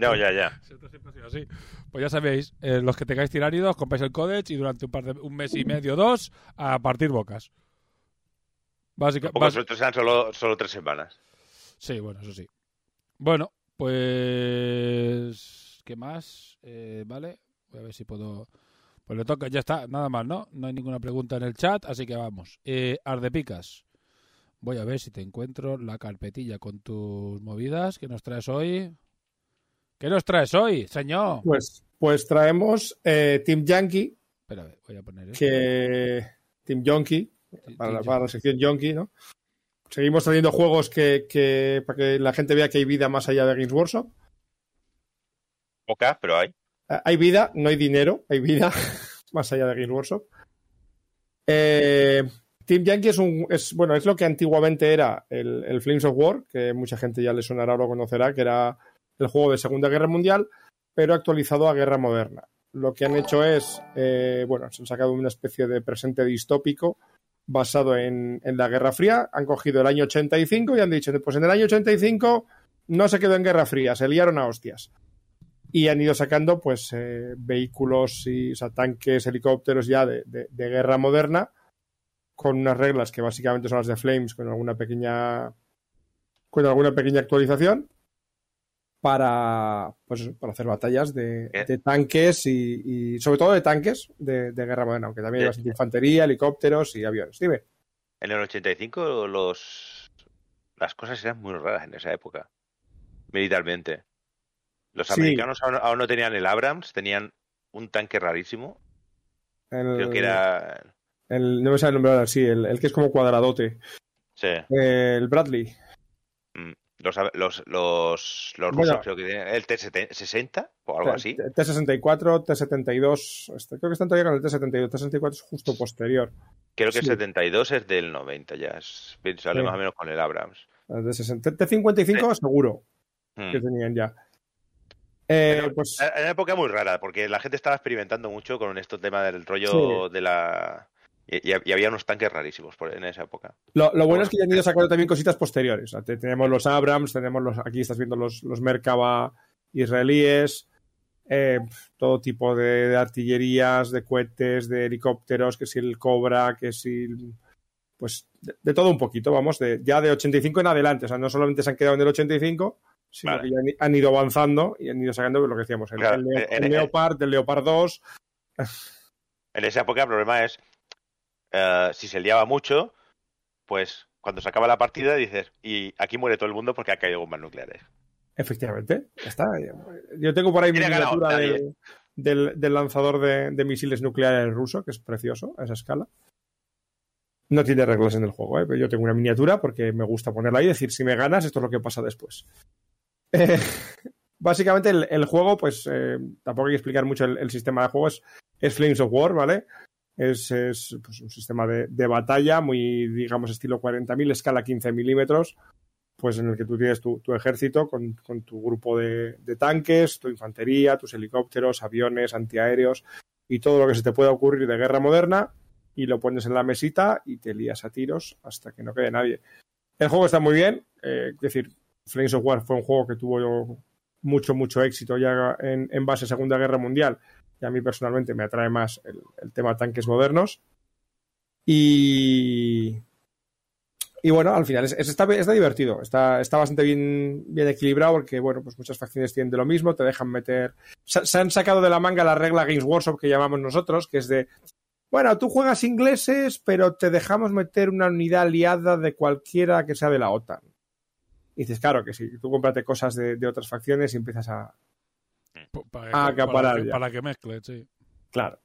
S3: No, ya, ya.
S1: Así. Pues ya sabéis, eh, los que tengáis tiránidos, compráis el Codex y durante un, par de, un mes y medio, dos, a partir bocas. Básica,
S3: Poco
S1: bas-
S3: suerte sean solo, solo tres semanas.
S1: Sí, bueno, eso sí. Bueno, pues. ¿Qué más? Eh, vale, voy a ver si puedo. Pues le toca, ya está, nada más, ¿no? No hay ninguna pregunta en el chat, así que vamos. Eh, Ardepicas. Voy a ver si te encuentro la carpetilla con tus movidas que nos traes hoy. ¿Qué nos traes hoy, señor?
S8: Pues, pues traemos eh, Team Yankee,
S1: Espera, a ver, voy a poner esto.
S8: que Team Yonky,
S1: Sí,
S8: para, la-
S1: sí,
S8: para la sección Yonky, ¿no? Seguimos trayendo juegos que, que para que la gente vea que hay vida más allá de Games Workshop.
S3: Poca, pero hay.
S8: Eh, Hay vida, no hay dinero, hay vida más allá de Games Workshop. Eh, Team Yankee es un es bueno, es lo que antiguamente era el, Flames of War, que mucha gente ya le sonará o lo conocerá, que era el juego de Segunda Guerra Mundial.
S2: pero actualizado a guerra moderna. Lo que han hecho es, eh, bueno, se han sacado una especie de presente distópico basado en, la Guerra Fría. Han cogido el año 85 y han dicho, pues en el año 85 no se quedó en Guerra Fría, se liaron a hostias. Y han ido sacando, pues, eh, vehículos y tanques, helicópteros ya de guerra moderna, con unas reglas que básicamente son las de Flames, con alguna pequeña, con alguna pequeña actualización para, pues, para hacer batallas de,
S3: Eh.
S2: de tanques y, y sobre todo de tanques de, de guerra moderna, aunque también hay
S3: Eh.
S2: bastante infantería, helicópteros y aviones. Dime.
S3: En el 85 los las cosas eran muy raras en esa época, militarmente. Los
S2: Sí.
S3: americanos aún, aún no tenían el Abrams, tenían un tanque rarísimo,
S2: El,
S3: creo que era...
S2: el- no me sale el nombre ahora, sí, el, el que es como cuadradote.
S3: Sí,
S2: Eh, el Bradley.
S3: mm, los, los, los, los
S2: Bueno.
S3: rusos creo que tenían el T-60 o algo así.
S2: T- T64, T72, este, creo que están todavía con el T72, T64 es justo posterior.
S3: Creo que el
S2: sí.
S3: 72 es del 90 ya, es, sale
S2: Sí.
S3: más o menos con el Abrams.
S2: El 60 T55 seguro
S3: Mm.
S2: que tenían ya. Eh,
S3: Pero
S2: pues
S3: Era una época muy rara, porque la gente estaba experimentando mucho con estos temas del rollo
S2: Sí.
S3: de la... Y, y- y había unos tanques rarísimos por, en esa época.
S2: lo, lo bueno es que ya han ido sacando también cositas posteriores. O sea, te- tenemos los Abrams, tenemos los, aquí estás viendo los, los Merkava israelíes, eh, todo tipo de, de artillerías, de cohetes, de helicópteros, que si el Cobra, que si... el- Pues de, de todo un poquito, vamos, de, ya de 85 en adelante. O sea, no solamente se han quedado en el 85, sino
S3: Vale.
S2: que ya han, han ido avanzando y han ido sacando lo que decíamos, el,
S3: Claro,
S2: el el
S3: en-
S2: Leopard, el Leopard 2,
S3: En esa época el problema es, eh, si se liaba mucho, pues cuando se acaba la partida dices, y aquí muere todo el mundo porque ha caído bombas nucleares.
S2: Efectivamente, ya está. Yo tengo por ahí mi miniatura del, del- del lanzador de, de misiles nucleares ruso, que es precioso a esa escala. No tiene reglas en el juego, ¿eh? pero yo tengo una miniatura porque me gusta ponerla ahí y decir, si me ganas, esto es lo que pasa después. Eh, básicamente el, el juego, pues eh, tampoco hay que explicar mucho el, el sistema de juego, es, es Flames of War, ¿vale? Es, es, pues, un sistema de, batalla muy, digamos, estilo 40.000, escala 15 milímetros, pues en el que tú tienes tu, ejército con, tu grupo de, de tanques, tu infantería, tus helicópteros, aviones, antiaéreos y todo lo que se te pueda ocurrir de guerra moderna y lo pones en la mesita y te lías a tiros hasta que no quede nadie. El juego está muy bien, eh, es decir, Flames of War fue un juego que tuvo mucho, mucho éxito ya en, en base a Segunda Guerra Mundial y a mí personalmente me atrae más el, tema tanques modernos. Y, y bueno, al final es, es- está, divertido, está, está bastante bien, bien equilibrado porque, bueno, pues muchas facciones tienen de lo mismo, te dejan meter... Se, se han sacado de la manga la regla Games Workshop que llamamos nosotros, que es de, bueno, tú juegas ingleses, pero te dejamos meter una unidad aliada de cualquiera que sea de la OTAN. Y dices, claro que sí, tú cómprate cosas de, de otras facciones y empiezas a...
S1: Para,
S2: Ah, acaparar
S1: para que,
S2: ya.
S1: para que mezcle, sí.
S2: Claro.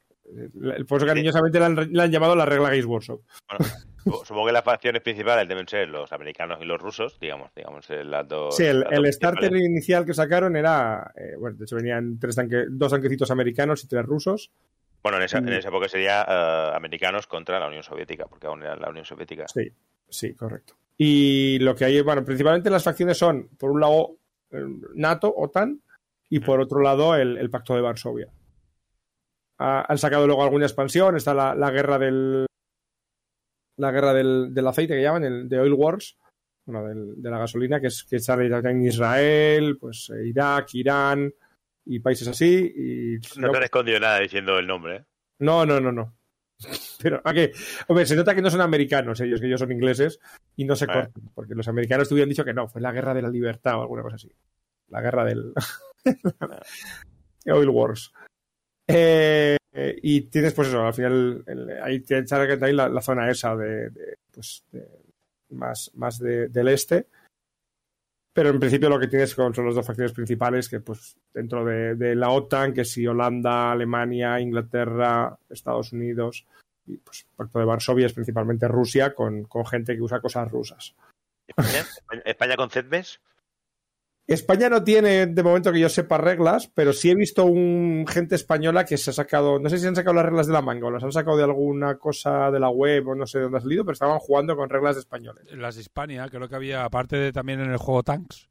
S2: Por eso cariñosamente le han, llamado la regla Games Workshop.
S3: Bueno, supongo que las facciones principales deben ser los americanos y los rusos, digamos, digamos, eh, las dos.
S2: Sí, el, el
S3: dos
S2: starter inicial que sacaron era, eh, bueno, de hecho venían tres tanque, dos tanquecitos americanos y tres rusos.
S3: Bueno, en esa, en esa época sería eh, americanos contra la Unión Soviética, porque aún era la Unión Soviética.
S2: Sí, sí, correcto. Y lo que hay, bueno, principalmente las facciones son, por un lado, NATO, OTAN, y por otro lado, el, el Pacto de Varsovia. Ah, han sacado luego alguna expansión, está la, la guerra del. La guerra del, del aceite que llaman, el de Oil Wars, bueno, del- de la gasolina, que es que sale en Israel, pues eh, Irak, Irán y países así. Y
S3: No te han escondido nada diciendo el nombre, ¿eh?
S2: no, no, no, no. Pero, ¿a qué? Hombre, se nota que no son americanos ellos, que ellos son ingleses y no se
S3: Eh.
S2: cortan, porque los americanos te hubieran dicho que no, fue la guerra de la libertad o alguna cosa así. La guerra del. Oil Wars. Eh, y tienes, pues eso, al final, ahí tienes ahí la, zona esa de, pues, más, más de- del este. Pero en principio lo que tienes son las dos facciones principales, que pues dentro de, de la OTAN, que si Holanda, Alemania, Inglaterra, Estados Unidos, y pues Pacto de Varsovia es principalmente Rusia, con, con gente que usa cosas rusas.
S3: España, España con CEDMES,
S2: España no tiene, de momento que yo sepa, reglas, pero sí he visto un gente española que se ha sacado, no sé si han sacado las reglas de la manga o las han sacado de alguna cosa de la web o no sé de dónde ha salido, pero estaban jugando con reglas de españoles.
S1: Las Hispania, creo que había, aparte de también en el juego Tanks,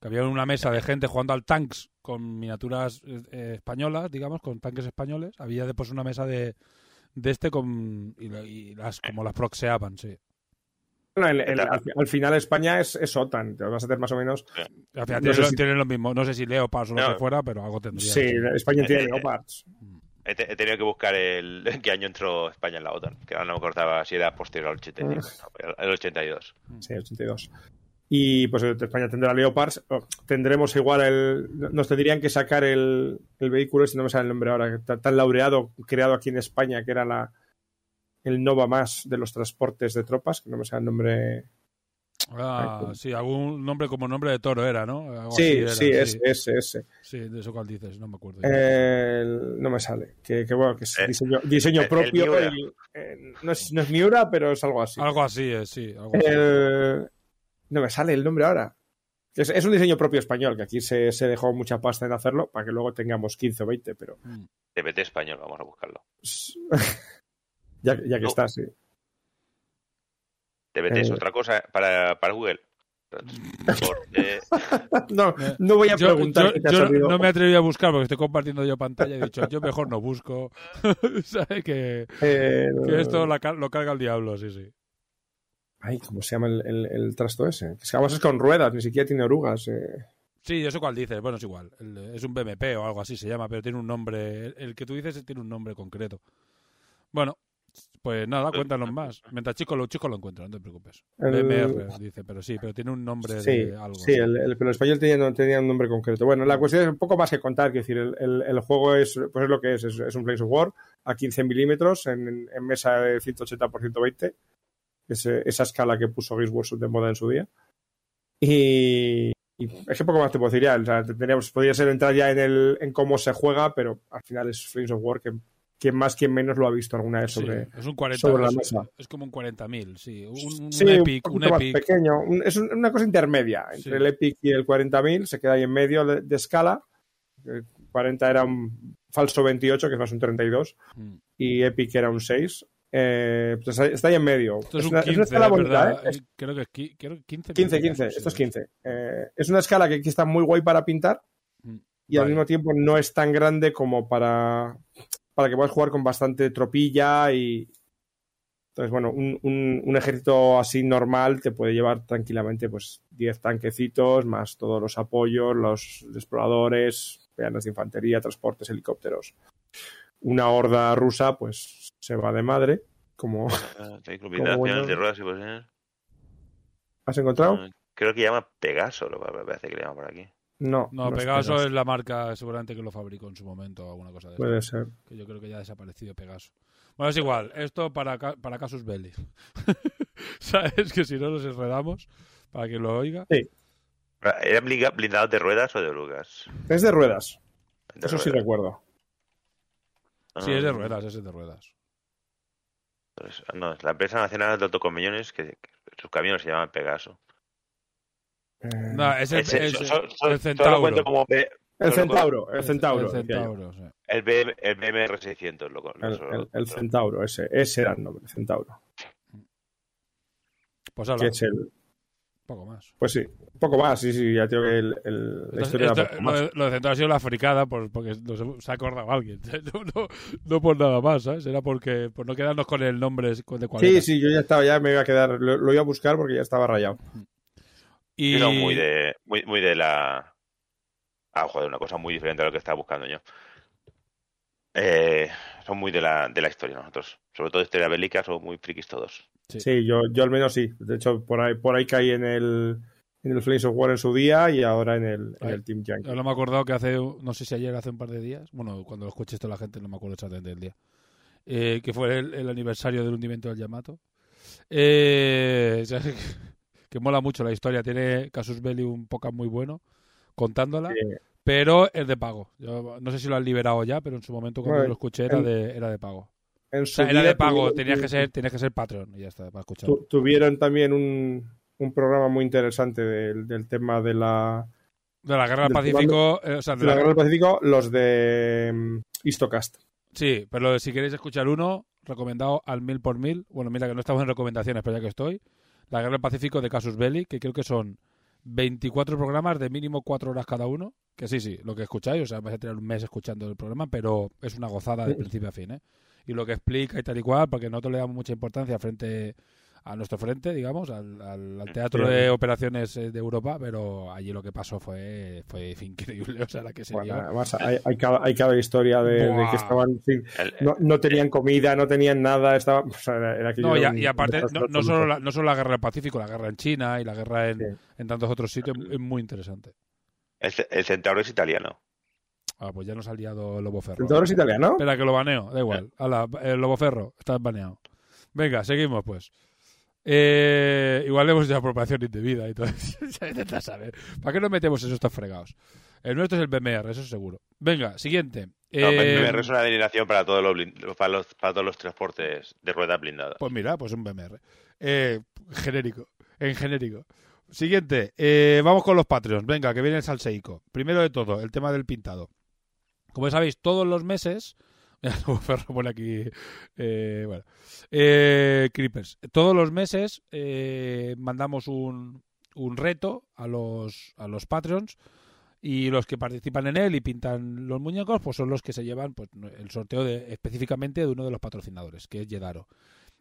S1: que había una mesa de gente jugando al Tanks con miniaturas eh, españolas, digamos, con tanques españoles. Había después una mesa de, de este con y, y las como las proxeaban, sí.
S2: Bueno, el- el- al, al final España es, es OTAN, te vas a hacer más o menos.
S1: Al final
S2: No
S1: tienen,
S2: si-
S1: tienen lo mismo. No sé si Leopards o lo
S3: No.
S1: que fuera, pero algo tendría.
S2: Sí, España tiene
S3: Eh, eh,
S2: Leopards.
S3: He, te- he tenido que buscar el en qué año entró España en la OTAN, que ahora no me acordaba si era posterior al 85, no, el 82.
S2: Sí, 82. Y pues España tendrá Leopards. Tendremos igual el. Nos tendrían que sacar el, el vehículo, este no me sale el nombre ahora, que está tan laureado, creado aquí en España, que era la el Nova más de los transportes de tropas, que no me sale el nombre.
S1: Ah, sí, algún nombre como nombre de toro era, ¿no? Algo así
S2: Sí,
S1: era,
S2: sí, ese, ese, ese.
S1: Sí, de eso cual dices, no me acuerdo.
S2: El- no me sale. Que, que bueno, que es
S3: Eh,
S2: diseño, diseño
S3: el- el
S2: propio. Eh, no, es, no es Miura, pero es algo así.
S1: Algo así, es, sí. Algo así.
S2: El- No me sale el nombre ahora. Es, es un diseño propio español, que aquí se, se dejó mucha pasta en hacerlo, para que luego tengamos 15 o 20, pero
S1: Mm.
S3: TPT español, vamos a buscarlo.
S2: ya, ya que
S3: No.
S2: está, sí.
S3: TPT es
S2: Eh.
S3: otra cosa para, para Google. Porque,
S2: No, no voy a
S1: Yo,
S2: preguntar
S1: yo-
S2: te
S1: yo no- me atreví a buscar porque estoy compartiendo yo pantalla y he dicho, yo mejor no busco. ¿Sabes? Que, que esto la lo carga el diablo, sí, sí.
S2: Ay, ¿cómo se llama el, el- el trasto ese? Que es que además es con ruedas, ni siquiera tiene orugas. eh.
S1: Sí, yo sé cuál dices. Bueno, es igual. El- es un BMP o algo así se llama, pero tiene un nombre. El, el que tú dices tiene un nombre concreto. Bueno, pues nada, cuéntanos más. Mientras chicos lo, chicos lo encuentran, no te preocupes.
S2: El-
S1: BMR, dice, pero sí, pero tiene un nombre
S2: Sí,
S1: de algo.
S2: sí el, el- pero el español tenía, no tenía un nombre concreto. Bueno, la cuestión es un poco más que contar, que decir, el, el- el juego es, pues es lo que es, es, es un Flames of War a 15 milímetros en, en mesa de 180 por 120, ese- esa escala que puso Games Workshop de moda en su día. Y, y es que poco más te puedo decir ya, o sea, tendríamos, podría ser entrar ya en, el, en cómo se juega, pero al final es Flames of War que quien más, quien menos lo ha visto alguna vez
S1: Sí,
S2: sobre...
S1: es un 40,
S2: sobre la
S1: es,
S2: mesa.
S1: es como un 40.000, sí. Un, un
S2: Sí,
S1: Epic,
S2: un
S1: un
S2: poquito más
S1: Epic.
S2: pequeño. Un- es un- una cosa intermedia entre
S1: Sí.
S2: el Epic y el 40.000. Se queda ahí en medio de, de escala. El 40 era un falso 28, que es más un 32.
S1: Mm.
S2: Y Epic era un 6. Eh, pues está ahí en medio.
S1: Esto es, un
S2: una,
S1: 15,
S2: es una escala bonita. ¿eh?
S1: Creo que es qui- creo que 15.
S2: 15,
S1: milímetros,
S2: 15.
S1: sí,
S2: Esto es
S1: sí.
S2: 15. Eh, es una escala que aquí está muy guay para pintar.
S1: Mm.
S2: Y al mismo tiempo no es tan grande como para, para que puedas jugar con bastante tropilla y... Entonces, bueno, un, un- un ejército así normal te puede llevar tranquilamente pues 10 tanquecitos, más todos los apoyos, los exploradores, peanas de infantería, transportes, helicópteros. Una horda rusa, pues se va de madre, como
S3: Ah,
S2: bueno.
S3: de
S2: has encontrado.
S3: Ah, Creo que llama Pegaso, lo me parece que le llama por aquí.
S2: No,
S1: No, Pegaso
S2: Pegaso.
S1: es la marca seguramente que lo fabricó en su momento o alguna cosa de
S2: Puede ser.
S1: Que yo creo que ya ha desaparecido Pegaso. Bueno, es igual. Esto para, para Casus Belli. ¿Sabes? Que si no nos enredamos, para que lo oiga.
S3: Ah, ¿Eran blindados de ruedas o de orugas?
S2: Es de ruedas.
S3: De
S2: Eso sí recuerdo.
S1: Sí, es de
S3: Ah,
S1: ruedas, ese es de ruedas.
S3: pues, no, es la empresa nacional de autocamiones que, que sus camiones se llaman Pegaso.
S2: Eh,
S1: No, es el, el- el Centauro.
S3: cuento como B-
S2: el centauro, el centauro.
S1: El
S2: decía yo.
S1: Centauro, sí.
S3: el, BM, el BMR600. Lo, lo-
S2: El, el- centauro, ese, ese era el nombre, centauro.
S1: Pues ahora,
S2: Que es el,
S1: poco más.
S2: pues sí, un poco más, sí, sí, ya tengo que el, el- la historia
S1: esto-
S2: poco
S1: lo,
S2: más.
S1: de, lo de Centauro ha sido la fricada por, porque nos se ha acordado alguien. No, no, no por nada más, ¿sabes? Era porque por no quedarnos con el nombre de cuál
S2: Sí,
S1: era.
S2: sí, yo ya estaba, ya me iba a quedar, lo, lo iba a buscar porque ya estaba rayado.
S1: Y
S3: muy de, muy, muy de la. Ah, joder, una cosa muy diferente a lo que estaba buscando yo. Eh, son muy de la, de la historia nosotros. Sobre todo historia bélica, son muy frikis todos.
S1: Sí.
S2: Sí, yo, yo al menos sí. De hecho, por ahí, por ahí caí en el, en el Flames of War en su día y ahora en el, en el Team Yankee.
S1: No me he acordado que hace, no sé si ayer, hace un par de días, bueno, cuando lo escuché esto la gente, no me acuerdo exactamente del día, eh, que fue el, el aniversario del hundimiento del Yamato. Eh, o sea, que, mola mucho la historia, tiene Casus Belli un podcast muy bueno contándola,
S2: Sí.
S1: pero es de pago. Yo no sé si lo han liberado ya, pero en su momento cuando
S2: Bueno,
S1: lo escuché era
S2: en-
S1: de, era de pago.
S2: En
S1: O
S2: su
S1: sea, era de pago,
S2: tuvieron-
S1: tenías que ser, tenías que ser Patreon y ya está, para escucharlo.
S2: tu- tuvieron también un, un programa muy interesante del, del tema de la,
S1: De la Guerra del Pacífico, eh, o sea, de
S2: de la
S1: la-
S2: Guerra del Pacífico, los de mm, Histocast.
S1: Sí, pero si queréis escuchar uno, recomendado al mil por mil. Bueno, mira que no estamos en recomendaciones, pero ya que estoy. La Guerra del Pacífico de Casus Belli, que creo que son 24 programas de mínimo 4 horas cada uno. Que sí, sí, lo que escucháis, o sea, vais a tener un mes escuchando el programa, pero es una gozada de principio a fin, ¿eh? Y lo que explica y tal y cual, porque nosotros le damos mucha importancia frente a nuestro frente, digamos, al, al- al teatro
S8: Sí.
S1: de operaciones eh, de Europa, pero allí lo que pasó fue, fue increíble, o sea, la que se
S8: Bueno, además, hay, hay cada, hay cada historia de, que estaban no, no tenían comida, no tenían nada, estaba, o sea, era, era aquello
S1: No, y, a-
S8: un-
S1: y aparte, no, solo la, no solo la guerra del Pacífico, la guerra en China y la guerra en,
S8: Sí.
S1: en tantos otros sitios es muy interesante.
S3: el, el centauro es italiano.
S1: Ah, pues ya nos ha liado Lobo Ferro.
S8: ¿El es italiano?
S1: Espera, que lo baneo, da igual. Ala, el Lobo Ferro, estás baneado. Venga, seguimos pues. Eh, igual hemos hecho apropiación indebida y todo intenta saber. ¿Para qué nos metemos en estos fregados? El nuestro es el BMR, eso seguro. Venga, siguiente.
S3: No,
S1: Eh,
S3: BMR es una denominación para todos los, para los, para todos los transportes de ruedas blindadas.
S1: Pues mira, pues un BMR. Eh, genérico, en genérico. Siguiente, eh, vamos con los Patreons. Venga, que viene el salseico. Primero de todo, el tema del pintado. Como sabéis, todos los meses. Mira, Lobo Ferro pone aquí. eh, bueno. Eh, Creepers. Todos los meses eh, mandamos un, un reto a los, a los Patreons. Y los que participan en él y pintan los muñecos, pues son los que se llevan pues, el sorteo de, específicamente de uno de los patrocinadores, que es Yedaro.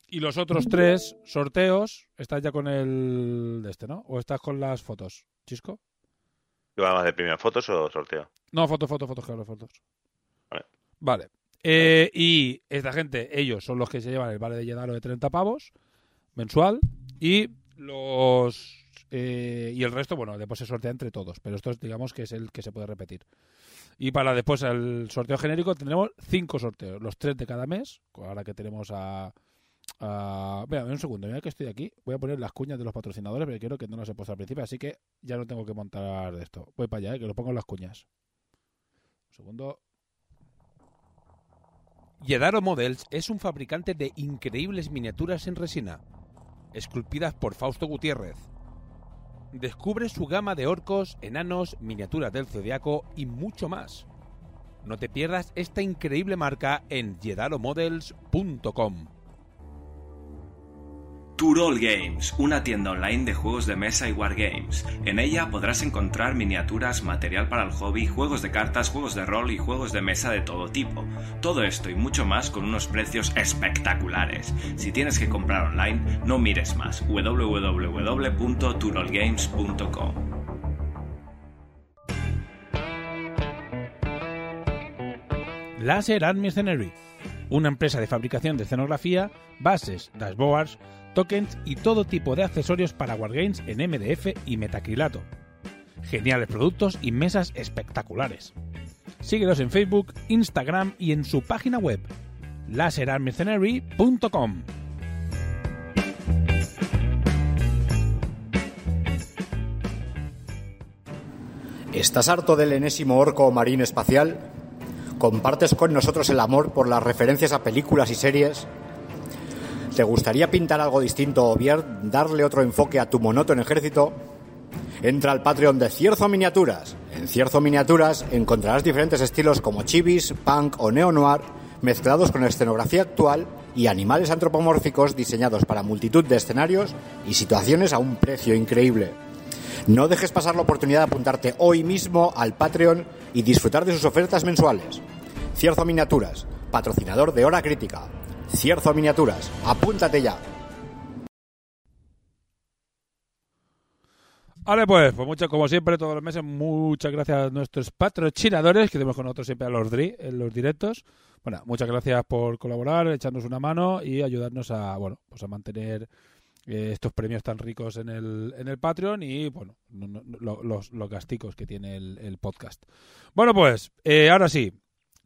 S1: Y los otros tres sorteos, ¿estás ya con el de este, no? ¿O estás con las fotos, Chisco?
S3: ¿Tú más de primera fotos o sorteo?
S1: No, fotos, fotos, fotos, claro, fotos.
S3: Vale.
S1: Vale. Eh, y esta gente, ellos son los que se llevan el vale de Yedaro de 30 pavos mensual y los eh, y el resto, bueno, después se sortea entre todos, pero esto es, digamos que es el que se puede repetir. Y para después el sorteo genérico tendremos cinco sorteos, los tres de cada mes, ahora que tenemos a... a... Un segundo, mira que estoy aquí, voy a poner las cuñas de los patrocinadores, porque quiero que no las he puesto al principio, así que ya no tengo que montar de esto. Voy para allá, eh, que lo pongo en las cuñas. Un segundo.
S9: Yedaro Models es un fabricante de increíbles miniaturas en resina, esculpidas por Fausto Gutiérrez. Descubre su gama de orcos, enanos, miniaturas del zodiaco y mucho más. No te pierdas esta increíble marca en yedaromodels.com.
S6: Turol Games, una tienda online de juegos de mesa y wargames. En ella podrás encontrar miniaturas, material para el hobby, juegos de cartas, juegos de rol y juegos de mesa de todo tipo. Todo esto y mucho más con unos precios espectaculares. Si tienes que comprar online, no mires más. www.turolgames.com
S1: Laser Art Mercenary, una empresa de fabricación de escenografía, bases, dashboards, tokens y todo tipo de accesorios para wargames en MDF y metacrilato. Geniales productos y mesas espectaculares. Síguelos en Facebook, Instagram y en su página web laserartmercenary.com.
S7: ¿Estás harto del enésimo orco marín espacial? ¿Compartes con nosotros el amor por las referencias a películas y series? ¿Te gustaría pintar algo distinto o bien darle otro enfoque a tu monótono ejército? Entra al Patreon de Cierzo Miniaturas. En Cierzo Miniaturas encontrarás diferentes estilos como chivis, punk o neo-noir, mezclados con escenografía actual y animales antropomórficos diseñados para multitud de escenarios y situaciones a un precio increíble. No dejes pasar la oportunidad de apuntarte hoy mismo al Patreon y disfrutar de sus ofertas mensuales. Cierzo Miniaturas, patrocinador de Hora Crítica. Cierzo Miniaturas, apúntate ya.
S1: Vale, pues, pues mucho, como siempre, todos los meses, muchas gracias a nuestros patrocinadores, que tenemos con nosotros siempre a los en los directos. Bueno, muchas gracias por colaborar, echarnos una mano y ayudarnos a, bueno, pues a mantener eh, estos premios tan ricos en el, en el Patreon y, bueno, no- no- lo- los, los gasticos que tiene el, el podcast. Bueno, pues, eh, ahora sí.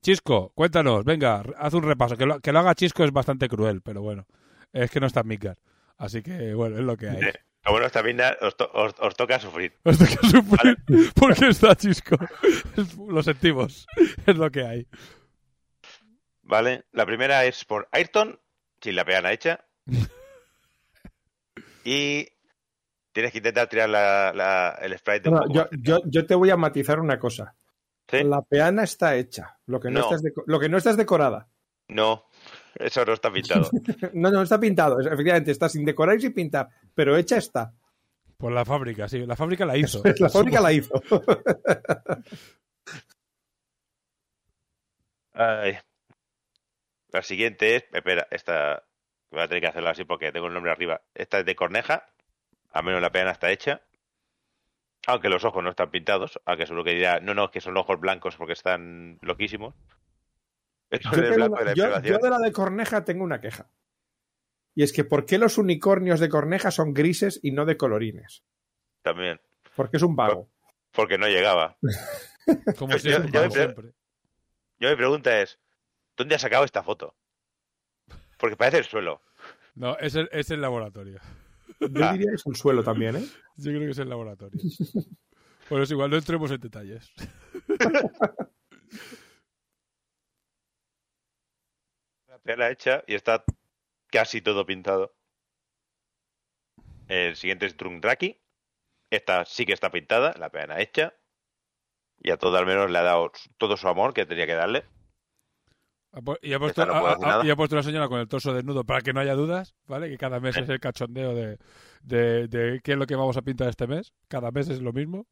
S1: Chisco, cuéntanos, venga, haz un repaso. Que lo, que lo haga Chisco es bastante cruel, pero bueno, es que no está Midgar. Así que, bueno, es lo que hay.
S3: Eh, bueno está bien, os, to- os- os toca sufrir.
S1: Os toca sufrir porque está Chisco. Lo sentimos. Es lo que hay.
S3: ¿Vale? La primera es por Ayrton, sin la peana hecha. y tienes que intentar tirar la, la- el sprite de
S8: No, yo, yo, yo te voy a matizar una cosa.
S3: ¿Sí?
S8: La peana está hecha. Lo que no,
S3: No.
S8: está es lo que no está es decorada.
S3: No, eso no está pintado.
S8: No, no está pintado. Es- Efectivamente, está sin decorar y sin pintar. Pero hecha está.
S1: Por la fábrica, sí. La fábrica la hizo.
S8: La fábrica la hizo.
S3: Ay. La siguiente es. Espera, esta. Voy a tener que hacerla así porque tengo el nombre arriba. Esta es de Corneja. A menos la pena está hecha. Aunque los ojos no están pintados. Aunque seguro que dirá, no, no, que son ojos blancos porque están loquísimos.
S8: Yo,
S3: es de la
S8: yo-
S3: impregnación.
S8: yo de la de Corneja tengo una queja. Y es que ¿por qué los unicornios de Corneja son grises y no de colorines?
S3: También.
S8: Porque es un vago.
S3: Porque no llegaba.
S1: Como
S3: Yo-
S1: si es un
S3: yo-
S1: vago
S3: yo-
S1: siempre.
S3: Yo mi pregunta es, ¿dónde has sacado esta foto? Porque parece el suelo.
S1: No, es el, es el laboratorio.
S8: Yo
S3: Ah.
S8: diría que es un suelo también, ¿eh?
S1: Yo creo que es el laboratorio. Bueno, es igual, no entremos en detalles.
S3: La peana hecha y está casi todo pintado. El siguiente es Drundraki. Esta sí que está pintada, la peana hecha. Y a todo al menos le ha dado todo su amor que tenía que darle.
S1: Y ha, puesto,
S3: no
S1: ha- y ha puesto la señora con el torso desnudo para que no haya dudas, ¿vale? Que cada mes
S3: Eh.
S1: es el cachondeo de, de, de qué es lo que vamos a pintar este mes. Cada mes es lo mismo.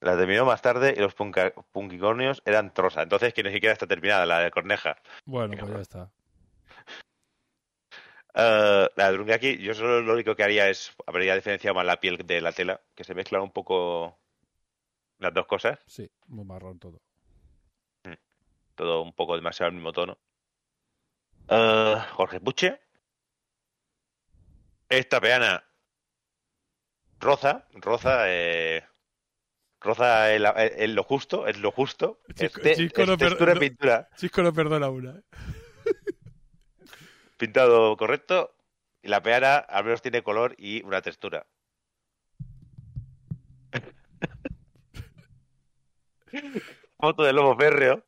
S3: La terminó más tarde y los punca- punkicornios eran trosa. Entonces que ni siquiera está terminada, la de Corneja.
S1: Bueno, pues ya está.
S3: Eh, la de Drundraki, yo solo lo único que haría es, habría diferenciado más la piel de la tela, que se mezclan un poco las dos cosas.
S1: Sí, muy marrón todo.
S3: Todo un poco demasiado al mismo tono. Eh, Jorge Puche. Esta peana roza, roza, eh, roza en, la- en lo justo, es lo justo.
S1: Chico-
S3: Este-
S1: no,
S3: textura
S1: no-
S3: de pintura,
S1: Chisco no perdona una. ¿eh?
S3: pintado correcto. Y la peana al menos tiene color y una textura. Foto del lobo férreo.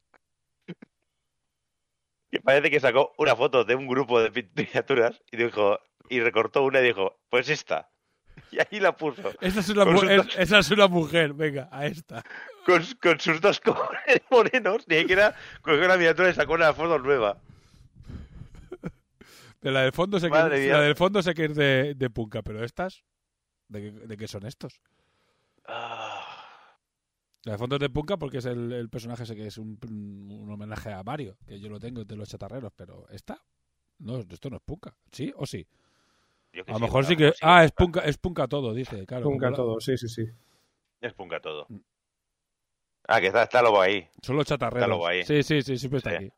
S3: Que parece que sacó una foto de un grupo de miniaturas y dijo y recortó una y dijo, pues esta. Y ahí la puso.
S1: Esa es una, mu- es-
S3: dos-
S1: esa es una mujer, venga, a esta.
S3: Con, con sus dos cojones morenos, ni siquiera cogió una miniatura y sacó una foto nueva.
S1: De la del fondo sé que,
S3: mía.
S1: la del fondo sé que es de, de punka, pero estas, ¿de de qué son estos?
S3: Ah,
S1: La de fondo es de punka porque es el, el personaje ese que es un, un homenaje a Mario, que yo lo tengo de los chatarreros, pero esta, no, esto no es punka, ¿sí o sí?
S3: yo que
S1: A lo
S3: sí,
S1: mejor sí que, ah, es punka, es punka todo, dice, claro. La-
S8: todo, sí, sí, sí.
S3: Es punka todo.
S1: Mm.
S3: Ah, que está, está lobo ahí.
S1: Son los chatarreros.
S3: lobo ahí.
S1: Sí, sí, sí, siempre está
S3: Sí.
S1: aquí.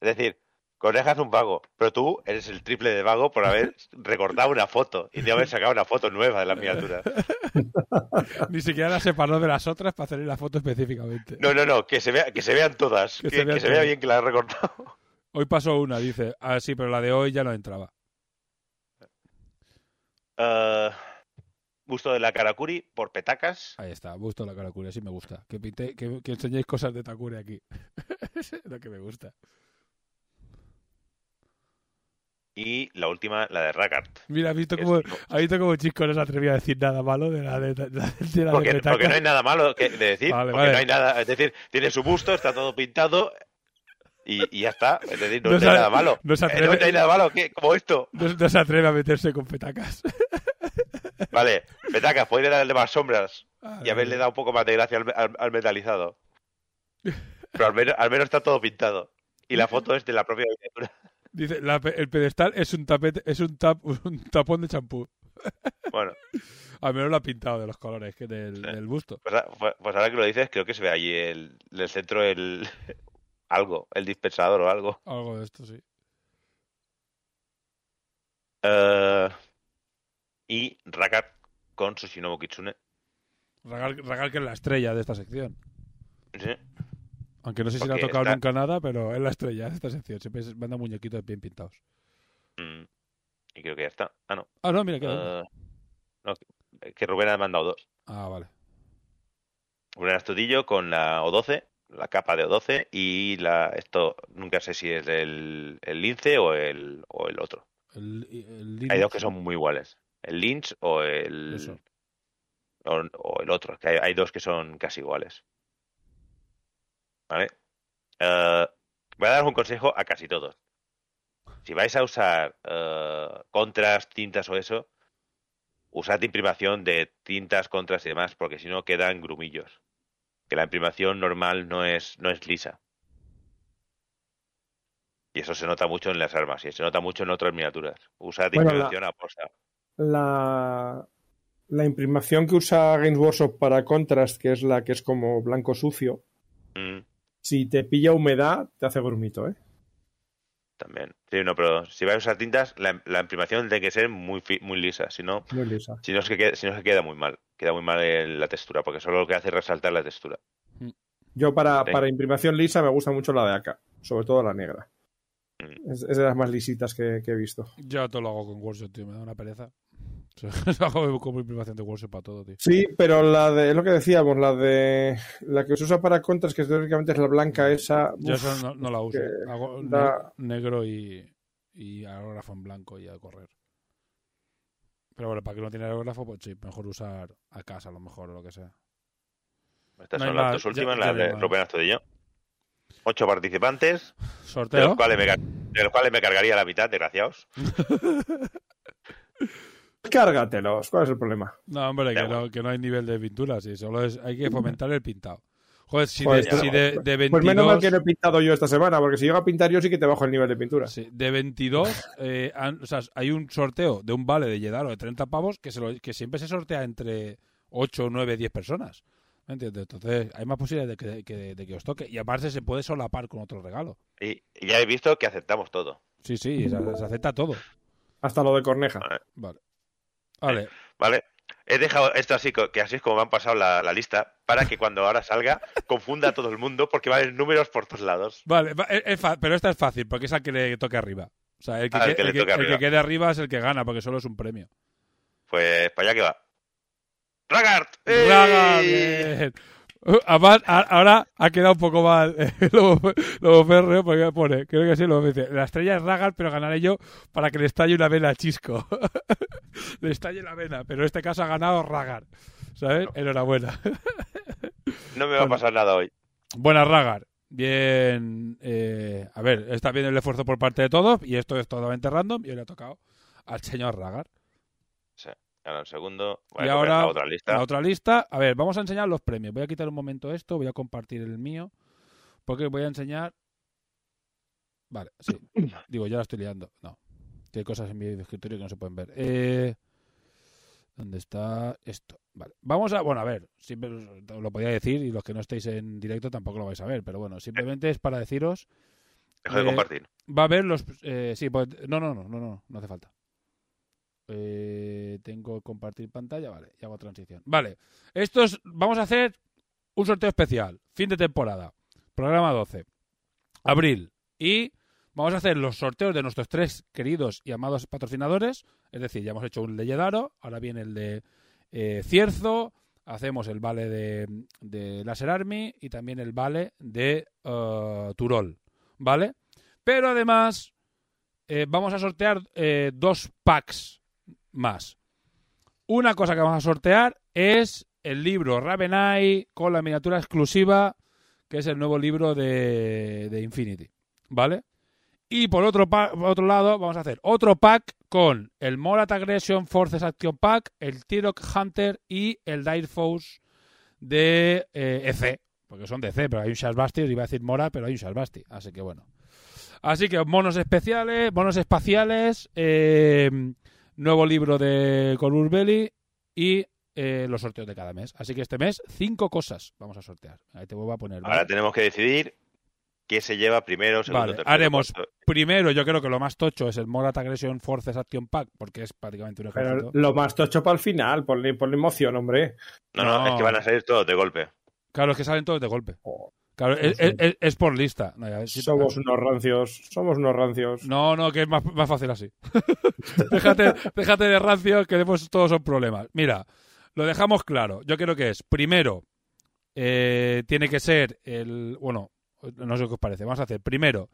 S3: Es decir, Coneja es un vago, pero tú eres el triple de vago por haber recortado una foto y de haber sacado una foto nueva de la miniatura.
S1: Ni siquiera la separó de las otras para hacer la foto específicamente.
S3: No, no, no, que se, vea, que se vean todas.
S1: Que
S3: Que,
S1: se vean
S3: que se vea bien que la has recortado.
S1: Hoy pasó una, dice. Ah, sí, pero la de hoy ya no entraba.
S3: Eh, gusto de la Karakuri por petacas.
S1: Ahí está, me gusta la Karakuri, sí me gusta. Que, pinte, que, que enseñéis cosas de Takuri aquí. es lo que me gusta.
S3: Y la última, la de Rakart.
S1: Mira, has visto
S3: Es-
S1: cómo, has visto cómo Chisco no se atrevía a decir nada malo de la de, de, la de, la
S3: Porque, porque no hay nada malo que, de decir.
S1: Vale,
S3: porque
S1: vale.
S3: no hay nada. Es decir, tiene su busto, está todo pintado. Y, y ya está. Es decir, no,
S1: No
S3: hay nada malo.
S1: no se
S3: Eh,
S1: atreve-
S3: no hay nada malo. ¿qué? Como esto.
S1: No, se atreve a meterse con petacas.
S3: Vale, petacas, podría darle más sombras. y haberle dado un poco más de gracia al, al- al metalizado. Pero al menos, al menos está todo pintado. Y la foto es de la propia.
S1: Dice, la el pedestal es un tapete, es un, tap, un tapón de champú.
S3: Bueno,
S1: Al menos lo ha pintado de los colores que del,
S3: Sí.
S1: del busto.
S3: pues, a- pues- pues ahora que lo dices, creo que se ve allí el, el centro el algo, el dispensador o algo.
S1: Algo de esto, sí.
S3: Eh, y Rakat con Tsushinobu Kitsune.
S1: Ragal que es la estrella de esta sección.
S3: Sí.
S1: Aunque no sé si le ha tocado nunca nada, pero es la estrella de esta sección. Siempre manda muñequitos bien pintados.
S3: Mm, Y creo que ya está. Ah, no.
S1: Ah, no, mira, queda uno.
S3: Eh, no, que- que Rubén ha mandado dos.
S1: Ah, vale.
S3: Rubén Astudillo con la O12, la capa de O12 y la esto nunca sé si es el, el lince o el, o el otro.
S1: El, el
S3: Hay dos que son muy iguales. El Lynch o el o, o el otro. Que hay, hay dos que son casi iguales. ¿Vale? Eh, voy a dar un consejo a casi todos. Si vais a usar eh, contras, tintas o eso, usad imprimación de tintas, contras y demás, porque si no quedan grumillos. Que la imprimación normal no es, no es lisa. Y eso se nota mucho en las armas y se nota mucho en otras miniaturas. Usad
S8: Bueno, la-
S3: imprimación aposta.
S8: La, la imprimación que usa Games Workshop para Contrast, que es la que es como blanco sucio,
S3: Mm,
S8: si te pilla humedad, te hace grumito, ¿eh?
S3: también. Sí, no, pero si vais a usar tintas, la, la imprimación tiene que ser muy, muy lisa. Si no,
S8: Muy lisa.
S3: si no, se queda, si no se queda muy mal. Queda muy mal en la textura, porque solo lo que hace es resaltar la textura.
S8: Yo para,
S3: Sí.
S8: para imprimación lisa me gusta mucho la de acá, sobre todo la negra.
S3: Mm.
S8: Es, es de las más lisitas que, que he visto.
S1: Yo todo lo hago con Workshop, tío. Me da una pereza. Como de Workshop para todo, tío.
S8: Sí, pero la de, es lo que decíamos, la de la que se usa para contras, que teóricamente es la blanca esa.
S1: Yo
S8: uf,
S1: eso no, no la uso. Hago
S8: da-
S1: ne- negro y, y aerógrafo en blanco y a correr. Pero bueno, para que no tiene aerógrafo, pues sí, mejor usar a casa a lo mejor o lo que sea.
S3: Estas
S1: No
S3: son las dos últimas, las de. Rubén Astudillo. Ocho participantes, de
S1: Sorteo.
S3: los, cuales me, car- de los cuales me cargaría la mitad, desgraciados.
S8: Cárgatelos, ¿cuál es el problema?
S1: No, hombre, que,
S3: bueno.
S1: no, que no hay nivel de pintura, sí, solo es, hay que fomentar el pintado. Joder, si,
S8: Joder,
S1: de, si de, de 22,
S8: Pues menos mal que no he pintado yo esta semana, porque si llego a pintar yo sí que te bajo el nivel de pintura.
S1: sí, de 22 eh, han- o sea, hay un sorteo de un vale de Yedaro de 30 pavos que, se lo- que siempre se sortea entre 8, 9, 10 personas. ¿Me entiendes? Entonces hay más posibilidades de que, que- de que os toque. Y aparte se puede solapar con otro regalo.
S3: Y, y ya he visto que aceptamos todo.
S1: Sí, sí, se, se acepta todo.
S8: Hasta lo de Corneja.
S1: Vale. Vale.
S3: ¿Vale? He dejado esto así, que así es como me han pasado la, la lista, para que cuando ahora salga confunda a todo el mundo, porque va a haber números por todos lados.
S1: Vale, es- es pero esta es fácil, porque es al que le toque arriba. O sea, el que,
S3: Al
S1: que-
S3: que le
S1: el que- el quede arriba es el que gana, porque solo es un premio.
S3: Pues para allá que va. ¡Ragart! ¡Ey!
S1: Además, a- ahora ha quedado un poco mal Lobo, Lobo Ferreo, porque pone, creo que sí, lo dice. La estrella es Ragar, pero ganaré yo para que le estalle una vena a Chisco. le estalle la vena, pero en este caso ha ganado Ragar. ¿Sabes? Enhorabuena.
S3: No me va a pasar nada hoy.
S1: Buena Ragar. Bien. eh, a ver, está bien el esfuerzo por parte de todos, y esto es totalmente random, y hoy le ha tocado al señor Ragar.
S3: Ahora un segundo. Voy
S1: Y
S3: a
S1: ahora,
S3: la otra lista.
S1: La otra lista. A ver, vamos a enseñar los premios. Voy a quitar un momento esto, voy a compartir el mío. Porque voy a enseñar. Vale, sí. Digo, ya la estoy liando. No. Que hay cosas en mi escritorio que no se pueden ver. Eh, ¿Dónde está esto? Vale. Vamos a. Bueno, a ver. Siempre lo podía decir y los que no estéis en directo tampoco lo vais a ver. Pero bueno, simplemente es para deciros.
S3: Dejo de
S1: eh,
S3: compartir.
S1: Va a haber los. eh, sí, pues, no, no, no, no, no, no hace falta. Eh, tengo compartir pantalla, vale, y hago transición. Vale, estos vamos a hacer un sorteo especial, fin de temporada, programa 12, abril, y vamos a hacer los sorteos de nuestros tres queridos y amados patrocinadores, es decir, ya hemos hecho un de Yedaro, ahora viene el de eh, Cierzo, hacemos el vale de, de Laser Army y también el vale de eh, Turol, ¿vale? Pero además eh, vamos a sortear eh, dos packs más. Una cosa que vamos a sortear es el libro Ravenai con la miniatura exclusiva, que es el nuevo libro de, Infinity, ¿vale? Y por otro, otro lado vamos a hacer otro pack con el Morat Aggression Forces Action Pack, el Tirok Hunter y el Dire Force de eh, EC, porque son de EC, pero hay un Shazbasti, iba a decir Mora, pero hay un Shazbasti, así que bueno. Así que monos especiales, monos espaciales, eh, nuevo libro de Corvus Belli y eh, los sorteos de cada mes. Así que este mes, cinco cosas vamos a sortear. Ahí te vuelvo a poner. ¿vale?
S3: Ahora tenemos que decidir qué se lleva primero, segundo,
S1: Vale,
S3: tercero,
S1: haremos
S3: cuarto.
S1: primero, yo creo que lo más tocho es el Morat Aggression Forces Action Pack, porque es prácticamente un
S8: Pero
S1: ejército.
S8: lo más tocho para el final, ponle, ponle emoción, hombre.
S3: No, no,
S1: No.
S3: es que van a salir todos de golpe.
S1: Claro, es que salen todos de golpe.
S8: Oh,
S1: Claro,
S8: sí,
S1: es,
S8: sí.
S1: es- es- es por lista. No, ya, sí,
S8: somos unos rancios, somos unos rancios.
S1: No, no, que es más, más fácil así. déjate, déjate de rancio, que después todos son problemas. Mira, lo dejamos claro. Yo creo que es, primero, eh, tiene que ser el... Bueno, no sé qué os parece. Vamos a hacer, primero,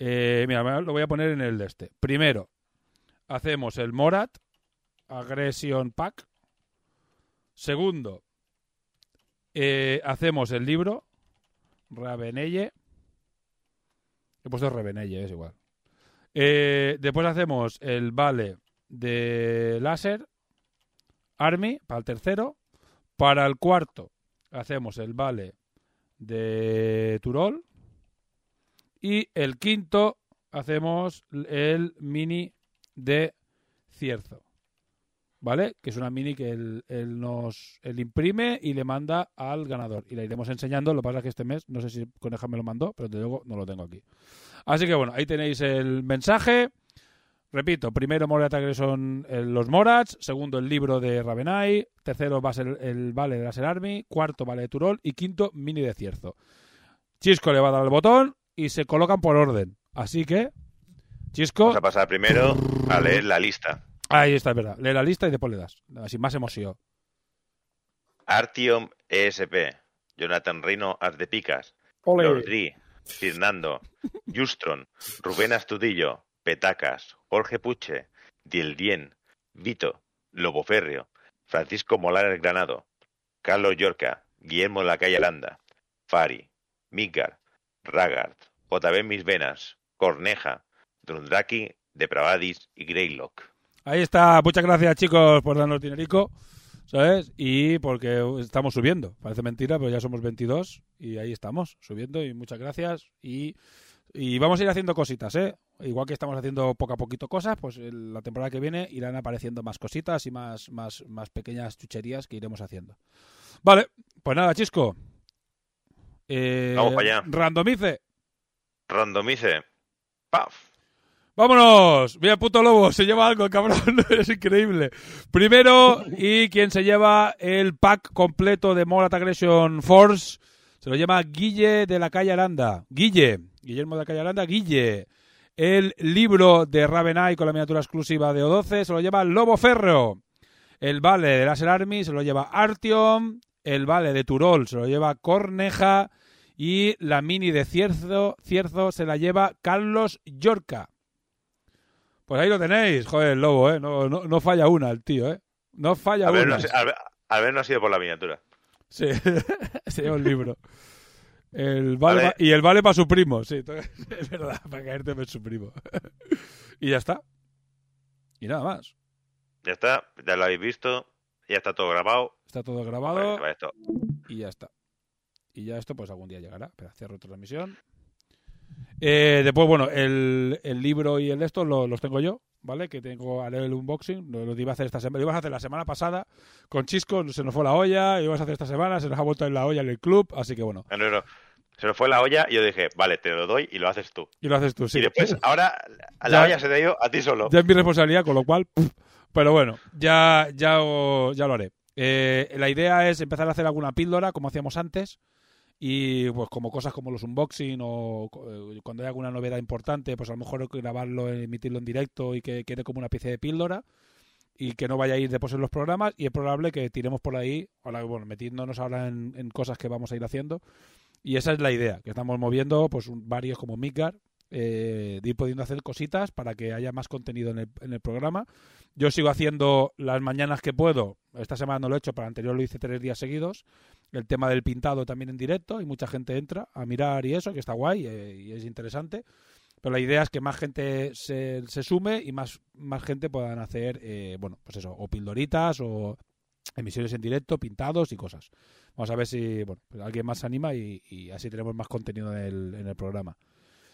S1: eh, mira, lo voy a poner en el de este. Primero, hacemos el Morat Aggression Pack. Segundo, eh, hacemos el libro Ravenelle. He puesto Revenelle, es igual. Eh, después hacemos el vale de láser. Army, para el tercero. Para el cuarto hacemos el vale de Turol. Y el quinto hacemos el mini de Cierzo. ¿Vale? Que es una mini que él, él nos él imprime y le manda al ganador. Y la iremos enseñando. Lo que pasa es que este mes, no sé si Coneja me lo mandó, pero desde luego no lo tengo aquí. Así que bueno, ahí tenéis el mensaje. Repito, primero Morat Aggression eh, los Morats, segundo el libro de Ravenai, tercero va a ser el vale de Laser Army, cuarto vale de Turol y quinto mini de Cierzo. Chisco le va a dar el botón y se colocan por orden. Así que, Chisco,
S3: Vamos a pasar primero a leer la lista.
S1: Ahí está, es verdad. Lee la lista y después le das. Así más emoción.
S3: Artiom ESP, Jonathan Reino As de Picas,
S8: Ole.
S3: Lordri, Fernando, Justron, Rubén Astudillo, Petacas, Jorge Puche, Dieldien, Vito, Lobo Férreo, Francisco Molares Granado, Carlos Yorca, Guillermo Lacalle Aranda, Fari, Midgar, Ragard, JB Mis Venas, Corneja, Drundraki, Depravadis y Greylock.
S1: Ahí está. Muchas gracias, chicos, por darnos dinerico. ¿Sabes? Y porque estamos subiendo. Parece mentira, pero ya somos 22 y ahí estamos, subiendo. Y muchas gracias. Y, y vamos a ir haciendo cositas, ¿eh? Igual que estamos haciendo poco a poquito cosas, pues el- la temporada que viene irán apareciendo más cositas y más, más, más pequeñas chucherías que iremos haciendo. Vale, pues nada, Chisco. Eh,
S3: Vamos para allá.
S1: Randomice.
S3: Randomice. ¡Paf!
S1: ¡Vámonos! Mira, puto lobo, se lleva algo, cabrón. es increíble. Primero, y quien se lleva el pack completo de Morat Aggression Force, se lo llama Guille de la calle Aranda. Guille, Guillermo de la calle Aranda, Guille. El libro de Ravenai con la miniatura exclusiva de O12 se lo lleva Lobo Ferro. El vale de Laser Army se lo lleva Artyom. El vale de Turol se lo lleva Corneja. Y la mini de Cierzo, Cierzo se la lleva Carlos Yorca. Pues ahí lo tenéis, joder, el lobo, ¿eh? No, no, no falla una el tío, ¿eh? No falla
S3: ver,
S1: una.
S3: no, al ver- al ver no ha sido por la miniatura.
S1: Sí, se lleva un libro. El vale y el vale para su primo, sí, es verdad, para caerte en su primo. y ya está. Y nada más.
S3: Ya está, ya lo habéis visto, ya está todo grabado.
S1: Está todo grabado
S3: vale, esto.
S1: y ya está. Y ya esto pues algún día llegará. Pero cierro transmisión. Eh, después, bueno, el, el libro y el de esto lo- los tengo yo, ¿vale? Que tengo a leer el unboxing. Lo, lo iba a hacer esta semana. Lo ibas a hacer la semana pasada con Chisco, se nos fue la olla. Ibas a hacer esta semana, se nos ha vuelto en la olla en el club. Así que bueno.
S3: No, no, no. Se nos fue la olla y yo dije, vale, te lo doy y lo haces tú.
S1: Y lo haces tú, sí.
S3: Y después, ahora, la
S1: Ya-
S3: olla se te ha ido a ti solo.
S1: Ya es mi responsabilidad, con lo cual. puf. Pero bueno, ya, ya, ya lo haré. Eh, la idea es empezar a hacer alguna píldora, como hacíamos antes. Y pues como cosas como los unboxing o eh, cuando hay alguna novedad importante, pues a lo mejor grabarlo, emitirlo en directo y que quede como una especie de píldora y que no vaya a ir después en los programas y es probable que tiremos por ahí, ahora, bueno, metiéndonos ahora en, en cosas que vamos a ir haciendo y esa es la idea, que estamos moviendo pues un- varios como Midgar, eh, de ir pudiendo hacer cositas para que haya más contenido en el, en el programa. Yo sigo haciendo las mañanas que puedo. Esta semana no lo he hecho, pero anterior lo hice tres días seguidos. El tema del pintado también en directo y mucha gente entra a mirar y eso, que está guay eh, y es interesante. Pero la idea es que más gente se, se sume y más, más gente puedan hacer, eh, bueno, pues eso, o pildoritas o emisiones en directo, pintados y cosas. Vamos a ver si bueno, pues alguien más se anima y, así tenemos más contenido en el, en el programa.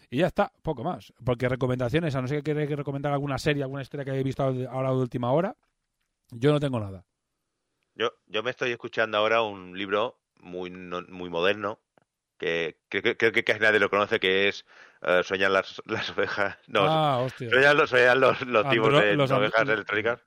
S1: Y ya está, poco más. Porque recomendaciones, a no ser que queréis recomendar alguna serie, alguna historia que hayáis visto ahora de última hora, yo no tengo nada.
S3: Yo, yo me estoy escuchando ahora un libro muy, no- muy moderno, que creo, que creo que casi nadie lo conoce, que es Sueñan las, las ovejas. No,
S1: ah,
S3: los, sueñan los, los tipos
S1: Andro-
S3: de
S1: los
S3: ovejas electrónicas.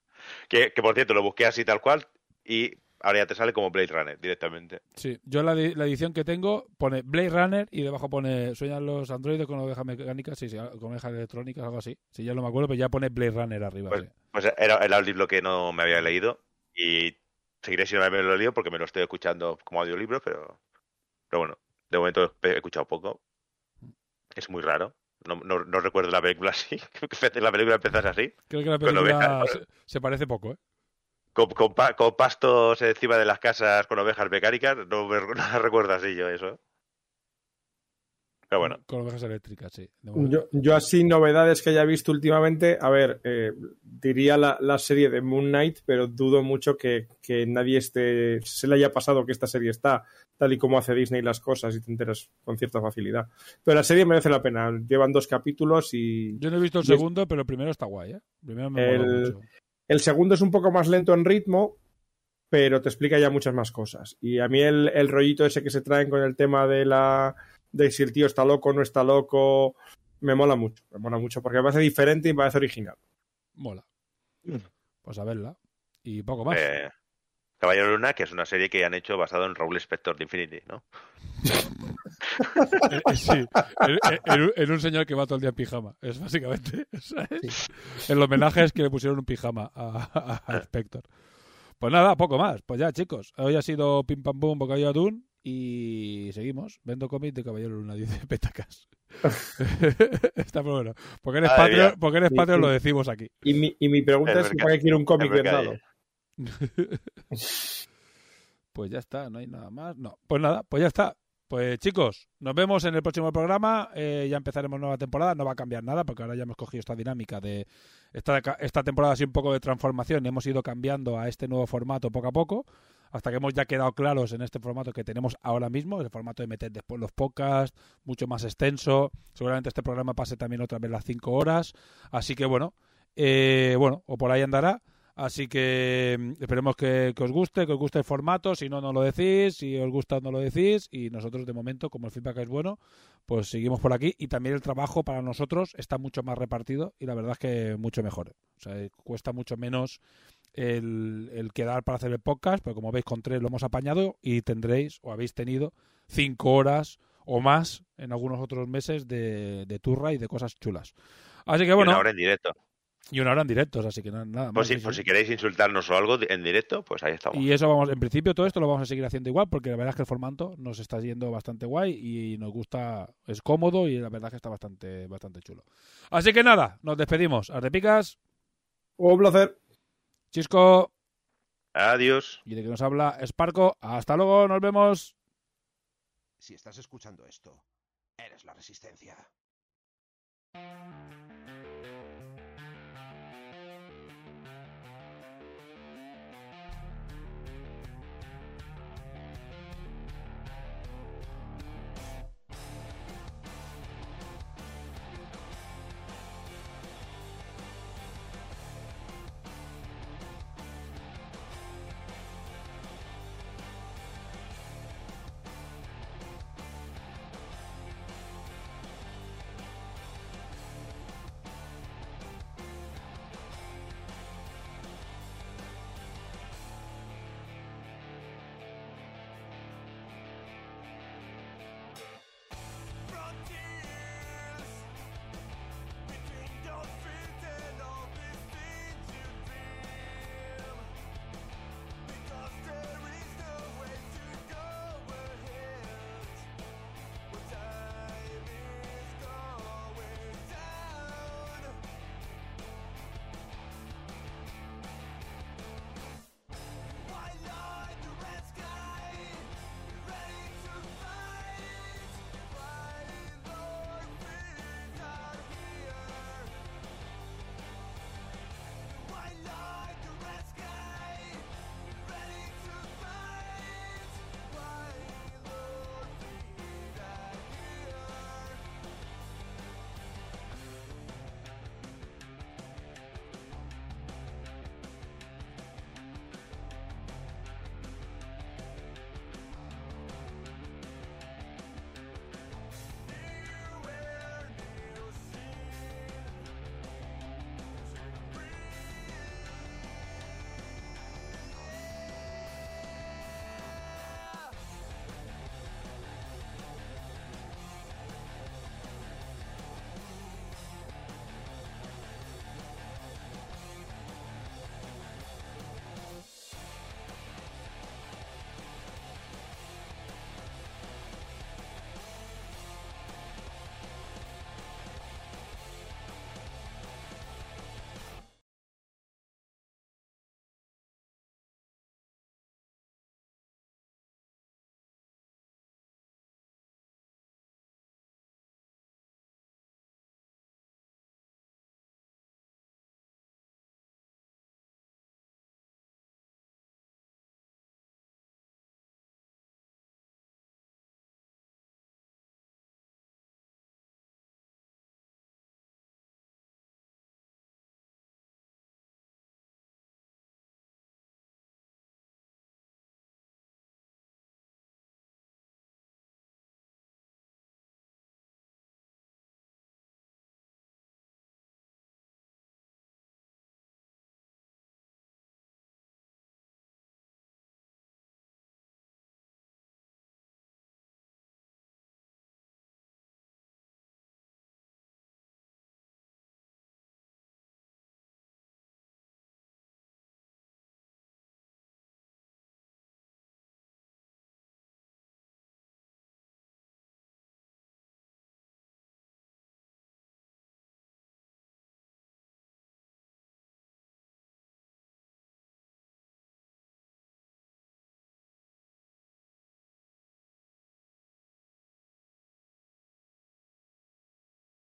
S3: Que, que por cierto, lo busqué así tal cual y ahora ya te sale como Blade Runner directamente.
S1: Sí, yo la, la edición que tengo pone Blade Runner y debajo pone Sueñan los androides con ovejas mecánicas, sí, sí, con ovejas electrónicas, algo así. Sí, ya no me acuerdo, pero ya pone Blade Runner arriba.
S3: Pues,
S1: sí.
S3: pues era, era un libro que no me había leído y seguiré sin haberme leído porque me lo estoy escuchando como audiolibro, pero, pero bueno, de momento he escuchado poco. Es muy raro. No, no, no recuerdo la película así. la película empezase así.
S1: Creo que la película se, se parece poco, ¿eh?
S3: Con, con con pastos encima de las casas con ovejas mecánicas. No me no la recuerdo así yo eso. Pero bueno,
S1: Con ovejas eléctricas, sí.
S8: Yo, yo así novedades que haya visto últimamente, a ver, eh,
S2: diría la, la serie de Moon Knight, pero dudo mucho que, que nadie esté, se le haya pasado que esta serie está tal y como hace Disney las cosas y te enteras con cierta facilidad. Pero la serie merece la pena. Llevan dos capítulos y
S1: Yo no he visto el
S2: es-
S1: segundo, pero el primero está guay, ¿eh? El primero me mola
S2: El-
S1: mucho.
S2: el segundo es un poco más lento en ritmo, pero te explica ya muchas más cosas. Y a mí el, el rollito ese que se traen con el tema de la de si el tío está loco o no está loco, me mola mucho. Me mola mucho porque me parece diferente y me parece original.
S1: Mola. Pues a verla. Y poco más.
S3: Eh, Caballero Luna, que es una serie que han hecho basado en Raúl Spector de Infinity, ¿no?
S1: Eh, eh, sí, en, en- en un- señor que va todo el día en pijama. Es básicamente. ¿sabes? El homenaje es que le pusieron un pijama a, a, a Spector. Pues nada, poco más. Pues ya, chicos. Hoy ha sido pim pam pum, bocadillo de atún. Y seguimos. Vendo cómic de Caballero Luna, dice Petacas. Está muy bueno. Porque eres
S3: Madre mía.
S1: porque eres
S2: sí.
S1: lo decimos aquí.
S2: Y mi, y mi pregunta
S3: El
S2: es
S3: mercado-
S2: ¿para qué quiero un cómic vendado?
S1: Pues ya está, no hay nada más. No, pues nada, pues ya está. Pues chicos, nos vemos en el próximo programa. Eh, ya empezaremos nueva temporada. No va a cambiar nada porque ahora ya hemos cogido esta dinámica de esta, esta temporada ha sido un poco de transformación. Hemos ido cambiando a este nuevo formato poco a poco hasta que hemos ya quedado claros en este formato que tenemos ahora mismo, el formato de meter después los podcasts, mucho más extenso. Seguramente este programa pase también otra vez las cinco horas. Así que bueno, eh, bueno, o por ahí andará. Así que mm, esperemos que, que os guste, que os guste el formato. Si no, no lo decís. Si os gusta, no lo decís. Y nosotros, de momento, como el feedback es bueno, pues seguimos por aquí. Y también el trabajo para nosotros está mucho más repartido y la verdad es que mucho mejor. O sea, cuesta mucho menos el, el quedar para hacer el podcast, pero como veis, con tres lo hemos apañado y tendréis o habéis tenido cinco horas o más en algunos otros meses de, de turra y de cosas chulas. Así que
S3: Y
S1: bueno,
S3: una hora en directo.
S1: y una hora en directos, así que na- nada más.
S3: Por si, por si queréis insultarnos o algo en directo, pues ahí estamos.
S1: Y eso vamos, en principio todo esto lo vamos a seguir haciendo igual, porque la verdad es que el formato nos está yendo bastante guay y nos gusta, es cómodo y la verdad es que está bastante, bastante chulo. Así que nada, nos despedimos. Artepicas,
S2: Un placer.
S1: Chisco.
S3: Adiós.
S1: Y de que nos habla Esparco. Hasta luego, nos vemos.
S9: Si estás escuchando esto, eres la resistencia.